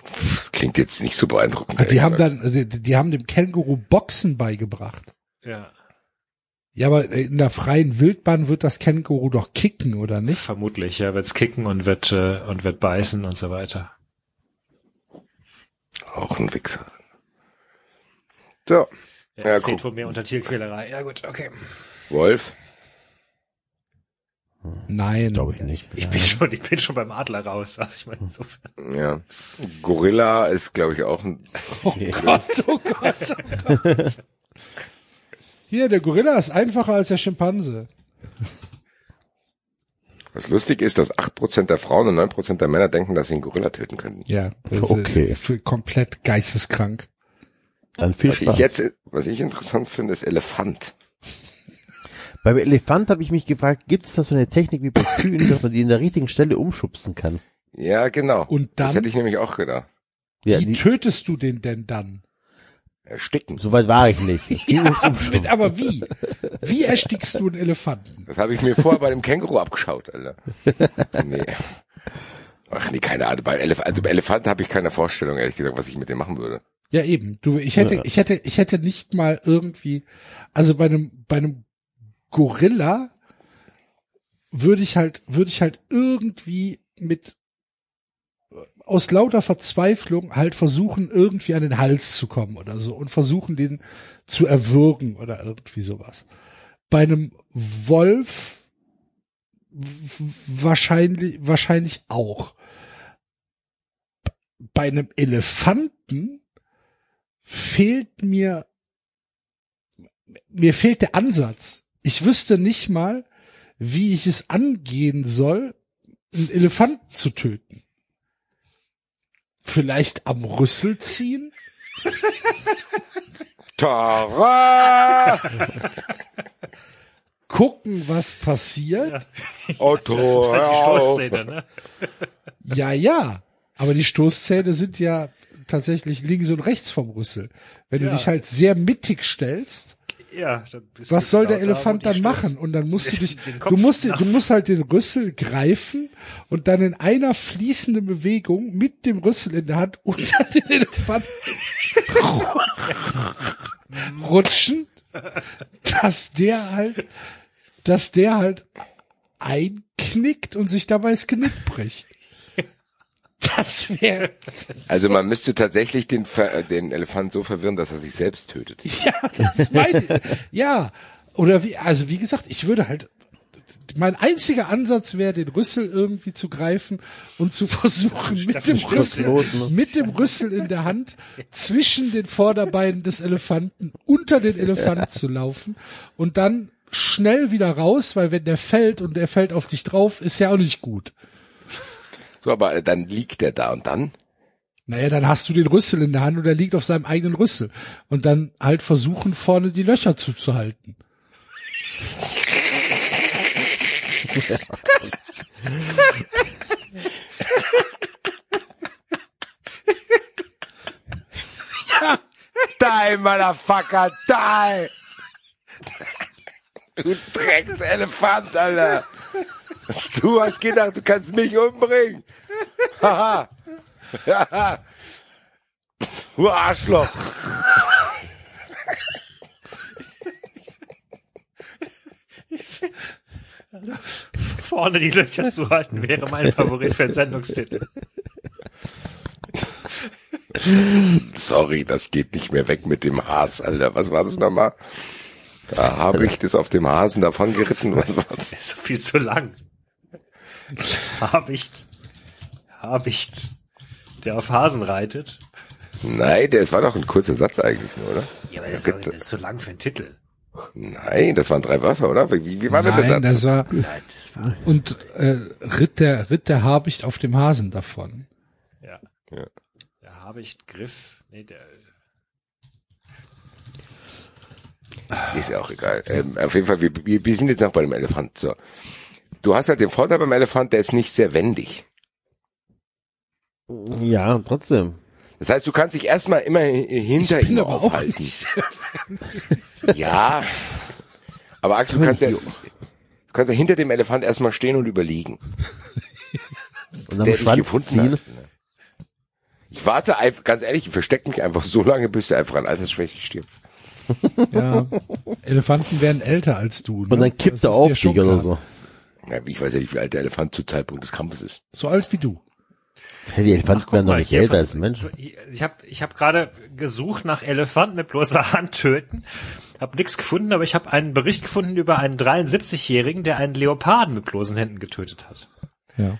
Das klingt jetzt nicht so beeindruckend.
Die haben
gesagt.
dann, die, die haben dem Känguru Boxen beigebracht.
Ja,
Ja, aber in der freien Wildbahn wird das Känguru doch kicken, oder nicht?
vermutlich. Ja, wird's kicken und wird äh, und wird beißen und so weiter.
Auch ein Wichser. So.
Ja,
Ja,
zählt
guck.
wohl mehr unter Tierquälerei. Ja gut, okay.
Wolf.
Nein.
Glaube ich nicht.
Ich bin schon, ich bin schon beim Adler raus. Also ich meine, insofern.
Ja. Gorilla ist, glaube ich, auch ein.
Oh Gott, oh Gott, oh Gott. Hier, der Gorilla ist einfacher als der Schimpanse.
Was lustig ist, dass 8% der Frauen und 9% der Männer denken, dass sie einen Gorilla töten könnten.
Ja, das
Okay.
ist für komplett geisteskrank.
Dann viel
Was
Spaß.
ich jetzt, was ich interessant finde, ist Elefant.
Beim Elefant habe ich mich gefragt, gibt es da so eine Technik wie bei Kühen, dass man die in der richtigen Stelle umschubsen kann?
Ja, genau.
Und
Das
dann,
hätte ich nämlich auch gedacht.
Ja,
wie
die,
tötest du den denn dann?
Ersticken.
so weit war ich nicht. Ums Umschubsen.
Aber wie? Wie erstickst du einen Elefanten?
Das habe ich mir vorher bei dem Känguru abgeschaut, Alter. Nee. Ach nee, keine Ahnung. Bei Elef also bei Elefant habe ich keine Vorstellung, ehrlich gesagt, was ich mit dem machen würde.
Ja, eben. Du, ich hätte, ich hätte, ich hätte nicht mal irgendwie, also bei einem, bei einem Gorilla würde ich halt, würde ich halt irgendwie mit aus lauter Verzweiflung halt versuchen, irgendwie an den Hals zu kommen oder so und versuchen, den zu erwürgen oder irgendwie sowas. Bei einem Wolf wahrscheinlich, wahrscheinlich auch. Bei einem Elefanten fehlt mir, mir fehlt der Ansatz. Ich wüsste nicht mal, wie ich es angehen soll, einen Elefanten zu töten. Vielleicht am Rüssel ziehen?
Tara!
Gucken, was passiert?
Otto,
Die
hör auf.
Stoßzähne, ne?
Ja, ja. Aber die Stoßzähne sind ja tatsächlich links und rechts vom Rüssel. Wenn du
Ja.
dich halt sehr mittig stellst,
Ja,
was soll
genau
der
da,
Elefant
die
dann machen? Und dann musst du dich, du musst,
nach-
du musst halt den Rüssel greifen und dann in einer fließenden Bewegung mit dem Rüssel in der Hand unter den Elefanten rutschen, dass der halt, dass der halt einknickt und sich dabei das Genick bricht. Das wäre,
Also man müsste tatsächlich den, Ver äh, den Elefant so verwirren, dass er sich selbst tötet.
ja, das meine ich. Ja, oder wie, also wie gesagt, ich würde halt, mein einziger Ansatz wäre, den Rüssel irgendwie zu greifen und zu versuchen, mit dem Rüssel,
losen.
mit dem Rüssel in der Hand zwischen den Vorderbeinen des Elefanten unter den Elefanten zu laufen und dann schnell wieder raus, weil wenn der fällt und der fällt auf dich drauf, ist ja auch nicht gut.
So, aber äh, dann liegt er da und dann?
Naja, dann hast du den Rüssel in der Hand und er liegt auf seinem eigenen Rüssel. Und dann halt versuchen, vorne die Löcher zuzuhalten.
Die, Motherfucker, die! Du Dreckselefant, Alter! Du hast gedacht, du kannst mich umbringen! Haha! Haha! Du Arschloch!
Vorne die Löcher zu halten wäre mein Favorit für einen Sendungstitel.
Sorry, das geht nicht mehr weg mit dem Haas, Alter. Was war das nochmal? Da habe ich das auf dem Hasen davon geritten. Was war das?
Der ist so viel zu lang. Habicht. Habicht. Der auf Hasen reitet.
Nein, das war doch ein kurzer Satz eigentlich, nur, oder?
Ja, aber das, das ist zu lang für einen Titel.
Nein, das waren drei Wörter, oder? Wie, wie war denn der
Nein,
Satz?
das war,
Nein, das war,
und äh, ritt der, ritt der Habicht auf dem Hasen davon.
ja.
Ja.
Der Habicht, Griff, nee, der,
Ist ja auch egal. Ähm, auf jeden Fall, wir, wir, wir sind jetzt noch bei dem Elefant. So. Du hast halt den Vorteil beim Elefant, der ist nicht sehr wendig.
Ja, trotzdem.
Das heißt, du kannst dich erstmal immer hi- hinter
ich bin
ihm
aber auch
aufhalten.
nicht.
Ja. Aber Axel, du kannst ja, du kannst ja hinter dem Elefant erstmal stehen und überlegen.
Und dann
der dich gefunden
ziehen.
hat. Ich warte einfach, ganz ehrlich, ich verstecke mich einfach so lange, bis er einfach an Altersschwäche stirbt.
Ja, Elefanten werden älter als du. Ne?
Und dann kippt
Das
er auf dich oder
klar.
so.
Ja, ich weiß ja nicht, wie alt der Elefant zu Zeitpunkt des Kampfes ist.
So alt wie du.
Die Elefanten werden doch
mal,
nicht älter als ein Mensch.
Ich habe ich hab gerade gesucht nach Elefanten mit bloßer Hand töten. Hab nichts gefunden, aber ich habe einen Bericht gefunden über einen 73-Jährigen, der einen Leoparden mit bloßen Händen getötet hat.
Ja.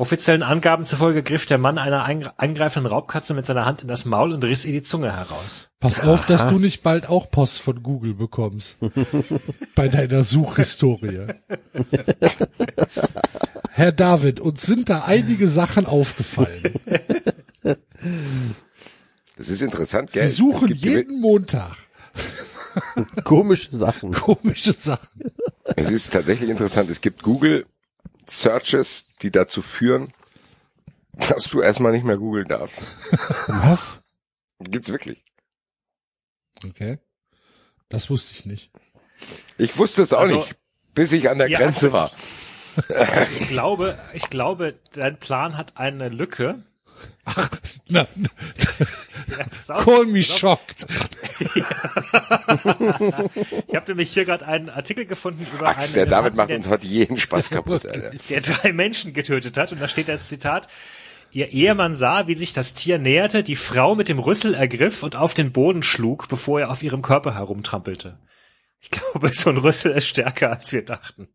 Offiziellen Angaben zufolge griff der Mann einer angreifenden Raubkatze mit seiner Hand in das Maul und riss ihr die Zunge heraus.
Pass auf, dass du nicht bald auch Post von Google bekommst. Bei deiner Suchhistorie. Herr David, uns sind da einige Sachen aufgefallen.
Das ist interessant,
Sie
gell? Es
suchen jeden Montag
Komische Sachen.
komische Sachen.
es ist tatsächlich interessant. Es gibt Google Searches, die dazu führen, dass du erstmal nicht mehr googeln darfst.
Was?
Gibt's wirklich.
Okay. Das wusste ich nicht.
Ich wusste es auch
Also-
nicht, bis ich an der
Ja,
Grenze war.
Ich glaube, ich glaube, dein Plan hat eine Lücke.
Na,
Ja,
call me shocked.
Ich habe nämlich hier gerade einen Artikel gefunden über
Max,
einen
der David macht uns heute jeden Spaß kaputt, Alter.
der drei Menschen getötet hat. Und da steht als Zitat, ihr Ehemann sah, wie sich das Tier näherte, die Frau mit dem Rüssel ergriff und auf den Boden schlug, bevor er auf ihrem Körper herumtrampelte. Ich glaube, so ein Rüssel ist stärker, als wir dachten.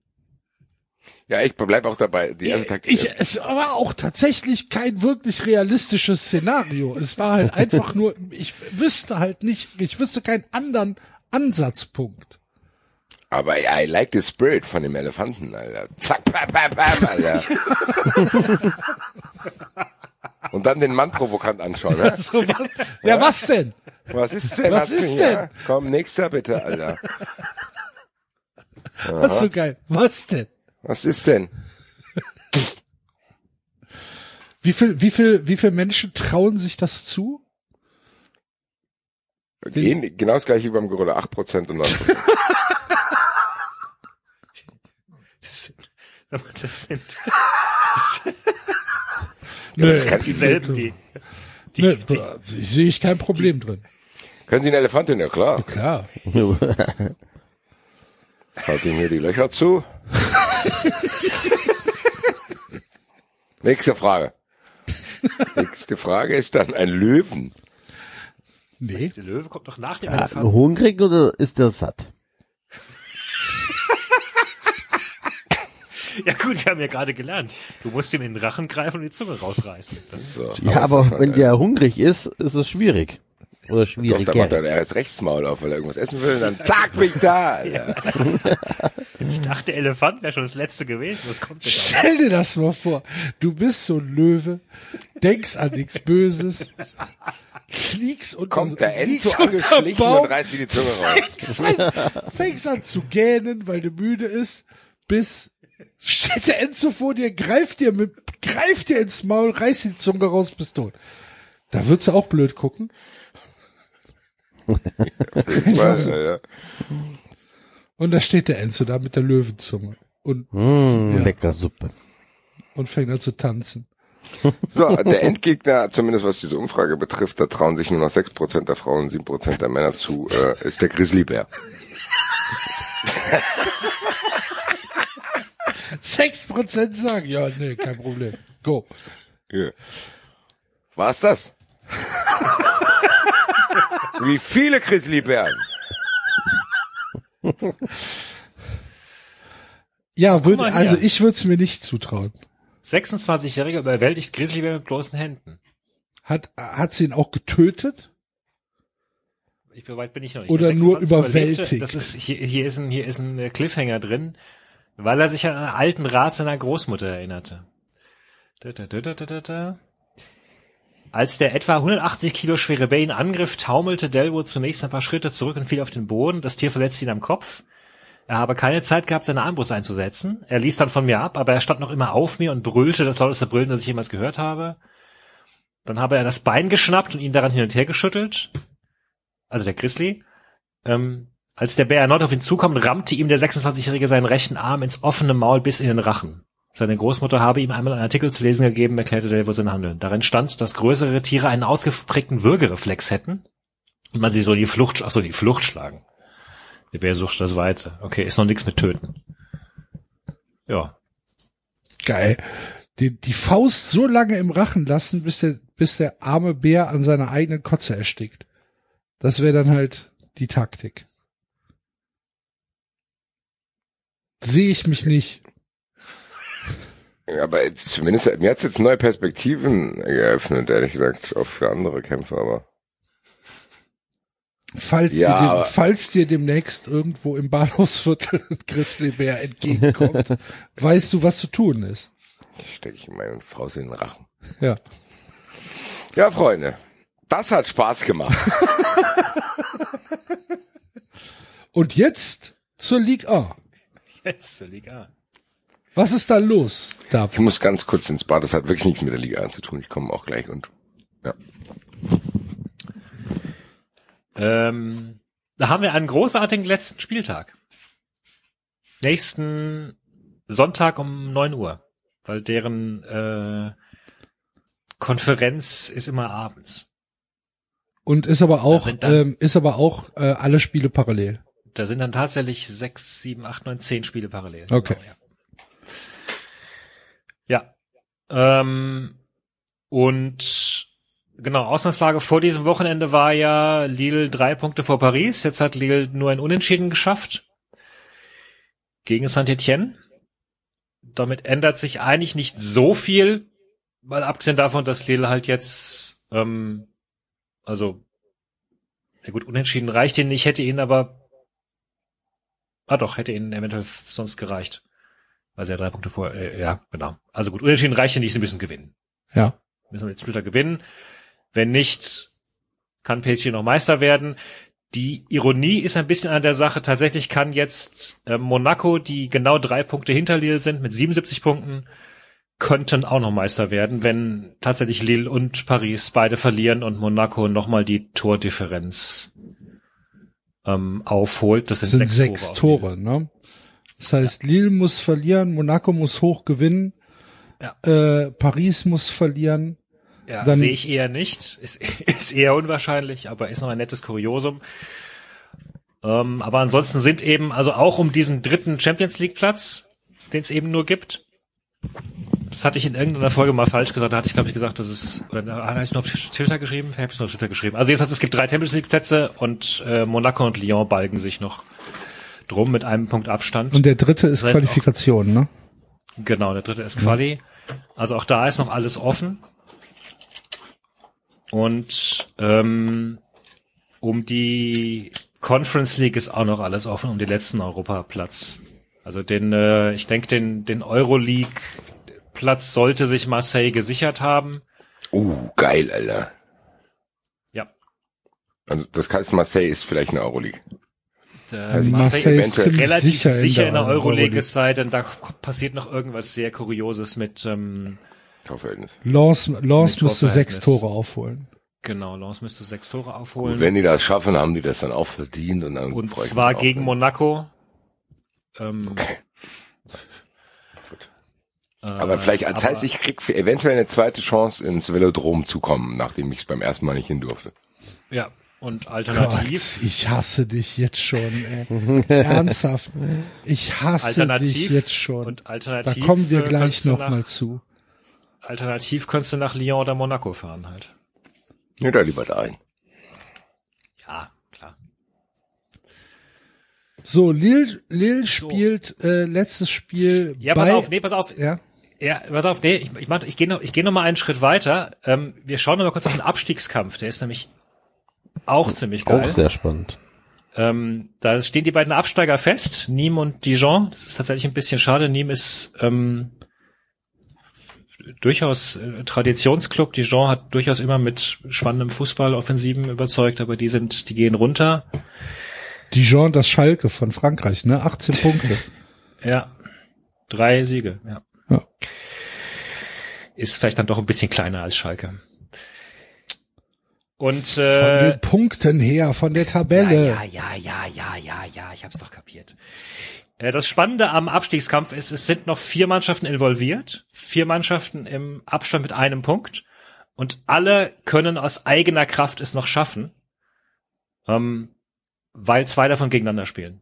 Ja, ich bleib auch dabei. Die erste Taktik.
Ich, es war auch tatsächlich kein wirklich realistisches Szenario. Es war halt einfach nur, ich wüsste halt nicht, ich wüsste keinen anderen Ansatzpunkt.
Aber I like the spirit von dem Elefanten, Alter. Zack, pam, pam, pam, Alter. Und dann den Mann provokant anschauen. Ne?
So, was, ja, was denn?
Was ist denn?
Was ist denn?
Ja, komm, nächster bitte, Alter.
Ist so geil. Was denn?
Was ist denn?
Wie viel, wie viel, wie viel Menschen trauen sich das zu?
Gehen, genau das gleiche wie beim Gorilla. 8% und 9%.
Das sind, sag mal, das sind
Nö,
kann
dieselben, die, die,
nö,
die
ich sehe ich kein Problem drin.
Können Sie einen Elefanten? Ja klar.
Klar.
Halt ihm hier die Löcher zu. Nächste Frage. Nächste Frage ist dann ein Löwen.
Nee.
der Löwe kommt noch nach dem
Ja,
Elefanten.
hungrig oder ist der satt?
Ja gut, wir haben ja gerade gelernt. Du musst ihm in den Rachen greifen und die Zunge rausreißen.
So,
Ja, aber
Ausland,
wenn der hungrig ist, ist es schwierig. Oder
Doch,
schwierig.
da macht er er jetzt rechts Maul auf, weil er irgendwas essen will und dann zack, bin ich da. Alter.
Ich dachte, Elefant wäre schon das letzte gewesen. Was kommt?
Stell dir das mal vor. Du bist so ein Löwe, denkst an nichts Böses, fliegst unter,
Kommt der Enzo angeschlichen
Baum,
und reißt dir die Zunge raus.
fängst an, fängst an zu gähnen, weil du müde ist, bis steht der Enzo vor dir, greift dir mit, greift dir ins Maul, reißt die Zunge raus, bist tot. Da würdest du auch blöd gucken.
Weil, äh, ja.
Und da steht der Enzo da mit der Löwenzunge und,
Mmh, Lecker Suppe.
und fängt an zu tanzen.
So, der Endgegner, zumindest was diese Umfrage betrifft, da trauen sich nur noch 6% der Frauen, 7% der Männer zu, äh, ist der Grizzlybär.
Sechs Prozent sagen, ja, nee, kein Problem. Go.
Ja. War's das? Wie viele Grizzlybären?
Ja, würd, also ich würde es mir nicht zutrauen.
26-Jähriger überwältigt Grizzlybär mit bloßen Händen.
Hat, hat sie ihn auch getötet?
Ich, weit bin ich noch nicht.
Oder
Der
nur
26 überlebte.
überwältigt.
Das ist, hier, hier ist ein, hier ist ein äh, Cliffhanger drin, weil er sich an einen alten Rat seiner Großmutter erinnerte. Da, da, da, da, da, da. Als der etwa 180 Kilo schwere ihn angriff, taumelte Delwood zunächst ein paar Schritte zurück und fiel auf den Boden. Das Tier verletzte ihn am Kopf. Er habe keine Zeit gehabt, seine Armbrust einzusetzen. Er ließ dann von mir ab, aber er stand noch immer auf mir und brüllte das lauteste Brüllen, das ich jemals gehört habe. Dann habe er das Bein geschnappt und ihn daran hin und her geschüttelt. Also der Grizzly. Ähm, als der Bär erneut auf ihn zukam, rammte ihm der 26-Jährige seinen rechten Arm ins offene Maul bis in den Rachen. Seine Großmutter habe ihm einmal einen Artikel zu lesen gegeben, erklärte Delvo sein Handeln. Darin stand, dass größere Tiere einen ausgeprägten Würgereflex hätten und man sie so in die Flucht, ach so, in die Flucht schlagen. Der Bär sucht das Weite. Okay, ist noch nichts mit Töten. Ja.
Geil. die, die Faust so lange im Rachen lassen, bis der, bis der arme Bär an seiner eigenen Kotze erstickt. Das wäre dann halt die Taktik. Sehe ich mich nicht.
Aber zumindest mir hat's jetzt neue Perspektiven geöffnet, ehrlich gesagt, auch für andere Kämpfer, aber.
Falls,
Ja,
dir, dem,
aber-
falls dir demnächst irgendwo im Bahnhofsviertel ein Grizzly Bär entgegenkommt, weißt du, was zu tun ist.
Stecke ich meine Faust in den Rachen.
Ja.
Ja, Freunde. Das hat Spaß gemacht.
Und jetzt zur Ligue A.
Jetzt zur Liga.
Was ist da los,
Ich
David?
muss ganz kurz ins Bad. Das hat wirklich nichts mit der Liga 1 zu tun. Ich komme auch gleich und ja.
Ähm, da haben wir einen großartigen letzten Spieltag. Nächsten Sonntag um 9 Uhr, weil deren äh, Konferenz ist immer abends.
Und ist aber auch,
dann-
ähm, ist aber auch äh, alle Spiele parallel.
Da sind dann tatsächlich sechs, sieben, acht, neun, zehn Spiele parallel.
Okay.
Genau, ja. ja. Ähm, und genau, Ausgangslage vor diesem Wochenende war ja Lille drei Punkte vor Paris. Jetzt hat Lille nur ein Unentschieden geschafft gegen Saint-Etienne. Damit ändert sich eigentlich nicht so viel, weil abgesehen davon, dass Lille halt jetzt, ähm, also, ja gut, unentschieden reicht ihnen nicht, hätte ihnen aber Ah doch, hätte ihnen eventuell sonst gereicht. Weil sie ja drei Punkte vor, äh, ja, genau. Also gut, unentschieden reicht ja nicht, sie müssen gewinnen.
Ja.
Müssen wir jetzt Spieltag gewinnen. Wenn nicht, kann PSG noch Meister werden. Die Ironie ist ein bisschen an der Sache. Tatsächlich kann jetzt äh, Monaco, die genau drei Punkte hinter Lille sind, mit 77 Punkten, könnten auch noch Meister werden, wenn tatsächlich Lille und Paris beide verlieren und Monaco nochmal die Tordifferenz ähm, aufholt. Das sind,
Das sind
sechs,
sechs
Tore.
Tore, ne? Das heißt, Lille muss verlieren, Monaco muss hoch gewinnen,
Ja.
äh, Paris muss verlieren.
Ja,
Dann-
sehe ich eher nicht. Ist, ist eher unwahrscheinlich, aber ist noch ein nettes Kuriosum. Ähm, aber ansonsten sind eben, also auch um diesen dritten Champions League Platz, den es eben nur gibt. Das hatte ich in irgendeiner Folge mal falsch gesagt. Da hatte ich, glaube ich, gesagt, dass es, oder da hatte ich nur auf Twitter geschrieben? Ich habe es nur auf Twitter geschrieben. Also jedenfalls, es gibt drei Champions League Plätze und äh, Monaco und Lyon balgen sich noch drum mit einem Punkt Abstand.
Und der dritte ist
Das heißt auch-
Qualifikation, ne?
Genau, der dritte ist Quali. Also auch da ist noch alles offen. Und ähm, um die Conference League ist auch noch alles offen, um den letzten Europaplatz. Also den, äh, ich denke, den, den Euroleague-Platz sollte sich Marseille gesichert haben.
Uh, geil, Alter.
Ja.
Also das heißt, Marseille ist vielleicht eine Euroleague.
Äh,
Also
Marseille ist relativ
sicher
sicher,
in der
der Euroleague, es sei denn, da passiert noch irgendwas sehr Kurioses mit, ähm,
Torverhältnis.
Lens, Lens
Mit
müsste sechs. Tore aufholen.
genau, Lens müsste sechs Tore
Und
aufholen.
wenn die das schaffen, haben die das dann auch verdient und dann
Und zwar gegen
ne?
Monaco. Ähm,
Okay.
äh,
Aber vielleicht, als
aber-
heißt, ich krieg eventuell eine zweite Chance ins Velodrom zu kommen, nachdem ich beim ersten Mal nicht hin durfte.
Ja, und
Gott,
alternativ,
ich hasse dich jetzt schon, ey. Ernsthaft. Ich hasse dich
alternativ
jetzt schon.
und
Da
alternativ.
kommen wir
äh,
gleich
könntest du
noch
nach,
mal zu.
Alternativ könntest du nach Lyon oder Monaco fahren halt.
Ja, da lieber dahin.
Ja, klar.
So, Lille, Lille spielt äh, letztes Spiel
Ja,
bei,
pass auf, nee, pass auf.
ja,
Ja, pass auf, nee, ich, ich, mach- ich gehe noch, ich geh noch mal einen Schritt weiter. Ähm, wir schauen noch mal kurz auf den Abstiegskampf. Der ist nämlich auch ziemlich geil.
Auch sehr spannend.
Ähm, da stehen die beiden Absteiger fest, Nîmes und Dijon. Das ist tatsächlich ein bisschen schade. Nîmes ist ähm, durchaus äh, Traditionsclub. Dijon hat durchaus immer mit spannendem Fußball, Offensiven überzeugt, aber die sind, die gehen runter.
Dijon, das Schalke von Frankreich, ne? 18 Punkte.
Ja, drei Siege. Ja.
Ja.
Ist vielleicht dann doch ein bisschen kleiner als Schalke. Und
Von
äh,
den Punkten her, von der Tabelle.
Ja, ja, ja, ja, ja, ja, ich hab's doch kapiert. Äh, Das Spannende am Abstiegskampf ist, es sind noch vier Mannschaften involviert, vier Mannschaften im Abstand mit einem Punkt und alle können aus eigener Kraft es noch schaffen, ähm, weil zwei davon gegeneinander spielen.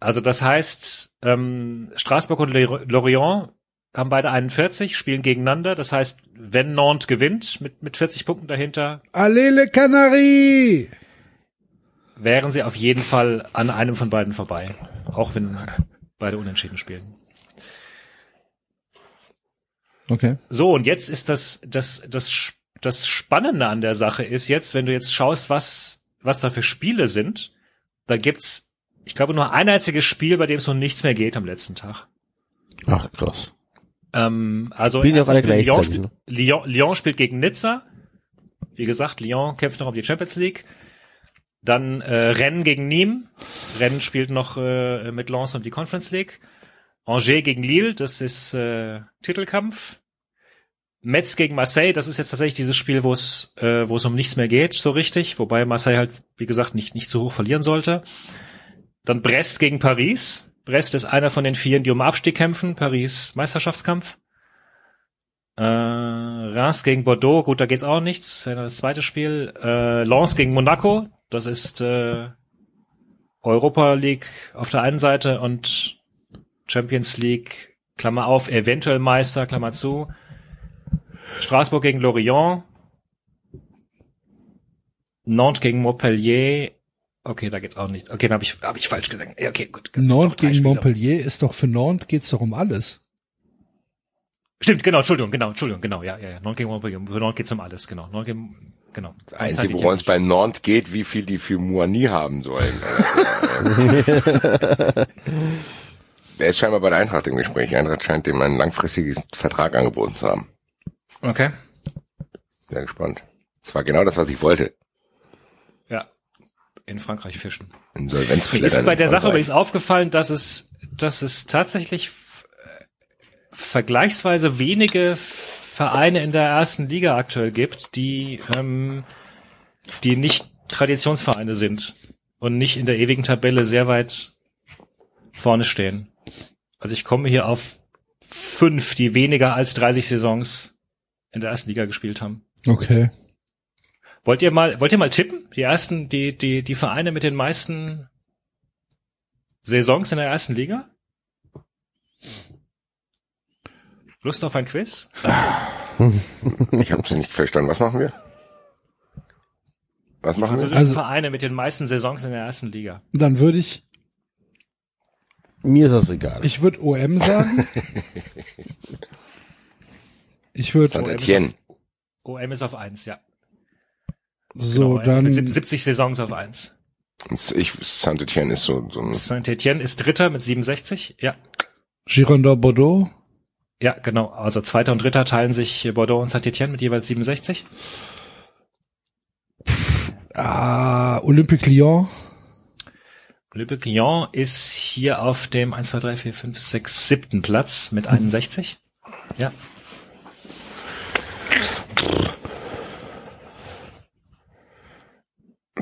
Also das heißt, ähm, Straßburg und Lorient haben beide 41, spielen gegeneinander. Das heißt, wenn Nantes gewinnt mit, mit 40 Punkten dahinter,
Allele Canarie!
wären sie auf jeden Fall an einem von beiden vorbei. Auch wenn beide unentschieden spielen.
Okay.
So, und jetzt ist das, das, das, das Spannende an der Sache ist jetzt, wenn du jetzt schaust, was, was da für Spiele sind, da gibt's, ich glaube, nur ein einziges Spiel, bei dem es um nichts mehr geht am letzten Tag.
Ach, krass.
Ähm, also
Spielen ja
Spiel, Lyon, spielt,
ne?
Lyon, Lyon spielt gegen Nizza. Wie gesagt, Lyon kämpft noch um die Champions League. Dann äh, Rennes gegen Nîmes. Rennes spielt noch äh, mit Lens um die Conference League. Angers gegen Lille, das ist äh, Titelkampf. Metz gegen Marseille, das ist jetzt tatsächlich dieses Spiel, wo es äh, wo es um nichts mehr geht, so richtig, wobei Marseille halt wie gesagt nicht nicht zu hoch verlieren sollte. Dann Brest gegen Paris. Brest ist einer von den vier, die um Abstieg kämpfen. Paris Meisterschaftskampf. Äh, Reims gegen Bordeaux, gut, da geht's auch nichts. Das zweite Spiel. Äh, Lens gegen Monaco, das ist äh, Europa League auf der einen Seite und Champions League, Klammer auf, eventuell Meister, Klammer zu. Straßburg gegen Lorient. Nantes gegen Montpellier. Okay, da geht's auch nicht. Okay, da habe ich, hab ich falsch gesagt. Ja, okay, gut.
Nantes gegen
Spiele.
Montpellier ist doch für Nantes geht's doch um alles.
Stimmt, genau, Entschuldigung, genau, Entschuldigung, genau, ja, ja, ja. Nantes gegen Montpellier. Für Nantes geht's um alles, genau. Nantes gegen, genau.
Das Einzige, worum es bei Nantes geht, wie viel die für Moani haben sollen. Der ist scheinbar bei der Eintracht im Gespräch. Eintracht scheint dem einen langfristiges Vertrag angeboten zu haben.
Okay.
Sehr gespannt. Das war genau das, was ich wollte.
In Frankreich fischen. Mir
Insolvenzflattern.
ist bei der Sache übrigens aufgefallen, dass es, dass es tatsächlich äh, vergleichsweise wenige Vereine in der ersten Liga aktuell gibt, die, ähm, die nicht Traditionsvereine sind und nicht in der ewigen Tabelle sehr weit vorne stehen. Also ich komme hier auf fünf, die weniger als 30 Saisons in der ersten Liga gespielt haben.
Okay.
Wollt ihr mal, wollt ihr mal tippen? Die ersten, die, die, die Vereine mit den meisten Saisons in der ersten Liga? Lust auf ein Quiz?
Ich habe es nicht verstanden. Was machen wir? Was machen wir?
Französische
Also-
Vereine mit den meisten Saisons in der ersten Liga.
Dann würde ich,
Mir ist das egal.
ich würde OM sagen. Ich würde,
Saint-Etienne.
OM ist auf eins, ja.
So,
Genau, mit
dann,
70 Saisons auf eins.
Ich, Saint-Etienne ist so, so ein
Saint-Etienne ist Dritter mit 67, ja.
Girondin Bordeaux,
Ja, genau. Also Zweiter und Dritter teilen sich Bordeaux und Saint-Etienne mit jeweils 67.
ah, Olympique Lyon,
Olympique Lyon ist hier auf dem 1, 2, 3, 4, 5, 6, 7. Platz mit 61. Ja.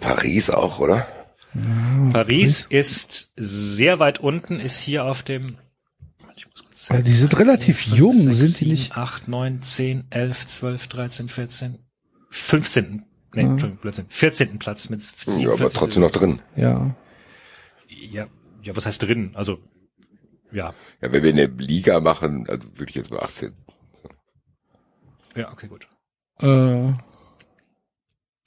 Paris auch, oder?
Paris ist sehr weit unten, ist hier auf dem ich muss kurz
Weil die sind relativ
Fünf,
jung,
sechs,
sind die nicht?
8, 9, 10, 11, 12, 13, 14, 15. Nee, Entschuldigung, Blödsinn. 14. Platz mit
Ja,
47
aber trotzdem noch drin.
Ja.
Ja, ja, was heißt drin? Also, ja.
Ja, wenn wir eine Liga machen, also würde ich jetzt bei 18.
Ja, okay, gut.
Äh,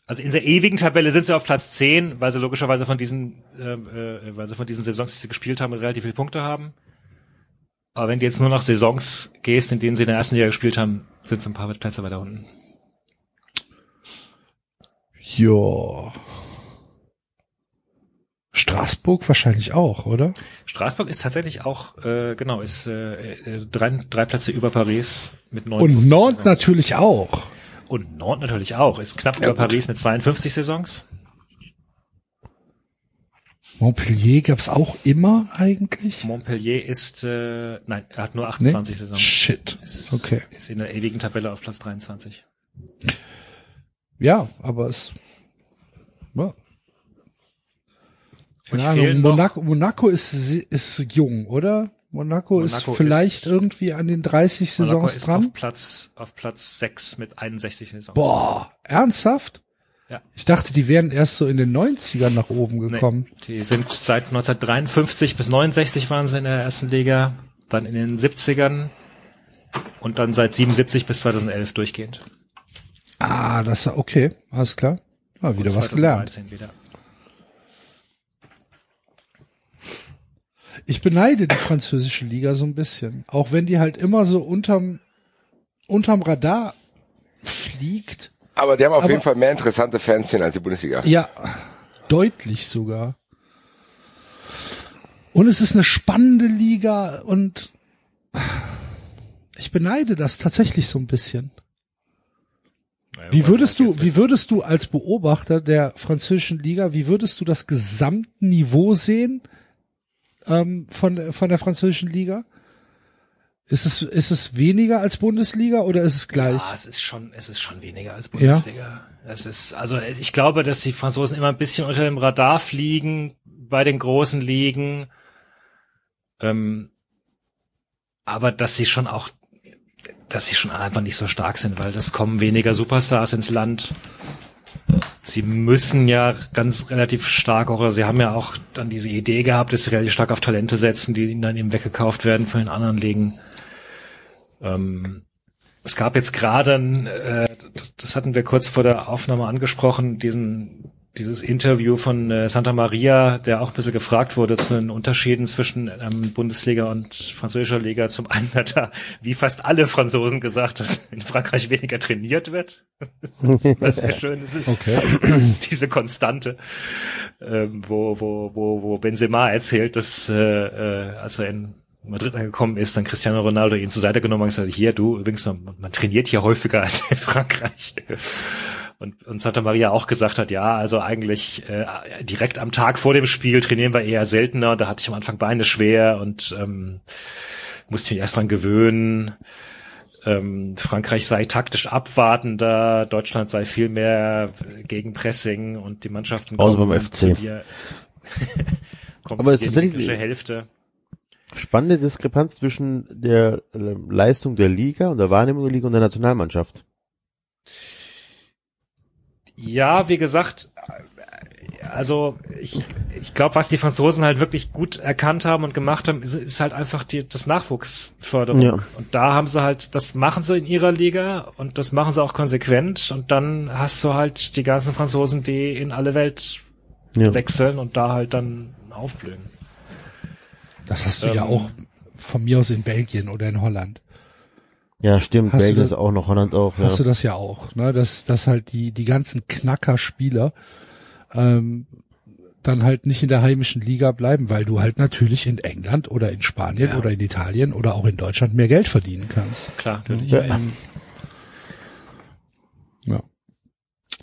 Also in der ewigen Tabelle sind sie auf Platz 10, weil sie logischerweise von diesen, ähm, äh, weil sie von diesen Saisons, die sie gespielt haben, relativ viele Punkte haben. Aber wenn du jetzt nur nach Saisons gehst, in denen sie in der ersten Liga gespielt haben, sind sie ein paar Plätze weiter unten.
ja. Straßburg wahrscheinlich auch, oder?
Straßburg ist tatsächlich auch, äh, genau, ist äh, äh, drei, drei Plätze über Paris mit 59
Und Nantes
Saisons.
natürlich auch.
Und Nantes natürlich auch, ist knapp
Ja,
über
gut.
Paris mit 52 Saisons.
Montpellier gab's auch immer eigentlich?
Montpellier ist, äh, nein, er hat nur 28 Saisons.
Shit.
Ist,
Okay.
Ist in der ewigen Tabelle auf Platz 23.
Ja, aber es. Ja. Keine Ahnung, Monaco, Monaco ist, ist jung, oder? Monaco, ist
Monaco
vielleicht
ist-
irgendwie an den 30
Monaco
Saisons
ist
dran.
auf Platz, auf Platz 6 mit 61 Saisons.
Boah, ernsthaft?
Ja.
Ich dachte, die wären erst so in den 90ern nach oben gekommen.
Die sind seit 1953 bis 69 waren sie in der ersten Liga, dann in den 70ern und dann seit 77 bis 2011 durchgehend.
Ah, das okay, alles klar. Ah, wieder was gelernt.
2013 Wieder.
Ich beneide die französische Liga so ein bisschen. Auch wenn die halt immer so unterm, unterm Radar fliegt.
Aber die haben auf
Aber-
jeden Fall mehr interessante Fanszenen als die Bundesliga.
Ja, deutlich sogar. Und es ist eine spannende Liga und ich beneide das tatsächlich so ein bisschen. Wie würdest du, wie würdest du als Beobachter der französischen Liga, wie würdest du das Gesamtniveau sehen ähm, von von der französischen Liga? Ist es ist es weniger als Bundesliga oder ist es gleich?
Ja, es ist schon, es ist schon weniger als Bundesliga. Es ist, also ich glaube, dass die Franzosen immer ein bisschen unter dem Radar fliegen bei den großen Ligen. Ähm, aber dass sie schon auch, dass sie schon einfach nicht so stark sind, weil das kommen weniger Superstars ins Land. Sie müssen ja ganz relativ stark auch, oder sie haben ja auch dann diese Idee gehabt, dass sie relativ stark auf Talente setzen, die ihnen dann eben weggekauft werden von den anderen Ligen. Ähm, es gab jetzt gerade, äh, das hatten wir kurz vor der Aufnahme angesprochen, diesen dieses Interview von äh, Santa Maria, der auch ein bisschen gefragt wurde zu den Unterschieden zwischen ähm, Bundesliga und französischer Liga. Zum einen hat er, wie fast alle Franzosen, gesagt, dass in Frankreich weniger trainiert wird. Was sehr schön ist. Es ist,
Okay.
das ist diese Konstante, ähm, wo, wo, wo, wo Benzema erzählt, dass äh, äh, als er in Madrid angekommen ist, dann Cristiano Ronaldo ihn zur Seite genommen und gesagt, hier, du, übrigens, man, man trainiert hier häufiger als in Frankreich. Und, und Santa Maria auch gesagt hat, ja, also eigentlich äh, direkt am Tag vor dem Spiel trainieren wir eher seltener. Da hatte ich am Anfang Beine schwer und ähm, musste mich erst dran gewöhnen. Ähm, Frankreich sei taktisch abwartender, Deutschland sei viel mehr gegen Pressing und die Mannschaften
Außer
kommen
beim FC.
zu dir.
Aber
zu
es ist tatsächlich-
Hälfte.
Spannende Diskrepanz zwischen der äh, Leistung der Liga und der Wahrnehmung der Liga und der Nationalmannschaft.
Ja, wie gesagt, also ich, ich glaube, was die Franzosen halt wirklich gut erkannt haben und gemacht haben, ist, ist halt einfach die, das Nachwuchsförderung.
Ja.
Und da haben sie halt, das machen sie in ihrer Liga und das machen sie auch konsequent und dann hast du halt die ganzen Franzosen, die in alle Welt
Ja.
wechseln und da halt dann aufblühen.
Das hast du ja
Ähm,
auch von mir aus in Belgien oder in Holland.
Ja, stimmt.
Hast du
Belgien
das-
ist auch noch, Holland auch. Ja.
Hast du das ja auch, ne? Dass, dass halt die, die ganzen Knacker-Spieler ähm, dann halt nicht in der heimischen Liga bleiben, weil du halt natürlich in England oder in Spanien
Ja.
oder in Italien oder auch in Deutschland mehr Geld verdienen kannst.
Klar, natürlich.
Ja.
Ja.
Ja.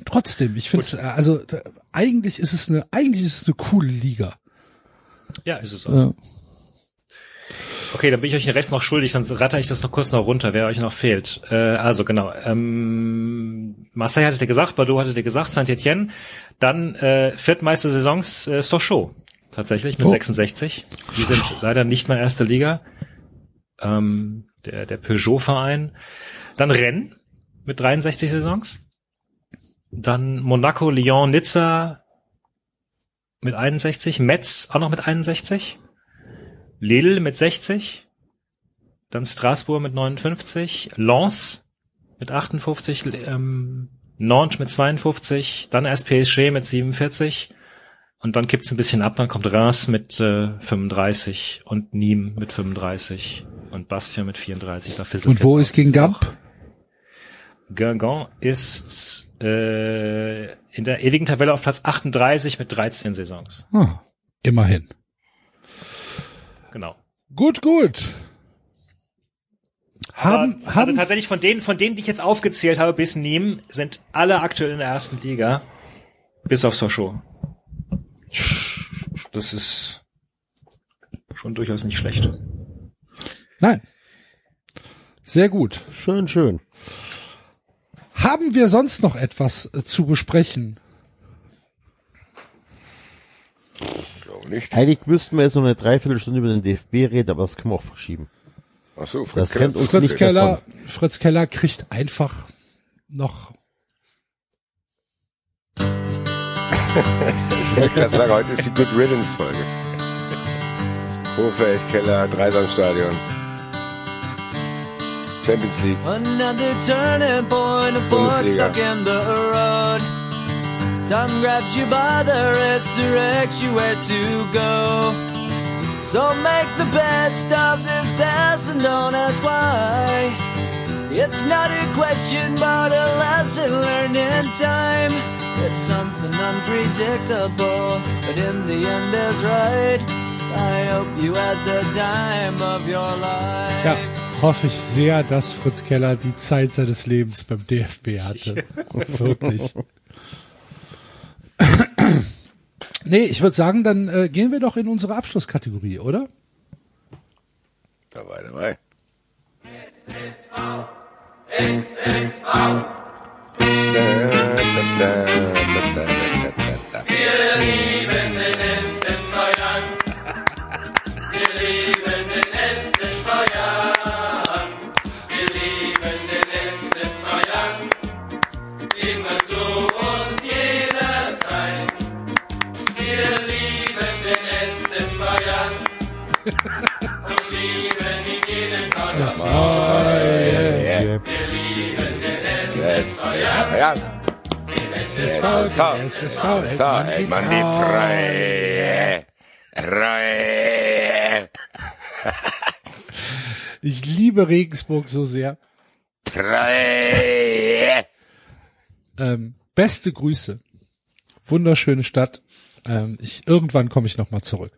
Trotzdem, ich finde es, also da, eigentlich ist es eine, eigentlich ist es eine coole Liga.
ja, ist es auch. Okay, dann bin ich euch den Rest noch schuldig, dann ratter ich das noch kurz noch runter, wer euch noch fehlt. Äh, also genau, ähm, Marseille hattet ihr gesagt, Bordeaux hattet ihr gesagt, Saint-Etienne. Dann äh, viertmeister Saisons äh, Sochaux, tatsächlich mit
Oh.
66. Die sind leider nicht mehr erste Liga. Ähm, der, der Peugeot-Verein. Dann Rennes mit 63 Saisons. Dann Monaco, Lyon, Nizza mit 61. Metz auch noch mit 61. Lille mit 60, dann Straßburg mit 59, Lens mit 58, ähm, Nantes mit 52, dann erst PSG mit 47 und dann kippt's ein bisschen ab, dann kommt Reims mit äh, 35 und Nîmes mit 35 und Bastia mit 34. Da
und wo ist gegen
aus.
Gamp?
Guingamp ist äh, in der ewigen Tabelle auf Platz 38 mit 13 Saisons.
Ah, immerhin.
Genau.
Gut, gut. Haben,
Aber,
haben,
also tatsächlich von denen, von denen, die ich jetzt aufgezählt habe, bis Nîmes, sind alle aktuell in der ersten Liga. Bis auf Sochaux. Das ist schon durchaus nicht schlecht.
nein. Sehr gut.
Schön, schön.
Haben wir sonst noch etwas äh, zu besprechen?
Ich glaube nicht.
Eigentlich müssten wir jetzt noch eine Dreiviertelstunde über den DFB reden, aber das können wir auch verschieben.
Ach so,
Das kennt uns
Fritz
nicht
Keller,
davon.
Fritz Keller kriegt einfach noch
Ich wollte gerade sagen, heute ist die Good Riddance Folge. Hofeld, Keller, Dreisamstadion. Champions League.
Another turning point, a fork stuck in the road. Time grabs you by the wrist, directs you where to go. So make the best of this test and don't ask why. It's not a question, but a lesson learned in time. It's something unpredictable, but in the end is right. I hope you had the time of your life.
Ja, hoffe ich sehr, dass Fritz Keller die Zeit seines Lebens beim DFB hatte. Wirklich. Nee, ich würde sagen, dann äh, gehen wir doch in unsere Abschlusskategorie, oder?
Dabei, dabei. Ja,
SSV,
so,
SSV,
so, hält man die Treue. Treue.
Ich liebe Regensburg so sehr.
Treue.
Ähm, beste Grüße. Wunderschöne Stadt. Ähm, ich, irgendwann komme ich nochmal zurück.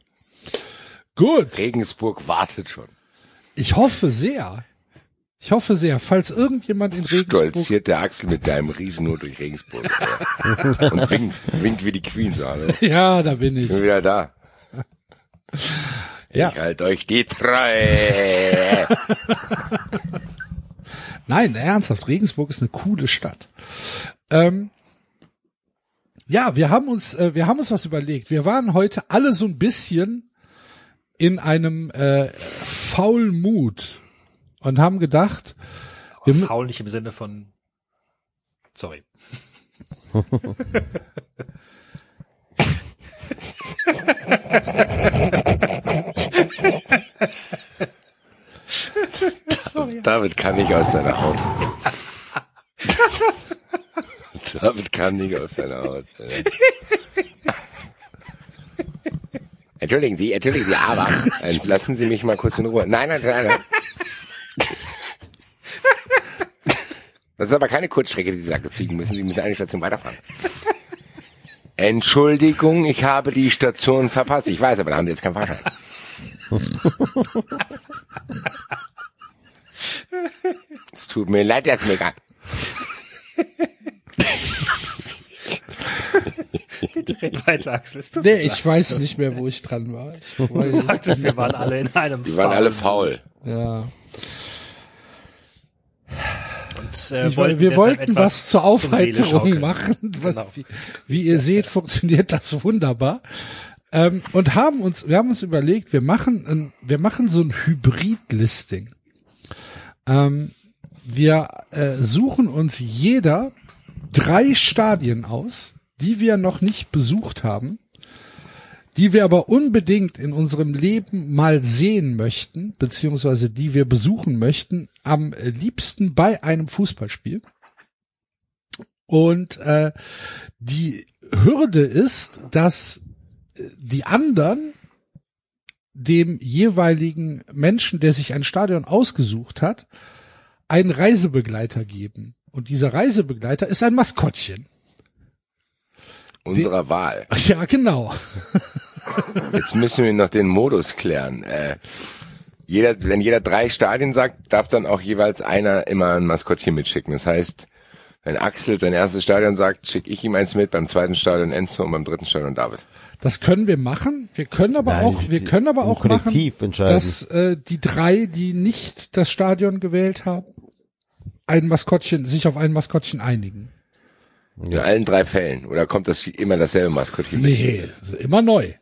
Gut.
Regensburg wartet schon.
Ich hoffe sehr. Ich hoffe sehr, falls irgendjemand in Regensburg
Stolziert der Axel mit deinem Riesen nur durch Regensburg. Und winkt, winkt wie die Queen, so, hallo.
Ja, da bin ich.
Bin wieder da.
Ja.
Ich halt euch die Treue.
Nein, ernsthaft, Regensburg ist eine coole Stadt. Ähm, ja, wir haben uns, äh, wir haben uns was überlegt. Wir waren heute alle so ein bisschen in einem äh, faulen Mut und haben gedacht, wir, mü-
Faul nicht im Sinne von, sorry.
David kann nicht aus seiner Haut. David kann nicht aus seiner Haut. Entschuldigen Sie, entschuldigen Sie, aber äh, lassen Sie mich mal kurz in Ruhe. Nein, nein, nein, nein. Das ist aber keine Kurzstrecke, die Sie da ziehen müssen. Sie müssen eine Station weiterfahren. Entschuldigung, ich habe die Station verpasst. Ich weiß, aber da haben Sie jetzt keinen Fahrschein. Es tut mir leid, Herr Knicker.
Bitte red weiter, Axel. Es tut
nee,
mir leid.
ich weiß nicht mehr, wo ich dran war. Ich weiß,
sagtest, wir waren alle in einem
Die waren alle faul.
ja.
Und, äh,
Ich,
wollten
wir wollten was zur Aufheiterung machen. Was,
Genau.
wie, wie ihr seht, funktioniert das wunderbar. Ähm, und haben uns, wir haben uns überlegt, wir machen, ein, wir machen so ein Hybrid-Listing. Ähm, wir äh, suchen uns jeder drei Stadien aus, die wir noch nicht besucht haben, die wir aber unbedingt in unserem Leben mal sehen möchten, beziehungsweise die wir besuchen möchten, am liebsten bei einem Fußballspiel. Und äh, die Hürde ist, dass äh, die anderen dem jeweiligen Menschen, der sich ein Stadion ausgesucht hat, einen Reisebegleiter geben. Und dieser Reisebegleiter ist ein Maskottchen.
Unserer Wahl.
Ja, genau.
Jetzt müssen wir noch den Modus klären. Äh, jeder, wenn jeder drei Stadien sagt, darf dann auch jeweils einer immer ein Maskottchen mitschicken. Das heißt, wenn Axel sein erstes Stadion sagt, schicke ich ihm eins mit, beim zweiten Stadion Enzo und beim dritten Stadion David.
Das können wir machen. Wir können aber
Nein,
auch, wir können aber auch machen, dass äh, die drei, die nicht das Stadion gewählt haben, ein Maskottchen, sich auf ein Maskottchen einigen.
In allen drei Fällen. Oder kommt das immer dasselbe Maskottchen mit?
Nee, ist immer neu.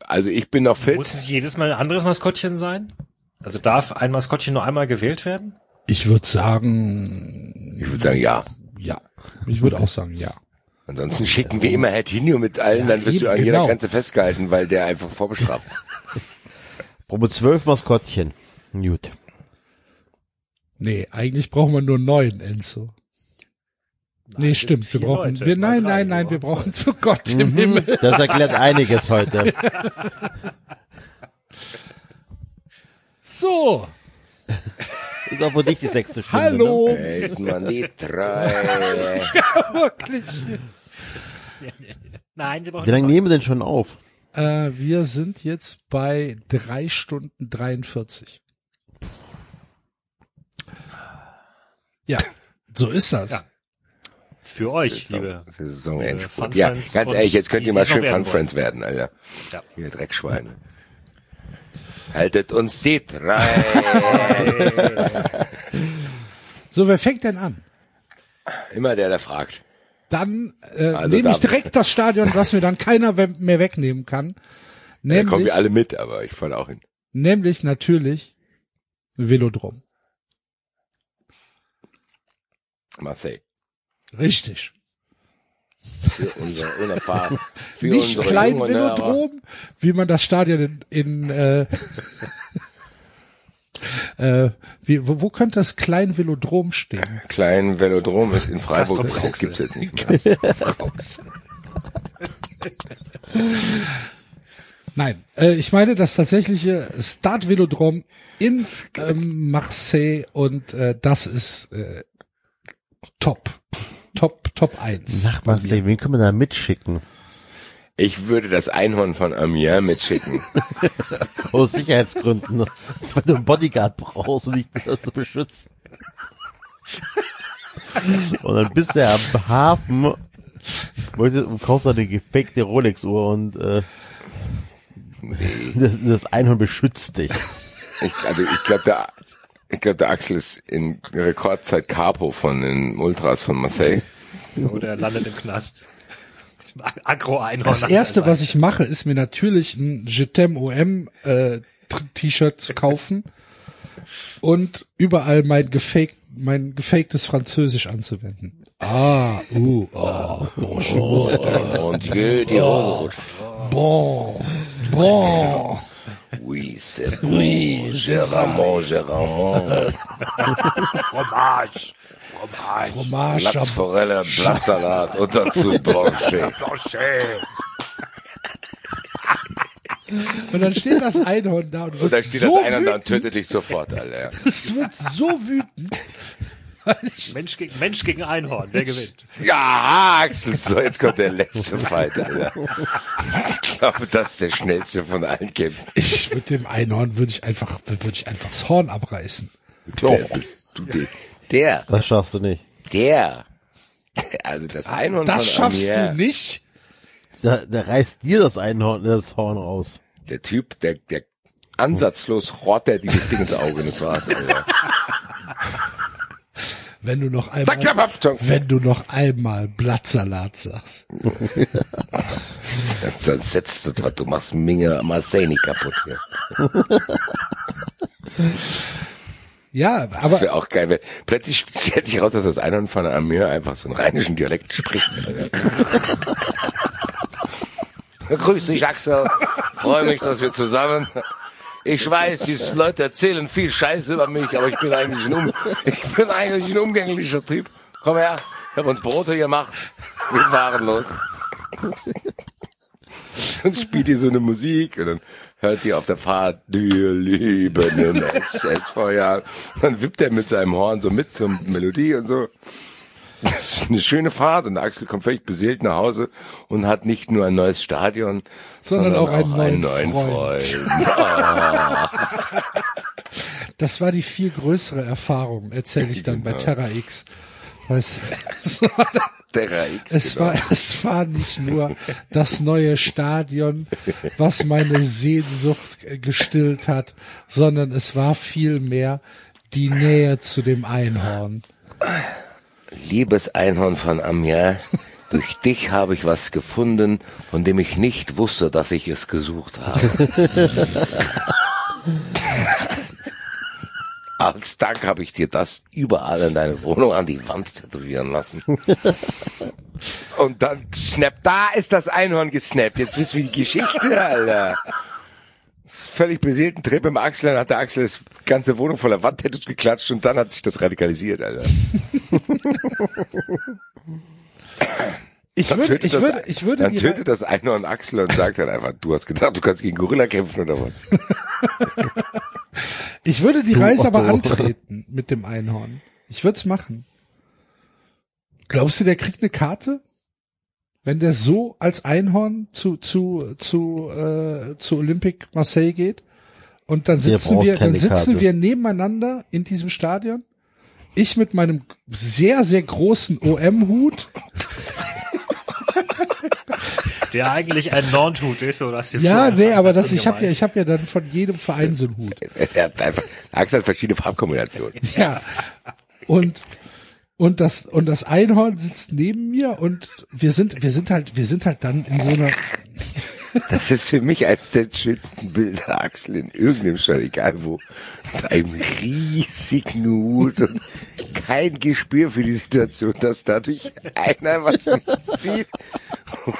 Also ich bin noch fit.
Muss es jedes Mal ein anderes Maskottchen sein? Also darf ein Maskottchen nur einmal gewählt werden?
Ich würde sagen,
Ich würde sagen, ja.
ja. Ich würde auch sagen, ja.
Ansonsten schicken wir immer Hertinho mit allen, dann wirst
eben,
du an jeder
genau.
Grenze festgehalten, weil der einfach vorbestraft ist.
Probe zwölf Maskottchen. Gut.
Nee, eigentlich brauchen wir nur neun, Enzo. Nee,
das
stimmt. Wir brauchen,
Leute,
wir, nein, nein, nein, wir brauchen zu Gott im
Mhm,
Himmel.
das erklärt einiges heute.
So,
Ist auch für dich die sechste Stunde.
hallo.
Hält man die drei.
Wirklich.
Nein, sie
Ne?
brauchen
Wie lange nehmen wir denn schon auf?
Äh, wir sind jetzt bei drei Stunden 43. Ja, so ist das.
Ja. Für euch, liebe.
Saisonendspurt.
Fun
Ja, ganz ehrlich, jetzt könnt ihr mal schön Fun Friends werden, Alter.
Ja.
Ihr Dreckschweine. Haltet uns die drei.
So, wer fängt denn an?
Immer der, der fragt.
Dann äh,
Also
nehme ich direkt das Stadion, was mir dann keiner mehr wegnehmen kann.
Da kommen
Nämlich,
wir alle mit, aber ich falle auch hin.
nämlich natürlich Velodrom.
Marseille.
Richtig.
Für unser unerfahren, für
Nicht klein. Velodrom, wie man das Stadion in, in äh, äh, wie, wo, wo könnte das Klein Velodrom stehen?
Klein Velodrom ist in Freiburg. Das gibt's jetzt nicht mehr.
Nein, äh, ich meine das tatsächliche Stade Velodrom in ähm, Marseille und äh, das ist äh, top. Top, Top 1.
Sag mal, Steve, wen können wir da mitschicken?
Ich würde das Einhorn von Amiens mitschicken.
Aus Sicherheitsgründen. Weil du einen Bodyguard brauchst, um dich das zu beschützen. Und dann bist du am Hafen möchtest- und kaufst eine gefakte Rolex-Uhr und äh, das, das Einhorn beschützt dich.
Ich, also ich glaube, der, ich glaube, der Axel ist in Rekordzeit Capo von den Ultras von Marseille.
Oder landet im Knast. Agro-Einhorn.
Das erste, was ich mache, ist mir natürlich ein Je t'aime OM äh, T- T-Shirt zu kaufen und überall mein gefaked, mein gefaktes Französisch anzuwenden. Ah, uh, oh, bonjour,
Und Dieu, die Rot.
Bon, bon.
Oui, c'est bon. Oui, Géramont, Géramont.
Fromage. Fromage.
Fromage, Chab-
Lachsforelle, Blattsalat und dazu Blanchet.
Und dann steht das Einhorn da und wird
Und da steht
so
das einer da und
wütend.
tötet dich sofort, Alter.
Es wird so wütend.
Mensch gegen, Mensch gegen Einhorn. Wer gewinnt?
Ja, Axel, so, jetzt kommt der letzte Fight, Alter. Ich glaube, das ist der schnellste von allen Kämpfen.
Ich würde dem Einhorn würde ich einfach würde ich einfach das Horn abreißen.
Der bist du der. Der,
Das schaffst du nicht.
der. Also das Einhorn
Das
von
schaffst du nicht.
Da, da reißt dir das Einhorn, das Horn raus.
Der Typ, der, der ansatzlos rohrt der dieses Ding ins Auge, und das war's, Alter.
Wenn du noch einmal
Dann
wenn du noch einmal Blattsalat sagst.
setzt du dran, du machst Minge Marseille kaputt hier.
Ja,
Das
aber
wäre auch geil, wenn plötzlich stellt sich raus, dass das Einhorn von Amir einfach so einen rheinischen Dialekt spricht. Grüß dich, Axel. Freue mich, dass wir zusammen. Ich weiß, die Leute erzählen viel Scheiße über mich, aber ich bin eigentlich ein, um ich bin eigentlich ein umgänglicher Typ. Komm her, ich habe uns Brote gemacht. Wir fahren los. Dann spielt ihr so eine Musik und dann hört ihr auf der Fahrt, wir lieben im SS-Feuer. Dann wippt er mit seinem Horn so mit zur Melodie und so. Das ist eine schöne Fahrt und Axel kommt völlig beseelt nach Hause und hat nicht nur ein neues Stadion,
Sondern auch einen neuen
Freund.
das war die viel größere Erfahrung, erzähle ich dann bei
Genau.
Terra X. Weißt, es war,
Der X,
es
genau.
war es war nicht nur das neue Stadion, was meine Sehnsucht gestillt hat, sondern es war vielmehr die Nähe zu dem Einhorn.
Liebes Einhorn von Amiens, durch dich habe ich was gefunden, von dem ich nicht wusste, dass ich es gesucht habe. Als Dank habe ich dir das überall in deine Wohnung an die Wand tätowieren lassen. Und dann snap, da ist das Einhorn gesnappt. Jetzt wisst ihr die Geschichte, Alter. Völlig beseelten Trip im Axel, dann hat der Axel das ganze Wohnung voller Wandtattoos geklatscht und dann hat sich das radikalisiert, Alter.
Ich
tötet
ich
das-
würde, ich würde
Dann tötet das Einhorn Axel und sagt dann einfach, du hast gedacht, du kannst gegen Gorilla kämpfen oder was?
Ich würde die Reise aber
Otto.
antreten mit dem Einhorn. Ich würde es machen. Glaubst du, der kriegt eine Karte? Wenn der so als Einhorn zu zu zu äh, zu Olympique Marseille geht und dann sitzen wir dann sitzen
Karte.
wir nebeneinander in diesem Stadion. Ich mit meinem sehr sehr großen OM-Hut.
Der eigentlich ein Nordhut ist, oder du
Ja, nee, aber das ich habe ja ich habe ja dann von jedem Verein so einen Hut.
Er hat einfach, Axel hat verschiedene Farbkombinationen.
Ja. Und und das und das Einhorn sitzt neben mir und wir sind wir sind halt wir sind halt dann in so einer
Das ist für mich eines der schönsten Bilder, Axel, in irgendeinem Stall, egal wo. Mit einem riesigen Hut und kein Gespür für die Situation, dass dadurch einer was nicht sieht.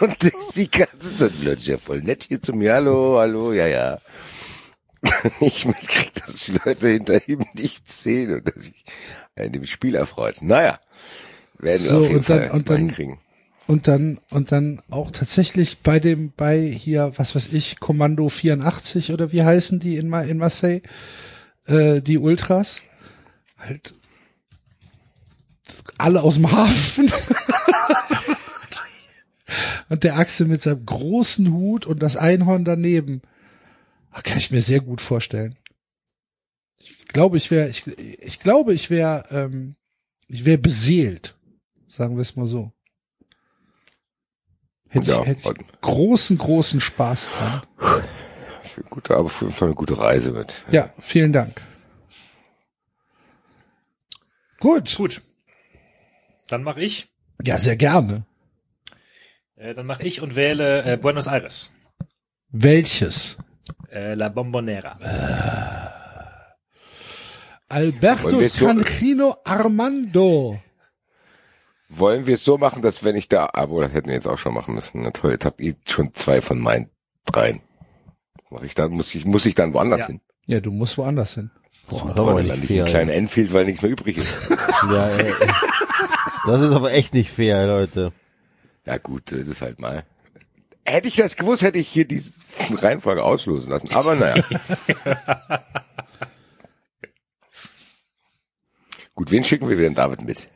Und ich die ganze Zeit, die Leute sind ja voll nett hier zu mir, hallo, hallo, ja, ja. Ich mitkrieg, dass die Leute hinter ihm nichts sehen und dass sich an dem Spiel erfreut. Naja, werden wir
So,
auf jeden
und dann-
Fall
und dann-
kriegen.
und dann und dann auch tatsächlich bei dem bei hier was weiß ich Kommando 84 oder wie heißen die in in Marseille äh, die Ultras halt alle aus dem Hafen und der Axel mit seinem großen Hut und das Einhorn daneben Ach, kann ich mir sehr gut vorstellen glaube ich wäre ich, ich glaube ich wäre ähm, ich wäre beseelt sagen wir es mal so Hätte
Ja,
ich, hätte ich großen, großen Spaß dran.
Für gute, aber auf jeden Fall eine gute Reise mit.
Ja, vielen Dank. Gut.
Gut. Dann mache ich.
Ja, sehr gerne.
Äh, dann mache ich und wähle äh, Buenos Aires.
Welches?
Äh, La Bombonera.
Alberto
wir so-
Cancino Armando.
Wollen wir es so machen, dass wenn ich da, aber das hätten wir jetzt auch schon machen müssen. Na toll, jetzt habt ihr schon zwei von meinen dreien. Mach ich dann, muss ich, muss ich dann woanders
Ja.
hin?
Ja, du musst woanders hin.
Boah,
Boah, dann
nicht
lande ich im kleinen Enfield, weil nichts mehr übrig ist.
Ja, ey. Das ist aber echt nicht fair, Leute.
ja gut, das ist halt mal. Hätte ich das gewusst, hätte ich hier diese Reihenfolge auslosen lassen. Aber naja. gut, wen schicken wir denn David mit?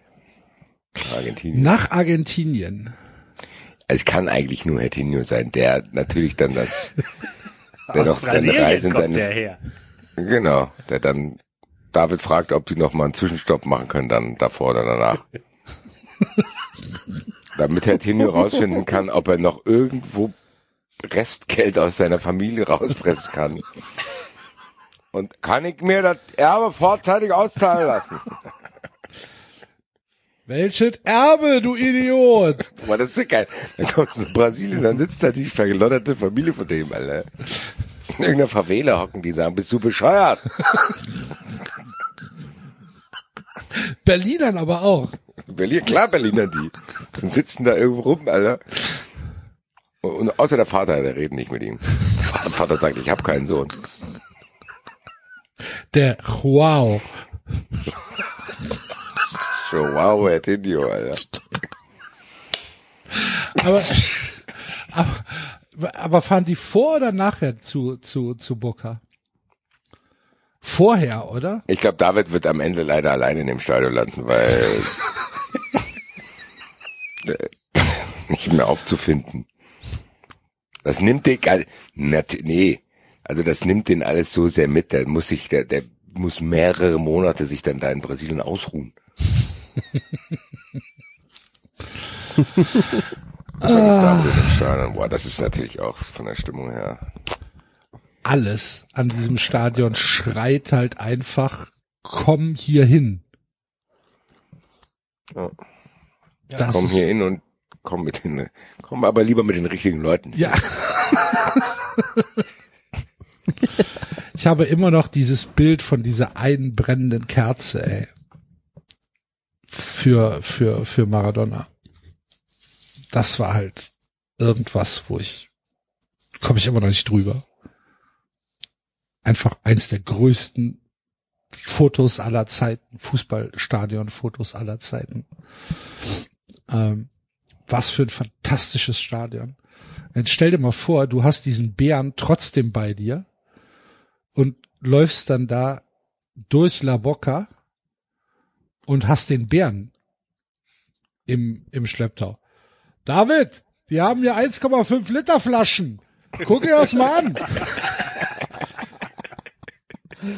Argentinien.
Nach Argentinien.
Es kann eigentlich nur Hertinho sein, der natürlich dann das, der noch seine Reise in
kommt
seine,
der her.
Genau, der dann David fragt, ob die noch mal einen Zwischenstopp machen können, dann davor oder danach. Damit Herr Tinio rausfinden kann, ob er noch irgendwo Restgeld aus seiner Familie rauspressen kann. Und kann ich mir das Erbe vorzeitig auszahlen lassen?
Welches Erbe, du Idiot!
Boah, das ist ja geil. Dann kommst du nach Brasilien, dann sitzt da die vergelotterte Familie von dem, Alter. In irgendeiner Favela hocken, die sagen, bist du bescheuert?
Berlinern aber auch.
Berlin, klar Berliner die. Dann sitzen da irgendwo rum, Alter. Und außer der Vater, der redet nicht mit ihm. Der Vater sagt, ich habe keinen Sohn.
Der Wow.
So, wow, Herr Tindio, Alter.
Aber, aber, aber fahren die vor oder nachher zu, zu, zu Boca? Vorher, oder?
Ich glaube, David wird am Ende leider allein in dem Stadion landen, weil nicht mehr aufzufinden. Das nimmt nat- nee, also das nimmt den alles so sehr mit, der muss sich, der, der muss mehrere Monate sich dann da in Brasilien ausruhen. Stadion, boah, das ist natürlich auch von der Stimmung her.
Alles an diesem Stadion schreit halt einfach, komm hier hin.
Ja.
Das
Komm hier hin und komm mit den, komm aber lieber mit den richtigen Leuten.
Ja. ich habe immer noch dieses Bild von dieser einen brennenden Kerze, ey. Für, für, für Maradona. das war halt irgendwas, wo ich, komme ich immer noch nicht drüber. Einfach eins der größten Fotos aller Zeiten, Fußballstadion-Fotos aller Zeiten. Ähm, was für ein fantastisches Stadion. Jetzt stell dir mal vor, du hast diesen Bären trotzdem bei dir und läufst dann da durch La Boca und hast den Bären im, im Schlepptau. David, die haben hier 1,5 Liter Flaschen. Guck dir das mal an.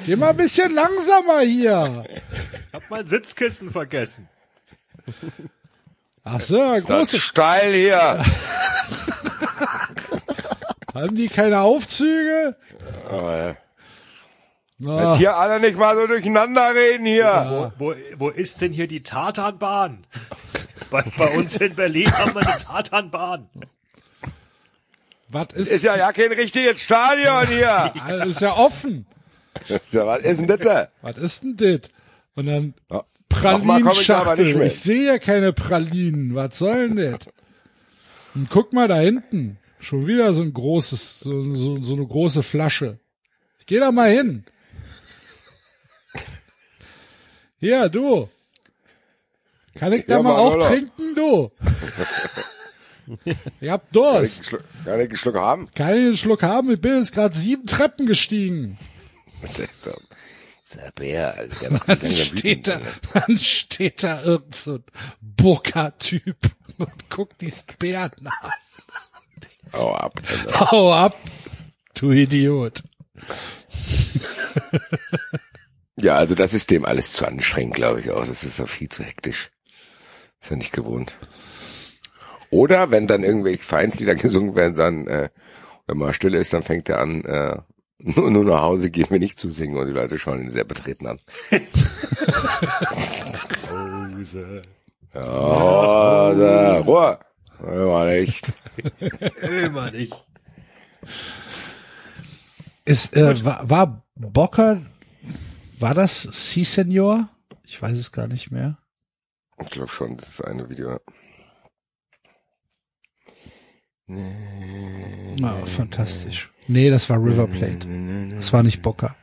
Geh mal ein bisschen langsamer hier.
Hab mein Sitzkissen vergessen.
Ach so,
Das
große,
ist steil hier.
haben die keine Aufzüge?
Jetzt
Ah,
hier alle nicht mal so durcheinander reden hier.
Wo, wo, wo ist denn hier die Tatanbahn? Bei, bei uns in Berlin haben wir eine Tatanbahn.
was ist,
Ist ja ja kein richtiges Stadion hier.
Ah, ist ja offen.
Ja, was ist denn das? da?
Was ist denn das? Und dann
Ja. Komm ich.
Ich sehe ja keine Pralinen. Was soll denn das? Und guck mal da hinten. Schon wieder so ein großes, so, so, so eine große Flasche. Ich geh da mal hin. Hier, du. Kann ich da
Ja,
mal auch trinken, du? Ich hab
Kann ich,
Durst.
einen Schluck, kann ich einen Schluck haben?
Kann ich einen Schluck haben? Ich bin jetzt gerade sieben Treppen gestiegen.
Bär, Alter, der
Dann steht da, dann steht da irgend so ein Burka-Typ und guckt die Bären an.
Hau ab. Alter.
Hau ab, du Idiot.
Ja, also das ist dem alles zu anstrengend, glaube ich auch. Das ist ja viel zu hektisch. Ist ja nicht gewohnt. Oder wenn dann irgendwelche Vereinslieder gesungen werden, dann, äh, wenn mal Stille ist, dann fängt er an, äh, nur, nur nach Hause gehen wir nicht zu singen und die Leute schauen ihn sehr betreten an. Ja, da, Ruhe. Ja, nicht.
Immer nicht.
Ist, äh, war, war Bocker, war das C Senior? Ich weiß es gar nicht mehr.
Ich glaube schon, das ist eine Video.
Ah, fantastisch. Nee, das war River Plate. Das war nicht Bocker.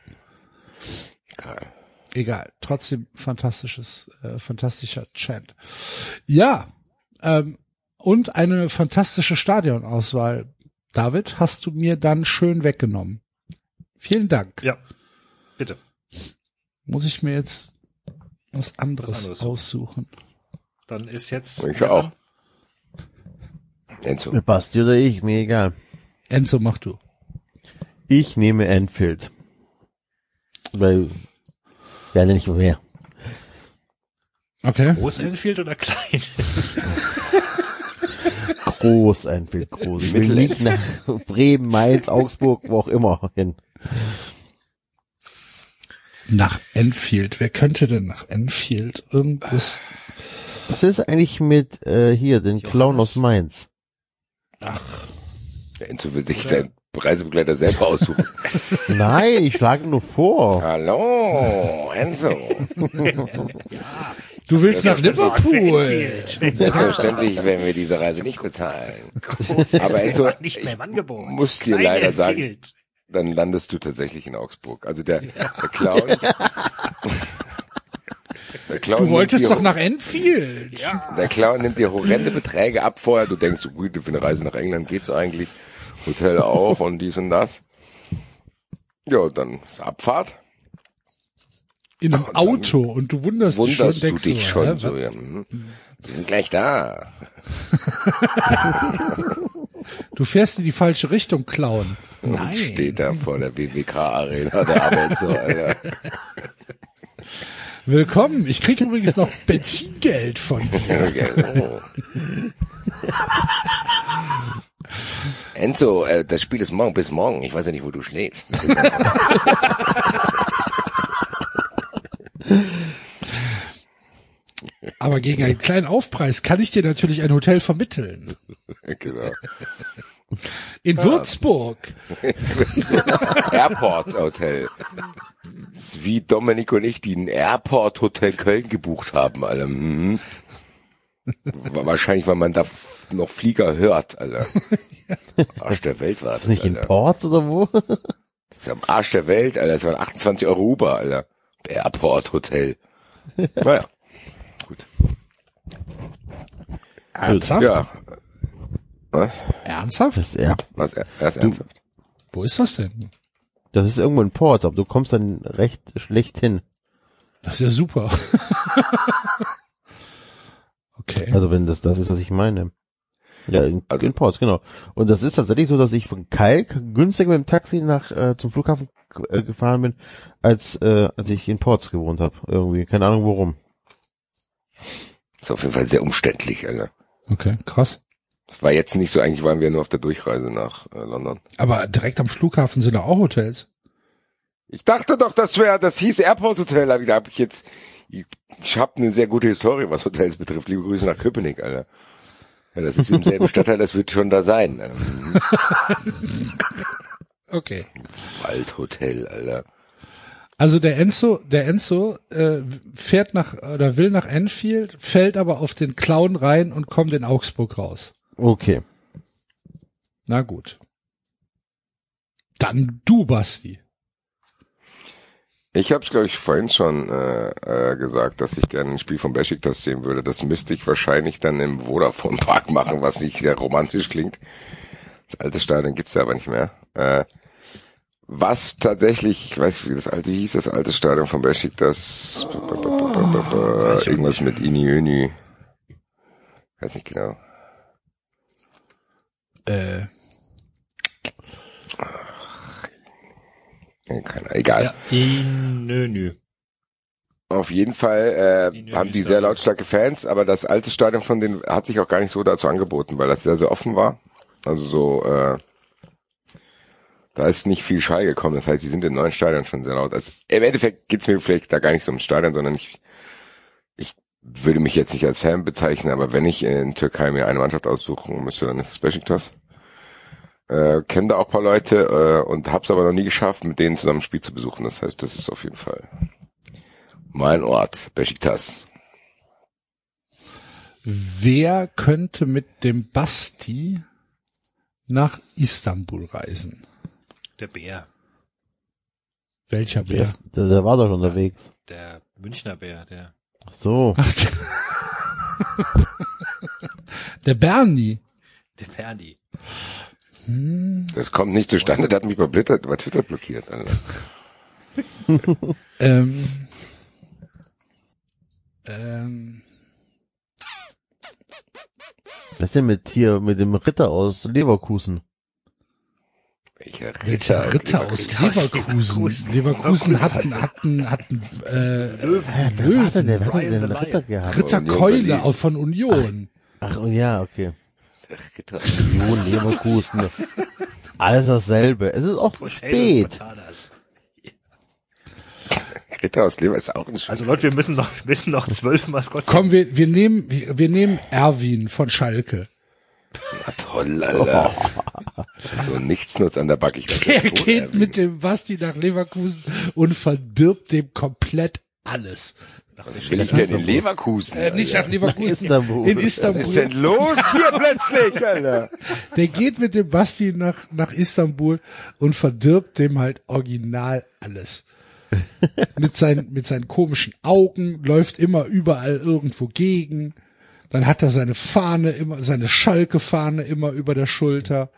Geil.
Egal, trotzdem fantastisches, äh, fantastischer Chant. Ja, ähm, und eine fantastische Stadionauswahl. David, hast du mir dann schön weggenommen. Vielen Dank.
Ja. Bitte.
Muss ich mir jetzt was anderes,
Was anderes suchen.
aussuchen.
Dann ist jetzt.
Ich auch. Enzo.
Basti oder ich, mir egal.
Enzo, mach du.
Ich nehme Enfield. Weil, ja, nicht mehr.
Okay.
Groß Enfield oder klein?
Groß Enfield, groß. Ich will nicht nach Bremen, Mainz, Augsburg, wo auch immer hin.
Nach Enfield. Wer könnte denn nach Enfield irgendwas?
Was ist eigentlich mit, äh, hier, den Clown aus Mainz?
Der Enzo will sich seinen Reisebegleiter selber aussuchen.
Nein, ich schlage nur vor.
Hallo, Enzo.
Du willst nach
das
Liverpool.
Selbstverständlich werden wir diese Reise nicht bezahlen.
Groß
Aber Enzo,
nicht mehr
ich
im Angebot.
muss dir leider sagen. Dann landest du tatsächlich in Augsburg. Also der, der Clown. Der Clown
Du wolltest doch nach Enfield.
Der Clown nimmt dir horrende Beträge ab vorher. Du denkst, so gut, für eine Reise nach England geht's eigentlich. Hotel auch und dies und das. Ja, und dann ist Abfahrt.
In einem Auto und du wunderst, dich schon,
Wunderst du dich
so,
schon
hä,
so. Ja, hm. Wir sind gleich da.
Du fährst in die falsche Richtung, Clown.
Und
Nein.
steht da vor der WWK-Arena, der arbeitet so, Alter.
Willkommen. Ich krieg übrigens noch Benzingeld von dir.
Enzo, äh, das Spiel ist morgen bis morgen. Ich weiß ja nicht, wo du schläfst.
Aber gegen einen kleinen Aufpreis kann ich dir natürlich ein Hotel vermitteln.
genau.
In Würzburg.
Airport Hotel. Das ist wie Dominik und ich, die ein Airport Hotel Köln gebucht haben, alle. Mhm. Wahrscheinlich, weil man da noch Flieger hört, Alter. Arsch der Welt war das,
Ist nicht in
Alter.
Ports oder wo?
Das ist am Arsch der Welt, Alter. Das waren 28 Euro Uber, Alter. Airport Hotel. Naja, gut.
Ernsthaft?
Ja. Was?
Ernsthaft?
Das, ja,
Was? Er er ist ernsthaft.
Wo ist das denn?
das ist irgendwo in Ports, aber du kommst dann recht schlecht hin.
Das ist ja super. okay.
Also wenn das das ist, was ich meine. Ja, in,
Also-
in Ports, genau. Und das ist tatsächlich so, dass ich von Kalk günstiger mit dem Taxi nach äh, zum Flughafen äh, gefahren bin, als äh, als ich in Ports gewohnt habe. Irgendwie, keine Ahnung warum.
Ist auf jeden Fall sehr umständlich, Alter.
Okay, krass.
Das war jetzt nicht so, eigentlich waren wir nur auf der Durchreise nach äh, London.
Aber direkt am Flughafen sind da auch Hotels.
Ich dachte doch, das wäre, das hieß Airport Hotel, aber da habe ich jetzt, ich, ich habe eine sehr gute Historie, was Hotels betrifft. Liebe Grüße nach Köpenick, Alter. Ja, das ist im selben Stadtteil, das wird schon da sein.
Okay.
Waldhotel, Alter.
Also der Enzo, der Enzo äh, fährt nach oder will nach Enfield, fällt aber auf den Clown rein und kommt in Augsburg raus.
Okay.
Na gut. Dann du, Basti.
Ich habe es, glaube ich, vorhin schon äh, äh, gesagt, dass ich gerne ein Spiel von Besiktas sehen würde. Das müsste ich wahrscheinlich dann im Vodafone Park machen, was nicht sehr romantisch klingt. Das alte Stadion gibt's ja aber nicht mehr. Äh, was tatsächlich, ich weiß, wie das alte wie hieß, das alte Stadion von Besiktas. Irgendwas mit Iniöni. Weiß nicht genau.
Äh,
Ja, Keine, egal.
Ja, nö, nö.
Auf jeden Fall äh,
den
haben die
Stadion.
sehr lautstarke Fans, aber das alte Stadion von denen hat sich auch gar nicht so dazu angeboten, weil das sehr, sehr offen war. Also so, äh, da ist nicht viel Schall gekommen. Das heißt, die sind im neuen Stadion schon sehr laut. Also, Im Endeffekt geht's mir vielleicht da gar nicht so ums Stadion, sondern ich, ich würde mich jetzt nicht als Fan bezeichnen, aber wenn ich in Türkei mir eine Mannschaft aussuchen müsste, dann ist es Besiktas. Äh, kenne da auch paar Leute äh, und hab's aber noch nie geschafft, mit denen zusammen ein Spiel zu besuchen. Das heißt, das ist auf jeden Fall mein Ort, Besiktas.
wer könnte mit dem Basti nach Istanbul reisen?
Der Bär.
Welcher Bär?
Der, der war doch schon unterwegs.
Der Münchner Bär, der.
Ach so.
Der Bernie.
Der Ferdi.
Das kommt nicht zustande, der hat mich bei, Twitter, bei Twitter blockiert. Alter.
Ähm, ähm,
Was ist denn mit hier, mit dem Ritter aus Leverkusen?
Welcher
welcher
Ritter?
Ritter aus Leverkusen? Leverkusen hatten, hatten, hatten, äh,
Hä, wer war denn, der, wer hat denn Ritter gehabt?
Ritter
Union
Keule
Berlin.
auch von Union.
Ach, oh ja, okay.
Ritter.
Union Leverkusen. Alles dasselbe. Es ist auch
Potatoes,
spät.
Ritter aus Lever ist auch ein
Also Leute, wir müssen noch, wir müssen noch zwölf Maskottchen.
Komm, wir, wir nehmen, wir, wir nehmen Erwin von Schalke.
Na toll, Alter. So ein Nichtsnutz an der Backe. Ich dachte,
Er
tot,
geht
Erwin.
mit dem Basti nach Leverkusen und verdirbt dem komplett alles.
Was will ich denn in Leverkusen?
Äh, nicht nach Leverkusen,
Istanbul.
in
Was ist denn
Istanbul.
los hier plötzlich, Alter?
Der geht mit dem Basti nach, nach Istanbul und verdirbt dem halt original alles. mit seinen, mit seinen komischen Augen, läuft immer überall irgendwo gegen. Dann hat er seine Fahne immer, seine Schalke-Fahne immer über der Schulter.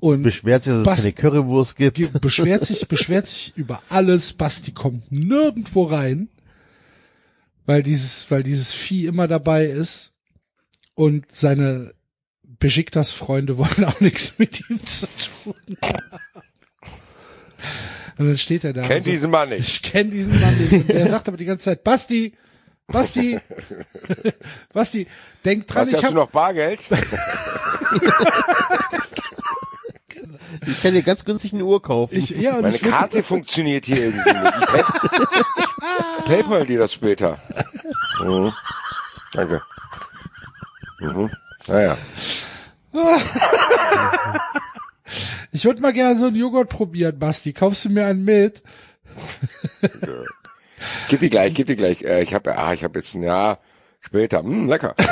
Und
Beschwert sich, dass es
Bas-
keine Currywurst gibt.
beschwert sich, beschwert sich über alles. Basti kommt nirgendwo rein, weil dieses, weil dieses Vieh immer dabei ist und seine Besiktas Freunde wollen auch nichts mit ihm zu tun. Und dann steht er da.
Kennt
so,
diesen Mann nicht.
Ich kenne diesen Mann nicht. Und der sagt aber die ganze Zeit, Basti, Basti, Basti, denk dran,
Was,
ich
hast du
hab,
noch Bargeld?
Ich kann dir ganz günstig eine Uhr kaufen.
ich, ja,
Meine Karte funktioniert hier irgendwie nicht. Ich pay PayPal dir das später. Mhm. Danke. Mhm. Naja.
Ich würde mal gerne so einen Joghurt probieren, Basti. Kaufst du mir einen mit?
Gib die gleich, gib die gleich. Äh, ich habe ah, ich habe jetzt ein Jahr Später, hm, lecker.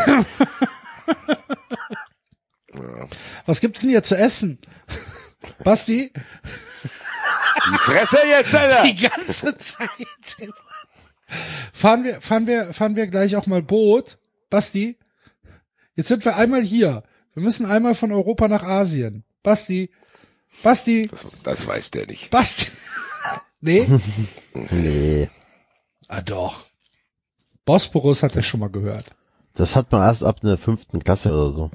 Was gibt's denn hier zu essen? Basti?
Die Fresse jetzt, Alter!
Die ganze Zeit. Fahren wir, fahren wir, fahren wir gleich auch mal Boot? Basti? Jetzt sind wir einmal hier. Wir müssen einmal von Europa nach Asien. Basti? Basti?
Das, das weiß der nicht.
Basti? nee?
Nee.
Ah, doch. Bosporus hat er schon mal gehört.
Das hat man erst ab der fünften Klasse oder so.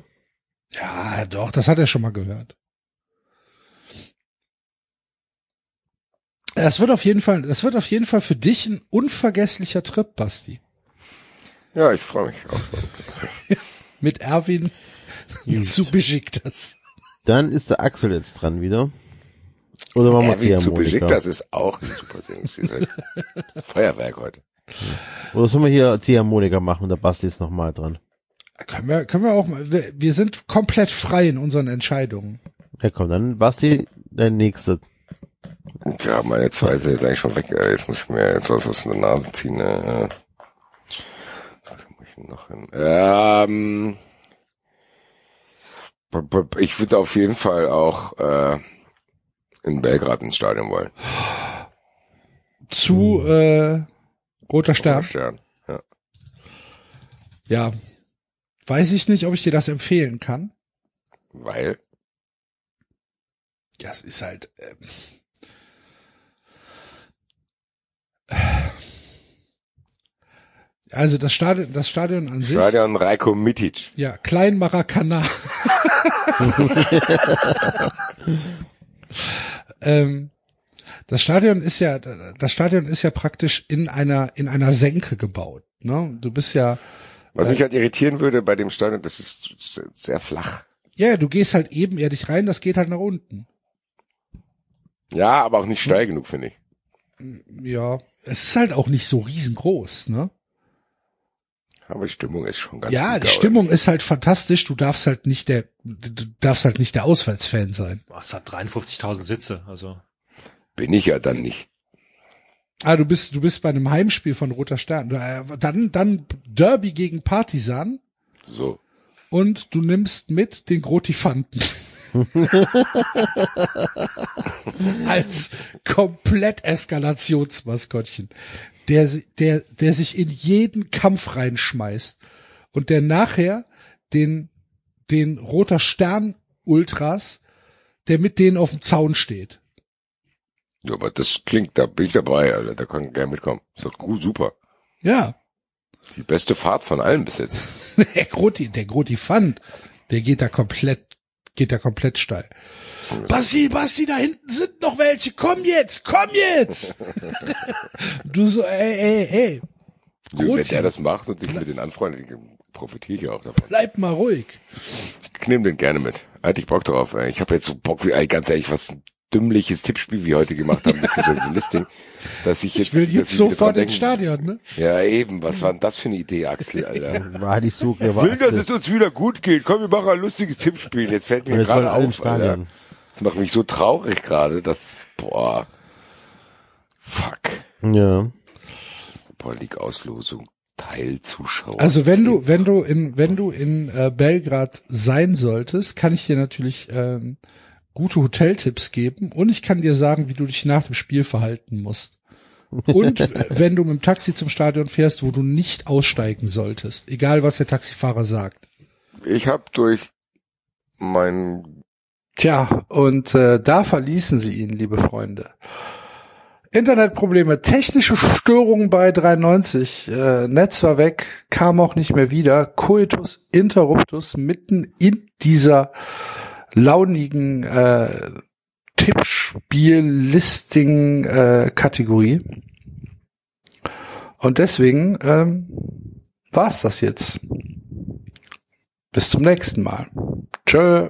Ja, doch, das hat er schon mal gehört. Das wird auf jeden Fall, das wird auf jeden Fall für dich ein unvergesslicher Trip, Basti.
Ja, ich freue mich auch.
Mit Erwin zu Besiktas.
Dann ist der Axel jetzt dran wieder. Oder machen wir
Erwin zu
Ziehharmonika?
Besiktas ist auch super halt Feuerwerk heute.
Oder sollen wir hier Ziehharmonika machen und der Basti ist nochmal dran?
Können wir, können wir auch mal, wir, wir sind komplett frei in unseren Entscheidungen.
Ja komm, dann Basti, dein nächster.
Ja, meine zwei sind jetzt eigentlich schon weg. Äh, Jetzt muss ich mir etwas aus der Nase ziehen. äh. Was muss ich noch hin? Ähm, ich würde auf jeden Fall auch äh, in Belgrad ins Stadion wollen.
Zu äh, Roter Stern.
Stern. Ja.
Ja. Weiß ich nicht, ob ich dir das empfehlen kann.
Weil,
Das ist halt. Ähm, also das Stadion, das Stadion an sich.
Stadion Rajko Mitic.
Ja, Klein Maracana. ähm, das Stadion ist ja, das Stadion ist ja praktisch in einer, in einer Senke gebaut. Ne? Du bist ja,
Was mich halt irritieren würde bei dem Stadion, das ist sehr flach.
ja, du gehst halt ebenerdig rein, das geht halt nach unten.
Ja, aber auch nicht steil genug, finde ich.
Ja, es ist halt auch nicht so riesengroß, ne?
Aber die Stimmung ist schon ganz
Ja,
gut,
die Stimmung ist halt fantastisch. Du darfst halt nicht der, du darfst halt nicht der Auswärtsfan sein.
Boah, es hat 53.000 Sitze, also.
Bin ich ja dann nicht.
Ah, du bist, du bist bei einem Heimspiel von Roter Stern. Äh, Dann, dann Derby gegen Partisan
So.
und du nimmst mit den Grotifanten. Als komplett Eskalationsmaskottchen. Der, der, der sich in jeden Kampf reinschmeißt und der nachher den, den Roter Stern Ultras, der mit denen auf dem Zaun steht.
Ja, aber das klingt, da bin ich dabei, Alter. Da kann ich gerne mitkommen. Ist doch gut, super.
Ja,
Die beste Fahrt von allen bis jetzt.
der Groti, der Grotifant, der geht da komplett, geht da komplett steil. Basti, Basti, da hinten sind noch welche. Komm jetzt, komm jetzt. du so, ey, ey, ey,
Wenn
Groti,
der das macht und sich mit den anfreundet, profitiere ich ja auch davon.
bleib mal ruhig.
Ich nehme den gerne mit. Hätte ich Bock drauf. Ey. Ich habe jetzt so Bock, wie, ey, ganz ehrlich, was ein dümmliches Tippspiel wir heute gemacht haben, beziehungsweise Listing, dass ich jetzt,
Ich will jetzt
ich
sofort ins Stadion, ne?
Ja, eben. Was war denn das für eine Idee, Axel, Alter?
War halt nicht so, wir
will, dass es uns wieder gut geht. Komm, wir machen ein lustiges Tippspiel. Jetzt fällt mir gerade auf, Alter. Das macht mich so traurig gerade, dass, boah, fuck.
Ja.
Super League Auslosung, Teilzuschauer.
Also wenn du, wenn du in, wenn du in äh, Belgrad sein solltest, kann ich dir natürlich ähm, gute Hoteltipps geben und ich kann dir sagen, wie du dich nach dem Spiel verhalten musst. Und äh, wenn du mit dem Taxi zum Stadion fährst, wo du nicht aussteigen solltest, egal was der Taxifahrer sagt.
Ich habe durch mein
Tja, und äh, da verließen sie ihn, liebe Freunde. Internetprobleme, technische Störungen bei 93, äh, Netz war weg, kam auch nicht mehr wieder, Coitus Interruptus mitten in dieser launigen äh, Tippspiel-Listing-Kategorie. Und deswegen ähm, war's das jetzt. Bis zum nächsten Mal. Tschö.